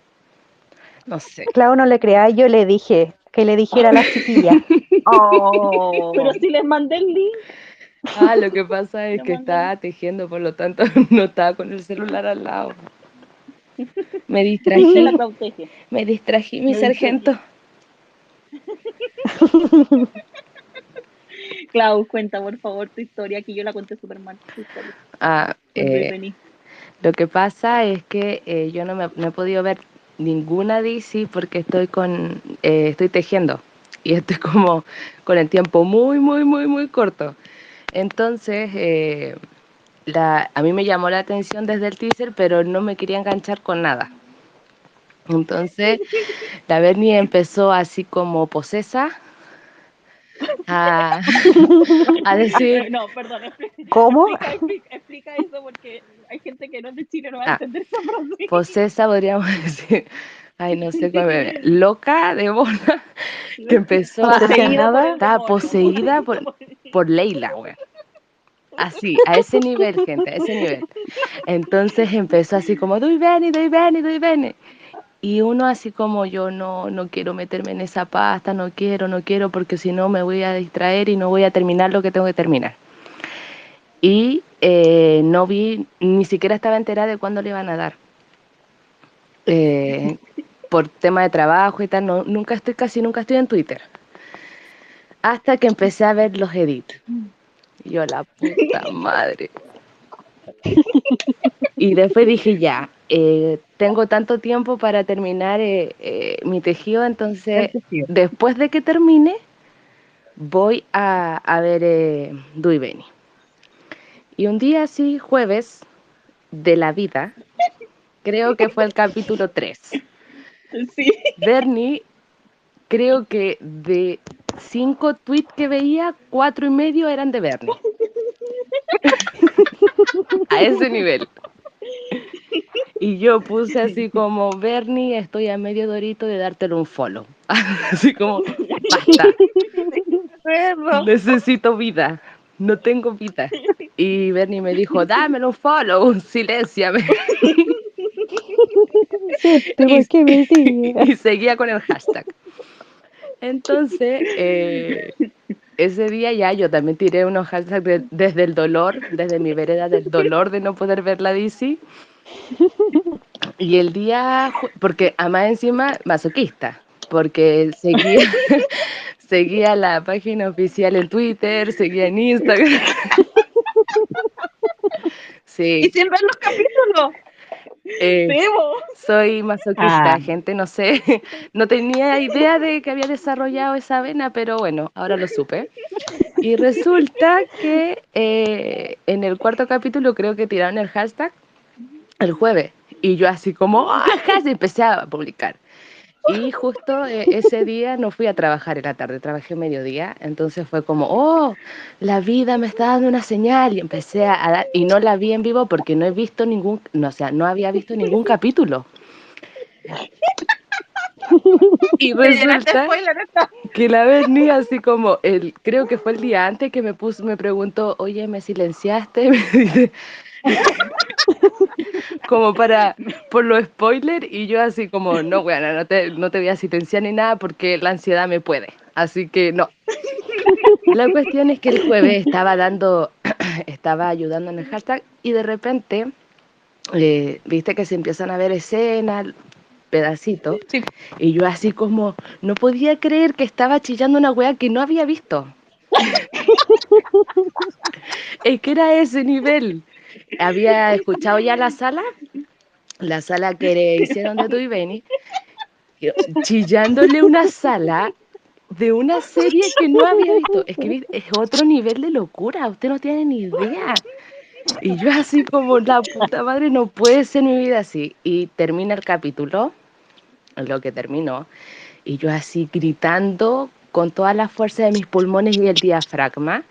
No sé. Clau no le crea, yo le dije que le dijera a la chiquilla. Oh. Pero si les mandé el link, Ah, lo que pasa es que estaba tejiendo, por lo tanto no estaba con el celular al lado. Me la distrají, me distrají, mi Me sargento. Clau, cuenta por favor tu historia, que yo la conté súper mal. Ah, eh, lo que pasa es que eh, yo no, me, no he podido ver ninguna DC porque estoy con eh, estoy tejiendo y estoy como con el tiempo muy, muy, muy, muy corto. Entonces, eh, la, a mí me llamó la atención desde el teaser, pero no me quería enganchar con nada. Entonces, la Bernie empezó así como posesa a, a decir, No, perdón, explica, ¿Cómo? explica, explica, explica eso porque hay gente que no es de Chile, no va a Ah, entender esa frase. posesa podríamos decir, ay, no sé cómo, loca de bola, que empezó a, estaba poseída por, por Leila, güey. Así, a ese nivel, gente, a ese nivel. Entonces empezó así como, doy bene, doy bene, doy bene. Y uno así como yo no, no quiero meterme en esa pasta, no quiero, no quiero, porque si no me voy a distraer y no voy a terminar lo que tengo que terminar. Y eh, no vi, ni siquiera estaba enterada de cuándo le iban a dar. Eh, por tema de trabajo y tal, no, nunca estoy, casi nunca estoy en Twitter. Hasta que empecé a ver los edits. Y yo, la puta madre. Y después dije, ya, eh, tengo tanto tiempo para terminar eh, eh, mi tejido, entonces después de que termine, voy a, a ver eh, Dui Beni. Y un día así, jueves, de la vida, creo que fue el capítulo 3. Sí. Bernie, creo que de cinco tweets que veía, cuatro y medio eran de Bernie. a ese nivel. Y yo puse así como, Bernie, estoy a medio dorito de dártelo un follow. así como, basta. Necesito vida. No tengo vida. Y Bernie me dijo, dámelo un follow, silenciame. Sí, ¿por qué me y seguía con el hashtag. Entonces, eh, ese día ya yo también tiré unos hashtags de- desde el dolor, desde mi vereda del dolor de no poder ver la DC. Y el día, porque además encima masoquista, porque seguía, seguía la página oficial en Twitter, seguía en Instagram. Y Sí, sin ver los capítulos. eh, soy masoquista, Ah. gente, no sé, no tenía idea de que había desarrollado esa vena, pero bueno, ahora lo supe. Y resulta que eh, en el cuarto capítulo creo que tiraron el hashtag el jueves, y yo así como, ¡ah, hashtag! empecé a publicar. Y justo eh, ese día no fui a trabajar en la tarde, trabajé mediodía, entonces fue como, oh, la vida me está dando una señal y empecé a, dar, y no la vi en vivo porque no he visto ningún, no, o sea, no había visto ningún capítulo. Y resulta que la Berni así como el creo que fue el día antes que me puso me preguntó oye me silenciaste me dice como para por los spoilers y yo así como no bueno no te no te voy a silenciar ni nada porque la ansiedad me puede así que no la cuestión es que el jueves estaba dando estaba ayudando en el hashtag y de repente eh, viste que se empiezan a ver escenas pedacitos Sí. y yo así como, no podía creer que estaba chillando una wea que no había visto. es que era ese nivel. Había escuchado ya la sala, la sala que le hicieron de tú y Benny, chillándole una sala de una serie que no había visto. Es es otro nivel de locura, usted no tiene ni idea. Y yo así como, la puta madre, no puede ser mi vida así. Y termina el capítulo, lo que terminó, y yo así gritando con toda la fuerza de mis pulmones y el diafragma.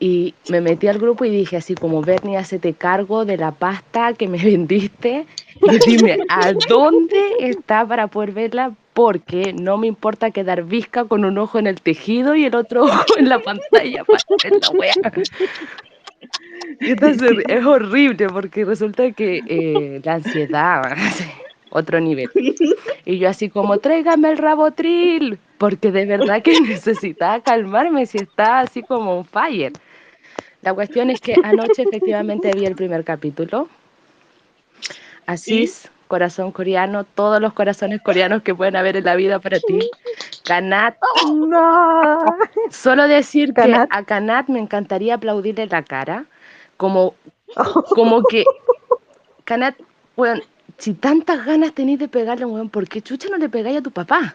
Y me metí al grupo y dije así como, Bernie, hacete cargo de la pasta que me vendiste y dime, ¿a dónde está para poder verla? Porque no me importa quedar visca con un ojo en el tejido y el otro ojo en la pantalla para ver la wea. Entonces es horrible porque resulta que eh, la ansiedad, otro nivel. Y yo así como, tráigame el rabotril, porque de verdad que necesitaba calmarme si estaba así como un fire. La cuestión es que anoche efectivamente vi el primer capítulo. Asís, corazón coreano, todos los corazones coreanos que pueden haber en la vida para ti. Kanat, No. Solo decir que a Kanat me encantaría aplaudirle la cara, como, como que, Kanat, weón, si tantas ganas tenéis de pegarle, weón, ¿por qué chucha no le pegáis a tu papá?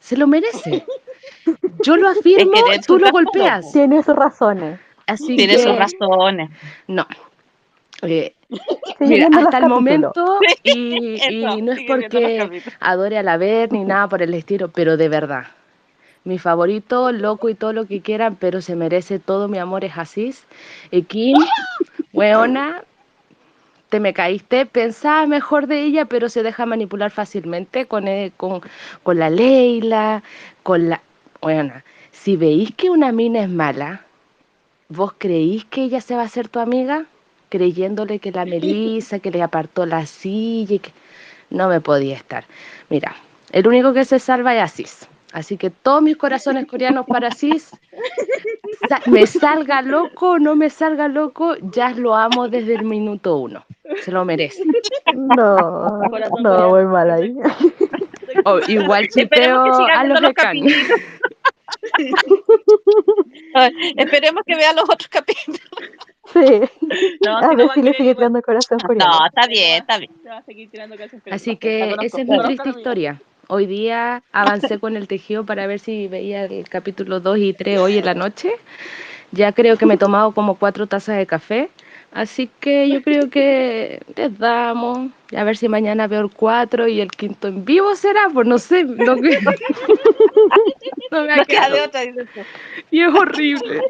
Se lo merece. Yo lo afirmo, Es que tú lo golpeas. Tiene sus razones. Así Tiene que, sus razones. no. Eh, Mira, hasta el momento, y, no es porque adore a la ver ni nada por el estilo, pero de verdad, mi favorito, loco y todo lo que quieran, pero se merece todo mi amor es Asís. Y Kim, weona, te me caíste, pensaba mejor de ella, pero se deja manipular fácilmente con, eh, con, con la Leila, con la... Weona, si veis que una mina es mala, ¿vos creís que ella se va a hacer tu amiga? Creyéndole que la Melissa, que le apartó la silla y que... No me podía estar. Mira, el único que se salva es Asís. Así que todos mis corazones coreanos para Asís. Me salga loco o no me salga loco, ya lo amo desde el minuto uno. Se lo merece. No, no, muy mal ahí. O igual chipeo a los los. Esperemos que vea los otros capítulos. Sí. No, A ver si le sigue tirando corazón. No, está bien, está bien. Se va a seguir tirando canciones Así que esa es mi triste historia. Hoy día avancé con el tejido para ver si veía el capítulo 2 y 3 hoy en la noche. Ya creo que me he tomado como cuatro tazas de café, Así que yo creo que les damos. A ver si mañana veo el 4 y el quinto en vivo será, pues no sé. No, me No queda otra. Y es horrible.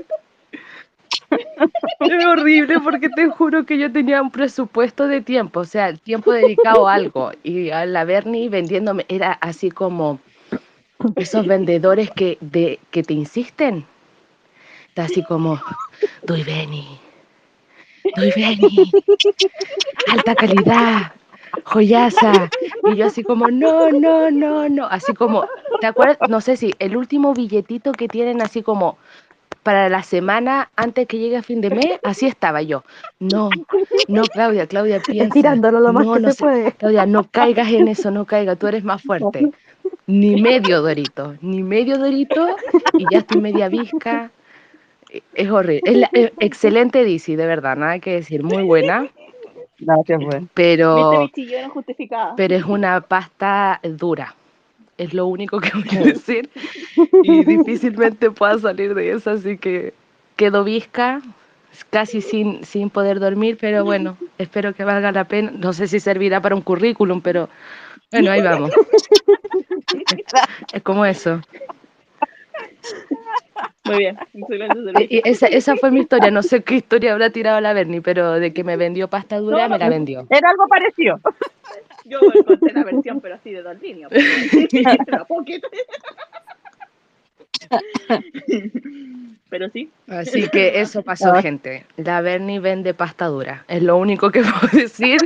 Es horrible porque te juro que yo tenía un presupuesto de tiempo, o sea, el tiempo dedicado a algo. Y a la Bernie vendiéndome era así como esos vendedores que, de, que te insisten. Está así como, doy Beni, Beni, alta calidad, joyaza. Y yo así como, no, no, no, no. Así como, ¿te acuerdas? No sé si el último billetito que tienen así como para la semana antes que llegue a fin de mes, así estaba yo. No, no, Claudia, Claudia, piensa. Estirándolo lo más no, que no se sé. puede. Claudia, no caigas en eso, no caigas, tú eres más fuerte. Ni medio dorito, ni medio dorito, y ya estoy media visca. Es horrible. Es, la- es excelente DC, de verdad, nada que decir, muy buena, Gracias, pues. Pero, pero es una pasta dura. Es lo único que voy a decir. Y difícilmente pueda salir de eso, así que quedo visca, casi sin, sin poder dormir, pero bueno, espero que valga la pena. No sé si servirá para un currículum, pero bueno, ahí vamos. Es como eso. Muy bien, esa, esa fue mi historia. No sé qué historia habrá tirado la Bernie, pero de que me vendió pasta dura, me la vendió. Era algo parecido. Yo conté la versión, pero así de dos líneas. Pero sí, Así que eso pasó, gente. La Bernie vende pasta dura. Es lo único que puedo decir.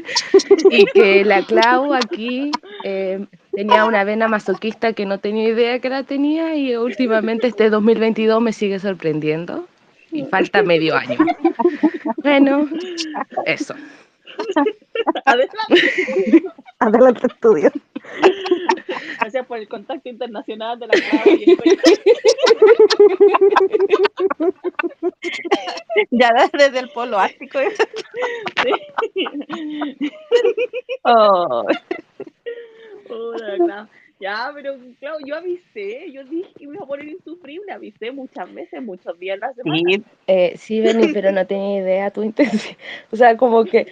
Y que la Clau aquí eh, tenía una vena masoquista que no tenía idea que la tenía y últimamente este 2022 me sigue sorprendiendo. Y falta medio año. Bueno, eso. adelante. Adelante, estudio. Gracias por el contacto internacional de la Ya desde el polo ártico. Sí. Oh, Hola, Clau. Ya, pero Clau, yo avisé, yo dije que me iba a poner insufrible, avisé muchas veces, muchos días a la semana. sí, Eh, sí, Bernie, pero no tenía idea tu intención. O sea, como que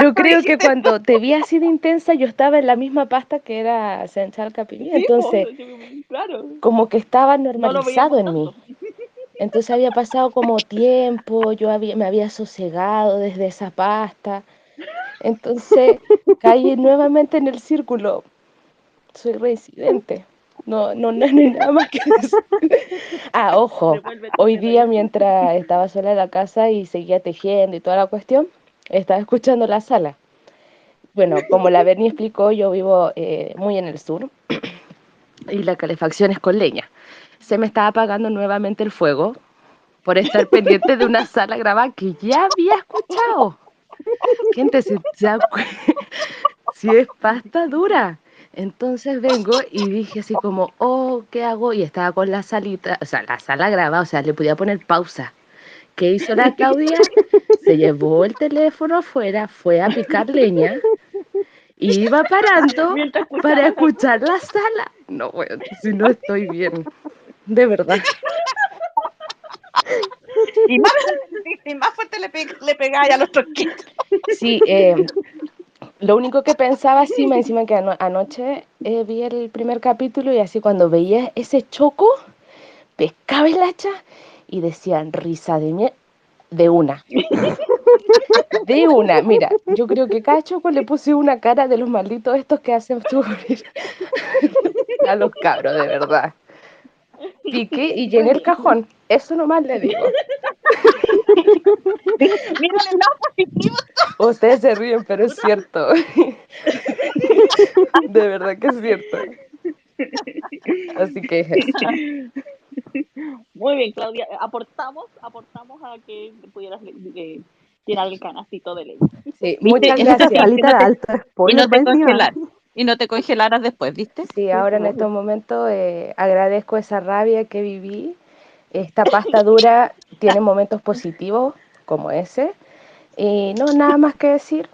Yo creo que cuando te vi así de intensa, yo estaba en la misma pasta que era Central Capimí. Sí, Entonces, claro. como que estaba normalizado en mí. Entonces había pasado como tiempo, yo había, me había sosegado desde esa pasta. Entonces caí nuevamente en el círculo. Soy reincidente. No, no, no, no hay nada más que decir. Ah, ojo. Hoy día, mientras estaba sola en la casa y seguía tejiendo y toda la cuestión, estaba escuchando la sala. Bueno, como la Berni explicó, yo vivo eh, muy en el sur y la calefacción es con leña. Se me estaba apagando nuevamente el fuego por estar pendiente de una sala grabada que ya había escuchado. Gente, si, si es pasta dura. Entonces vengo y dije así como, oh, ¿qué hago? Y estaba con la salita, o sea, la sala grabada, o sea, le podía poner pausa. ¿Qué hizo la Claudia? Se llevó el teléfono afuera, fue a picar leña y iba parando para escuchar la sala. No, bueno, si no estoy bien, de verdad. Y más, y más fuerte le, pe- le pegaba los trosquitos. Sí, eh, lo único que pensaba, sí, me encima que ano- anoche eh, vi el primer capítulo y así cuando veía ese choco, pescaba el hacha y decían risa de mie de una. De una, mira, yo creo que cada choco le puse una cara de los malditos estos que hacen sufrir a los cabros, de verdad. Piqué y llené el cajón, eso nomás le digo. Mírale el lado positivo. Ustedes se ríen, pero es cierto. De verdad que es cierto. Así que es. Muy bien, Claudia. Aportamos, aportamos a que pudieras eh, llenar el canastito de ley. Muchas gracias. Y no te congelar. Y no te congelaras después, ¿viste? Sí, ahora en estos momentos eh, agradezco esa rabia que viví. Esta pasta dura tiene momentos positivos como ese. Y no, nada más que decir.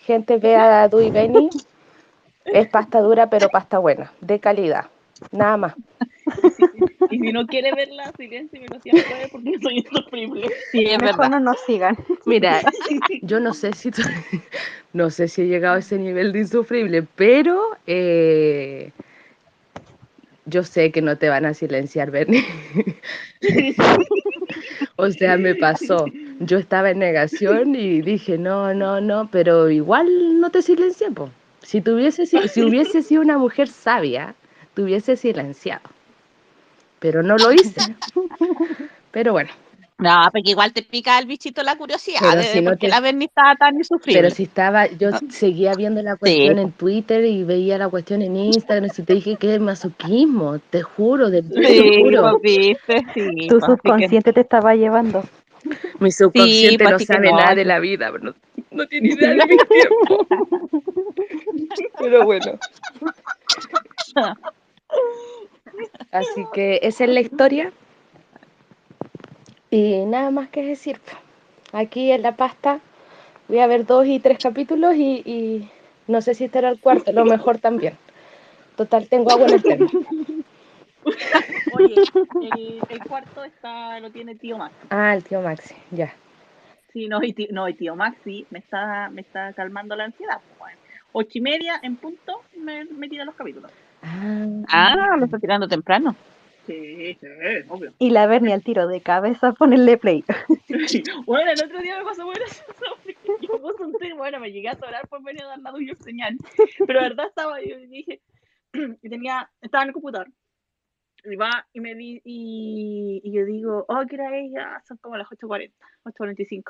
Gente, vea a Dui Beni. Es pasta dura, pero pasta buena, de calidad. Nada más. Y si no quiere verla, silénciemelo si puede porque soy insufrible. Sí, es Mejor verdad. no nos sigan. Mira, yo no sé si no sé si he llegado a ese nivel de insufrible, pero eh, yo sé que no te van a silenciar, Bernie. O sea, me pasó. Yo estaba en negación y dije, no, no, no, pero igual no te silencié, po. Si tuviese, si, si hubiese sido una mujer sabia, te hubiese silenciado. Pero no lo hice. Pero bueno, No, porque igual te pica el bichito la curiosidad Pero de si no por qué te- la Berni estaba tan insufrible. pero si estaba, yo seguía viendo la cuestión en Twitter y veía la cuestión en Instagram, si te dije que es masoquismo, te juro, de te Sí, juro. pues, viste, sí. Tu pues, que- subconsciente te estaba llevando. Mi subconsciente pues, no que sabe no, nada de pues. la vida, no, no tiene idea de mis tiempos. Pero bueno. Así que esa es la historia. Y nada más que decir. Aquí en la pasta voy a ver dos y tres capítulos y, y no sé si estará el cuarto, lo mejor también. Total, tengo agua en el termo. Oye, el, el cuarto está, lo tiene tío Maxi. Ah, el tío Maxi, ya. Sí, no, y tío, no, y tío Maxi me está, me está calmando la ansiedad. pues, bueno. Ocho y media en punto me, me tira los capítulos. Ah, Ah, lo está tirando temprano. Sí, sí, obvio. Y la Bernie al tiro de cabeza ponerle play. Bueno, el otro día me pasó bueno yo puse un tweet, bueno, me llegué a atorar por venir a dar la tuya señal. Pero la verdad estaba, yo dije, y tenía, estaba en el computador. Y va y me di, y, y yo digo, oh, ¿qué era ella? Son como las 8.40, 8.45.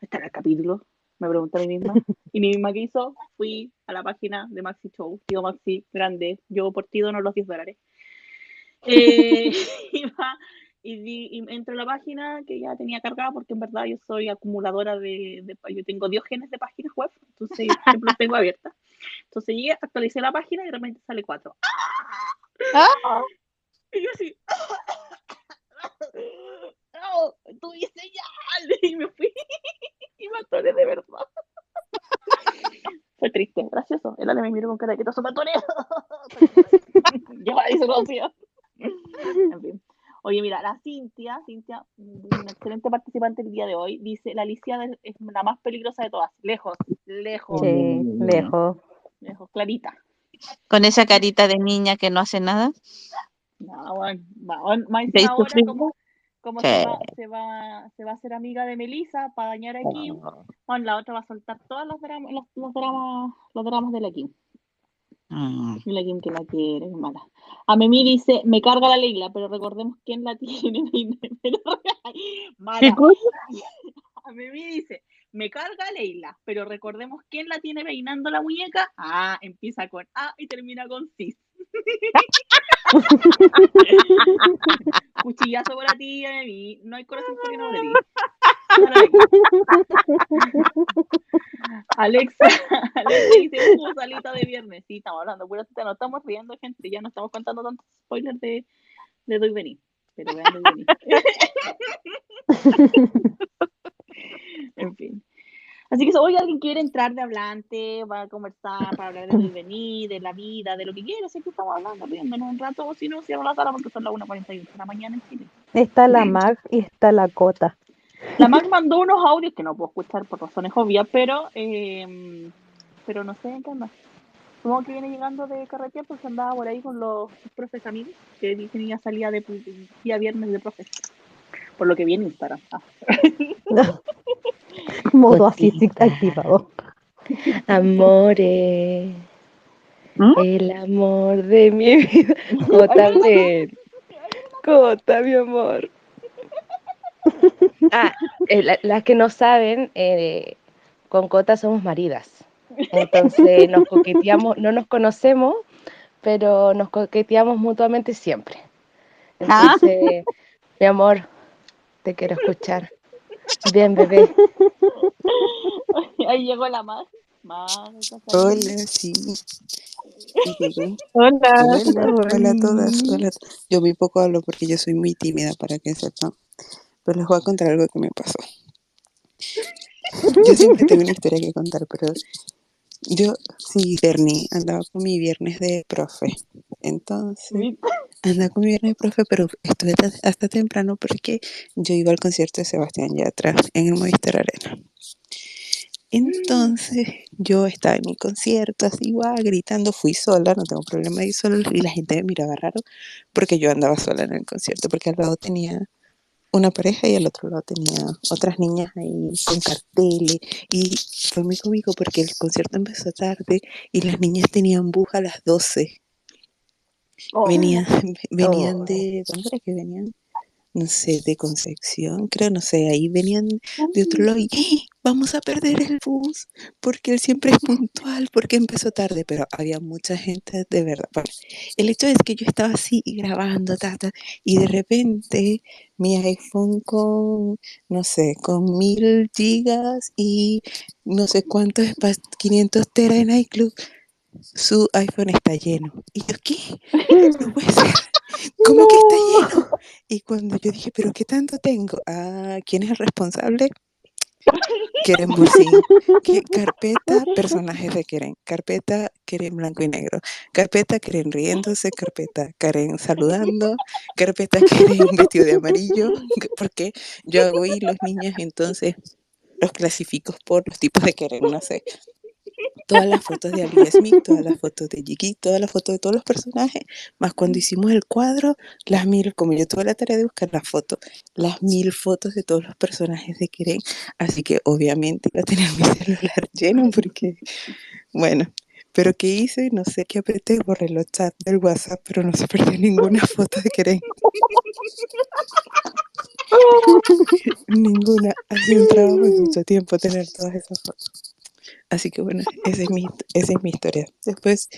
Está en el capítulo, me pregunté a mí misma. Y mi misma que hizo, fui a la página de Maxi Show, tío Maxi, grande, yo por ti dono los 10 dólares. Eh, y va, y, di- y entro a la página que ya tenía cargada porque en verdad yo soy acumuladora de, de- yo tengo diógenes de páginas web, entonces siempre las tengo abiertas. Entonces llegué, actualicé la página y de repente sale 4. Y yo así, no, tuve señal y me fui y me atoré de verdad. Fue triste, gracioso. El Ale me miró con cara de que te ahí se lo hacía. En fin. Oye, mira, la Cintia, Cintia, una excelente participante el día de hoy, dice, la Alicia es- la más peligrosa de todas. Lejos, lejos, Sí, lejos. lejos, clarita. Con esa carita de niña que no hace nada. No, bueno, va- más ¿Te encima hizo ahora como, como Sí. se, va, se, va, se va a hacer amiga de Melissa para dañar a Kim, bueno, la otra va a soltar todos los dramas, los, los dramas, los dramas de la Kim. Mm. Y la Kim que la quiere, es mala. A Memi dice, me carga la Leila, pero recordemos quién la tiene. Pero, mala. A Memi dice, me carga Leila, pero recordemos quién la tiene peinando la muñeca. Ah, empieza con A y termina con Cis. Cuchillazo para ti, Memi. No hay corazón por no ti. Alexa, Alexa dice, uh, salita de viernes. Sí, estamos hablando, pura no estamos riendo, gente. Ya no estamos contando tantos spoilers de, de Doy Venir. Pero vean Doy en fin. Así que si hoy alguien quiere entrar de hablante, va a conversar para hablar de Doy Venir, de la vida, de lo que quiera, sé que estamos hablando, riéndonos un rato, o si no, cierro la sala porque son las 1.41 de la mañana en Chile. Está la Mag y está la Cota. La Mac mandó unos audios que no puedo escuchar por razones obvias, pero eh, pero no sé en qué anda. Supongo que viene llegando de carretera porque andaba por ahí con los profes amigos que dicen ya salía de día viernes de profes. Por lo que viene Instagram. Ah. Modo así activado. Amore, ¿Mm? el amor de mi vida. Cota. Cota, mi amor. Ah, eh, la- las que no saben, eh, con Cota somos maridas. Entonces nos coqueteamos, no nos conocemos, pero nos coqueteamos mutuamente siempre. Ah. Entonces, mi amor, te quiero escuchar. Bien, bebé. Ahí llegó la. Mac, Hola, sí. Hola. Hola, hola a todas. Hola. Yo muy poco hablo porque yo soy muy tímida para que sepan. Pero les voy a contar algo que me pasó. Yo siempre tengo una historia que contar, pero Yo, sí, Bernie, andaba con mi viernes de profe. Entonces, andaba con mi viernes de profe, pero estuve ta- hasta temprano porque yo iba al concierto de Sebastián Yatra en el Movistar Arena. Entonces, yo estaba en mi concierto, así igual, gritando, fui sola, no tengo problema de ir sola, y la gente me miraba raro porque yo andaba sola en el concierto, porque al lado tenía una pareja y al otro lado tenía otras niñas ahí con carteles y fue muy cómico porque el concierto empezó tarde y las niñas tenían bus a las 12. Oh, Venían, venían Oh. de, ¿dónde era que venían? No sé, de Concepción, creo, no sé, ahí venían de otro lado y ¡eh! vamos a perder el bus porque él siempre es puntual, porque empezó tarde, pero había mucha gente de verdad. Bueno, el hecho es que yo estaba así grabando, ta, ta, y de repente mi iPhone con, no sé, con mil gigas y no sé cuántos espacios, 500 teras en iCloud, su iPhone está lleno. Y yo, ¿qué? No puede ser. ¿Cómo que está lleno? Y cuando yo dije, ¿pero qué tanto tengo? Ah, ¿quién es el responsable? Keren Bursin. Carpeta, personajes de Keren. Carpeta, Keren blanco y negro. Carpeta, Keren riéndose. Carpeta, Karen saludando. Carpeta, Keren vestido de amarillo. Porque yo hago y los niños entonces los clasifico por los tipos de Keren, no sé. Todas las fotos de Alia Smith, todas las fotos de Jiki, todas las fotos de todos los personajes, más cuando hicimos el cuadro, las mil, como yo tuve la tarea de buscar las fotos, las mil fotos de todos los personajes de Keren, así que obviamente iba a tener mi celular lleno porque, bueno, pero ¿qué hice? No sé qué apreté, borré los chats del WhatsApp, pero no se perdió ninguna foto de Keren. ninguna. Ha sido un trabajo de mucho tiempo tener todas esas fotos. Así que bueno, esa es mi, esa es mi historia. Después,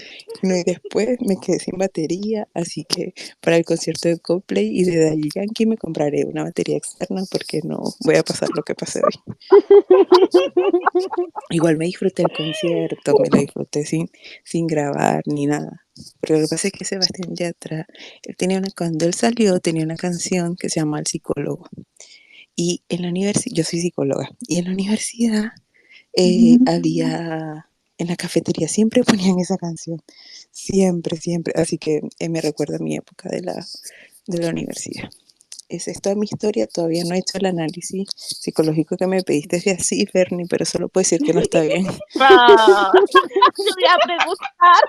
no, y después me quedé sin batería, así que para el concierto de Coldplay y de Daddy Yankee me compraré una batería externa porque no voy a pasar lo que pasé hoy. Igual me disfruté el concierto, me lo disfruté sin, sin grabar ni nada. Pero lo que pasa es que Sebastián Yatra, él tenía una, cuando él salió, tenía una canción que se llama El psicólogo. Y en la universidad, yo soy psicóloga, y en la universidad eh, había, en la cafetería siempre ponían esa canción, siempre, siempre, así que eh, me recuerda a mi época de la, de la universidad. Esa es toda mi historia, todavía no he hecho el análisis psicológico que me pediste de así, Fernie, pero solo puedo decir que no está bien. Yo voy a preguntar.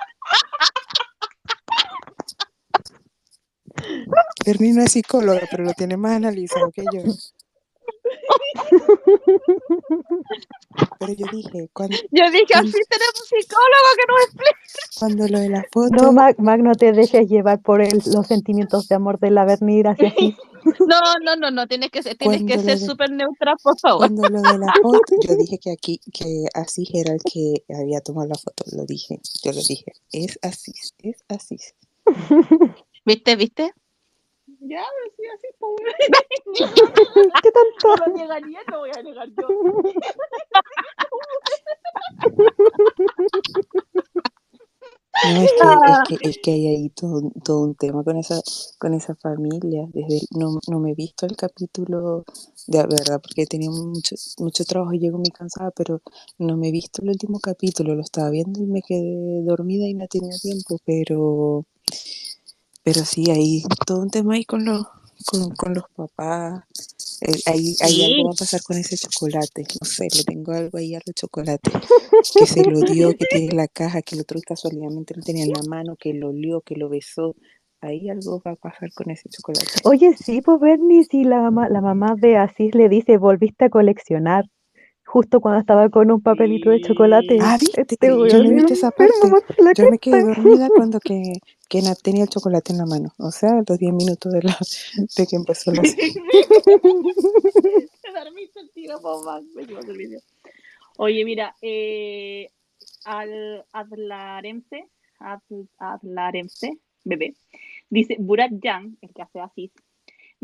Fernie no es psicóloga, pero lo tiene más analizado que yo. Pero yo dije, cuando, Yo dije, cuando, así tenemos un psicólogo que nos explica. cuando lo de la No, foto, Mac, Mac, no te dejes llevar por el- los sentimientos de amor de la Bernie hacia ti. No, no, no, no, tienes que ser, tienes que cuando ser súper neutra, por favor. cuando lo de la foto, yo dije que aquí, que Asís era el que había tomado la foto, lo dije, yo lo dije, es Asís, es Asís. ¿Viste, viste? Ya, pero sí, así, pobre. ¿Qué No tanto? lo negaría, lo voy a negar yo. No, es que, es que, es que hay ahí todo, un- todo un tema con esa, con esa familia. Desde el- no, no me he visto el capítulo de verdad, porque he tenido mucho, mucho trabajo y llego muy cansada, pero no me he visto el último capítulo. Lo estaba viendo y me quedé dormida y no tenía tiempo, pero, pero sí, hay todo un tema ahí con los, con, con los papás. Eh, ahí, ahí algo va a pasar con ese chocolate. No sé, le tengo algo ahí a los chocolates. Que se lo dio, que tiene la caja, que el otro casualmente lo tenía en la mano, que lo olió, que lo besó. Ahí algo va a pasar con ese chocolate. Oye, sí, pues Bernie, sí, la mamá, la mamá de Asís le dice, volviste a coleccionar. Justo cuando estaba con un papelito de chocolate. Ah. Este Yo no he es visto esa parte. Yo me quedé dormida cuando que, que tenía el chocolate en la mano. O sea, los 10 minutos de, la, de que empezó la el tiro. Oye, mira, eh, al Adlaremse, Adl- Adlaremse, bebé, dice Burak Jan, el que hace así,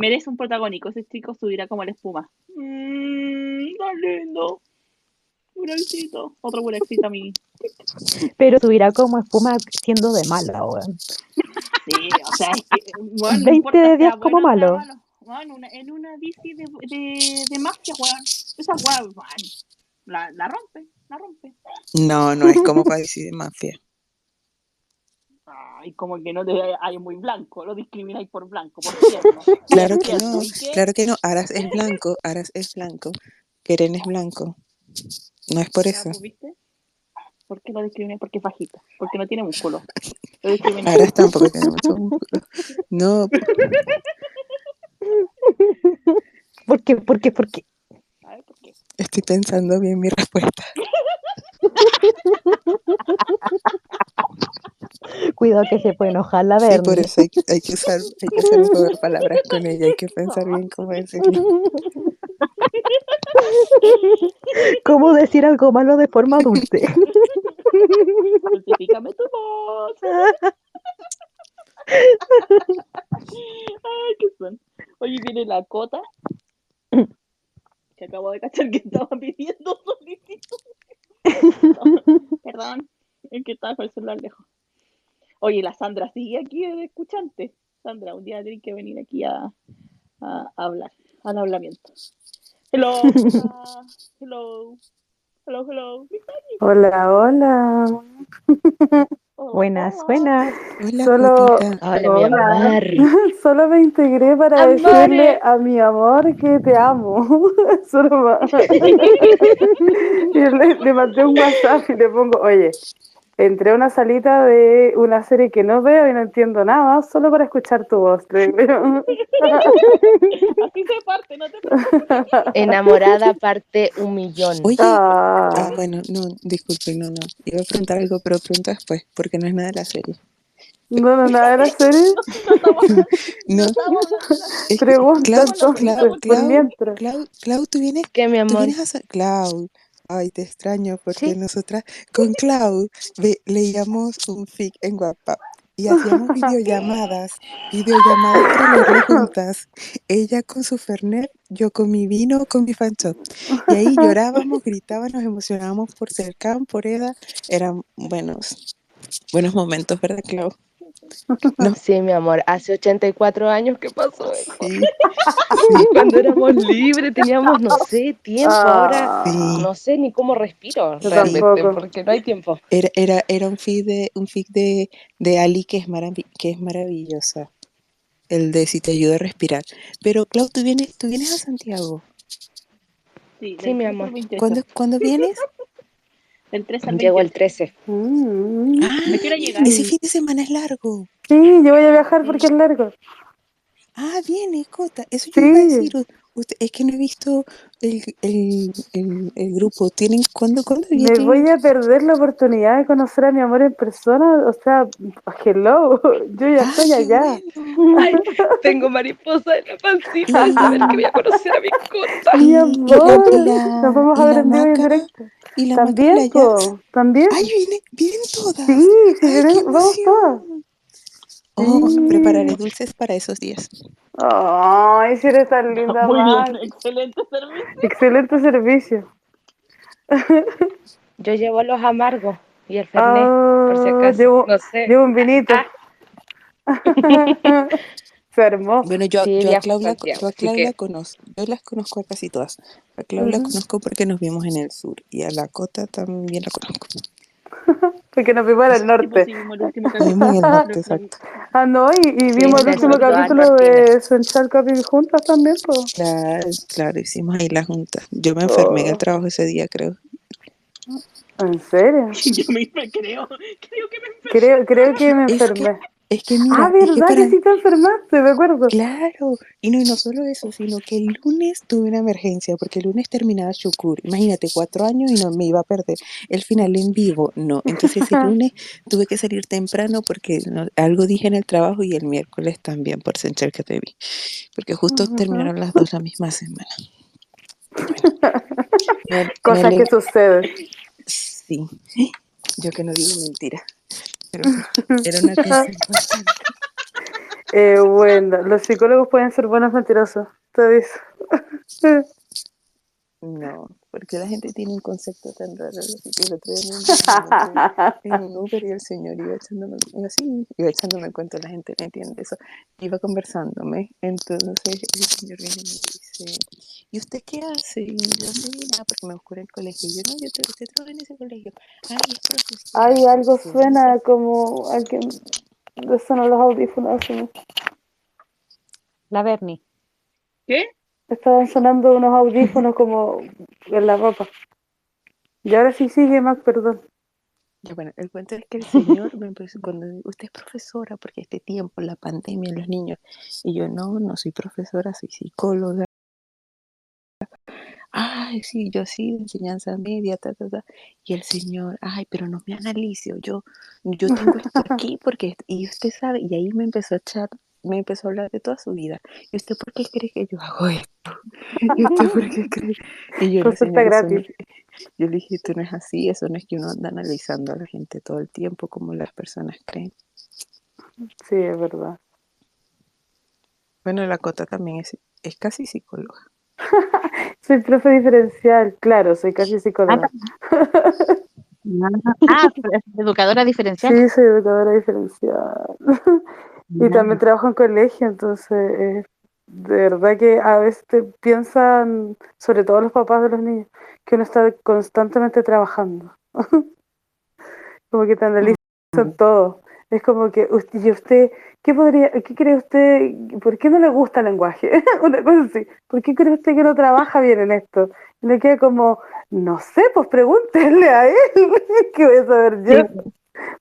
merece un protagónico. Ese chico subirá como la espuma. Mmm, tan lindo. Burakcito. Otro Burakcito a mí. Pero subirá como espuma siendo de mala, weón. Sí, o sea, es que, bueno, no 20 importa de sea 10 como bueno malo. malo. Bueno, una- en una DC de, de, de magia, weón. Esa weón, la, la rompe, la rompe. No, no es como país de mafia. Ay, como que no te hay muy blanco, lo discrimináis por blanco, por tierno. Claro que no, claro que no. Aras es blanco, Aras es blanco, Keren es blanco. No es por eso. pues, ¿viste? ¿Por qué lo discrimináis? Porque es bajito, porque no tiene músculo. Aras tampoco tiene mucho músculo. No, ¿Por qué? ¿Por qué? ¿Por qué? A ver, ¿por qué? estoy pensando bien mi respuesta. Cuidado que se puede enojar la Sí, por eso hay, que- hay que usar, hay que usar un juego de palabras con ella, hay que pensar bien cómo decirlo. ¿Cómo decir algo malo de forma dulce? Justifícame tu voz. Ay, qué son. Oye, viene la cota. Que acabo de cachar que estaba pidiendo solicitud. Perdón, es que estaba con el celular lejos. Oye, la Sandra sigue aquí de escuchante. Sandra, un día tienes que venir aquí a, a, a hablar, al hablamiento. Hello, hola, hello, hello, hello. Hola, hola. Hola, Buenas, hola. buenas. Hola, Solo, Cotita. Hola, mi hola. amor. Solo me integré para decirle a mi amor que te amo. Solo le, le mandé un WhatsApp y le pongo, oye, entré a una salita de una serie que no veo y no entiendo nada, solo para escuchar tu voz. Así se parte, no te preocupes. Enamorada parte un millón. Oye, ah, Ah, bueno, no, disculpe, no, no. Iba a preguntar algo, pero pregunto después, porque no es nada de la serie. no, no, nada de la serie. No que, Pregunta Clau, entonces, Clau, tú vienes, ¿Qué, mi tú amor? vienes a sa- Clau. Ay, te extraño porque Sí. nosotras con Clau ve- leíamos un fic en WhatsApp y hacíamos videollamadas, videollamadas para juntas. Ella con su Fernet, yo con mi vino, con mi fanchop. Y ahí llorábamos, gritábamos, nos emocionábamos por Cercán, por Eda. Eran buenos, buenos momentos, ¿verdad, Clau? No, Sí, mi amor. Hace 84 años que pasó eso. sí, Cuando éramos libres teníamos, no sé, tiempo. Ahora Ah, sí. no sé ni cómo respiro realmente porque no hay tiempo. Era, era, era un fic de, un fic de, de Ali que es, que es maravillosa. El de si te ayuda a respirar. Pero, Clau, tú vienes, tú vienes a Santiago. Sí, Sí, mi 13 amor. al 28. ¿Cuándo, ¿cuándo vienes? Del 13 al Llego el 28. 13. Mm. Ah, ¿Me quiero llegar? ese fin de semana es largo. Sí, yo voy a viajar porque es largo. Ah, viene, Cota. Eso yo iba a Sí, decir. Usted- es que no he visto el, el, el, el grupo. ¿Tienen cuándo, cuándo me voy a perder la oportunidad de conocer a mi amor en persona. O sea, hello, yo ya Ah, estoy allá. bueno. Ay, tengo mariposa en la pancita de saber que voy a conocer a mi cota. Mi Y, y la, amor, nos vamos a ver en vivo en directo. y la También, también. Ay, vienen, vienen todas. Sí, Ay, vamos todas. Oh, prepararé Sí. dulces para esos días. Ay, si eres tan linda, Muy bien, excelente servicio. Excelente servicio. Yo llevo los amargos y el fernet, por si Ah, acaso. llevo, No sé. llevo un vinito. Ah, Se armó. Bueno, yo, a- sí, yo a viajo Clau a la, Santiago, yo a así Clau la que conozco, yo las conozco a casi todas. A Clau la Ujú. conozco porque nos vimos en el sur y a la Cota también la conozco. Porque nos vimos en el Sí, pues norte. sí, vimos el último el exacto. Ah, no, y, y sí, vimos el del último capítulo de Central Capi juntas también, pues. Claro, claro, hicimos ahí la junta. Yo me enfermé en el Oh, trabajo ese día, creo. ¿En serio? Yo misma creo, creo que me enfermé. Creo, creo que me Es que, enfermé. Es que Ah, mira, que ¿verdad para, que sí te enfermaste? Me acuerdo. Claro, y no, y no solo eso, sino que el lunes tuve una emergencia, porque el lunes terminaba Shukur. Imagínate, cuatro años y no me iba a perder el final en vivo. No, entonces el lunes tuve que salir temprano porque no- algo dije en el trabajo y el miércoles también por Sencher que te vi, porque justo terminaron las dos la misma semana. Me, me Cosas que suceden. sí, yo que no digo mentira, pero era una importante. Eh, bueno, los psicólogos pueden ser buenos mentirosos. Te dice. No, porque la gente tiene un concepto tan raro. El otro día me en un Uber y el señor iba echándome, así, iba echándome cuenta, la gente no entiende eso. Iba conversándome, entonces el señor viene y me dice, ¿y usted qué hace? Y yo no sé nada porque me buscó en el colegio. Y yo, no, yo te, usted trabaja en ese colegio. Ay, es profesora. Ay, algo Sí, suena como a que le suenan los audífonos. así. La Bernie. ¿Qué? Estaban sonando unos audífonos como en la ropa. Y ahora sí sigue, Mac, perdón. Ya, bueno, el cuento es que el señor me empezó, cuando usted es profesora, porque este tiempo, la pandemia, los niños, y yo no, no soy profesora, soy psicóloga. Ay, sí, yo sí, enseñanza media, ta, ta, ta. Y el señor, ay, pero no me analice, yo, yo tengo esto aquí porque, y usted sabe, y ahí me empezó a echar, me empezó a hablar de toda su vida. ¿Y usted por qué cree que yo hago esto? ¿Y usted por qué cree? Y yo, eso no gratis. yo le dije, esto no es así, eso no es que uno anda analizando a la gente todo el tiempo como las personas creen. Sí, es verdad. Bueno, la Cota también es, es casi psicóloga. Soy profe diferencial, claro, soy casi psicóloga. Ah, educadora diferencial. Sí, soy educadora diferencial. Y también trabajo en colegio, entonces eh, de verdad que a veces piensan, sobre todo los papás de los niños, que uno está constantemente trabajando. Como que te analizan todo. Es como que, usted, ¿y usted qué podría, qué cree usted, por qué no le gusta el lenguaje? Una cosa así. ¿Por qué cree usted que no trabaja bien en esto? Y le queda como, no sé, pues pregúntenle a él. ¿Qué voy a saber yo?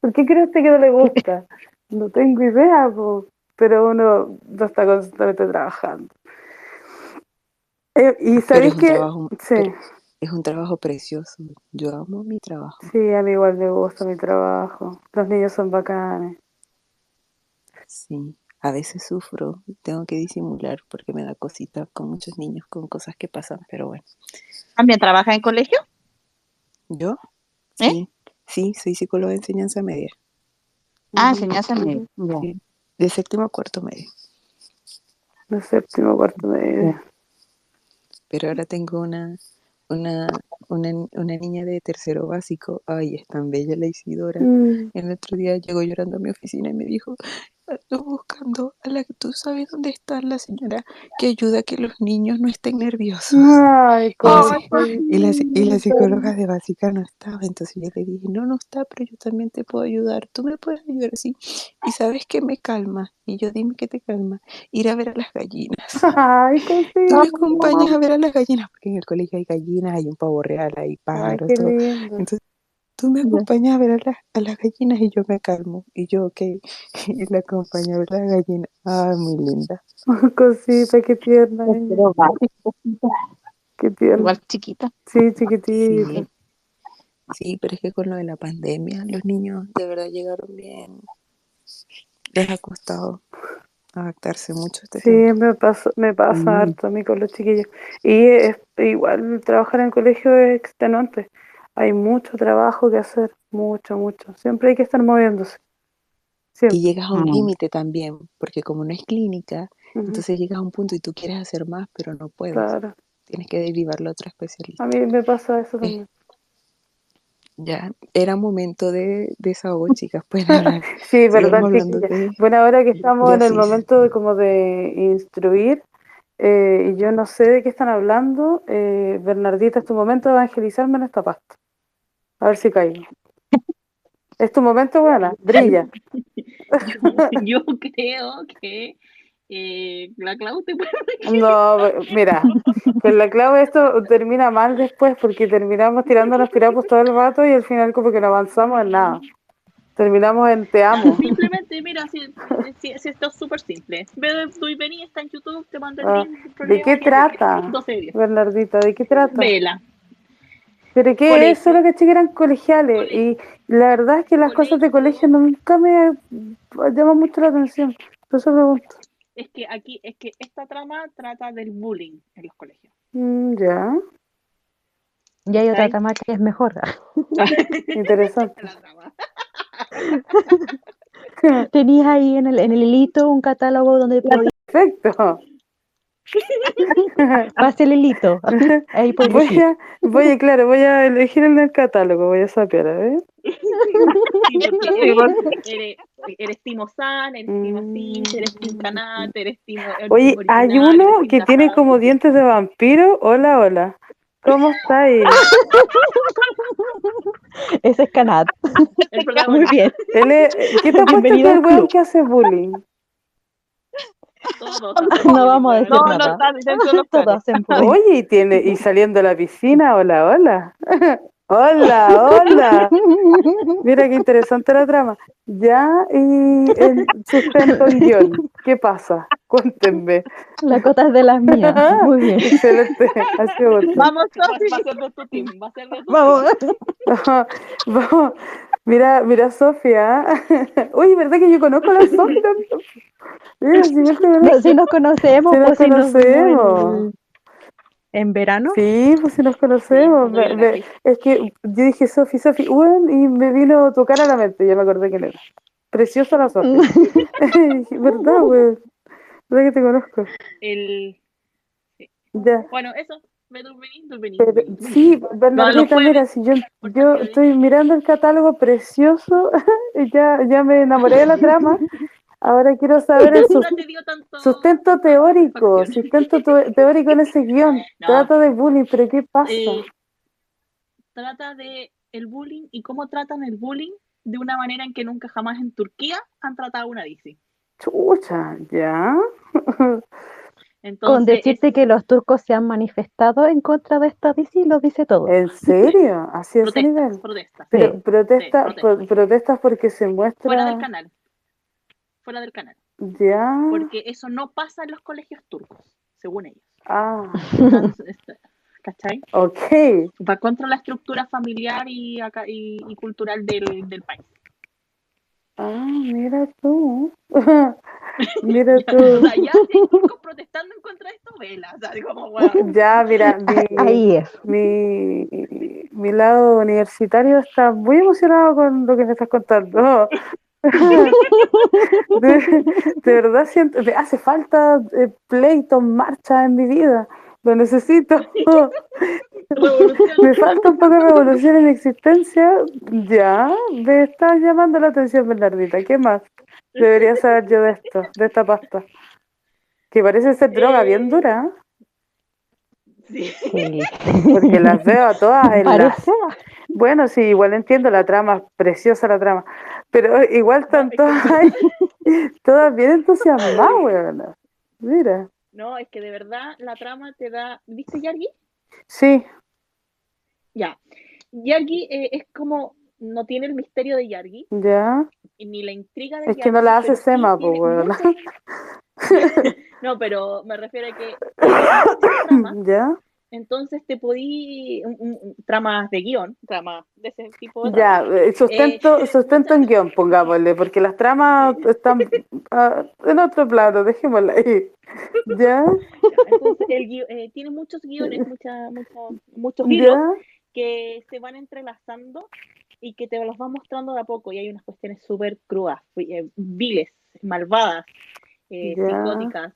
¿Por qué cree usted que no le gusta? No tengo idea, po, pero uno no está constantemente trabajando. Eh, y sabéis es un que, trabajo, sí, pero es un trabajo precioso. Yo amo mi trabajo. sí, a mí igual me gusta mi trabajo. Los niños son bacanes. Sí, a veces sufro, tengo que disimular porque me da cosita con muchos niños, con cosas que pasan, pero bueno. ¿También trabaja en colegio? ¿Yo? ¿Eh? Sí, sí, soy psicóloga de enseñanza media. Ah, enseñanza media. Ya. Sí, de séptimo a cuarto medio. De séptimo, cuarto medio. Pero ahora tengo una, una, una, una niña de tercero básico. Ay, es tan bella la Isidora. Mm. El otro día llegó llorando a mi oficina y me dijo, ando buscando a la que tú sabes dónde está la señora que ayuda a que los niños no estén nerviosos. Ay, Y la, y, la, psicóloga de básica no estaba, entonces yo le dije, no, no está, pero yo también te puedo ayudar, tú me puedes ayudar, sí. Y sabes qué me calma, y yo dime qué te calma, ir a ver a las gallinas. Ay, Tú cosita. me acompañas a ver a las gallinas, porque en el colegio hay gallinas, hay un pavo real, hay Ay, pájaros, qué todo. Entonces tú me acompañas a ver a las, a las gallinas y yo me calmo. Y yo, ok, y la acompaño a ver las gallinas. Ay, muy linda. Cosita, qué tierna. Pero Qué tierna. igual chiquita. Sí, chiquitita. Sí, sí, pero es que con lo de la pandemia, los niños de verdad llegaron bien. Les ha costado adaptarse mucho a este Sí, tiempo. me pasa, me pasa Mm. harto a mí con los chiquillos. Y es, igual trabajar en colegio es extenuante. Hay mucho trabajo que hacer, mucho, mucho. Siempre hay que estar moviéndose. Y llegas a un Mm. límite también, porque como no es clínica, entonces llegas a un punto y tú quieres hacer más, pero no puedes. Claro. Tienes que derivarlo a otro especialista. A mí me pasa eso Eh, también. ya, era momento de desahogo, chicas. Hablar. Sí, chiquilla. de, Bueno, ahora que estamos de en el momento de como de instruir, eh, y yo no sé de qué están hablando, eh, Bernardita, es tu momento de evangelizarme en esta pasta. A ver si caigo. Es tu momento, buena, brilla. Yo, yo creo que eh, la Clau te puede No, mira, con la clave esto termina mal después porque terminamos tirando los pirapos todo el rato y al final como que no avanzamos en nada. Terminamos en te amo. Simplemente, mira, si, si, si esto es súper simple. Ve, tú y vení, está en YouTube, te mando el Ah, link. ¿De qué 10 de 10, trata, 12 de 10. Bernardita? ¿De qué trata? Vela. Pero que Colegio. es solo que eran colegiales y la verdad es que las cosas de colegio nunca me llaman mucho la atención. Por eso pregunto. Es que aquí, es que esta trama trata del bullying en los colegios. Mm, ya, Y hay otra trama que es mejor. interesante. Tenías ahí en el, en el hilito un catálogo donde Perfecto. Pase el. Ahí puedes Voy a, voy a, claro, voy a elegir en el catálogo, voy a sapear, a ver. Eres, eres Timo San, eres Timo Cinch, eres Tim Canat, eres Timo Mm. Oye, hay uno que tiene como dientes de vampiro. Hola, hola. ¿Cómo estáis? Ese es Canat. El Muy bien. Es- ¿Qué te apuestas Bienvenido del al weón que hace bullying? Todos No vamos a decir No, no nada. los Todos bullying. Oye, y tiene, y saliendo a la piscina, hola, hola. Hola, hola. Mira qué interesante la trama. Ya, y el sustento en guion. ¿Qué pasa? Cuéntenme. La cota es de las mías. Muy bien. Excelente. Así. Vamos, Va, Sofi. va a ser de tu team, va a ser de tu Vamos. team. Vamos. Mira, mira, Sofía. Oye, ¿verdad que yo conozco a la Sofía? Mira, si No, si nos conocemos, Sí nos pues si nos vimos conocemos. en, verano. Sí, pues si nos conocemos. Sí, Me- me- es que yo dije Sofi, Sofi, y me vino tu cara a la mente, ya me acordé quién era. Preciosa la Sofi. ¿Verdad, güey? ¿Verdad que te conozco? El, Ya. bueno, eso. Pero, Dulvení. sí, Bernardita, jueves, mira, si yo, yo estoy mirando el catálogo precioso, y ya, ya me enamoré de la trama. Ahora quiero saber el No te sustento teórico, sustento te- teórico en ese guion. No. Trata de bullying, pero ¿qué pasa? Eh, trata de el bullying y cómo tratan el bullying de una manera en que nunca jamás en Turquía han tratado una DC. Chucha, ya. Entonces, Con decirte que los turcos se han manifestado en contra de esta DC, lo dice todo. ¿En serio? Así es ese nivel. protestas, protestas. Pero Sí. protesta, Sí, pro- protestas porque se muestra. Fuera del canal. Fuera del canal. Ya. Porque eso no pasa en los colegios turcos, según ellos. Ah, Entonces, ¿Cachai? ok. Va contra la estructura familiar y, acá- y, y cultural del, del país. Ah, mira tú. mira O tú. sea, ya protestando en contra de esto, vela. O sea, como, weón, Ya, mira, mi, Ahí es. mi, mi lado universitario está muy emocionado con lo que me estás contando. De, de verdad siento, me hace falta eh, pleito, marcha en mi vida. Lo necesito. Me falta un poco de revolución en mi existencia. Ya, me está llamando la atención, Bernardita. ¿Qué más debería saber yo de esto, de esta pasta? Que parece ser droga bien Eh, dura, ¿eh? Sí. Sí. porque las veo a todas en las... Bueno, sí, igual entiendo la trama, preciosa la trama, pero igual están todas ahí, todas bien entusiasmadas, weona. Mira, No, es que de verdad la trama te da. ¿Viste Yargi? sí, Ya. Yargi eh, es como. No tiene el misterio de Yargi, ya, ni la intriga de es que no la hace pero sí Sema, pues, No, pero me refiero a que. tramas, Ya, entonces te podí. tramas de guion, tramas de ese tipo de ya, eh, sustento, sustento en guion, pongámosle, porque las tramas están ah, en otro plano, dejémosla ahí. Ya, Entonces, el guio- eh, tiene muchos guiones, mucha, mucha- muchos ya, que se van entrelazando y que te los van mostrando de a poco. Y hay unas cuestiones súper crudas, eh, viles, malvadas, eh, psicóticas,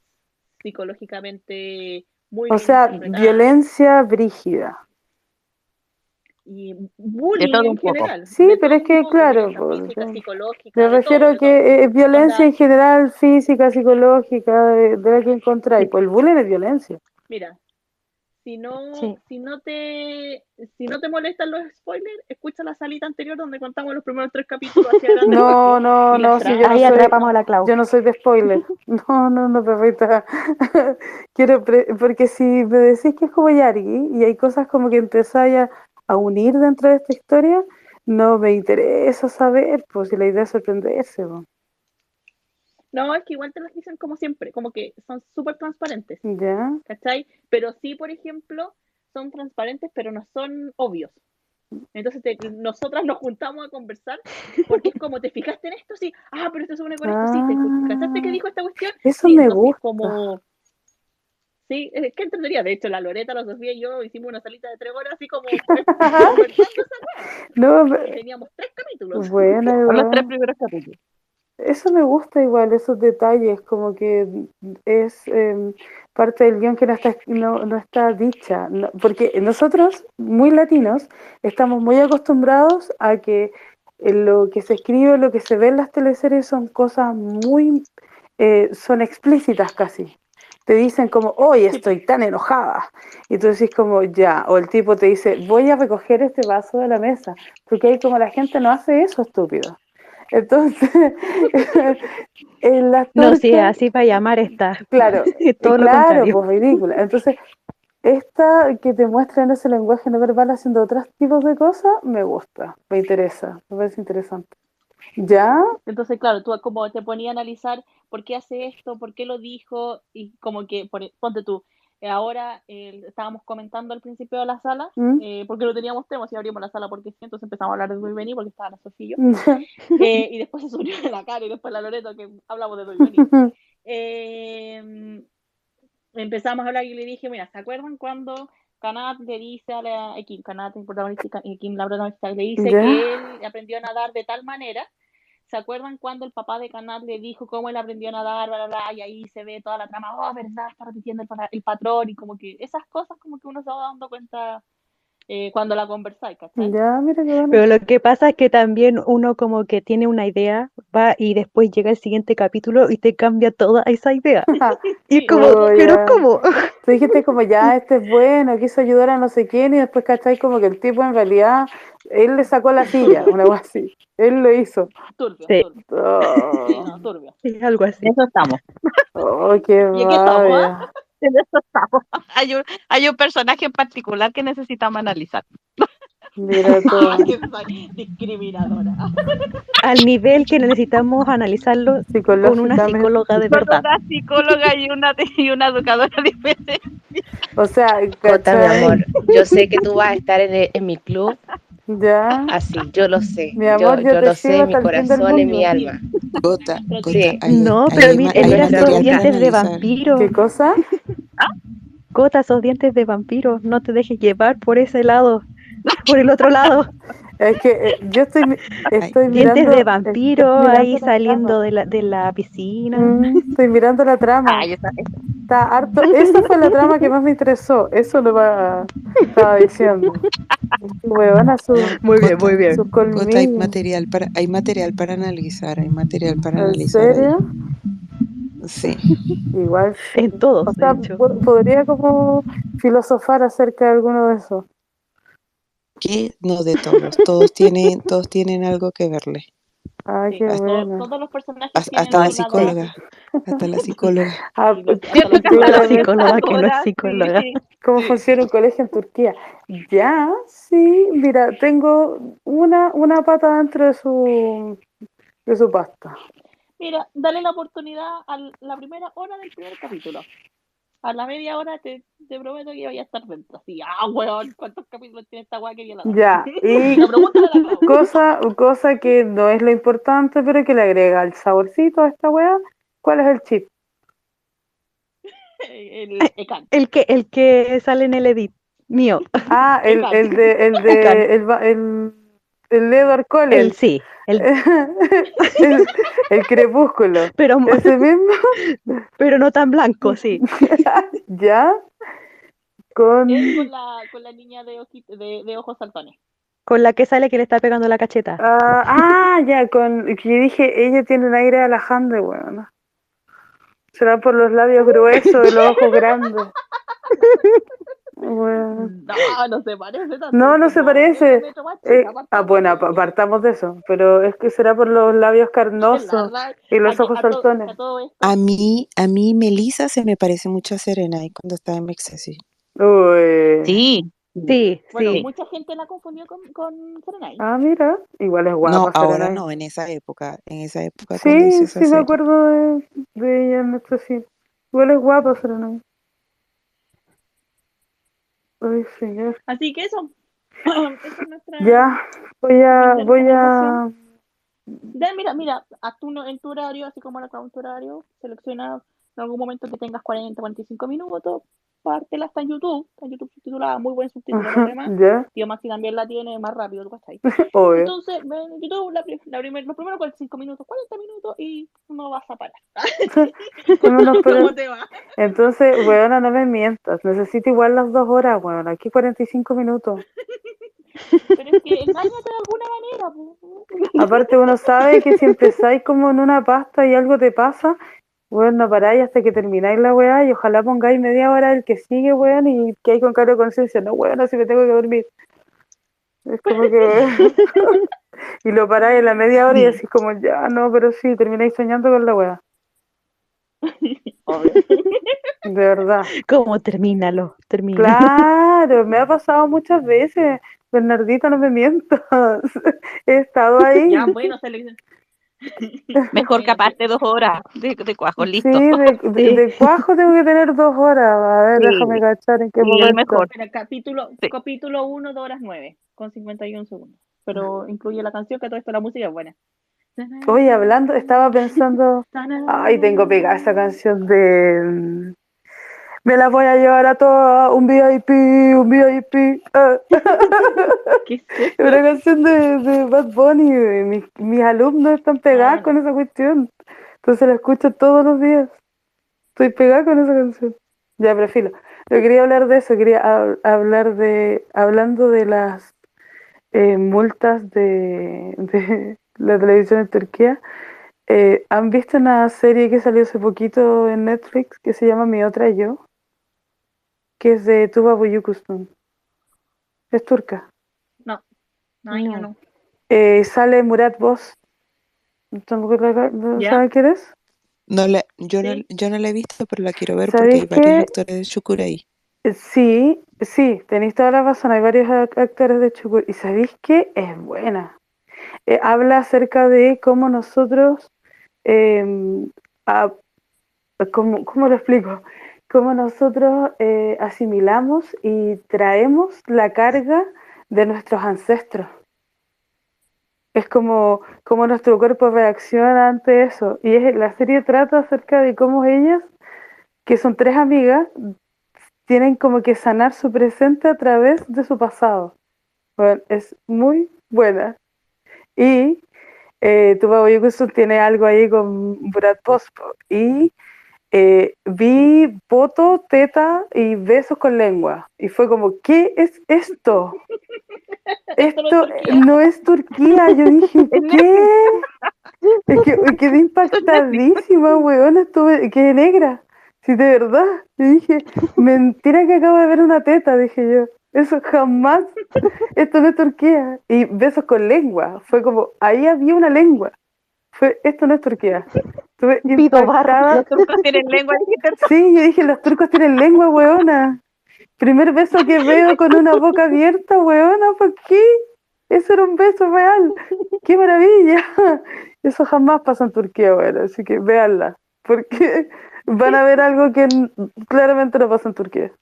psicológicamente muy o sea, violencia brígida. y bullying todo en general. Sí, de pero es que, claro, pues, física, psicológica, Me refiero todo. que es violencia en general, física, psicológica, de, de la que encontráis. Pues el bullying es violencia. Mira, si no, Sí. si no te, si no te molestan los spoilers, escucha la salita anterior donde contamos los primeros tres capítulos hacia adelante. No, no, no, si yo no Ahí soy, atrapamos a la Clau. yo no soy de spoiler. No, no, no, perrita. Quiero, pre- porque si me decís que es como Yargi y hay cosas como que empezáis a, a unir dentro de esta historia, no me interesa saber, pues si la idea es sorprenderse. pues. No, es que igual te las dicen como siempre, como que son súper transparentes, ¿Ya? ¿cachai? Pero sí, por ejemplo, son transparentes, pero no son obvios. Entonces te- nosotras nos juntamos a conversar porque es como, ¿te fijaste en esto? Sí, ah, pero esto se une con esto, sí, ¿te cachaste que dijo esta cuestión? Eso Sí, me gusta. como... Sí, es que entendería. De hecho, la Loreta, la Sofía y yo hicimos una salita de tres horas así como No, me- teníamos tres capítulos. buena, Son los tres primeros capítulos. Eso me gusta igual, esos detalles, como que es em, parte del guion que no está, no, no está dicha, no- porque nosotros, muy latinos, estamos muy acostumbrados a que lo que se escribe, lo que se ve en las teleseries son cosas muy, eh, son explícitas casi. Te dicen como, hoy estoy tan enojada. Y tú decís como, ya, o el tipo te dice, voy a recoger este vaso de la mesa, porque ahí como la gente no hace eso, estúpido. Entonces, el actor No, sí, que- así para llamar está. Claro, Todo lo claro, contrario. pues ridícula. Entonces, esta que te muestra en ese lenguaje no verbal haciendo otros tipos de cosas, me gusta, me interesa, me parece interesante. ¿Ya? Entonces, claro, tú como te ponía a analizar por qué hace esto, por qué lo dijo, y como que, por, ponte tú, ahora eh, estábamos comentando al principio de la sala, ¿Mm? eh, porque no teníamos temas y abrimos la sala porque sí, entonces empezamos a hablar de Dui Beni porque estaba la Sofía. Eh, y después se subió la cara y después la Loreto que hablamos de Dui Beni. Eh, empezamos a hablar y le dije, mira, ¿se acuerdan cuando Kanat le dice a la a Kim, Kanat el protagonista y Kim la protagonista le dice Ya. que él aprendió a nadar de tal manera? ¿Se acuerdan cuando el papá de Kanat le dijo cómo él aprendió a nadar, bla, bla, bla, y ahí se ve toda la trama, oh, verdad, está repitiendo el, el patrón, y como que esas cosas como que uno se va dando cuenta eh, cuando la conversáis, ¿cachai? Ya, mira qué bueno. Pero lo que pasa es que también uno como que tiene una idea, va y después llega el siguiente capítulo y te cambia toda esa idea. Y como, Oh, pero ya. ¿cómo? Tú dijiste como, ya, este es bueno, quiso ayudar a no sé quién, y después cachai como que el tipo en realidad, él le sacó la silla, una cosa así. Él lo hizo. Turbio, Sí. turbio. Oh, Sí, no, turbio. Es algo así. En eso estamos. oh, qué ¿Y Hay un, hay un personaje en particular que necesitamos analizar. Mira discriminadora. Al nivel que necesitamos analizarlo con una psicóloga de Con verdad. una psicóloga y una, y una educadora diferente. O sea, Jota, mi amor, yo sé que tú vas a estar en, en mi club Ya. así, yo lo sé. Mi amor, yo yo, te lo sé en mi corazón, en mi alma. Gota, gota, Sí. hay- No, hay pero ma- mi- hay mira esos dientes de vampiro. ¿Qué cosa? Cota, esos dientes de vampiro. No te dejes llevar por ese lado. Por el otro lado. Es que eh, yo estoy, estoy Dientes mirando. de estoy vampiro mirando ahí la saliendo trama. de la, de la piscina. Mm, estoy mirando la trama. Ay, esa- esa- Está harto. Esa fue la trama que más me interesó. Eso lo va, estaba diciendo. Huevona, su, Muy bien, muy bien. hay material para, hay material para analizar, hay material para ¿En analizar ahí. serio? Sí. Igual. En todos, O sea, de podría como filosofar acerca de alguno de esos. ¿Qué? No de todos. Todos tienen, todos tienen algo que verle. Ay, Sí, qué todo- bueno. todos los personajes Hasta, hasta la lado- psicóloga. Hasta la psicóloga. Ah, hasta la La claramente, psicóloga que no es Ahora sí. psicóloga. ¿Cómo funciona un colegio en Turquía? Ya, sí, mira, tengo una, una pata dentro de su, de su pasta. Mira, dale la oportunidad a la primera hora del primer capítulo. A la media hora te, te prometo que vaya a estar dentro. Así, ah, weón, ¿cuántos capítulos tiene esta weá que viene la Ya, y La cosa, cosa que no es lo importante, pero que le agrega el saborcito a esta weá. ¿Cuál es el chip? El. El que, el que sale en el edit mío. Ah, el, el de, el de, el, el, el Edward Cullen. El sí. El, el, el crepúsculo. pero, Ese mismo, pero no tan blanco, sí. ya, con, con la, con la niña de, oji- de, de ojos saltones. Con la que sale que le está pegando la cacheta. ah, ah, ya, con, que dije, ella tiene un aire alajante, weón. Será por los labios gruesos y los ojos grandes. Weón. No, no se parece tanto. No, no se parece. Eh, ah, bueno, de apa- eso. partamos de eso, pero es que será por los labios La carnosos verdad, y los ojos saltones. a mí, a mí Melissa se me parece mucho a Serena ahí cuando estaba en. Uy. Sí. Sí, bueno, sí. mucha gente la confundió con, con Serenay. Ah, mira, igual es No, guapa ahora Serenay. no, en esa época, en esa época Sí, sí me acuerdo de, de ella en esto sí. Igual es guapa Serenay. Ay, señor. Así que eso. Esa es nuestra. Ya, voy a, voy a, Ya, mira, mira, tú no- en tu horario, así como la en tu horario, selecciona en algún momento que tengas 40, 45 minutos compártela, está en YouTube, está en YouTube subtitulada, muy buen subtítulo, además. ¿Ya? Tío Maxi también la tiene más rápido, ¿cachai? Obvio. Entonces, en YouTube, la, la primer, los primeros 45 minutos, 40 minutos y no vas a parar. No, ¿Cómo te va? Entonces, weona, no me mientas. Necesito igual las dos horas, weona. Aquí 45 minutos. Pero es que engáñate de alguna manera. po. Aparte, uno sabe que si empezáis como en una pasta y algo te pasa, weón, no paráis hasta que termináis la weá y ojalá pongáis media hora el que sigue, weón, y que hay con cargo de conciencia. No, weón, así me tengo que dormir. Es como que. y lo paráis en la media hora y decís, como, ya, no, pero sí, termináis soñando con la weá. De verdad. ¿Cómo? Termínalo, termina. Claro, me ha pasado muchas veces. Bernardita, no me mientas. He estado ahí. Ya, bueno, se le... Mejor que aparte dos horas de, de cuajo, listo. Sí, de, de- de cuajo tengo que tener dos horas. A ver, Sí. déjame cachar en qué Sí, momento. mejor. Espera, capítulo, capítulo 1, 2 horas 9, con 51 segundos. Pero incluye la canción, que todo esto, la música es buena. Oye, hablando, estaba pensando, ay, tengo pegada esa canción de mm, Me la voy a llevar a todas, un VIP, un VIP. eh. ¿Qué es? Una canción de, de Bad Bunny. Mis, mis alumnos están pegados Ah. con esa cuestión. Entonces la escucho todos los días. Estoy pegada con esa canción. Ya, prefiero. Yo quería hablar de eso, quería hab- hablar de, hablando de las eh, multas de, de la televisión en Turquía. Eh, ¿Han visto una serie que salió hace poquito en Netflix que se llama Mi Otra Yo? Que es de Tuba Buyukustun. Es turca. No, no, yo no. Eh, sale Murat Boz. ¿Tampoco la- no. ¿Saben quién es? No la, yo, no, yo no la he visto, pero la quiero ver porque ¿Sabéis hay varios actores de Shukura ahí. Sí, sí, tenéis toda la razón. Hay varios ac- actores de Chukur. ¿Y sabéis qué? Es buena. Eh, habla acerca de cómo nosotros, em, a- ¿cómo, cómo lo explico? Cómo nosotros eh, asimilamos y traemos la carga de nuestros ancestros. Es como, nuestro cuerpo reacciona ante eso. Y es, la serie trata acerca de cómo ellas, que son tres amigas, tienen como que sanar su presente a través de su pasado. Bueno, es muy buena. Y eh, tiene algo ahí con Brad Pospo. Y eh, vi poto, teta y besos con lengua. Y fue como, ¿qué es esto? Esto no es Turquía. Yo dije, ¿qué? Es que quedé impactadísima, weón. Estuve, quedé negra. Sí, de verdad. Yo dije, mentira que acabo de ver una teta, dije yo. Eso jamás. Esto no es Turquía. Y besos con lengua. Fue como, ahí había una lengua. Fue, esto no es Turquía. Estuve impactada. Los turcos tienen lengua. Sí, yo dije, los turcos tienen lengua, weona. Primer beso que veo con una boca abierta, weona, ¿por qué? Eso era un beso real. ¡Qué maravilla! Eso jamás pasa en Turquía, weona, así que véanla. Porque van a ver algo que claramente no pasa en Turquía.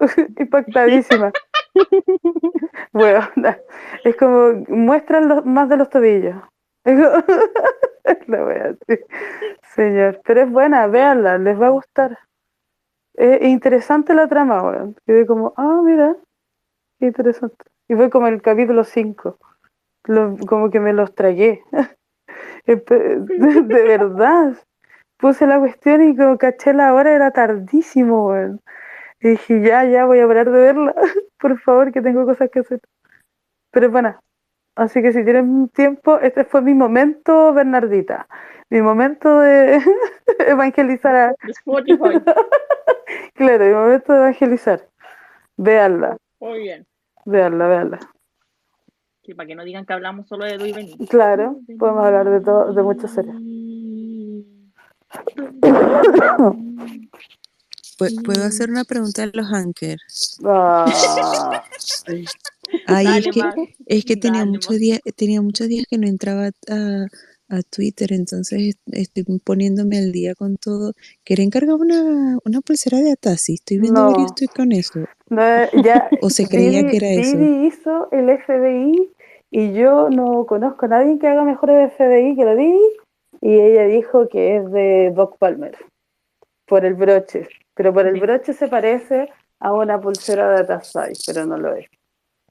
Impactadísima. Weona. Es como, muestran los- más de los tobillos. Señor, pero es buena, véanla, les va a gustar. Es interesante la trama, weón. Quedé como, ah, mira, qué interesante. Y fue como el capítulo 5. como que me los tragué. De verdad. Puse la cuestión y como caché la hora, era tardísimo, weón. Y dije, ya, ya, voy a parar de verla. Por favor, que tengo cosas que hacer. Pero es buena. Así que si tienen tiempo, este fue mi momento, Bernardita. Mi momento de evangelizar a, Spotify. Claro, el momento de evangelizar. Véanla, Muy bien. véanla, véanla. Sí, para que no digan que hablamos solo de Dui Benito. Claro, podemos hablar de todo, de muchas series. Pu- ¿Puedo hacer una pregunta a los anchors? Ah, Ay, es que, es que tenía dale, muchos días, tenía muchos días que no entraba a, a Twitter, entonces est- estoy poniéndome al día con todo. Quería encargar una, una pulsera de Atasi, estoy viendo No. varios tweets con eso. no, ya, O se creía Didi- que era eso. Didi hizo el FBI y yo no conozco a nadie que haga mejor el FBI que la Didi y ella dijo que es de Bob Palmer por el broche. Pero por el broche se parece a una pulsera de Atasai, pero no lo es.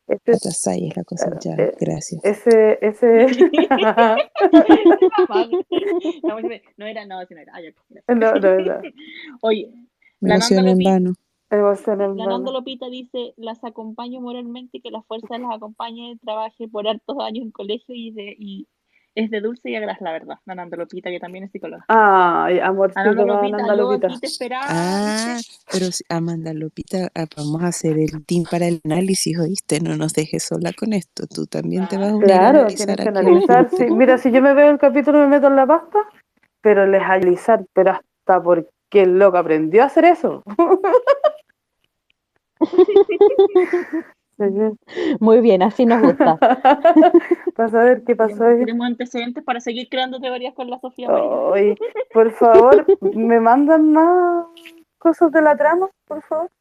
Este, Atasai es la cosa Claro, ya, eh, gracias. ese, ese. No, era, no, sí no era. Gracias. no, no, no, Oye, en vano. emoción en vano. Lopita dice, las acompaño moralmente, que la fuerza las acompañe, trabaje por hartos años en colegio y, de, y es de dulce y agraz, la verdad. La Nanda Lopita, que también es psicóloga. Ay, amorcito, Ananda Lopita, te esperaba. Ah, pero si- Amanda Lopita, ah, vamos a hacer el team para el análisis, ¿oíste? No nos dejes sola con esto. Tú también te vas a unir a Claro, analizar tienes que analizar. Sí, mira, si yo me veo el capítulo me meto en la pasta, pero les analizar, pero hasta porque el loco aprendió a hacer eso. Muy bien, así nos gusta. Para saber qué pasó Tenemos, antecedentes para seguir creando teorías con la Sofía María. Ay, por favor, ¿me mandan más cosas de la trama, por favor?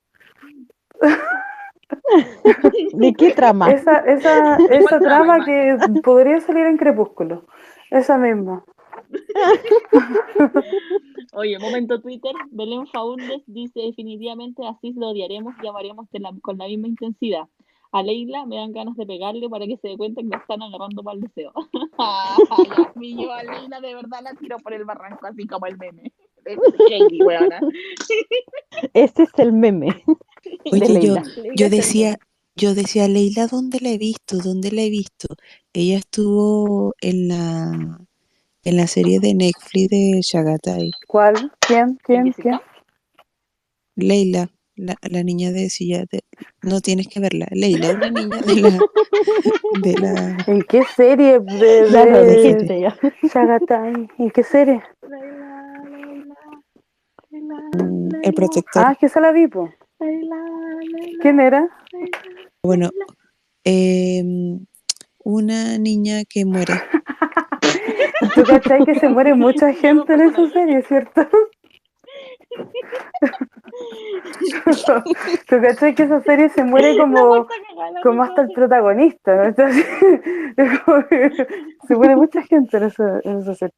¿De qué trama? Esa, esa, ¿De esa trama trama, que podría salir en Crepúsculo. Esa misma. Oye, momento Twitter. Belén Faúndez dice definitivamente así lo odiaremos y amaremos la- con la misma intensidad. A Leila me dan ganas de pegarle para que se dé cuenta que la están agarrando mal deseo. Ay, mi yo a Leila de verdad la tiro por el barranco así como el meme. Es shady, weona. Ese es el meme Oye, yo, Leila. Yo el decía, yo decía, Leila, ¿dónde la he visto? ¿Dónde la he visto? Ella estuvo en la, en la serie de Netflix de Shagatai. ¿Cuál? ¿Quién? ¿Quién? ¿Quién? Leila, la, la niña de silla de... No tienes que verla. Leila, una niña de la... De la ¿En qué serie de, Ya lo de dijiste ya. Shagatai? ¿En qué serie? Mm, el protector. Ah, que se la vi, po. ¿Quién era? Bueno, em, una niña que muere. ¿Tú cachai que se muere mucha gente en esa serie, cierto? ¿Tú cachai que esa serie se muere como, como hasta el protagonista? ¿no? Entonces, se muere mucha gente en esa, en esa serie.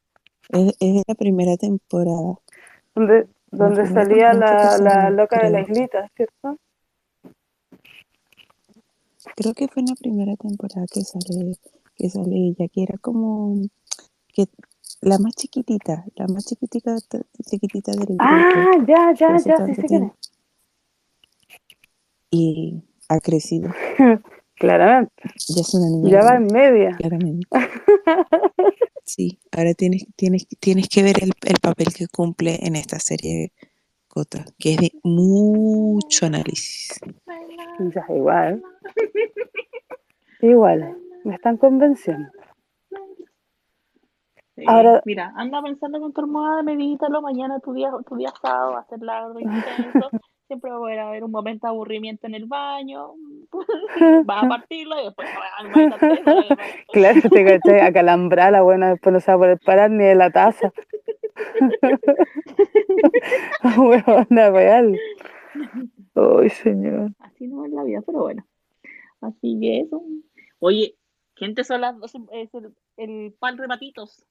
Es, es de la primera temporada. Donde, donde salía temporada la, la loca de la islita, ¿cierto? Creo que fue en la primera temporada que sale, que sale ella, que era como que la más chiquitita, la más chiquitita, chiquitita del grupo. Ah, ya, ya, ya, sí sé quién. Y ha crecido. Claramente. Ya es una niña Ya va en media. claramente. Sí, ahora tienes, tienes, tienes que ver el, el papel que cumple en esta serie Cota, que es de mucho análisis. Ya, igual. Igual. Me están convenciendo. Sí, Ahora- mira, anda pensando con tu almohada, medítalo, mañana tu día, tu día sábado va a ser largo intenso, siempre va a haber un momento de aburrimiento en el baño, vas a partirlo y después vas a. Claro, te caché, acalambrada la buena, después no se va a poder parar ni de la taza. Huevona real. Ay, señor. Así no es la vida, pero bueno. Así que eso. Oye, gente, son las 12, es el, el pan rematitos,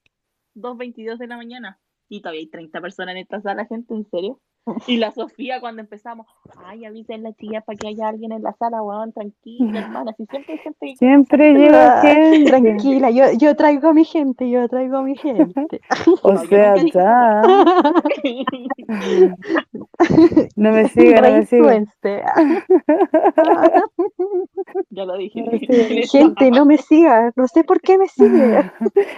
2.22 de la mañana. Y todavía hay 30 personas en esta sala, gente, ¿en serio? Y la Sofía cuando empezamos, ay, avisen la tía para que haya alguien en la sala, weón, tranquila, hermana. Si siempre hay gente Siempre llega gente. Tranquila, yo, yo traigo a mi gente, yo traigo a mi gente. O No, sea, ya. No me siga, no me siga. Reinfluencer. ya lo dije. Gente, no me siga, no sé por qué me sigue.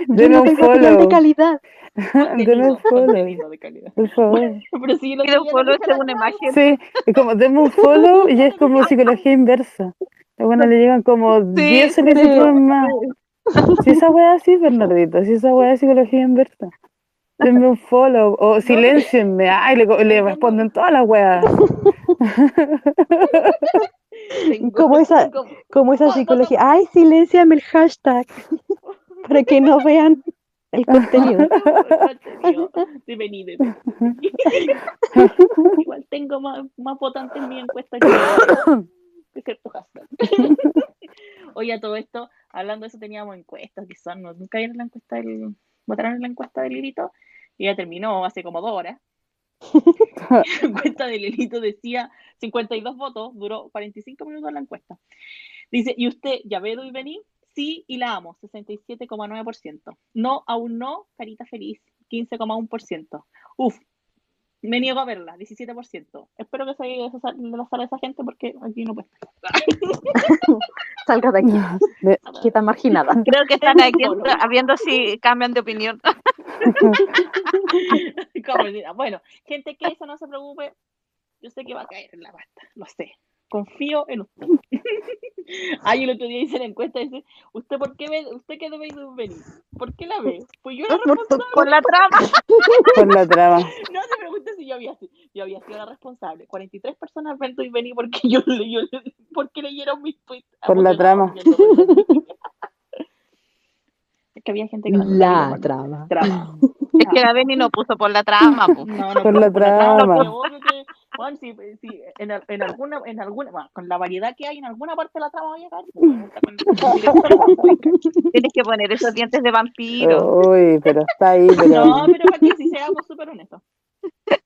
Yo no un tengo señal de follow. calidad. Un follow, Contenido de calidad. por favor. Pero si lo ya follow según clave. imagen. Sí, es como deme un follow y es como psicología inversa. Bueno, le llegan como 10 solicitudes más. Si esa weá sí, Bernardito, si esa weá es psicología inversa. Denme un follow o silencienme. Ay, le, responden todas las weas. Como esa- Como esa psicología. Ay, silenciame el hashtag para que no vean el contenido. vení. Igual tengo más, más votante en mi encuesta que, que cierto hashtag. Oye, a todo esto, hablando de eso, teníamos encuestas que son, no, nunca vieron la encuesta del, votaron en la encuesta del grito y ya terminó hace como dos horas. La encuesta del Elito decía 52 votos, duró 45 minutos la encuesta. Dice, ¿y usted ya ve y vení? Sí, y la amo, 67,9%. No, aún no, carita feliz, 15,1%. Uf, me niego a verla, 17%. Espero que salga de la sala esa gente porque aquí no puede. Salga de aquí. De- Que está marginada. Creo que están aquí viendo si cambian de opinión. Bueno, gente que eso no se preocupe, yo sé que va a caer en la pasta, lo sé. Confío en usted. Ay, el otro día hice la encuesta dice, ¿usted por qué ve, usted qué debe venir? ¿Por qué la ve? Pues yo la responsable. Con la trama. Por la trama. No se pregunte si yo había, si- yo había sido la responsable. 43 personas ven y vení porque yo, yo porque leyeron mis tweets. Por la trama. Es que había gente que no La trama. trama. Es que la Beni no puso por la trama. po. No, no, Por la trama. obvio que, bueno, si, si en, en alguna, en alguna, bueno, con la variedad que hay, en alguna parte de la trama vaya a caer. Tienes que poner esos dientes de vampiro. Uy, pero está ahí, pero. No, pero para que si seamos súper honestos.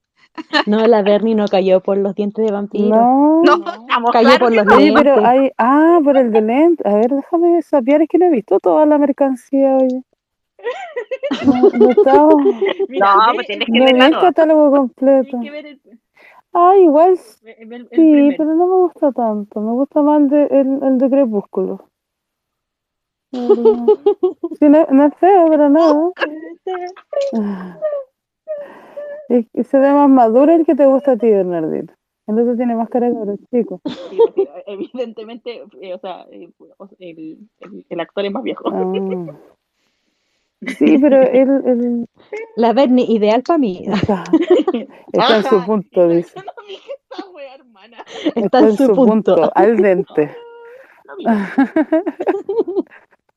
No, la Bernie no cayó por los dientes de vampiro. No. No, Cayó por los pero hay. Ah, por el de lente. A ver, déjame sapear, es que no he visto toda la mercancía, oye. No, no Mira, pues tienes que no verla el catálogo completo. tienes que ver el, Ah, igual el, el sí, pero no me gusta tanto. Me gusta más el de, el, de Crepúsculo. Sí, no, no es feo, pero nada. Y, y se ve más maduro el que te gusta a ti, Bernardino. Otro tiene más cara de chico. Sí, evidentemente, eh, o sea, eh, o sea, el, el, el actor es más viejo. Ah. Sí, pero él, él La Bernie, ideal para mí. está, está en su punto, dice. No dije esta wea, hermana. Está en su punto, al dente. No.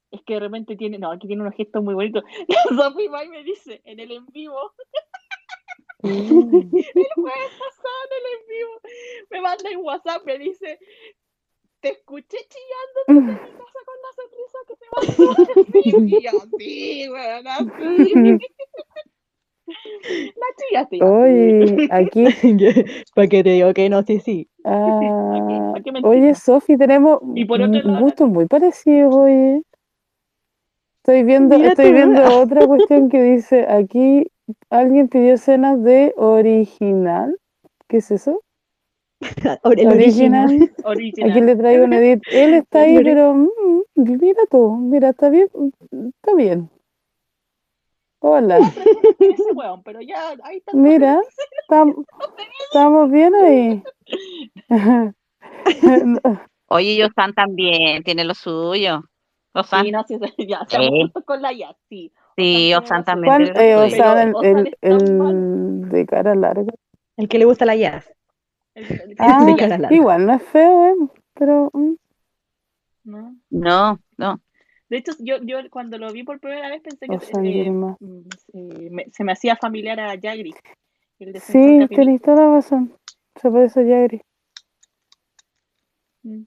Es que de repente tiene, no, aquí tiene unos gestos muy bonitos. Sophie May me dice en el en vivo, Mm. el jueves pasado en el en vivo, me manda en WhatsApp, me dice, te escuché chillando desde mi casa con la que mandó. Y yo, sí, weón, así. La. Oye, aquí, para que te digo que no, sí, sí. ah, ¿Para qué mentir? oye, Sofi, tenemos gustos muy parecidos, oye. Estoy viendo, Mira estoy viendo otra cuestión que dice, aquí alguien pidió escenas de original. ¿Qué es eso? El original. original. Aquí le traigo un edit. Él está ahí, pero mm, mira tú, mira, está bien, está bien. Hola, Ese weón, pero ya, ahí está. mira, tam- estamos bien ahí. Oye, Yosan también tiene lo suyo. Yosan, Sí, no, sí, ya, con la ya, sí. sí, Osan también Eh, el, el, Osan mal. el de cara larga. El que le gusta la jazz. El- el- Ah, igual no es feo, eh, pero mm, ¿no? No, no. De hecho, yo, yo cuando lo vi por primera vez pensé que eh, mm, eh, me- se me hacía familiar a Jagri. El Sí, tenés toda la razón. Se parece a Jagri. Mm.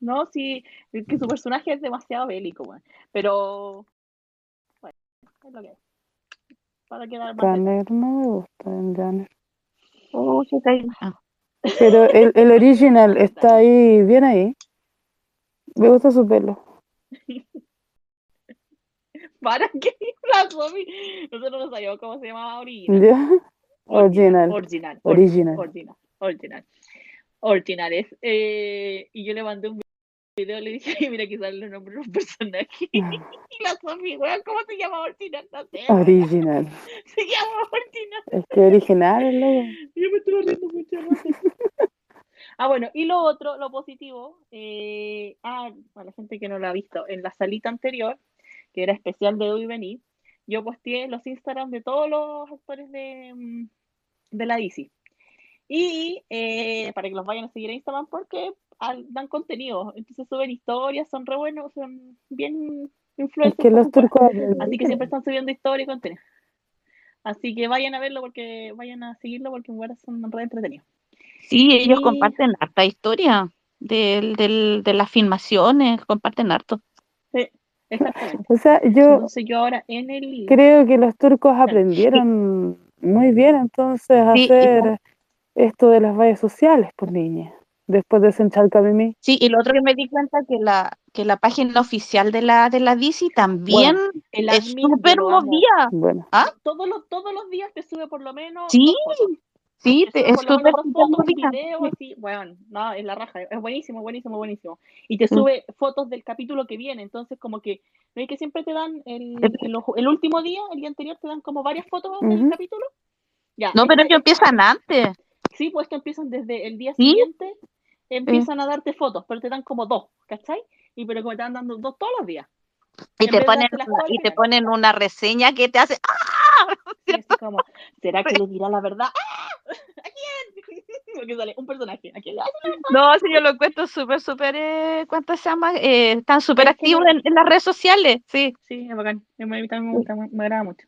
No, sí, es que su personaje es demasiado bélico. Pero, bueno, es lo que es. Para quedar más Tanner no me gusta, el Tanner. Oh, se cae. Ah, Pero el, el original está ahí, bien ahí. Me gusta su pelo. ¿Para qué? Nosotros no sabíamos cómo se llamaba original. ¿Ya? Original. Original. Original. Original. Original. Originales. Eh, y yo le mandé un video, le dije, "Ay, mira, sale el nombre de un personaje. y la Sofi, weón, ¿cómo se llama Original? No sé. Original. Se llama Original. Es que original es loco. Yo me estuve riendo mucho. Ah, bueno, y lo otro, lo positivo, eh, ah, para la gente que no lo ha visto, en la salita anterior, que era especial de hoy venir, yo posteé los Instagram de todos los actores de, mm, de la DC. Y eh, para que los vayan a seguir en Instagram porque dan contenido, entonces suben historias, son re buenos, son bien Es influencers. que por los turcos Así que siempre están subiendo historia y contenido. Así que vayan a verlo porque vayan a seguirlo porque en verdad son re entretenidos. Sí, ellos Y- comparten harta historia del, del, de las filmaciones, comparten harto. Sí. Exactamente. O sea, yo Entonces yo ahora en el creo que los turcos aprendieron muy bien entonces a Sí, y hacer esto de las redes sociales, por niña. Después de Senchalca Mimi. Sí, y lo otro que me di cuenta que la, que la página oficial de la, de la DC también bueno, es súper movida. Bueno, ¿Ah? Todos los, todos los días te sube por lo menos Sí, sí, Te te- sube es súper, movida. bueno, no, es la raja, es buenísimo, buenísimo, buenísimo. Y te Mm. sube fotos del capítulo que viene, entonces como que, ¿no es que siempre te dan el, el, ojo- el último día, el día anterior, te dan como varias fotos del capítulo? Ya, No, pero ellos empiezan antes. sí, pues esto empiezan desde el día ¿Sí? siguiente, empiezan a darte fotos, pero te dan como dos, ¿cachai? Y pero como te van dando dos todos los días. Y te ponen, y te ponen una reseña que te hace ¡Ah! Como, ¿será que le dirá la verdad? ¡Ah! ¿A quién? Porque sale un personaje, ¿a quién le? No, si yo lo encuentro súper, súper, eh, ¿cuánto se llama? Eh, están súper Es activos genial. en, en las redes sociales, sí. Sí, es bacán. A mí también me gusta, me, me agrada mucho.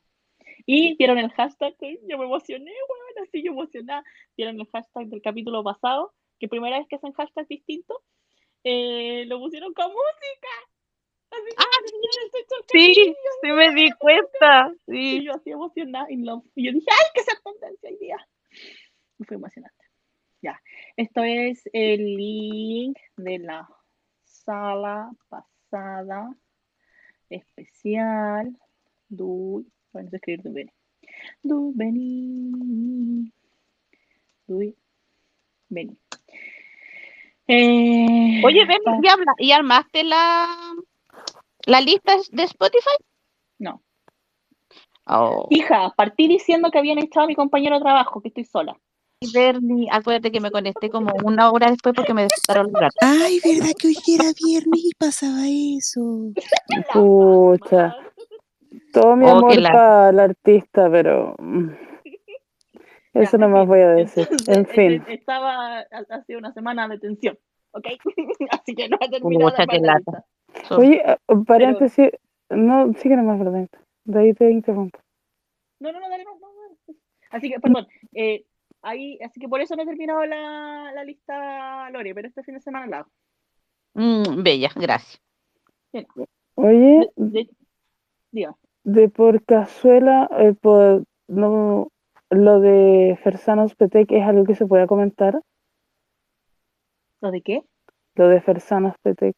Y vieron el hashtag, que yo me emocioné, weón, así yo emocionada. Vieron el hashtag del capítulo pasado, que primera vez que hacen hashtag distinto, eh, lo pusieron con música. Así que Ah, Sí, Casino, sí me di cuenta, Y sí. yo así emocionada, in love. Y yo dije, ¡ay, que sea tendencia hoy día! Y fue emocionante. Ya, esto es el link de la sala pasada especial. Du, bueno, sé escribir du Beni. Du Beni. Du Beni. Eh, Oye, ven, ¿y, habla- ¿y armaste la, la lista de Spotify? No. Oh. Hija, partí diciendo que habían echado a mi compañero de trabajo, que estoy sola. Y Bernie, acuérdate que me conecté como una hora después porque me despertaron los gatos. Ay, ¿verdad que hoy era viernes y pasaba eso? pucha. Todo mi Oh, amor la- para el artista, pero mm, eso Ya, no más fin. voy a decir. Entonces, En fin. eh, estaba ha- hace una semana de tensión, ¿ok? Así que no he terminado armar la lata. So- Oye, eh, paréntesis, no, sigue nomás, perdón. De ahí te interrumpo. No, no, no, dale, no, no, no. Así que, perdón, eh, ahí, así que por eso no he terminado la, la lista, Lore, pero este fin de semana la hago. Mm, bella, gracias. Bien. Oye, De, de- diga, de por cazuela, eh, por, no, lo de Fersanos Petec es algo que se pueda comentar. ¿lo de qué? Lo de Fersanos Petec.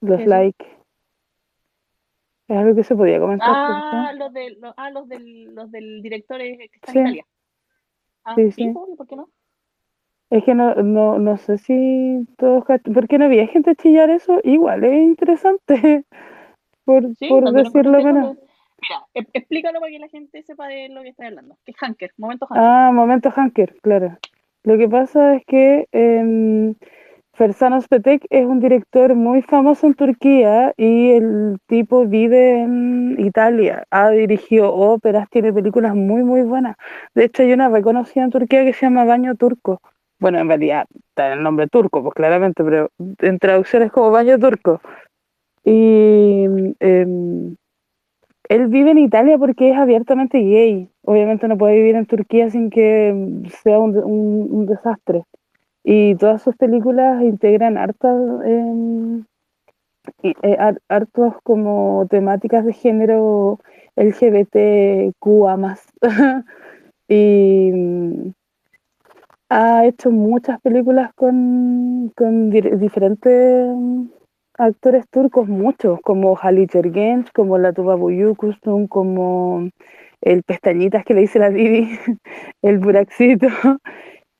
Los ¿Qué es eso? like. Es algo que se podía comentar, Ah, los, de, lo- ah, los, del, los del director eh, que está Sí. en Italia. Ah, Sí, sí, ¿por qué no? Es que no, no, no sé si todos cach- ¿Por qué no había gente chillar eso? Igual es interesante. Por, por decirlo menos. Explícalo para que la gente sepa de lo que estoy hablando. Que es Hanker, momento Hanker. Ah, momento Hanker, claro. Lo que pasa es que em, Fersanos Petek es un director muy famoso en Turquía y el tipo vive en Italia. Ha dirigido óperas, tiene películas muy, muy buenas. De hecho, hay una reconocida en Turquía que se llama Baño Turco. Bueno, en realidad está el nombre turco, pues claramente, pero en traducción es como Baño Turco. Y em, él vive en Italia porque es abiertamente gay. Obviamente no puede vivir en Turquía sin que sea un, de- un- un desastre. Y todas sus películas integran hartas, em, eh, har- hartos como temáticas de género LGBTQA más. y mm, ha hecho muchas películas con, con diferentes actores turcos, muchos, como Halit Ergenç, como la Tuba como el Pestañitas que le dice la Didi, el Buraxito,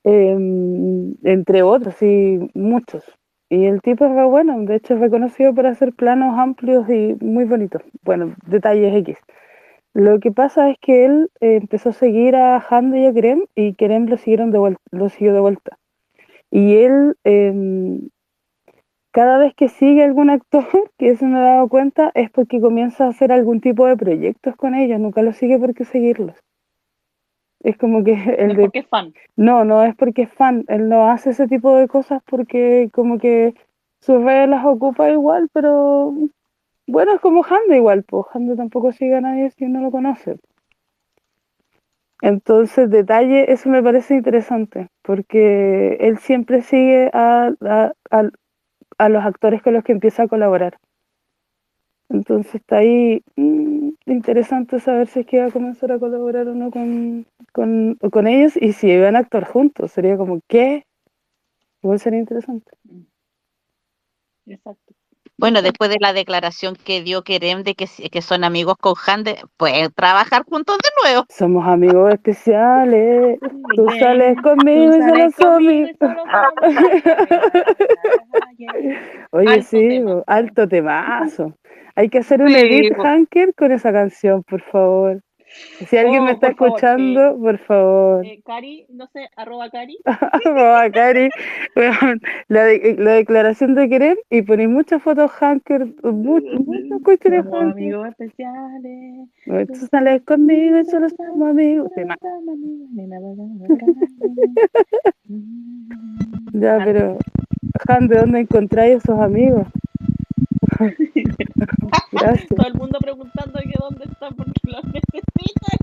em, entre otros, y muchos. Y el tipo es bueno, de hecho es reconocido por hacer planos amplios y muy bonitos. Bueno, detalles X. Lo que pasa es que él eh, empezó a seguir a Hande y a Kerem y Kerem lo siguieron de lo siguió de vuelta. Y él em, cada vez que sigue algún actor, que eso me he dado cuenta, es porque comienza a hacer algún tipo de proyectos con ellos, nunca los sigue porque seguirlos. Es como que el Es de... porque es fan. No, no es porque es fan, él no hace ese tipo de cosas porque como que sus redes las ocupa igual, pero bueno, es como Hande igual, pues Hande tampoco sigue a nadie si no lo conoce. Entonces, detalle, eso me parece interesante, porque él siempre sigue a, a- al- a los actores con los que empieza a colaborar. Entonces está ahí mm, interesante saber si es que va a comenzar a colaborar o no con, con, con ellos y si van a actuar juntos. Sería como, ¿qué? Igual sería interesante. Exacto. Bueno, después de la declaración que dio Kerem de que, son amigos con Hande, pueden trabajar juntos de nuevo. Somos amigos especiales. Tú sales Tú conmigo y solo sales y solo Oye, Alto sí, tema. bo, alto temazo. Hay que hacer un Sí, edit bo. Hanker con esa canción, por favor. Si alguien me Oh, está por favor, escuchando, por favor. Eh, Cari, no sé, arroba Cari. Boba, Cari, la, de- la declaración de querer y ponéis muchas fotos Hanker, mu- muchas cuestiones Somos Hanker. amigos especiales. Bueno, Tú sales conmigo y solo somos amigos. Ya, pero, Han, ¿de dónde encontráis esos amigos? Gracias. Todo el mundo preguntando que dónde están porque los necesitan.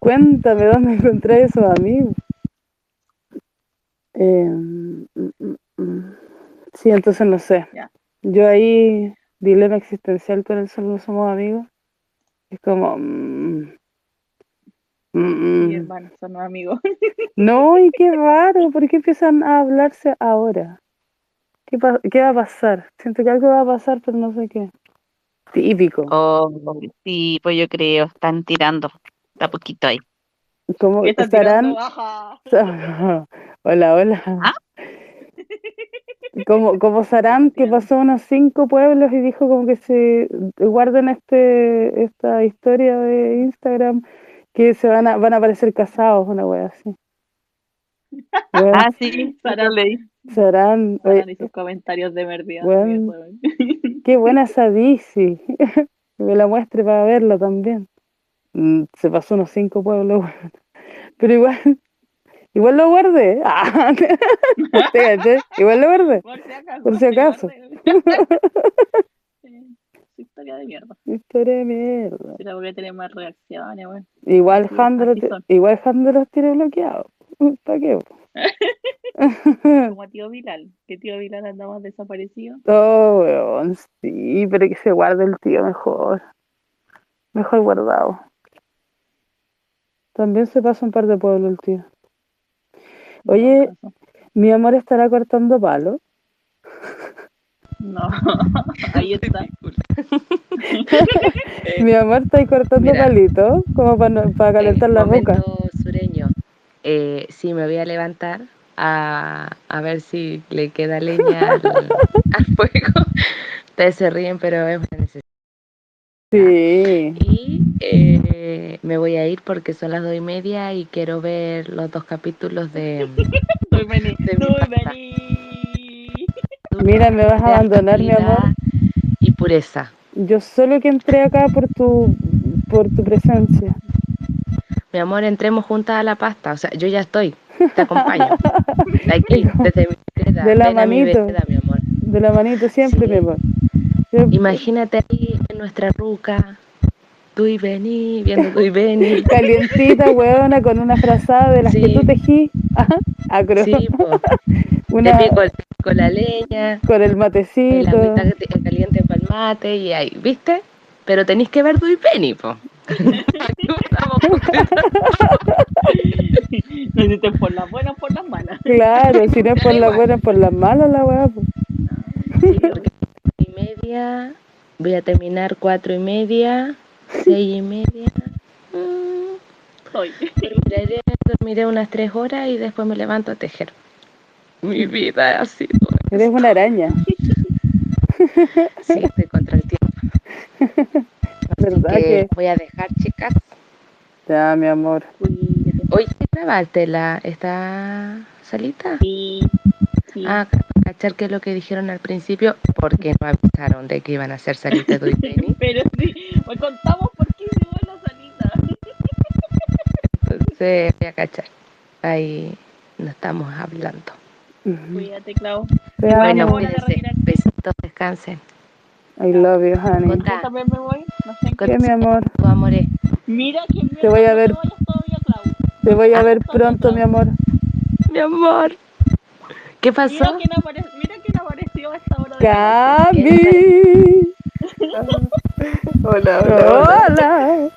Cuéntame dónde encontré esos amigos. Eh, mm, mm, mm. sí, entonces no sé. Ya. Yo ahí, dilema existencial con el solo no somos amigos. Es como. mm, mm, mm. hermano, son amigos. No, y qué raro, ¿por qué empiezan a hablarse ahora? ¿Qué, pa- qué va a pasar? Siento que algo va a pasar, pero no sé qué. Típico. Oh, sí, pues yo creo, están tirando. Está poquito ahí. ¿Cómo estarán? Hola, hola. Como, como Sarán, que pasó unos cinco pueblos y dijo como que se guarden este esta historia de Instagram que se van a van a aparecer casados, una wea así. Ah, sí, Sara- leí. Sarán, y sus comentarios de merdida. Bueno. qué buena esa. Que me la muestre para verla también. Mm, Se pasó unos cinco pueblos. Pero igual, igual lo guardé. Ah. Igual lo guardé. Por si acaso. Por si acaso. Su historia de mierda. Historia de mierda. Pero porque tiene más reacciones, bueno. Igual son. igual los tiene bloqueados. ¿Para qué? Como a tío Vilal. Que tío Vilal anda más desaparecido. Oh, weón, sí, pero que se guarde el tío mejor. Mejor guardado. También se pasa un par de pueblos el tío. Oye, No, mi amor estará cortando palo. No, ahí está. Mi amor está ahí cortando mira. palito, como para, para calentar la boca. sureño. Eh, sí, me voy a levantar a, a ver si le queda leña al, al fuego. Ustedes se ríen, pero es una necesidad. Sí. Y eh, me voy a ir porque son las dos y media y quiero ver los dos capítulos de vení. De vení. Mira, me vas a abandonar, mi amor. Y pureza. Yo solo que entré acá por tu, por tu presencia. Mi amor, entremos juntas a la pasta. O sea, yo ya estoy. Te acompaño. Aquí, desde mi vereda. De la Ven a mi manito. vereda, mi amor. De la manito siempre, Sí. mi amor. Imagínate ahí en nuestra ruca. Tú y vení, viendo tú y vení. Calientita, weona, con una frazada de las que tú tejí. Ajá, acro. Sí, po. Una, el- con la leña. con el la matecito. mitad que te- caliente para el mate y ahí, ¿viste? Pero tenéis que ver tú y vení, po. No hiciste por las buenas o por las malas. Claro, si no es por las buenas, por las malas, la weá. pues. Y media, voy a terminar cuatro y media, seis y media. Mm, Soy. dormiré, dormiré unas tres horas y después me levanto a tejer. Mi vida ha sido. Eres una araña, Sí, estoy contra el tiempo. Que Que... voy a dejar, chicas. Ya, mi amor. Cuídate. Oye, ¿grabaste la, esta salita? Sí. Sí. Ah, cachar que es lo que dijeron al principio, porque no avisaron de que iban a hacer salita de Penny. Pero sí, hoy contamos por qué llegó la salita. Entonces, voy a cachar. Ahí no estamos hablando. Cuídate, Clau. Bueno, cuídense. Besitos, descansen. I love you, honey. Yo también me voy. No sé qué. ¿Qué, mi amor? tu amores. Mira que Te voy a ver. te vayas todavía, Clau. Te voy a ver pronto, mi amor. Mi amor. ¿Qué Mira pasó? que no aparece. Mira que no Cami. Hola, hola, hola.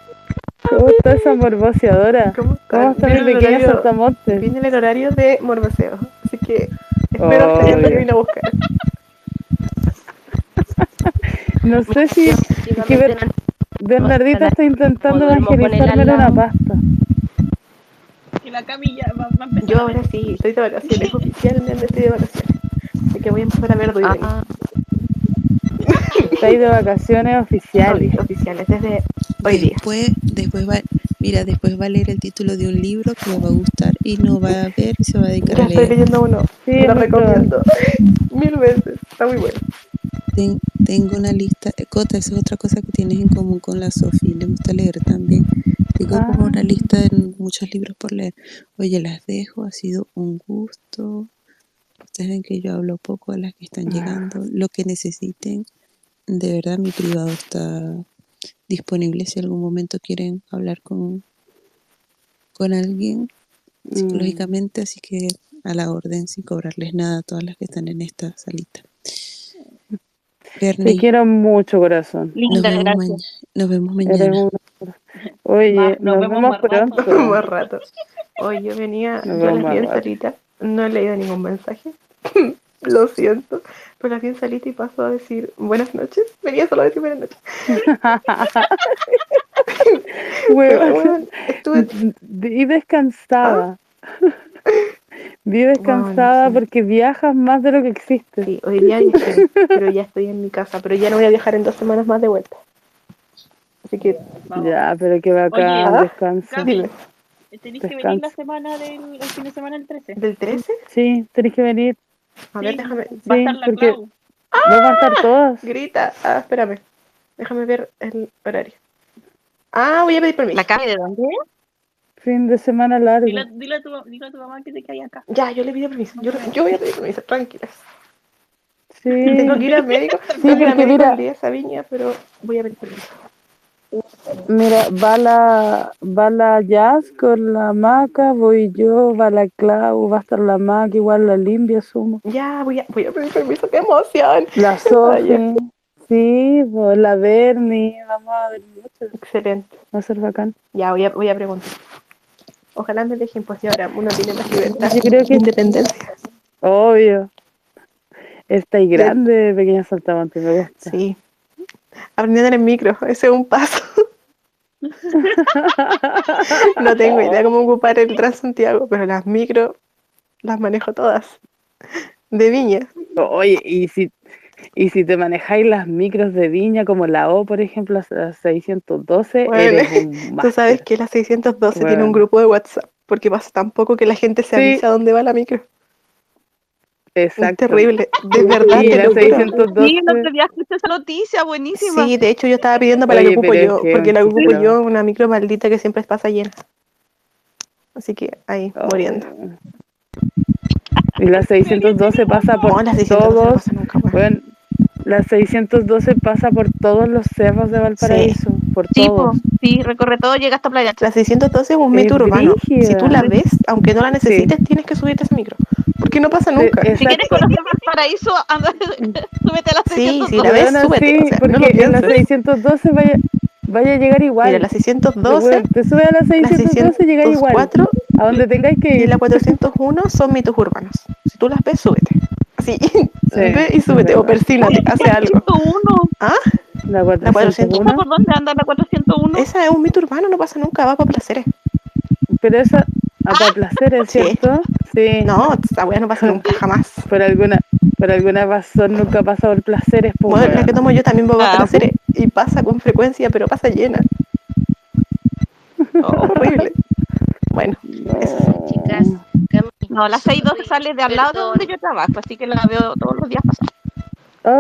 ¿Cómo está esa morboseadora? ¿Cómo está mi pequeña saltamontes? Viene el horario de morboseo, así que espero que me vino a buscar. No sé si que Ber- Bernardita está intentando evangelizarme una pasta. Y la camilla va, va a empezar. Yo ahora sí, estoy de vacaciones, oficialmente estoy de vacaciones. Así que voy a empezar a ver Ah, ahí de vacaciones oficiales. oficiales desde hoy día. Después, después va, mira, después va a leer el título de un libro que le va a gustar y no va a ver y se va a dedicar Ya a estoy leer. leyendo uno, Sí, lo recomiendo mil veces, está muy bueno. Ten- tengo una lista, eh, Cota, esa es otra cosa que tienes en común con la Sofi, le gusta leer también. Tengo como una Ah. lista de muchos libros por leer. Oye, las dejo, ha sido un gusto. Ustedes ven que yo hablo poco a las que están llegando. Lo que necesiten, de verdad mi privado está disponible si algún momento quieren hablar con, con alguien Mm. psicológicamente, así que a la orden, sin cobrarles nada a todas las que están en esta salita. Te quiero mucho, corazón. nos Linda, vemos, gracias. nos vemos mañana. Oye, nos nos vemos vemos más rato. pronto. Más rato. Hoy yo venía, Nos yo las vi rato. salita, no he leído ningún mensaje. Lo siento, pero las vi en salita y paso a decir buenas noches. Venía solo a decir buenas noches. Bueno, estuve Vi descansada. Vi descansada Bueno, sí. porque viajas más de lo que existe. Sí, hoy día viajé, pero ya estoy en mi casa, pero ya no voy a viajar en dos semanas más de vuelta. Así que, Vamos. Ya, pero que bacán, Oye, descansa. Cami, dime, Tenés que venir la semana del el fin de semana del 13. ¿del 13? Sí, tenés que venir. A ver, Sí. déjame, Va a Sí, estar la porque- Clau. Vamos a estar todos. grita, ah, espérame, déjame ver el horario. Ah, voy a pedir permiso. ¿La Cami de dónde? Fin de semana largo. Dile, dile a tu, dile a tu mamá que te cae acá. Ya, yo le pido permiso, yo, yo voy a pedir permiso, tranquilas. Sí. Tengo que ir al médico, Sí, tengo que ir al porque médico mira, esa viña, pero voy a pedir permiso. mira, va la, va la Jazz con la Maca, voy yo, va la Clau, va a estar la Maca, igual la Limpia, sumo. Ya, voy a, voy a pedir permiso, qué emoción. La Sofi, sí, pues, la Bernie, vamos a ver mucho. Excelente. Va a ser bacán. Ya, voy a, voy a preguntar. Ojalá me dejen, pues y ahora uno tiene más libertad. Yo creo que- Independencia. Obvio. Está ahí grande, pequeña saltamonte, me gusta. Sí. Aprendiendo en el micro, ese es un paso. no tengo idea cómo ocupar el Transantiago, pero las micro las manejo todas. De viña. Oye, y si, y si te manejáis las micros de viña, como la O, por ejemplo, la 612, Bueno, eres un Tú sabes que la 612 tiene Bueno. un grupo de WhatsApp, porque pasa tan poco que la gente se Sí. avisa dónde va la micro. Es Exacto. terrible, de verdad. Y te la lo juro. 612, Sí, el otro día escuché esa noticia, buenísima. Sí, de hecho yo estaba pidiendo para Oye, que ocupo pero es yo, que porque la sí, ocupo pero- yo, una micro maldita que siempre pasa llena. Así que ahí, Oh. muriendo. Y la 612 pasa por No, las 612 no todos. pasa nunca, weón. Bueno, la 612 pasa por todos los cerros de Valparaíso, por Sí, po, todos. sí, recorre todo, llega hasta Playa Ancha. La 612 es un Es metro urbano. Si tú la ves, aunque no la necesites, tienes que subirte a ese micro. Porque no pasa nunca. Sí, Si quieres conocer Valparaíso, anda, súbete a la Sí, 612. sí, la ves, súbete, sí, o sea, no porque lo en la pienses. 612 vaya, vaya a llegar igual. Mira, la 612, Weón, te subes a la la 612 y llegas igual. 604 A donde tengáis que y ir. la 401 son mitos urbanos. Si tú las ves, súbete. Así, ve y súbete o persínate, hace algo. 401. ¿Ah? La La 401. ¿Por dónde anda la 401? Esa es un mito urbano, no pasa nunca, va para placeres. Pero esa, a para placeres, Sí. ¿cierto? Sí. No, esa weá no pasa nunca, jamás. Por alguna, por alguna razón nunca pasa por placeres. pues, Bueno, la que tomo yo también para Ah. placeres y pasa con frecuencia, pero pasa llena. Oh, horrible. Bueno, No. Chicas, No, la 612 sale de al lado de donde yo trabajo, así que la veo todos los días pasar. No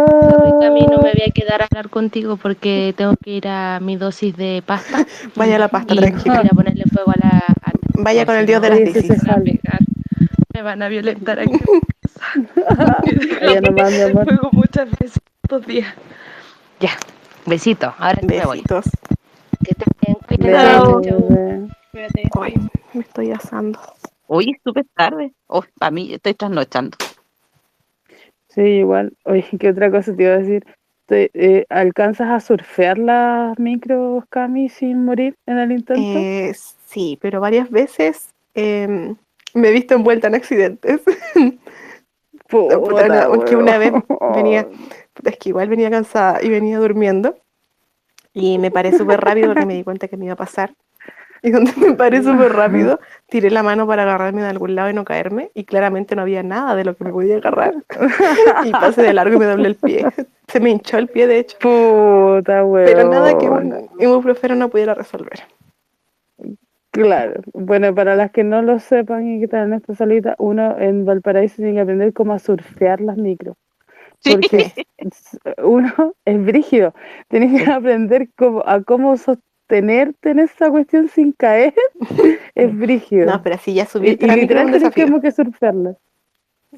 Ah, me voy a quedar a hablar contigo porque tengo que ir a mi dosis de pasta. vaya a la pasta, y tranquila. voy a ponerle fuego a la. Vaya con el dios de no, las se me van a sale. pegar, Me van a violentar aquí. Mi amor. Fuego muchas veces estos días. Ya, besito. Ahora sí me voy. Besitos. Que bebe. Cuídate. Ay, me estoy asando. Hoy es súper tarde. Oh, para mí, estoy trasnochando. Sí, igual. Oye, ¿qué otra cosa te iba a decir? Te- eh, ¿Alcanzas a surfear las micros, Cami, sin morir en el intento? Eh, sí, pero varias veces em, me he visto envuelta en accidentes. Puta, Puta, una- porque una vez venía, es que igual venía cansada y venía durmiendo y me paré súper rápido porque me di cuenta que me iba a pasar. Y donde me paré súper rápido, tiré la mano para agarrarme de algún lado y no caerme y claramente no había nada de lo que me podía agarrar. Y pasé de largo y me doblé el pie. Se me hinchó el pie, de hecho. Puta, weón. Pero nada que un ibuprofeno no pudiera resolver. Claro. Bueno, para las que no lo sepan y que están en esta salita, uno en Valparaíso tiene que aprender cómo a surfear las micros. Porque uno es brígido. Tienes que aprender cómo, a cómo sostenerte en esa cuestión sin caer. Es brígido. No, pero así ya Y, subirte y a la micro es literal un tienes desafío. como que surfearlas.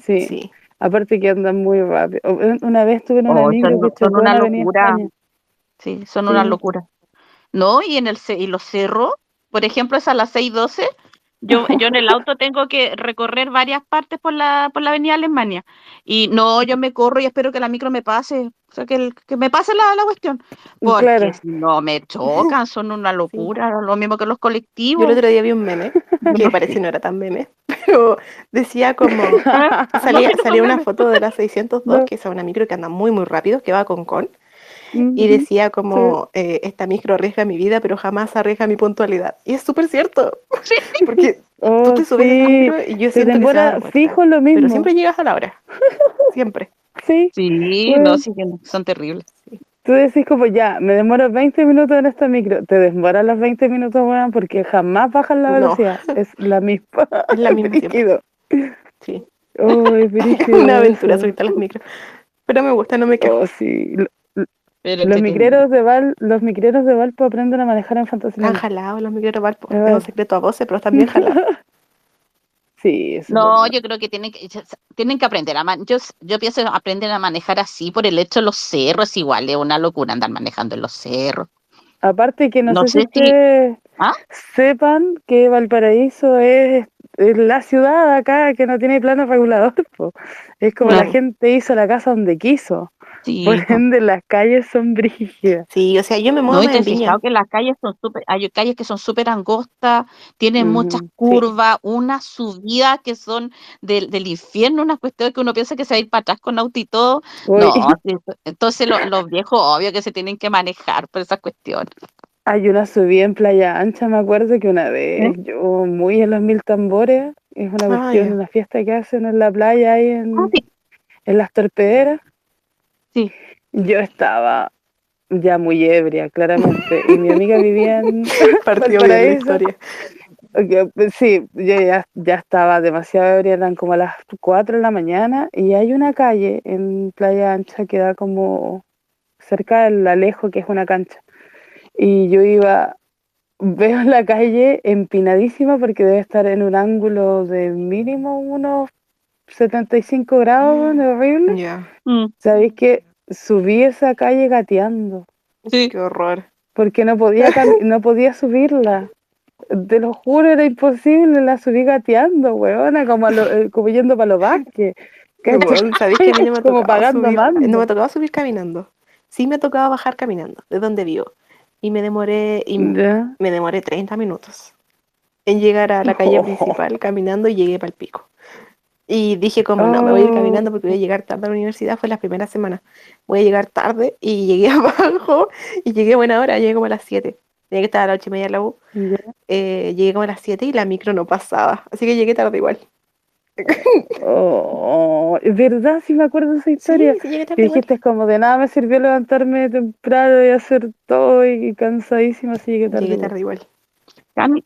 Sí. Sí. Aparte que andan muy rápido. Un- Una vez tuve una Oh, micro son, que son chocó en una locura. Sí, son una locura. No, y en el y los cerros, por ejemplo, es a las 6:12. Yo, yo en el auto tengo que recorrer varias partes por la, por la avenida Alemania. Y no, yo me corro y espero que la micro me pase. O sea, que, el- que me pase la, la cuestión. Porque Claro. no me chocan, son una locura. Lo mismo que los Yo colectivos. el otro día vi un meme, que parece no era tan meme, pero decía como, salía, salía una foto de la 602, que es una micro que anda muy, muy rápido, que va con con, y decía como, eh, esta micro arriesga mi vida, pero jamás arriesga mi puntualidad. Y es súper cierto, porque Oh, tú te subes sí. micro y yo siento que se fijo lo mismo. pero siempre llegas a la hora, siempre. Sí. Sí, Bueno. no, sí, que no, son terribles. Tú decís como ya, me demoro 20 minutos en esta micro. Te demoras los 20 minutos, weón, porque jamás bajan la No. velocidad. Es la misma. Es la misma. Sí. Oh, es una aventura subirte a las micros. Pero me gusta, no me quejo. Oh, sí. Pero Los migreros de Val, los migreros de Valpo aprenden a manejar en Están Fantasyland. jalados los micros Valpo. Es un secreto a voces, pero están bien jalados. Sí, No, yo creo que tienen que, tienen que aprender a man- yo, yo pienso aprender a manejar así por el hecho de los cerros, igual es una locura andar manejando en los cerros. Aparte que no, No sé, si sé si- ustedes ¿Ah? sepan que Valparaíso es, es la ciudad acá que no tiene plano regulador. po. Es como la Claro. gente hizo la casa donde quiso. Sí, Por po. ende, las calles son brígidas. Sí, o sea, yo me No, muevo te en Viña. fijado que las calles son súper, hay calles que son súper angostas, tienen muchas Ujú, sí. curvas, unas subidas que son del, del infierno, unas cuestiones que uno piensa que se va a ir para atrás con auto y todo. Uy, No, entonces lo- los viejos, obvio que se tienen que manejar por esas cuestiones. Hay una subida en Playa Ancha, me acuerdo que una vez yo, muy en los mil tambores, es una Ah, cuestión, una fiesta que hacen en la playa ahí en, Ah, sí. en las torpederas. Sí. Yo estaba ya muy ebria, claramente, y mi amiga vivía en Partió bien la historia. Pues Sí, yo ya, ya estaba demasiado ebria, eran como las 4 de la mañana, y hay una calle en Playa Ancha que da como cerca del Alejo, que es una cancha. Y yo iba, veo la calle empinadísima porque debe estar en un ángulo de mínimo unos 75 grados, de horrible. Ya. Mm, ¿Sabéis que subí esa calle gateando? sí. Qué horror. Porque no podía, no podía subirla. Te lo juro, era imposible, la subí gateando, weona, como, a lo- eh, como yendo para los bueno. ¿Sabéis que a mí no me Como pagando subir, no me ha tocado subir caminando? Sí me ha tocado bajar caminando, de donde vivo. Y me demoré, y Ya. me demoré 30 minutos en llegar a la calle Oh. principal caminando y llegué para el pico. Y dije como no, me voy a ir Oh. caminando porque voy a llegar tarde a la universidad, fue la primera semana. Voy a llegar tarde y llegué abajo y llegué a buena hora, llegué como a las 7. Tenía que estar a las 8 y media en la U. Eh, llegué como a las 7 y la micro no pasaba, así que llegué tarde igual. Oh, es verdad, sí me acuerdo de esa Sí, historia. sí, llegué Que tarde igual. dijiste como de nada me sirvió levantarme temprano y hacer todo y cansadísima, así llegué tarde. Llegué igual. tarde igual. Cami,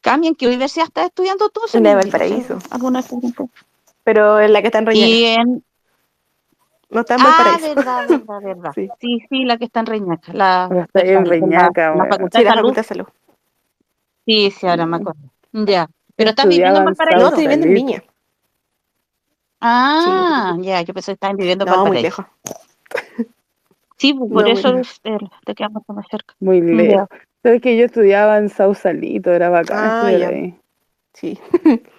Cami, ¿en qué universidad estás estudiando tú? Se En me la de Valparaíso. ¿Alguna? Pero en la que está en Reñaca. Y en... No está en Ah, Valparaíso. verdad, verdad, verdad. Sí. Sí, sí, la que está en Reñaca. La, Ahora está en la- Reñaca, la, weón. Facultad Sí, la. Facultad de Salud. Sí, sí, ahora me acuerdo. Ya. Pero estás viviendo en Valparaíso. No, estoy viviendo en. Viña. Ah, ya, yo pensé que estaban viviendo en No, muy lejos. Sí, pues, No, por eso es- eh, te queda mucho más cerca. Muy Ya. lejos. Sabes que yo estudiaba en Sausalito, era bacán Ah, ya. ahí. Sí.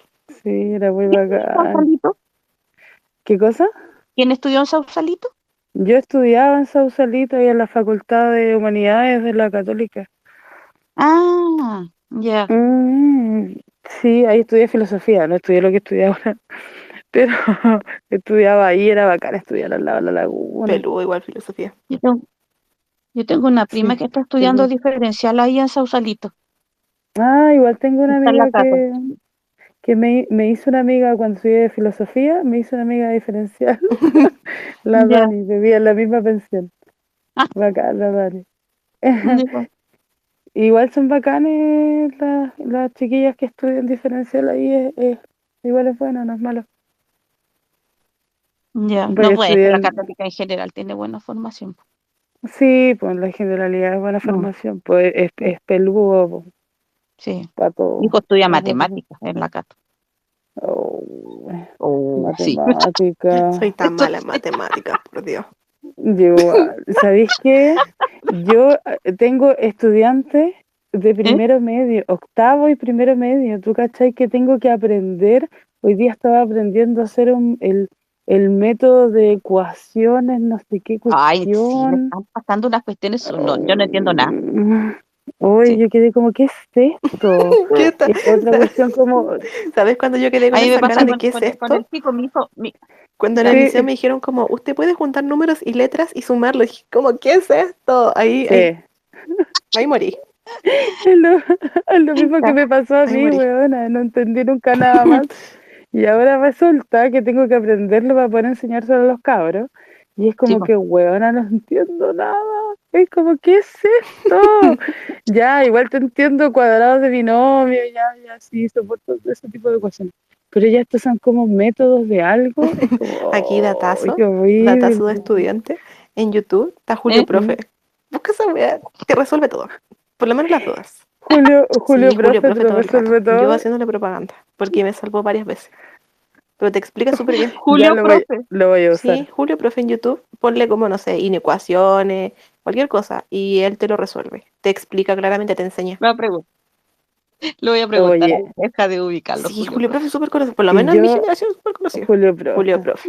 Sí, era muy ¿Qué es bacán. Sausalito? ¿Qué cosa? ¿Quién estudió en Sausalito? Yo estudiaba en Sausalito y en la Facultad de Humanidades de la Católica. Ah, ya. Mm, sí, ahí estudié filosofía, no estudié lo que estudié ahora, pero estudiaba ahí, era bacán estudiar al lado de la laguna. Peludo igual filosofía. Yo tengo, yo tengo una prima Sí, que está estudiando diferencial ahí en Sausalito. Ah, igual tengo una Está amiga que, que me, me hizo una amiga cuando estudié filosofía, me hizo una amiga diferencial, la Ya. Dani, vivía en la misma pensión. Ah. Bacán, la Dani. Igual son bacanes las, las chiquillas que estudian diferencial ahí, es, es- igual es bueno, no es malo. Ya, no que la católica en general tiene buena formación. Sí, pues la generalidad es buena formación, pues es, es peludo pues, Sí. Mi hijo estudia matemáticas en la Cato. Oh, Oh, sí. matemática. Soy tan mala en matemáticas, por Dios. Yo, ¿sabéis qué? Yo eh, tengo estudiantes de primero medio, octavo y primero medio. ¿Tú cachai que tengo que aprender? Hoy día estaba aprendiendo a hacer un, el, el método de ecuaciones, no sé qué Ay, sí, me cuestión. están pasando unas cuestiones, no, yo no entiendo nada. Sí. yo quedé como, ¿qué es esto? ¿Qué tal? Y otra cuestión como, ¿Sabes cuando yo quedé con me cara de con, qué es con- con el esto? chico, mi hijo, mi- Cuando en Sí. liceo me dijeron como, usted puede juntar números y letras y sumarlos. Y dije, como, ¿qué es esto? Ahí, ahí, eh, ahí morí. es lo, es lo mismo que me pasó a Ay, mí, morí. weona, no entendí nunca nada más. Y ahora resulta que tengo que aprenderlo para poder enseñárselo a los cabros. Y es como que, weona, no entiendo nada. Es como, ¿qué es esto? ya, igual te entiendo cuadrados de binomio, ya, ya, sí, soporto ese tipo de cosas. Pero ya estos son como métodos de algo. Como, Aquí, ¡ay, datazo, Datazo de estudiante. En YouTube está Julio ¿Eh? Profe. Busca esa weá que resuelve todo. Por lo menos las dudas. Julio, Julio, Sí, profe, te lo todo resuelve. Yo haciéndole propaganda, porque me salvó varias veces. Pero te explica súper bien. Julio lo voy, Profe. lo voy a usar. Sí, Julio Profe en YouTube, ponle como, no sé, inecuaciones, cualquier cosa, y él te lo resuelve. Te explica claramente, te enseña. Lo pregunto. Lo voy a preguntar. Oye. Deja de ubicarlo. Sí, Julio Profe es súper conocido. Por lo menos en mi yo- generación es súper conocido. Julio profe. Julio Profe.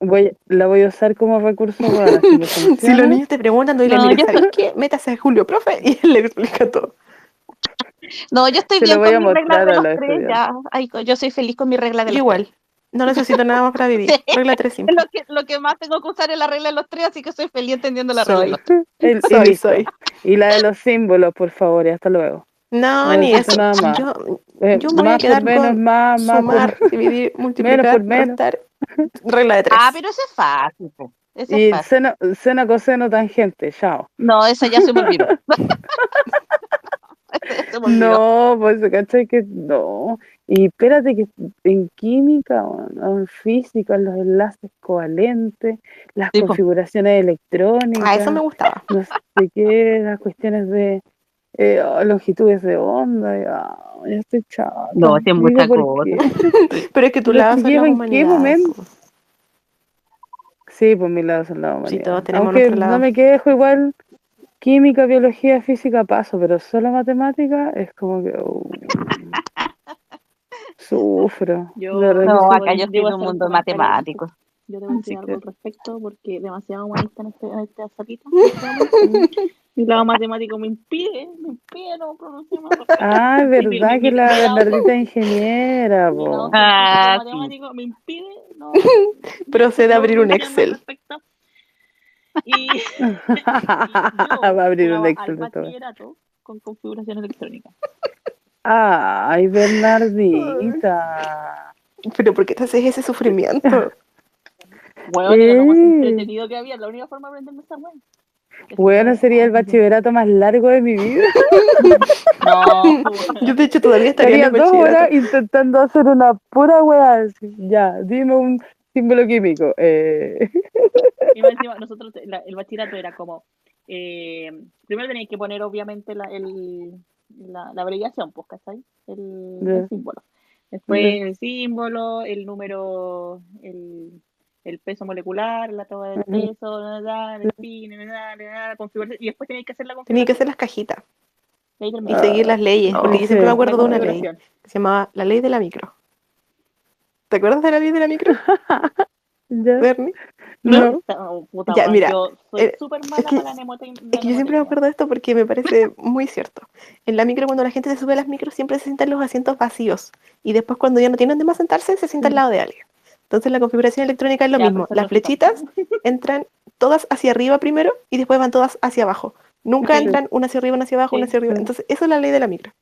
Voy, la voy a usar como recurso para si me Si los niños te preguntan, No, mira, yo- ¿sabes qué? Métase a Julio Profe y él le explica todo. No, yo estoy bien con mi regla de los los tres. Ya. Ay, yo soy feliz con mi regla de los igual. No necesito nada más para vivir. Sí. Regla 3 tres. simple. Lo que, lo que más tengo que usar es la regla de los tres, así que soy feliz entendiendo la regla de Soy. los tres. El- y Soy. Y la de los símbolos, por favor, y hasta luego. No, No ni eso. nada más. Yo, Eh, yo me voy a quedar por menos, con más, más sumar, por... dividir, multiplicar, por menos. restar. Regla de 3. Ah, pero ese es fácil. Y es fácil. seno, seno, coseno, tangente, chao. No, esa ya se me olvidó. Ese se me olvidó. No, pues, ¿cachai? Que no. Y espérate que en química o en física, los enlaces covalentes, las Sí, po. configuraciones electrónicas. Ah, eso me gustaba. no sé qué, las cuestiones de eh, oh, longitudes de onda, ya, ya estoy chata. No, sí es Digo, mucha ¿por cosa. Pero es que tú la vas a en qué momento. Sí, por mi lado son la humanidad. todos tenemos Aunque no me quejo igual, química, biología, física paso, pero solo matemática es como que uh, sufro. Yo- de No, acá yo estoy en un mundo matemático. Yo debo decir algo al respecto porque demasiado humanista en este, en este zapito. Mi lado matemático me impide, me impide no pronunciarme al respecto. Ah, es verdad mi- que mi la Bernardita es ingeniera, mi lado. Ah, matemático me impide no, Procede a abrir un Excel. respecto. Y, y Va a abrir un Excel al bachillerato con configuración electrónica. Ay, Bernardita. Pero ¿por qué te haces ese sufrimiento? Bueno, era lo más Eh. entretenido que había, la única forma de aprenderme esta wea. Bueno, sería el bachillerato más largo de mi vida. No, Yo de hecho todavía estaría en Estaría el dos horas intentando hacer una pura weá. Ya, dime un símbolo químico. Eh, Y más encima, nosotros, la- el bachillerato era como, eh, primero tenías que poner obviamente la, el, la, la abreviación, pues, ¿cachai? El, Ya. el símbolo. Después el símbolo, el número, el, el peso molecular, la tabla del peso, la, la, la, el pin, la, la, la, la configuración, y después tenías que hacer la Tenía que configuración. hacer las cajitas y seguir las leyes. Porque yo siempre sé. me acuerdo de una ley configuración. que se llamaba la ley de la micro. ¿Te acuerdas de la ley de la micro? ¿Ya? Bernie. No. Oh, puta, Ya, mira, yo soy eh, súper es mala que- para la Es que yo siempre me acuerdo de esto porque me parece muy cierto. En la micro, cuando la gente se sube a las micros, siempre se sientan los asientos vacíos. Y después, cuando ya no tienen de más sentarse, se sienta al lado de alguien. Entonces, la configuración electrónica es lo Ya, mismo. Las no flechitas entran todas hacia arriba primero y después van todas hacia abajo. Nunca entran una hacia arriba, una hacia abajo, una hacia arriba. Entonces, eso es la ley de la micro.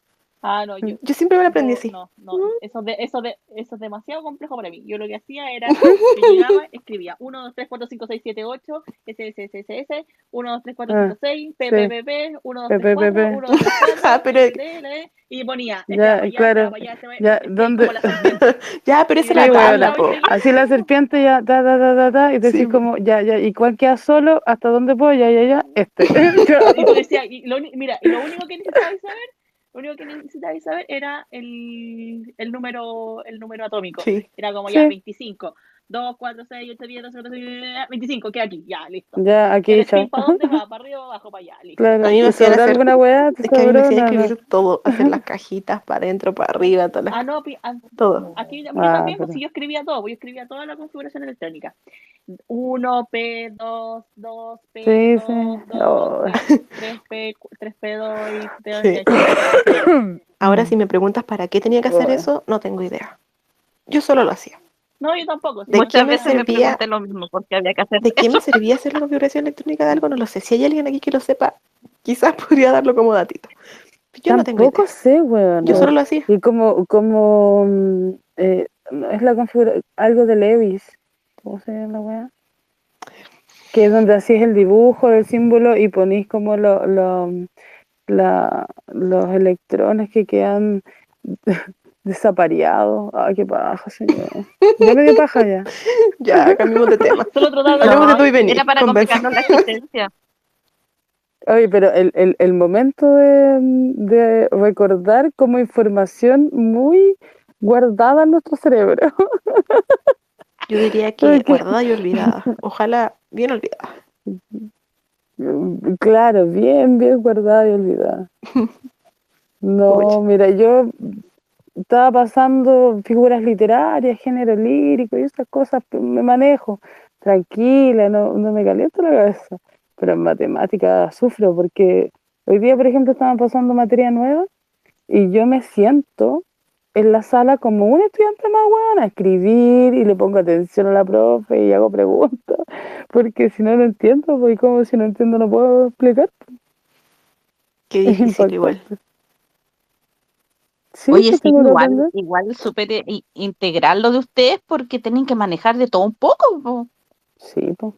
Ah, no, yo, Yo siempre me la aprendí así. No, no, eso, de, eso, de, eso es demasiado complejo para mí. Yo lo que hacía era, llegaba, escribía 1, 2, 3, 4, 5, 6, 7, 8, S, S, S, S, S, 1, 2, 3, 4, Ah, 5, 6, P. P, P, P, 1, 2, 3, P, P, 4, P. 1, 2, 3, 4, Ah, pero- L, L, y ponía, Ya, claro. este va- Ya, este, ¿dónde? Ya, pero esa es la tabla. Así la serpiente ya, da, da, da, da, da, y decís como, ya, ya, ¿y cuál queda solo? ¿Hasta dónde puedo? Ya, ya, ya, este. Y tú decías, y lo, mira, lo único que necesitabais saber, lo único que necesitabais saber era el, el número, el número atómico. Sí. Era como ya Sí. 25. 2, 4, 6, 8, 10, 12, 13, 25, queda aquí, ya, listo. Ya, aquí, ¿El chao. spin para dónde va? ¿Para arriba o abajo? Para allá, listo. Claro, A mí me ¿te hacían sobró hacer- alguna weá? ¿Te Es que a mí me escribir todo, hacer las cajitas para adentro, para arriba, todas las... Ah, no, pi- ah, todo. aquí mí Ah, también, pues pero- si yo escribía todo, pues yo escribía toda la configuración electrónica. 1, P, 2, 2, P, Sí, 2, sí. 2, Oh. 3, P, 3, P, 2 y Sí. Ahora, si me preguntas para qué tenía que hacer Bueno. eso, no tengo idea. Yo solo lo hacía. No, yo tampoco. sí, ¿De no qué. Muchas me veces me servía? pregunté lo mismo porque había que hacer ¿De qué me servía hacer la configuración electrónica de algo? No lo sé. Si hay alguien aquí que lo sepa, quizás podría darlo como datito. Yo no tengo Tampoco idea. sé, weón. Yo solo lo hacía. Y como, como mm, eh, es la configuración, algo de Levis, ¿cómo se llama la weá? Que es donde hacías el dibujo del símbolo y ponís como lo, lo- la, los electrones que quedan desapareados. Ay, qué paja, señor. Ya me dio paja ya. Ya, cambiamos de tema. Solo trataba de Hablemos de tú y venir. Era para complicarnos la existencia. Oye, pero el, el, el momento de, de recordar como información muy guardada en nuestro cerebro. Yo diría que Ay, qué- guardada y olvidada. Ojalá bien olvidada. Claro, bien, bien guardada y olvidada. No, mira, yo estaba pasando figuras literarias, género lírico y esas cosas, pues, me manejo tranquila, no, no me caliento la cabeza. Pero en matemática sufro porque hoy día, por ejemplo, estaban pasando materia nueva y yo me siento en la sala como un estudiante más bueno a escribir y le pongo atención a la profe y hago preguntas, porque si no, no entiendo, pues como si no entiendo no puedo explicar. Qué Es difícil igual. Sí, Oye, pues sí, igual, igual súper i- integral lo de ustedes porque tienen que manejar de todo un poco. po. Sí, pues.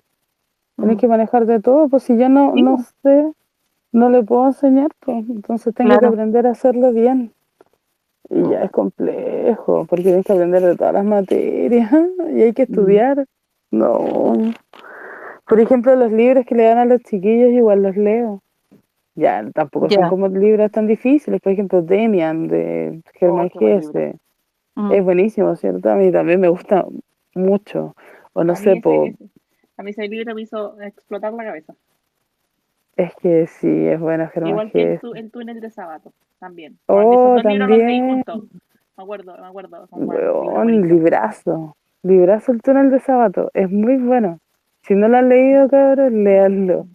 Tienes que manejar de todo, pues si yo no, Sí, no sé, no le puedo enseñar, pues entonces tengo que aprender a hacerlo bien. Y ya es complejo, porque tienes que aprender de todas las materias y hay que Mm. estudiar. No. Por ejemplo, los libros que le dan a los chiquillos, igual los leo. Ya, tampoco son Ya. como libros tan difíciles. Por ejemplo, Demian de Germán Oh. Gese. Mm. Es buenísimo, ¿cierto? A mí también me gusta mucho. O no a, sé, po, ese, a mí ese libro me hizo explotar la cabeza. es que sí, es bueno Germán Igual que el, Gese. tu- el túnel de Sábato, también. Oh, Esos los también. Me acuerdo, me acuerdo. son Weón, librazo. Librazo el túnel de Sabato. Es muy bueno. Si no lo han leído, cabros, léanlo.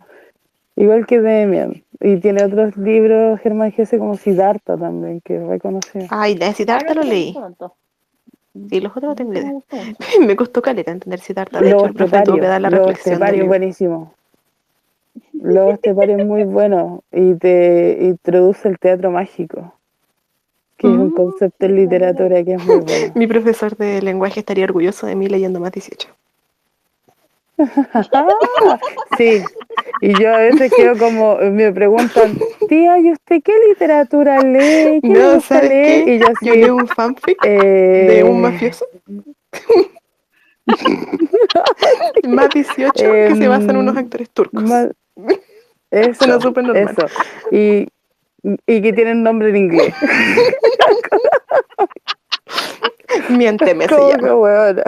Igual que Demian. Y tiene otros libros, Germán Gese, como Siddhartha también, que reconocido. Ay, la de Ah, Siddhartha lo leí. Sí, los otros no tengo idea. Me costó caleta entender Siddhartha. De hecho, el profe tuvo que dar la reflexión buenísimo. Estepario es muy bueno y te introduce el teatro mágico, que es un Mm, concepto en literatura que es muy bueno. Mi profesor de lenguaje estaría orgulloso de mí leyendo más 18. Sí, y yo a veces quedo como, me preguntan, tía, ¿y usted qué literatura lee? ¿Qué No, ¿sabes leer? qué? Y yo Yo así, leo un fanfic eh, de un mafioso. más 18 que se basa en unos em, actores turcos. Suena eso, normal. eso, y, y que tienen nombre en inglés. Miénteme, se ¿Cómo llama.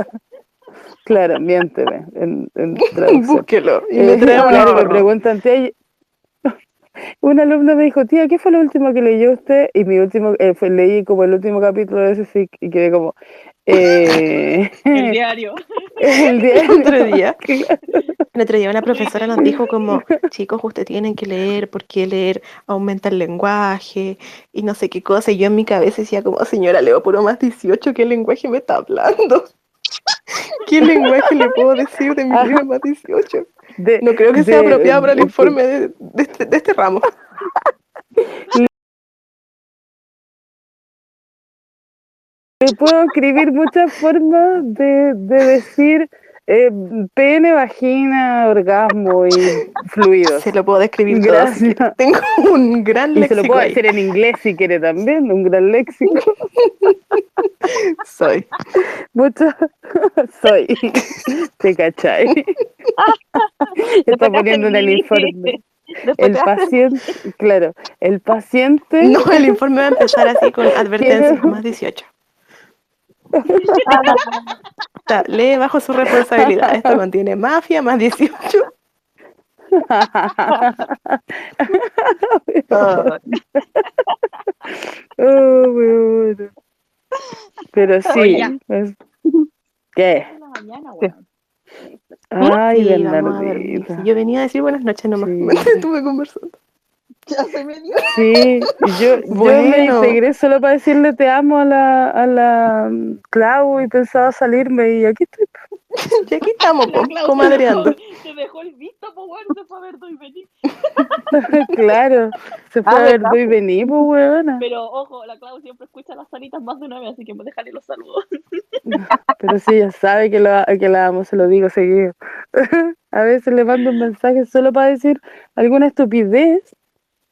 Claro, miénteme en, en traducción. Búsquelo y me Eh, trae un claro, me preguntan, tía, un alumno me dijo, tía, ¿qué fue lo último que leyó usted? Y mi último, eh, fue, leí como el último capítulo de ese fic y quedé como, Eh, El diario. el diario. Otro día. El otro día una profesora nos dijo como, chicos, ustedes tienen que leer, porque leer aumenta el lenguaje y no sé qué cosa. Y yo en mi cabeza decía como, señora, leo puro más 18, ¿qué lenguaje me está hablando? ¿Qué lenguaje le puedo decir de mi libro más 18? De- No creo que sea apropiado para el informe de, de este, de este ramo. Te puedo escribir muchas formas de decir eh, pene, vagina, orgasmo y fluidos. Se lo puedo describir todo. Gracias. Tengo un gran Y se lo léxico puedo ahí. decir en inglés si quiere también, un gran léxico. Soy. Mucho soy. ¿Te cachai? Está poniendo en el informe. El paciente, claro, el paciente. No, el informe va a empezar así con advertencias más 18. Está, lee bajo su responsabilidad. Esto contiene mafia más 18. Oh, weón. Pero sí. Es- ¿Qué? Mañana, weón. Ay, Sí. Bernardita. Sí, yo venía a decir buenas noches nomás. Sí. Me estuve conversando. Ya se me dio. Sí, yo, yo me Bueno. integré solo para decirle te amo a la, a la mm, Clau y pensaba salirme y aquí estoy. Y aquí estamos, po, comadreando. se dejó- Se dejó el visto, pues weón, se fue a ver y venir. claro, se fue Ah, a ver y vení, pues weona. Pero ojo, la Clau siempre escucha las sanitas más de una vez, así que déjale los saludos. Pero sí, ella sabe que, lo, que la amo, se lo digo seguido. a veces le mando un mensaje solo para decir alguna estupidez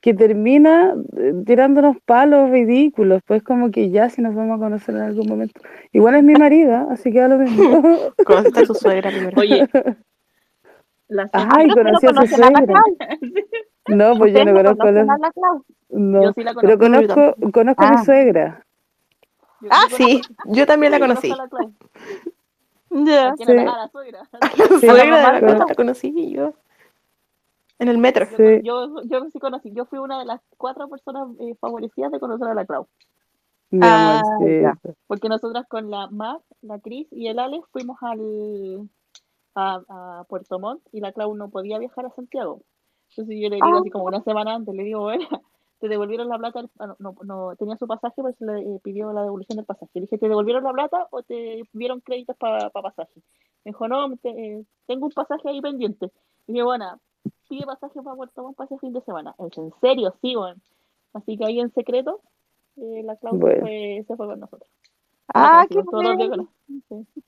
que termina eh, tirándonos palos ridículos. Pues como que ya si nos vamos a conocer en algún momento. Igual es mi marida, así que da lo mismo. Conociste a su suegra primero. Oye, la Ay, conocí a su a suegra. No, pues yo no no conozco a la... a la Clau. No, Yo sí la pero conozco. conozco, conozco a mi Ah. suegra. Yo- Ah, yo sí, conozco- yo también la yo conozco conocí. a la Clau. Ya. ¿A quién? A la- Sí. a la suegra. Sí. suegra mamá la Clau la- la conocí yo. En el metro. Yo, Sí. yo, yo sí conocí, yo fui una de las cuatro personas eh, favorecidas de conocer a la Clau. Ah, amorcito. Porque nosotras con la Mar, la Cris y el Alex fuimos al, a, a Puerto Montt y la Clau no podía viajar a Santiago. Entonces yo le digo así como una semana antes, le digo, bueno, te devolvieron la plata, ah, no, no, no, tenía su pasaje, pero se le eh, pidió la devolución del pasaje. Le dije, ¿te devolvieron la plata o te dieron créditos para pasaje? Me dijo, no, te- eh, tengo un pasaje ahí pendiente. Y dije, bueno, pide pasaje para Puerto Montt para ese fin de semana. Es en serio, sí, bueno. Así que ahí en secreto, eh, la Clau se Bueno. fue, se fue con nosotros. Ah, qué bueno.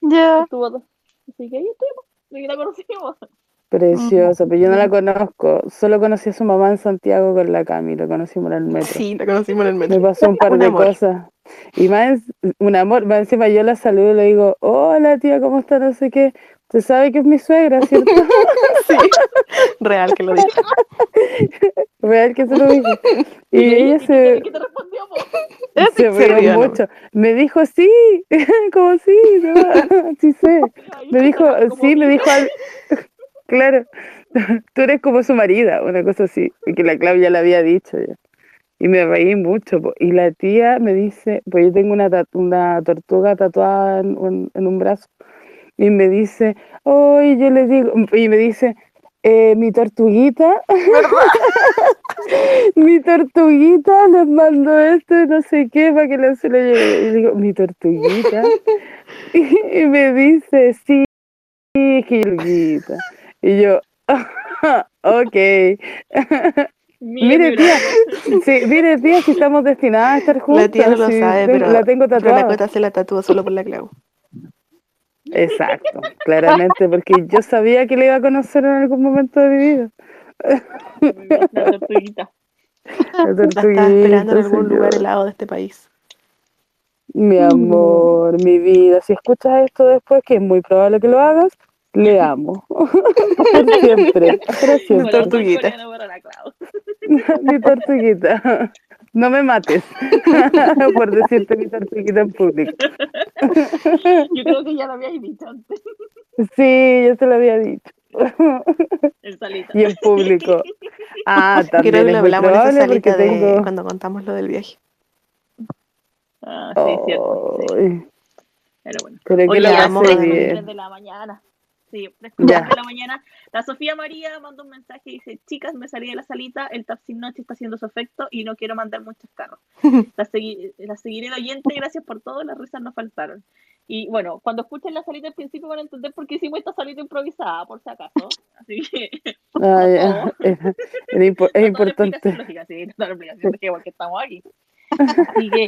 Ya. Así que ahí estuvimos, y la conocimos. Preciosa, pero yo no la conozco. Solo conocí a su mamá en Santiago con la Cami, lo conocimos en el metro. Sí, la conocimos en el Me metro. pasó un par Un de amor. cosas. Y más, un amor, más encima yo la saludo y le digo, hola tía, ¿cómo está? No sé qué. Usted sabe que es mi suegra, ¿cierto? Sí, real que lo dije. Real que se lo dije. Y le- ella ¿qué se, qué te respondió, po? se rió mucho. Me dijo, sí, como sí, no, sí sé. Me dijo, sí, me dijo, al- claro, tú eres como su marida, una cosa así, y que la Claudia le había dicho ya. Y me reí mucho, po. y la tía me dice, pues yo tengo una, una tortuga tatuada en un, en un brazo, y me dice, hoy yo le digo, y me dice, eh, mi tortuguita, mi tortuguita les mando esto y no sé qué para que le se lo lleve. Y digo, mi tortuguita. Y, y me dice, sí, que tortuguita. Y yo, ok. Mire, tía, sí, mire, tía, si estamos destinadas a estar juntas. La tía no lo sí, sabe, pero, la tengo tatuada. Cota se la tatúa solo por la Clau. Exacto, claramente, porque yo sabía que le iba a conocer en algún momento de mi vida. La tortuguita. La La estaba esperando en tortuguita, algún lugar helado de este país. Mi amor, mi vida, si escuchas esto después, que es muy probable que lo hagas, le amo. Por siempre, para siempre. Corazón tortuguita. la. Mi tortuguita. No me mates por decirte mi tortuguita en público. Yo creo que ya lo habíais dicho antes. Sí, yo te lo había dicho. En salita. Y en público. Ah, Creo que también lo hablamos en esa salita de tengo... cuando contamos lo del viaje. Ah, sí, cierto. sí. Pero bueno. Pero que Oye, lo de bien. 3 de la mañana. Sí, fresco de Ya. 3 de la mañana. La Sofía María mandó un mensaje y dice, chicas, me salí de la salita, el tap sin noche está haciendo su efecto y no quiero mandar muchos carros. La, segui- la seguiré de oyente, gracias por todo, las risas no faltaron. Y bueno, cuando escuchen la salita al principio van a entender por qué hicimos esta salita improvisada, por si acaso. Así que Ah, ya. Era- era impo- es no importante. lógica, sí, no porque estamos aquí. Así que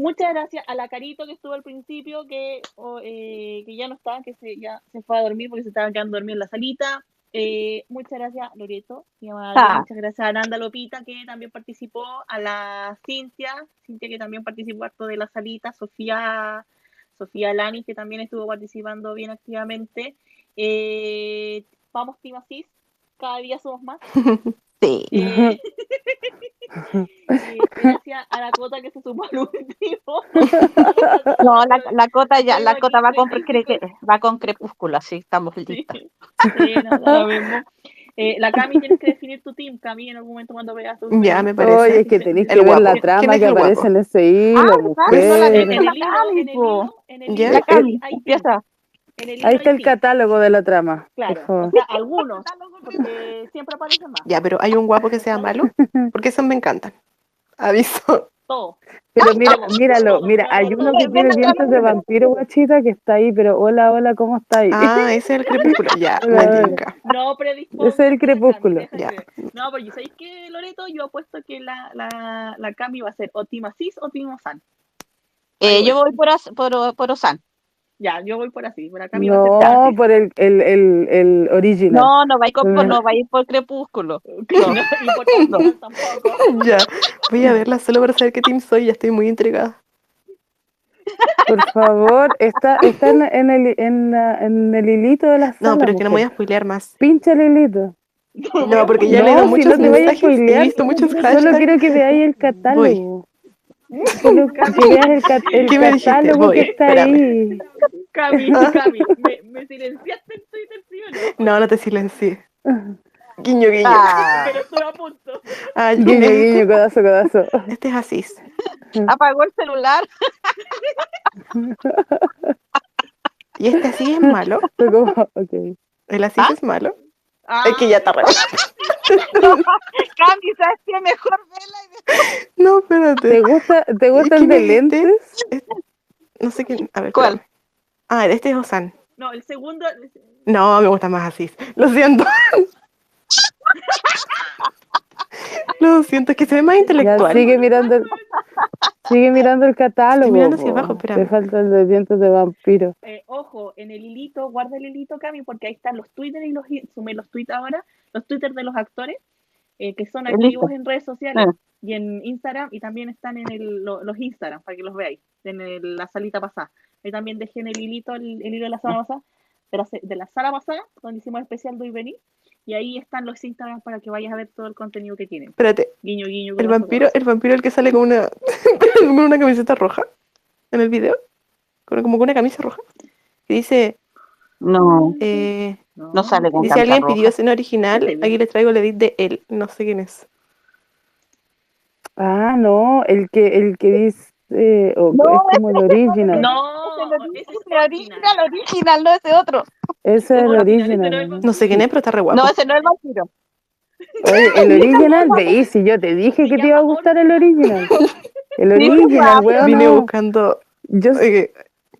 muchas gracias a la Carito que estuvo al principio, que, eh, que ya no estaba, que se, ya se fue a dormir porque se estaba quedando dormida en la salita. Eh, muchas gracias, Loreto, mi amada, Ah. muchas gracias a Nanda Lopita, que también participó, a la Cintia, Cintia que también participó harto de la salita, Sofía, Sofía Lani, que también estuvo participando bien activamente. Eh, vamos, Team Asís, cada día somos más. Sí. Eh, gracias a la cota que se sumó al último. No, la, la cota ya, la cota va con, cre- 35. cre- va con crepúsculo, así estamos Sí, listas. sí, no, da lo mismo. Eh, la Cami, tienes que definir tu team, Cami, en algún momento cuando veas tu Ya, me parece. Oye, es que tenéis que El ver la trama ¿Quién es que guapo? aparece en ese hilo, Ah, ¿verdad? No la en, mujer. en el hilo, en el hilo, en el Ya. hilo hay, hay team. empieza. En el hilo Ahí está el catálogo de la trama, Claro, o favor. sea, algunos, porque siempre aparecen más. Ya, pero hay un guapo que sea malo, porque esos me encantan. Aviso. Todo. Pero mira, míralo, todo, mira, hay uno que tiene dientes de vampiro, guachita, que está ahí, pero hola, hola, ¿cómo está ahí? Ah, ese es el crepúsculo. Ya. No predispongas Ese es el crepúsculo. Ya. que- No, pero ¿sabéis qué, Loreto? Yo apuesto que la, la, la Cami va a ser o Team Asís o Team Osan. Ahí Eh, yo voy por, As- por, por Osan. Ya, yo voy por así. Por la Cami va a ser Team No, por el, el, el, el original. No, no va a ir, con- no va a ir por crepúsculo. No, por Osan tampoco. Ya, voy a verla solo para saber qué team soy, ya estoy muy intrigada. Por favor, está, está en, en el, en, la- en el hilito de la sala. No, pero es que no me voy a spoilear más. Pincha el hilito. No, porque ya he No, leído si muchos no te vayas a mensajes y he spoilear, visto muchos Solo hashtags. quiero que veáis el catálogo. Solo el, cat- el ¿Qué me dijiste? catálogo Voy, que está espérame. ahí. Cami, Cami, me, me silenciaste en Twitter, ¿sí o no? No, no te silencié. Guiño, guiño. Ah, Pero estuve a punto. Ah, Guiño, guiño, codazo, codazo. este es Asís. apagó el celular. Y este Asís es malo. Fue como, ok. El Asís es malo. Ah, Es que ya está re. Cami, ¿sabes qué? Mejor vela y No, ¿Te espérate. gusta, te ¿Y gustan quién de es este? lentes? No sé quién. A ver, ¿Cuál? espérame. Ah, este es Osan. No, el segundo. No, me gusta más Asís. Lo siento. Lo siento, es que se ve más Ya, intelectual. sigue mirando el, sigue mirando el catálogo. mirando hacia abajo, espérame. Te falta el de dientes de vampiro. Eh, ojo, en el hilito, guarda el hilito, Cami, porque ahí están los Twitter y los. Sumé los tweets ahora, los Twitter de los actores, eh, que son Listo. activos en redes sociales Ah. y en Instagram, y también están en el, lo- los Instagram, para que los veáis, en el- la salita pasada. Ahí también dejé en el hilito, el, el hilo de la sala pasada, de la, se- de la sala pasada, donde hicimos el especial de hoy venir, y ahí están los Instagram para que vayas a ver todo el contenido que tienen. Espérate, Guiño, guiño. el vampiro, el vampiro el que sale con una con una camiseta roja en el video. Con, como con una camisa roja. Que dice, No, eh, no sale con dice alguien roja. pidió escena original, Dile. aquí les traigo el edit de él, no sé quién es. Ah, no, el que, el que dice, eh, o- No, es como el original. No, Ese ese es es el original, original, no ese otro. Ese es el original, no ¿no? No sé quién es, pero está re guapo. No, ese no es el vampiro. Oye, el original, veí, si yo te dije que te iba a gustar el original. El original, weón. Vine no. buscando Yo eh,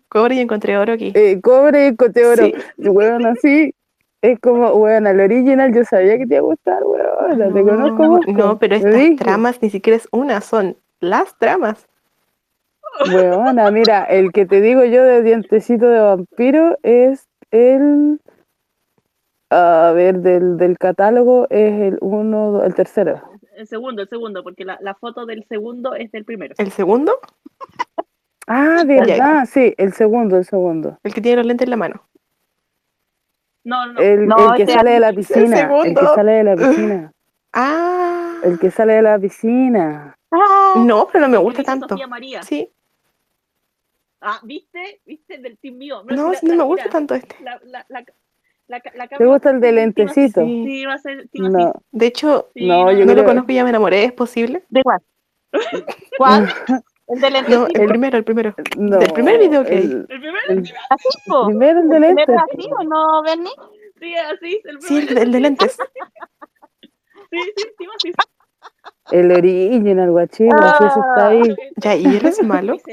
cobre y encontré oro aquí. eh, cobre y cote oro. Sí. Weón, así. Es como, weón, el original yo sabía que te iba a gustar, weón. te conozco mucho. no, pero Te estas tramas ni siquiera es una, son las tramas. Weona, mira, el que te digo yo de dientecito de vampiro es el. A ver, del, del catálogo es el uno, el tercero. El segundo, el segundo, porque la, la foto del segundo es del primero. El segundo, Ah, verdad, sí, el segundo, el segundo. el que tiene los lentes en la mano. No, no, no. El, No, el que sale de la piscina. El, que sale de la piscina. Ah, El que sale de la piscina. Ah, no, pero no me El que gusta tanto. Sofía María. Sí, Ah, ¿viste? ¿Viste? Del team mío. no, la- no la- me gusta mira, tanto este. La, la, la, la, la ¿Te gusta el de lentecito? Sí. Sí, va a ser No. De hecho, Sí, No, no, yo no lo conozco y ya me enamoré, ¿es posible? ¿De cuál? ¿Cuál? El de No, lentecito. el primero, el primero. No, Del primer video que el, El primero, el ¿Así, po? primero el de ¿El primero lentes. es así o no, Bernie? sí, así, el Sí, el, primero. de- el de lentes. Sí, sí, sí, así. El original, guachito, si eso está ahí. Ya, ¿y él es malo? es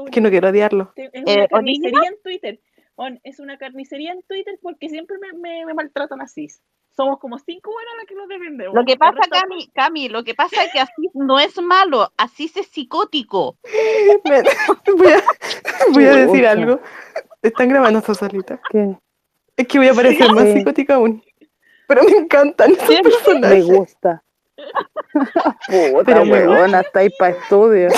una, Que no quiero odiarlo. es Eh, una ¿original? carnicería en Twitter. On, es una carnicería en Twitter porque siempre me, me, me maltratan así. Somos como cinco buenas las que los defendemos. Lo que pasa, Cami, Cami, lo que pasa es que Asís no es malo, Asís es psicótico. Me- voy, a, voy a decir algo. Están grabando esta solita. ¿Qué? Es que voy a parecer más psicótica aún. Pero me encantan esos Me personajes. gusta. Puta, Pero me weona, está ahí para estudio.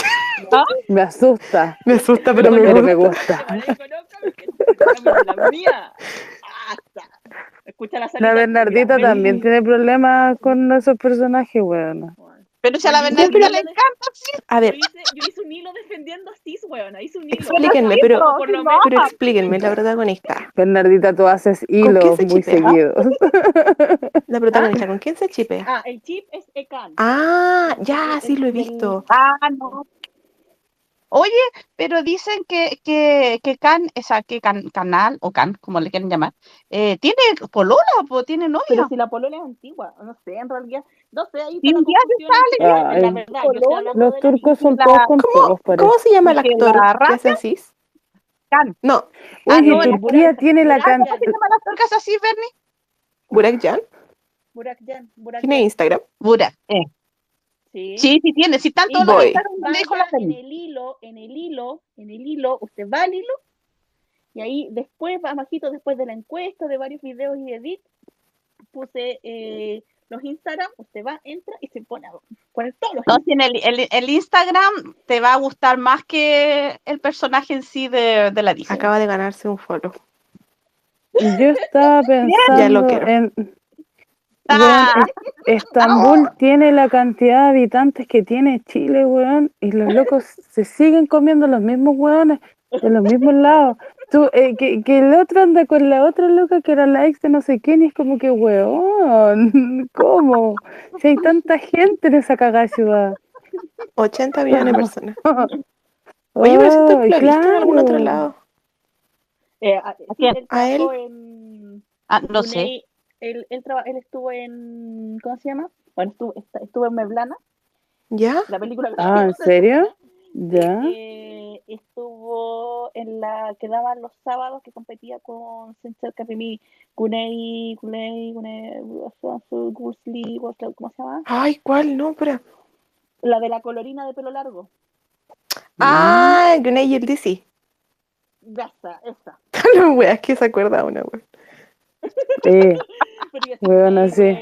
¿Ah? Me asusta, Me asusta, pero me pero me gusta. gusta. Que Camila, la mía. Basta. Escucha la salida. La Bernardita también tiene problemas con esos personajes, weona. Pero si a la Bernardita pero- le encanta, sí. A Yo ver, hice, yo hice un hilo defendiendo a Cis, weona. Hice un hilo. explíquenme, pero, menos. pero explíquenme, la protagonista. Bernardita, tú haces hilos se muy seguidos. La protagonista, ¿con quién se chipea? Ah, el chip es Ekan. Ah, ya, sí lo he visto. Ah, no. Oye, pero dicen que, que, que Can, o sea, que Can- Canal, o Can, como le quieren llamar, eh, tiene polola, po, tiene novia. Pero si la polola es antigua, no sé, en realidad, no sé, ahí Sí, la sale. Ay, la verdad, Los la turcos son La- todos con ¿Cómo. ¿Cómo se llama el ¿Que actor la raza? así? Can. No, Ah, Oye, no, Turquía tiene la cantidad. ¿Cómo se llama el actor que hace así, Bernie? Burak Jan. Burak Jan, Burak Tiene. Instagram. Burak. Eh. Sí. Sí, sí tiene, sí tanto Y lo dijo la en el hilo, en el hilo, en el hilo, usted va al hilo y ahí después, bajito después de la encuesta, de varios videos y edit, puse eh, los Instagram, usted va, entra y se pone a poner todos los No, si en el, el, el Instagram te va a gustar más que el personaje en sí de, de la Disney. Acaba de ganarse un follow. Yo estaba Ya lo pensando quiero. en. Ah. Weón, Estambul tiene la cantidad de habitantes que tiene Chile, weón, y los locos se siguen comiendo los mismos weones en los mismos lados. Tú, eh, que, que el otro anda con la otra loca que era la ex de no sé quién y es como que, weón, ¿cómo? Si hay tanta gente en esa cagada ciudad. 80 millones de personas. Oye, pero siento que lo visto en algún otro claro. lado. Eh, a- él ¿A él? en Ah, no sé. Brunei, él, él, traba- él estuvo en, ¿cómo se llama? Bueno, estuvo, estuvo en Meblana, ¿Ya? la película. Ah, ¿en serio? Ya. Eh, estuvo en la que daban los sábados que competía con Senchel Kapimi, Gunei, Gunei, Gunei, Gusli, ¿cómo se llama? Ay, ¿cuál? No, pero. La de la colorina de pelo largo. Ah, Gunay y el DC. Esa, esa. No, weas, que se acuerda una, wea. Eh, sí, Gunei, sí.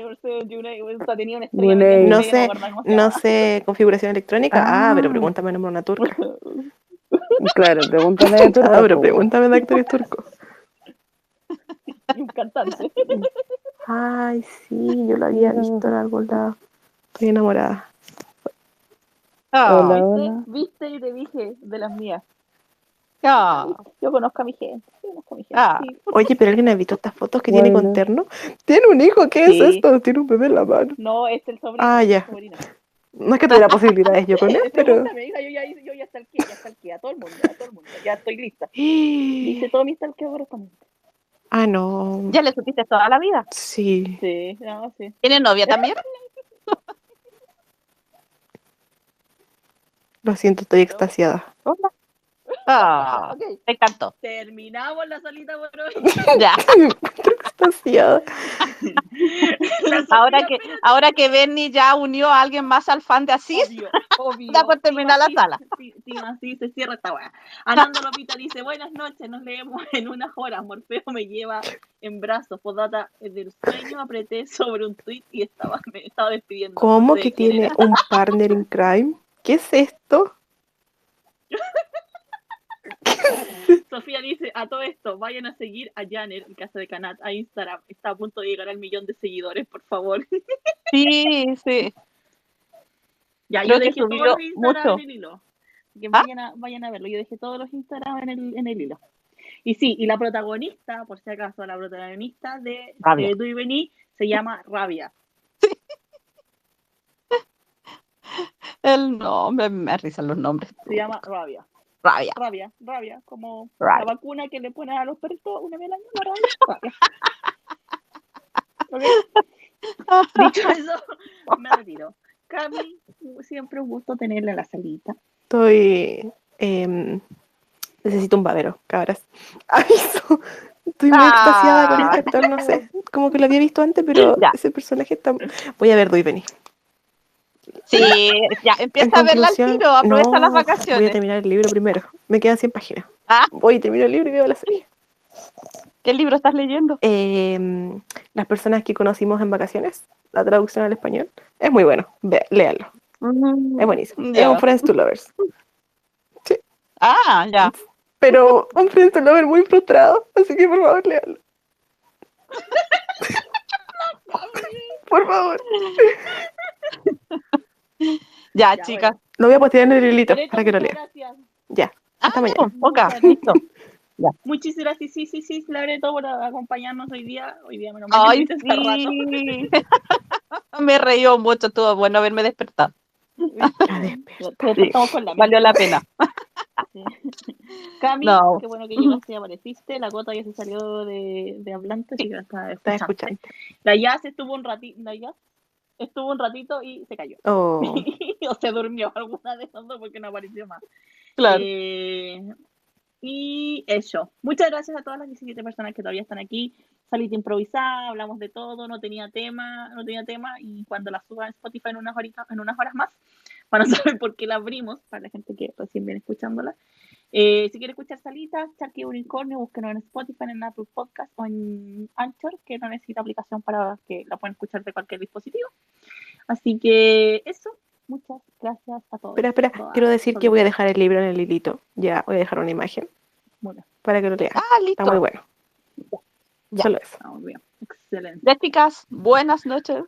Sea, tenía una estrella el No sé, No sé configuración electrónica. Ah, Ah. pero pregúntame nombre una turca. claro, pregúntame de tu Ah, pero pregúntame de actores turcos. Y un cantante. Ay, sí, yo lo había visto en algún lado. Estoy enamorada. Ah, Hola, ¿Viste? hola. ¿Viste? Y te dije de las mías. ah. Yo conozco a mi gente. Yo conozco a mi gente. Ah. sí. Oye, pero alguien ha visto estas fotos que tiene con terno. Tiene un hijo, ¿qué Sí. es esto? Tiene un bebé en la mano. No, es el sobrino. Ah, ya. el sobrino. No es que tuviera posibilidades yo con él, pero. Pregúntame, hija, yo ya, yo ya stalkeé, ya stalkeé a todo el mundo, a todo el mundo. Ya estoy lista. Hice todo mi stalkeo correspondiente. Ah, no. ¿Ya le supiste toda la vida? Sí. Sí, no, sí. ¿Tiene novia también? Lo siento, estoy extasiada. Hola. Ah, Ok, me encantó. terminamos la salita por hoy. Ya. Ahora que, ahora que Benny ya unió a alguien más al fan de Asís, Obvio, obvio. Da por terminar la sala. Sí, sí, así se cierra esta weá. Anando Lopita dice, buenas noches, nos leemos en unas horas. Morfeo me lleva en brazos. Podata del sueño, apreté sobre un tweet y estaba, me estaba despidiendo. ¿Cómo sé que tiene un partner in crime? ¿Qué es esto? Sofía dice, a todo esto, vayan a seguir a Janet, en casa de Canat, a Instagram. Está a punto de llegar al millón de seguidores, por favor. sí, sí. Ya, Creo yo dejé todos los Instagram mucho. en el hilo. Que ¿Ah? vayan, a, vayan a verlo. Yo dejé todos los Instagram en el, en el hilo. Y sí, y la protagonista, por si acaso, la protagonista de Du y Vení se llama Rabia. El nombre, me da risa los nombres. Se llama Rabia. Rabia. Rabia, rabia, como Rabia. la vacuna que le ponen a los perritos una vez al año, la rabia, rabia. Dicho eso, me retiro. Cami, siempre un gusto tenerla en la salita. Estoy. em, necesito un babero, cabras. Aviso. Estoy muy extasiada con este actor, no sé. Como que lo había visto antes, pero Ya. ese personaje está. Voy a ver Do y Penny. Sí, ya, empieza a verla al tiro, aprovecha no, las Voy a vacaciones. terminar el libro primero. Me quedan 100 páginas. Ah. Voy, termino el libro y veo la serie. ¿Qué libro estás leyendo? Em, las personas que conocimos en vacaciones, la traducción al español, es muy bueno. Ve, léanlo. Es buenísimo. Es un Friends to Lovers. Ah, ya. Pero un Friends to Lovers muy frustrado. Así que por favor, léanlo. por favor. Ya, Ya, chicas. Lo voy a postear en el hilito para que lo muchas lean. Gracias. Ya. Ah, Hasta mañana. ok, listo. Muchísimas gracias, sí, sí, sí, Loreto, por acompañarnos hoy día. Hoy día menos mal que Ay, sí. Me reíó mucho, estuvo bueno haberme despertado. Despertamos con la Valió la pena. Sí. Cami, No. qué bueno que llegaste y apareciste. La gota ya se salió de, de hablante, así que la está escuchando. La Jazz estuvo un ratito, la Jazz estuvo un ratito y se cayó. Oh. o se durmió alguna de esas dos porque no apareció más. Claro. Eh, y eso. Muchas gracias a todas las 17 personas que todavía están aquí. Salita improvisada, hablamos de todo, no tenía tema, no tenía tema, y cuando la suba en Spotify en unas horitas, en unas horas más, van a saber por qué la abrimos, para la gente que recién viene escuchándola. Eh, si quiere escuchar Salita, Charqui Unicornio, búsquenos en Spotify, en Apple Podcast o en Anchor, que no necesita aplicación para que la puedan escuchar de cualquier dispositivo. Así que eso, muchas gracias a todos. Espera, espera. todas, Quiero decir que voy a dejar el libro en el hilito. Ya, voy a dejar una imagen bien, para que lo lean. Ah, listo. Está muy bueno. Ya. Solo eso. está muy bien. Excelente. Ya, chicas, buenas noches.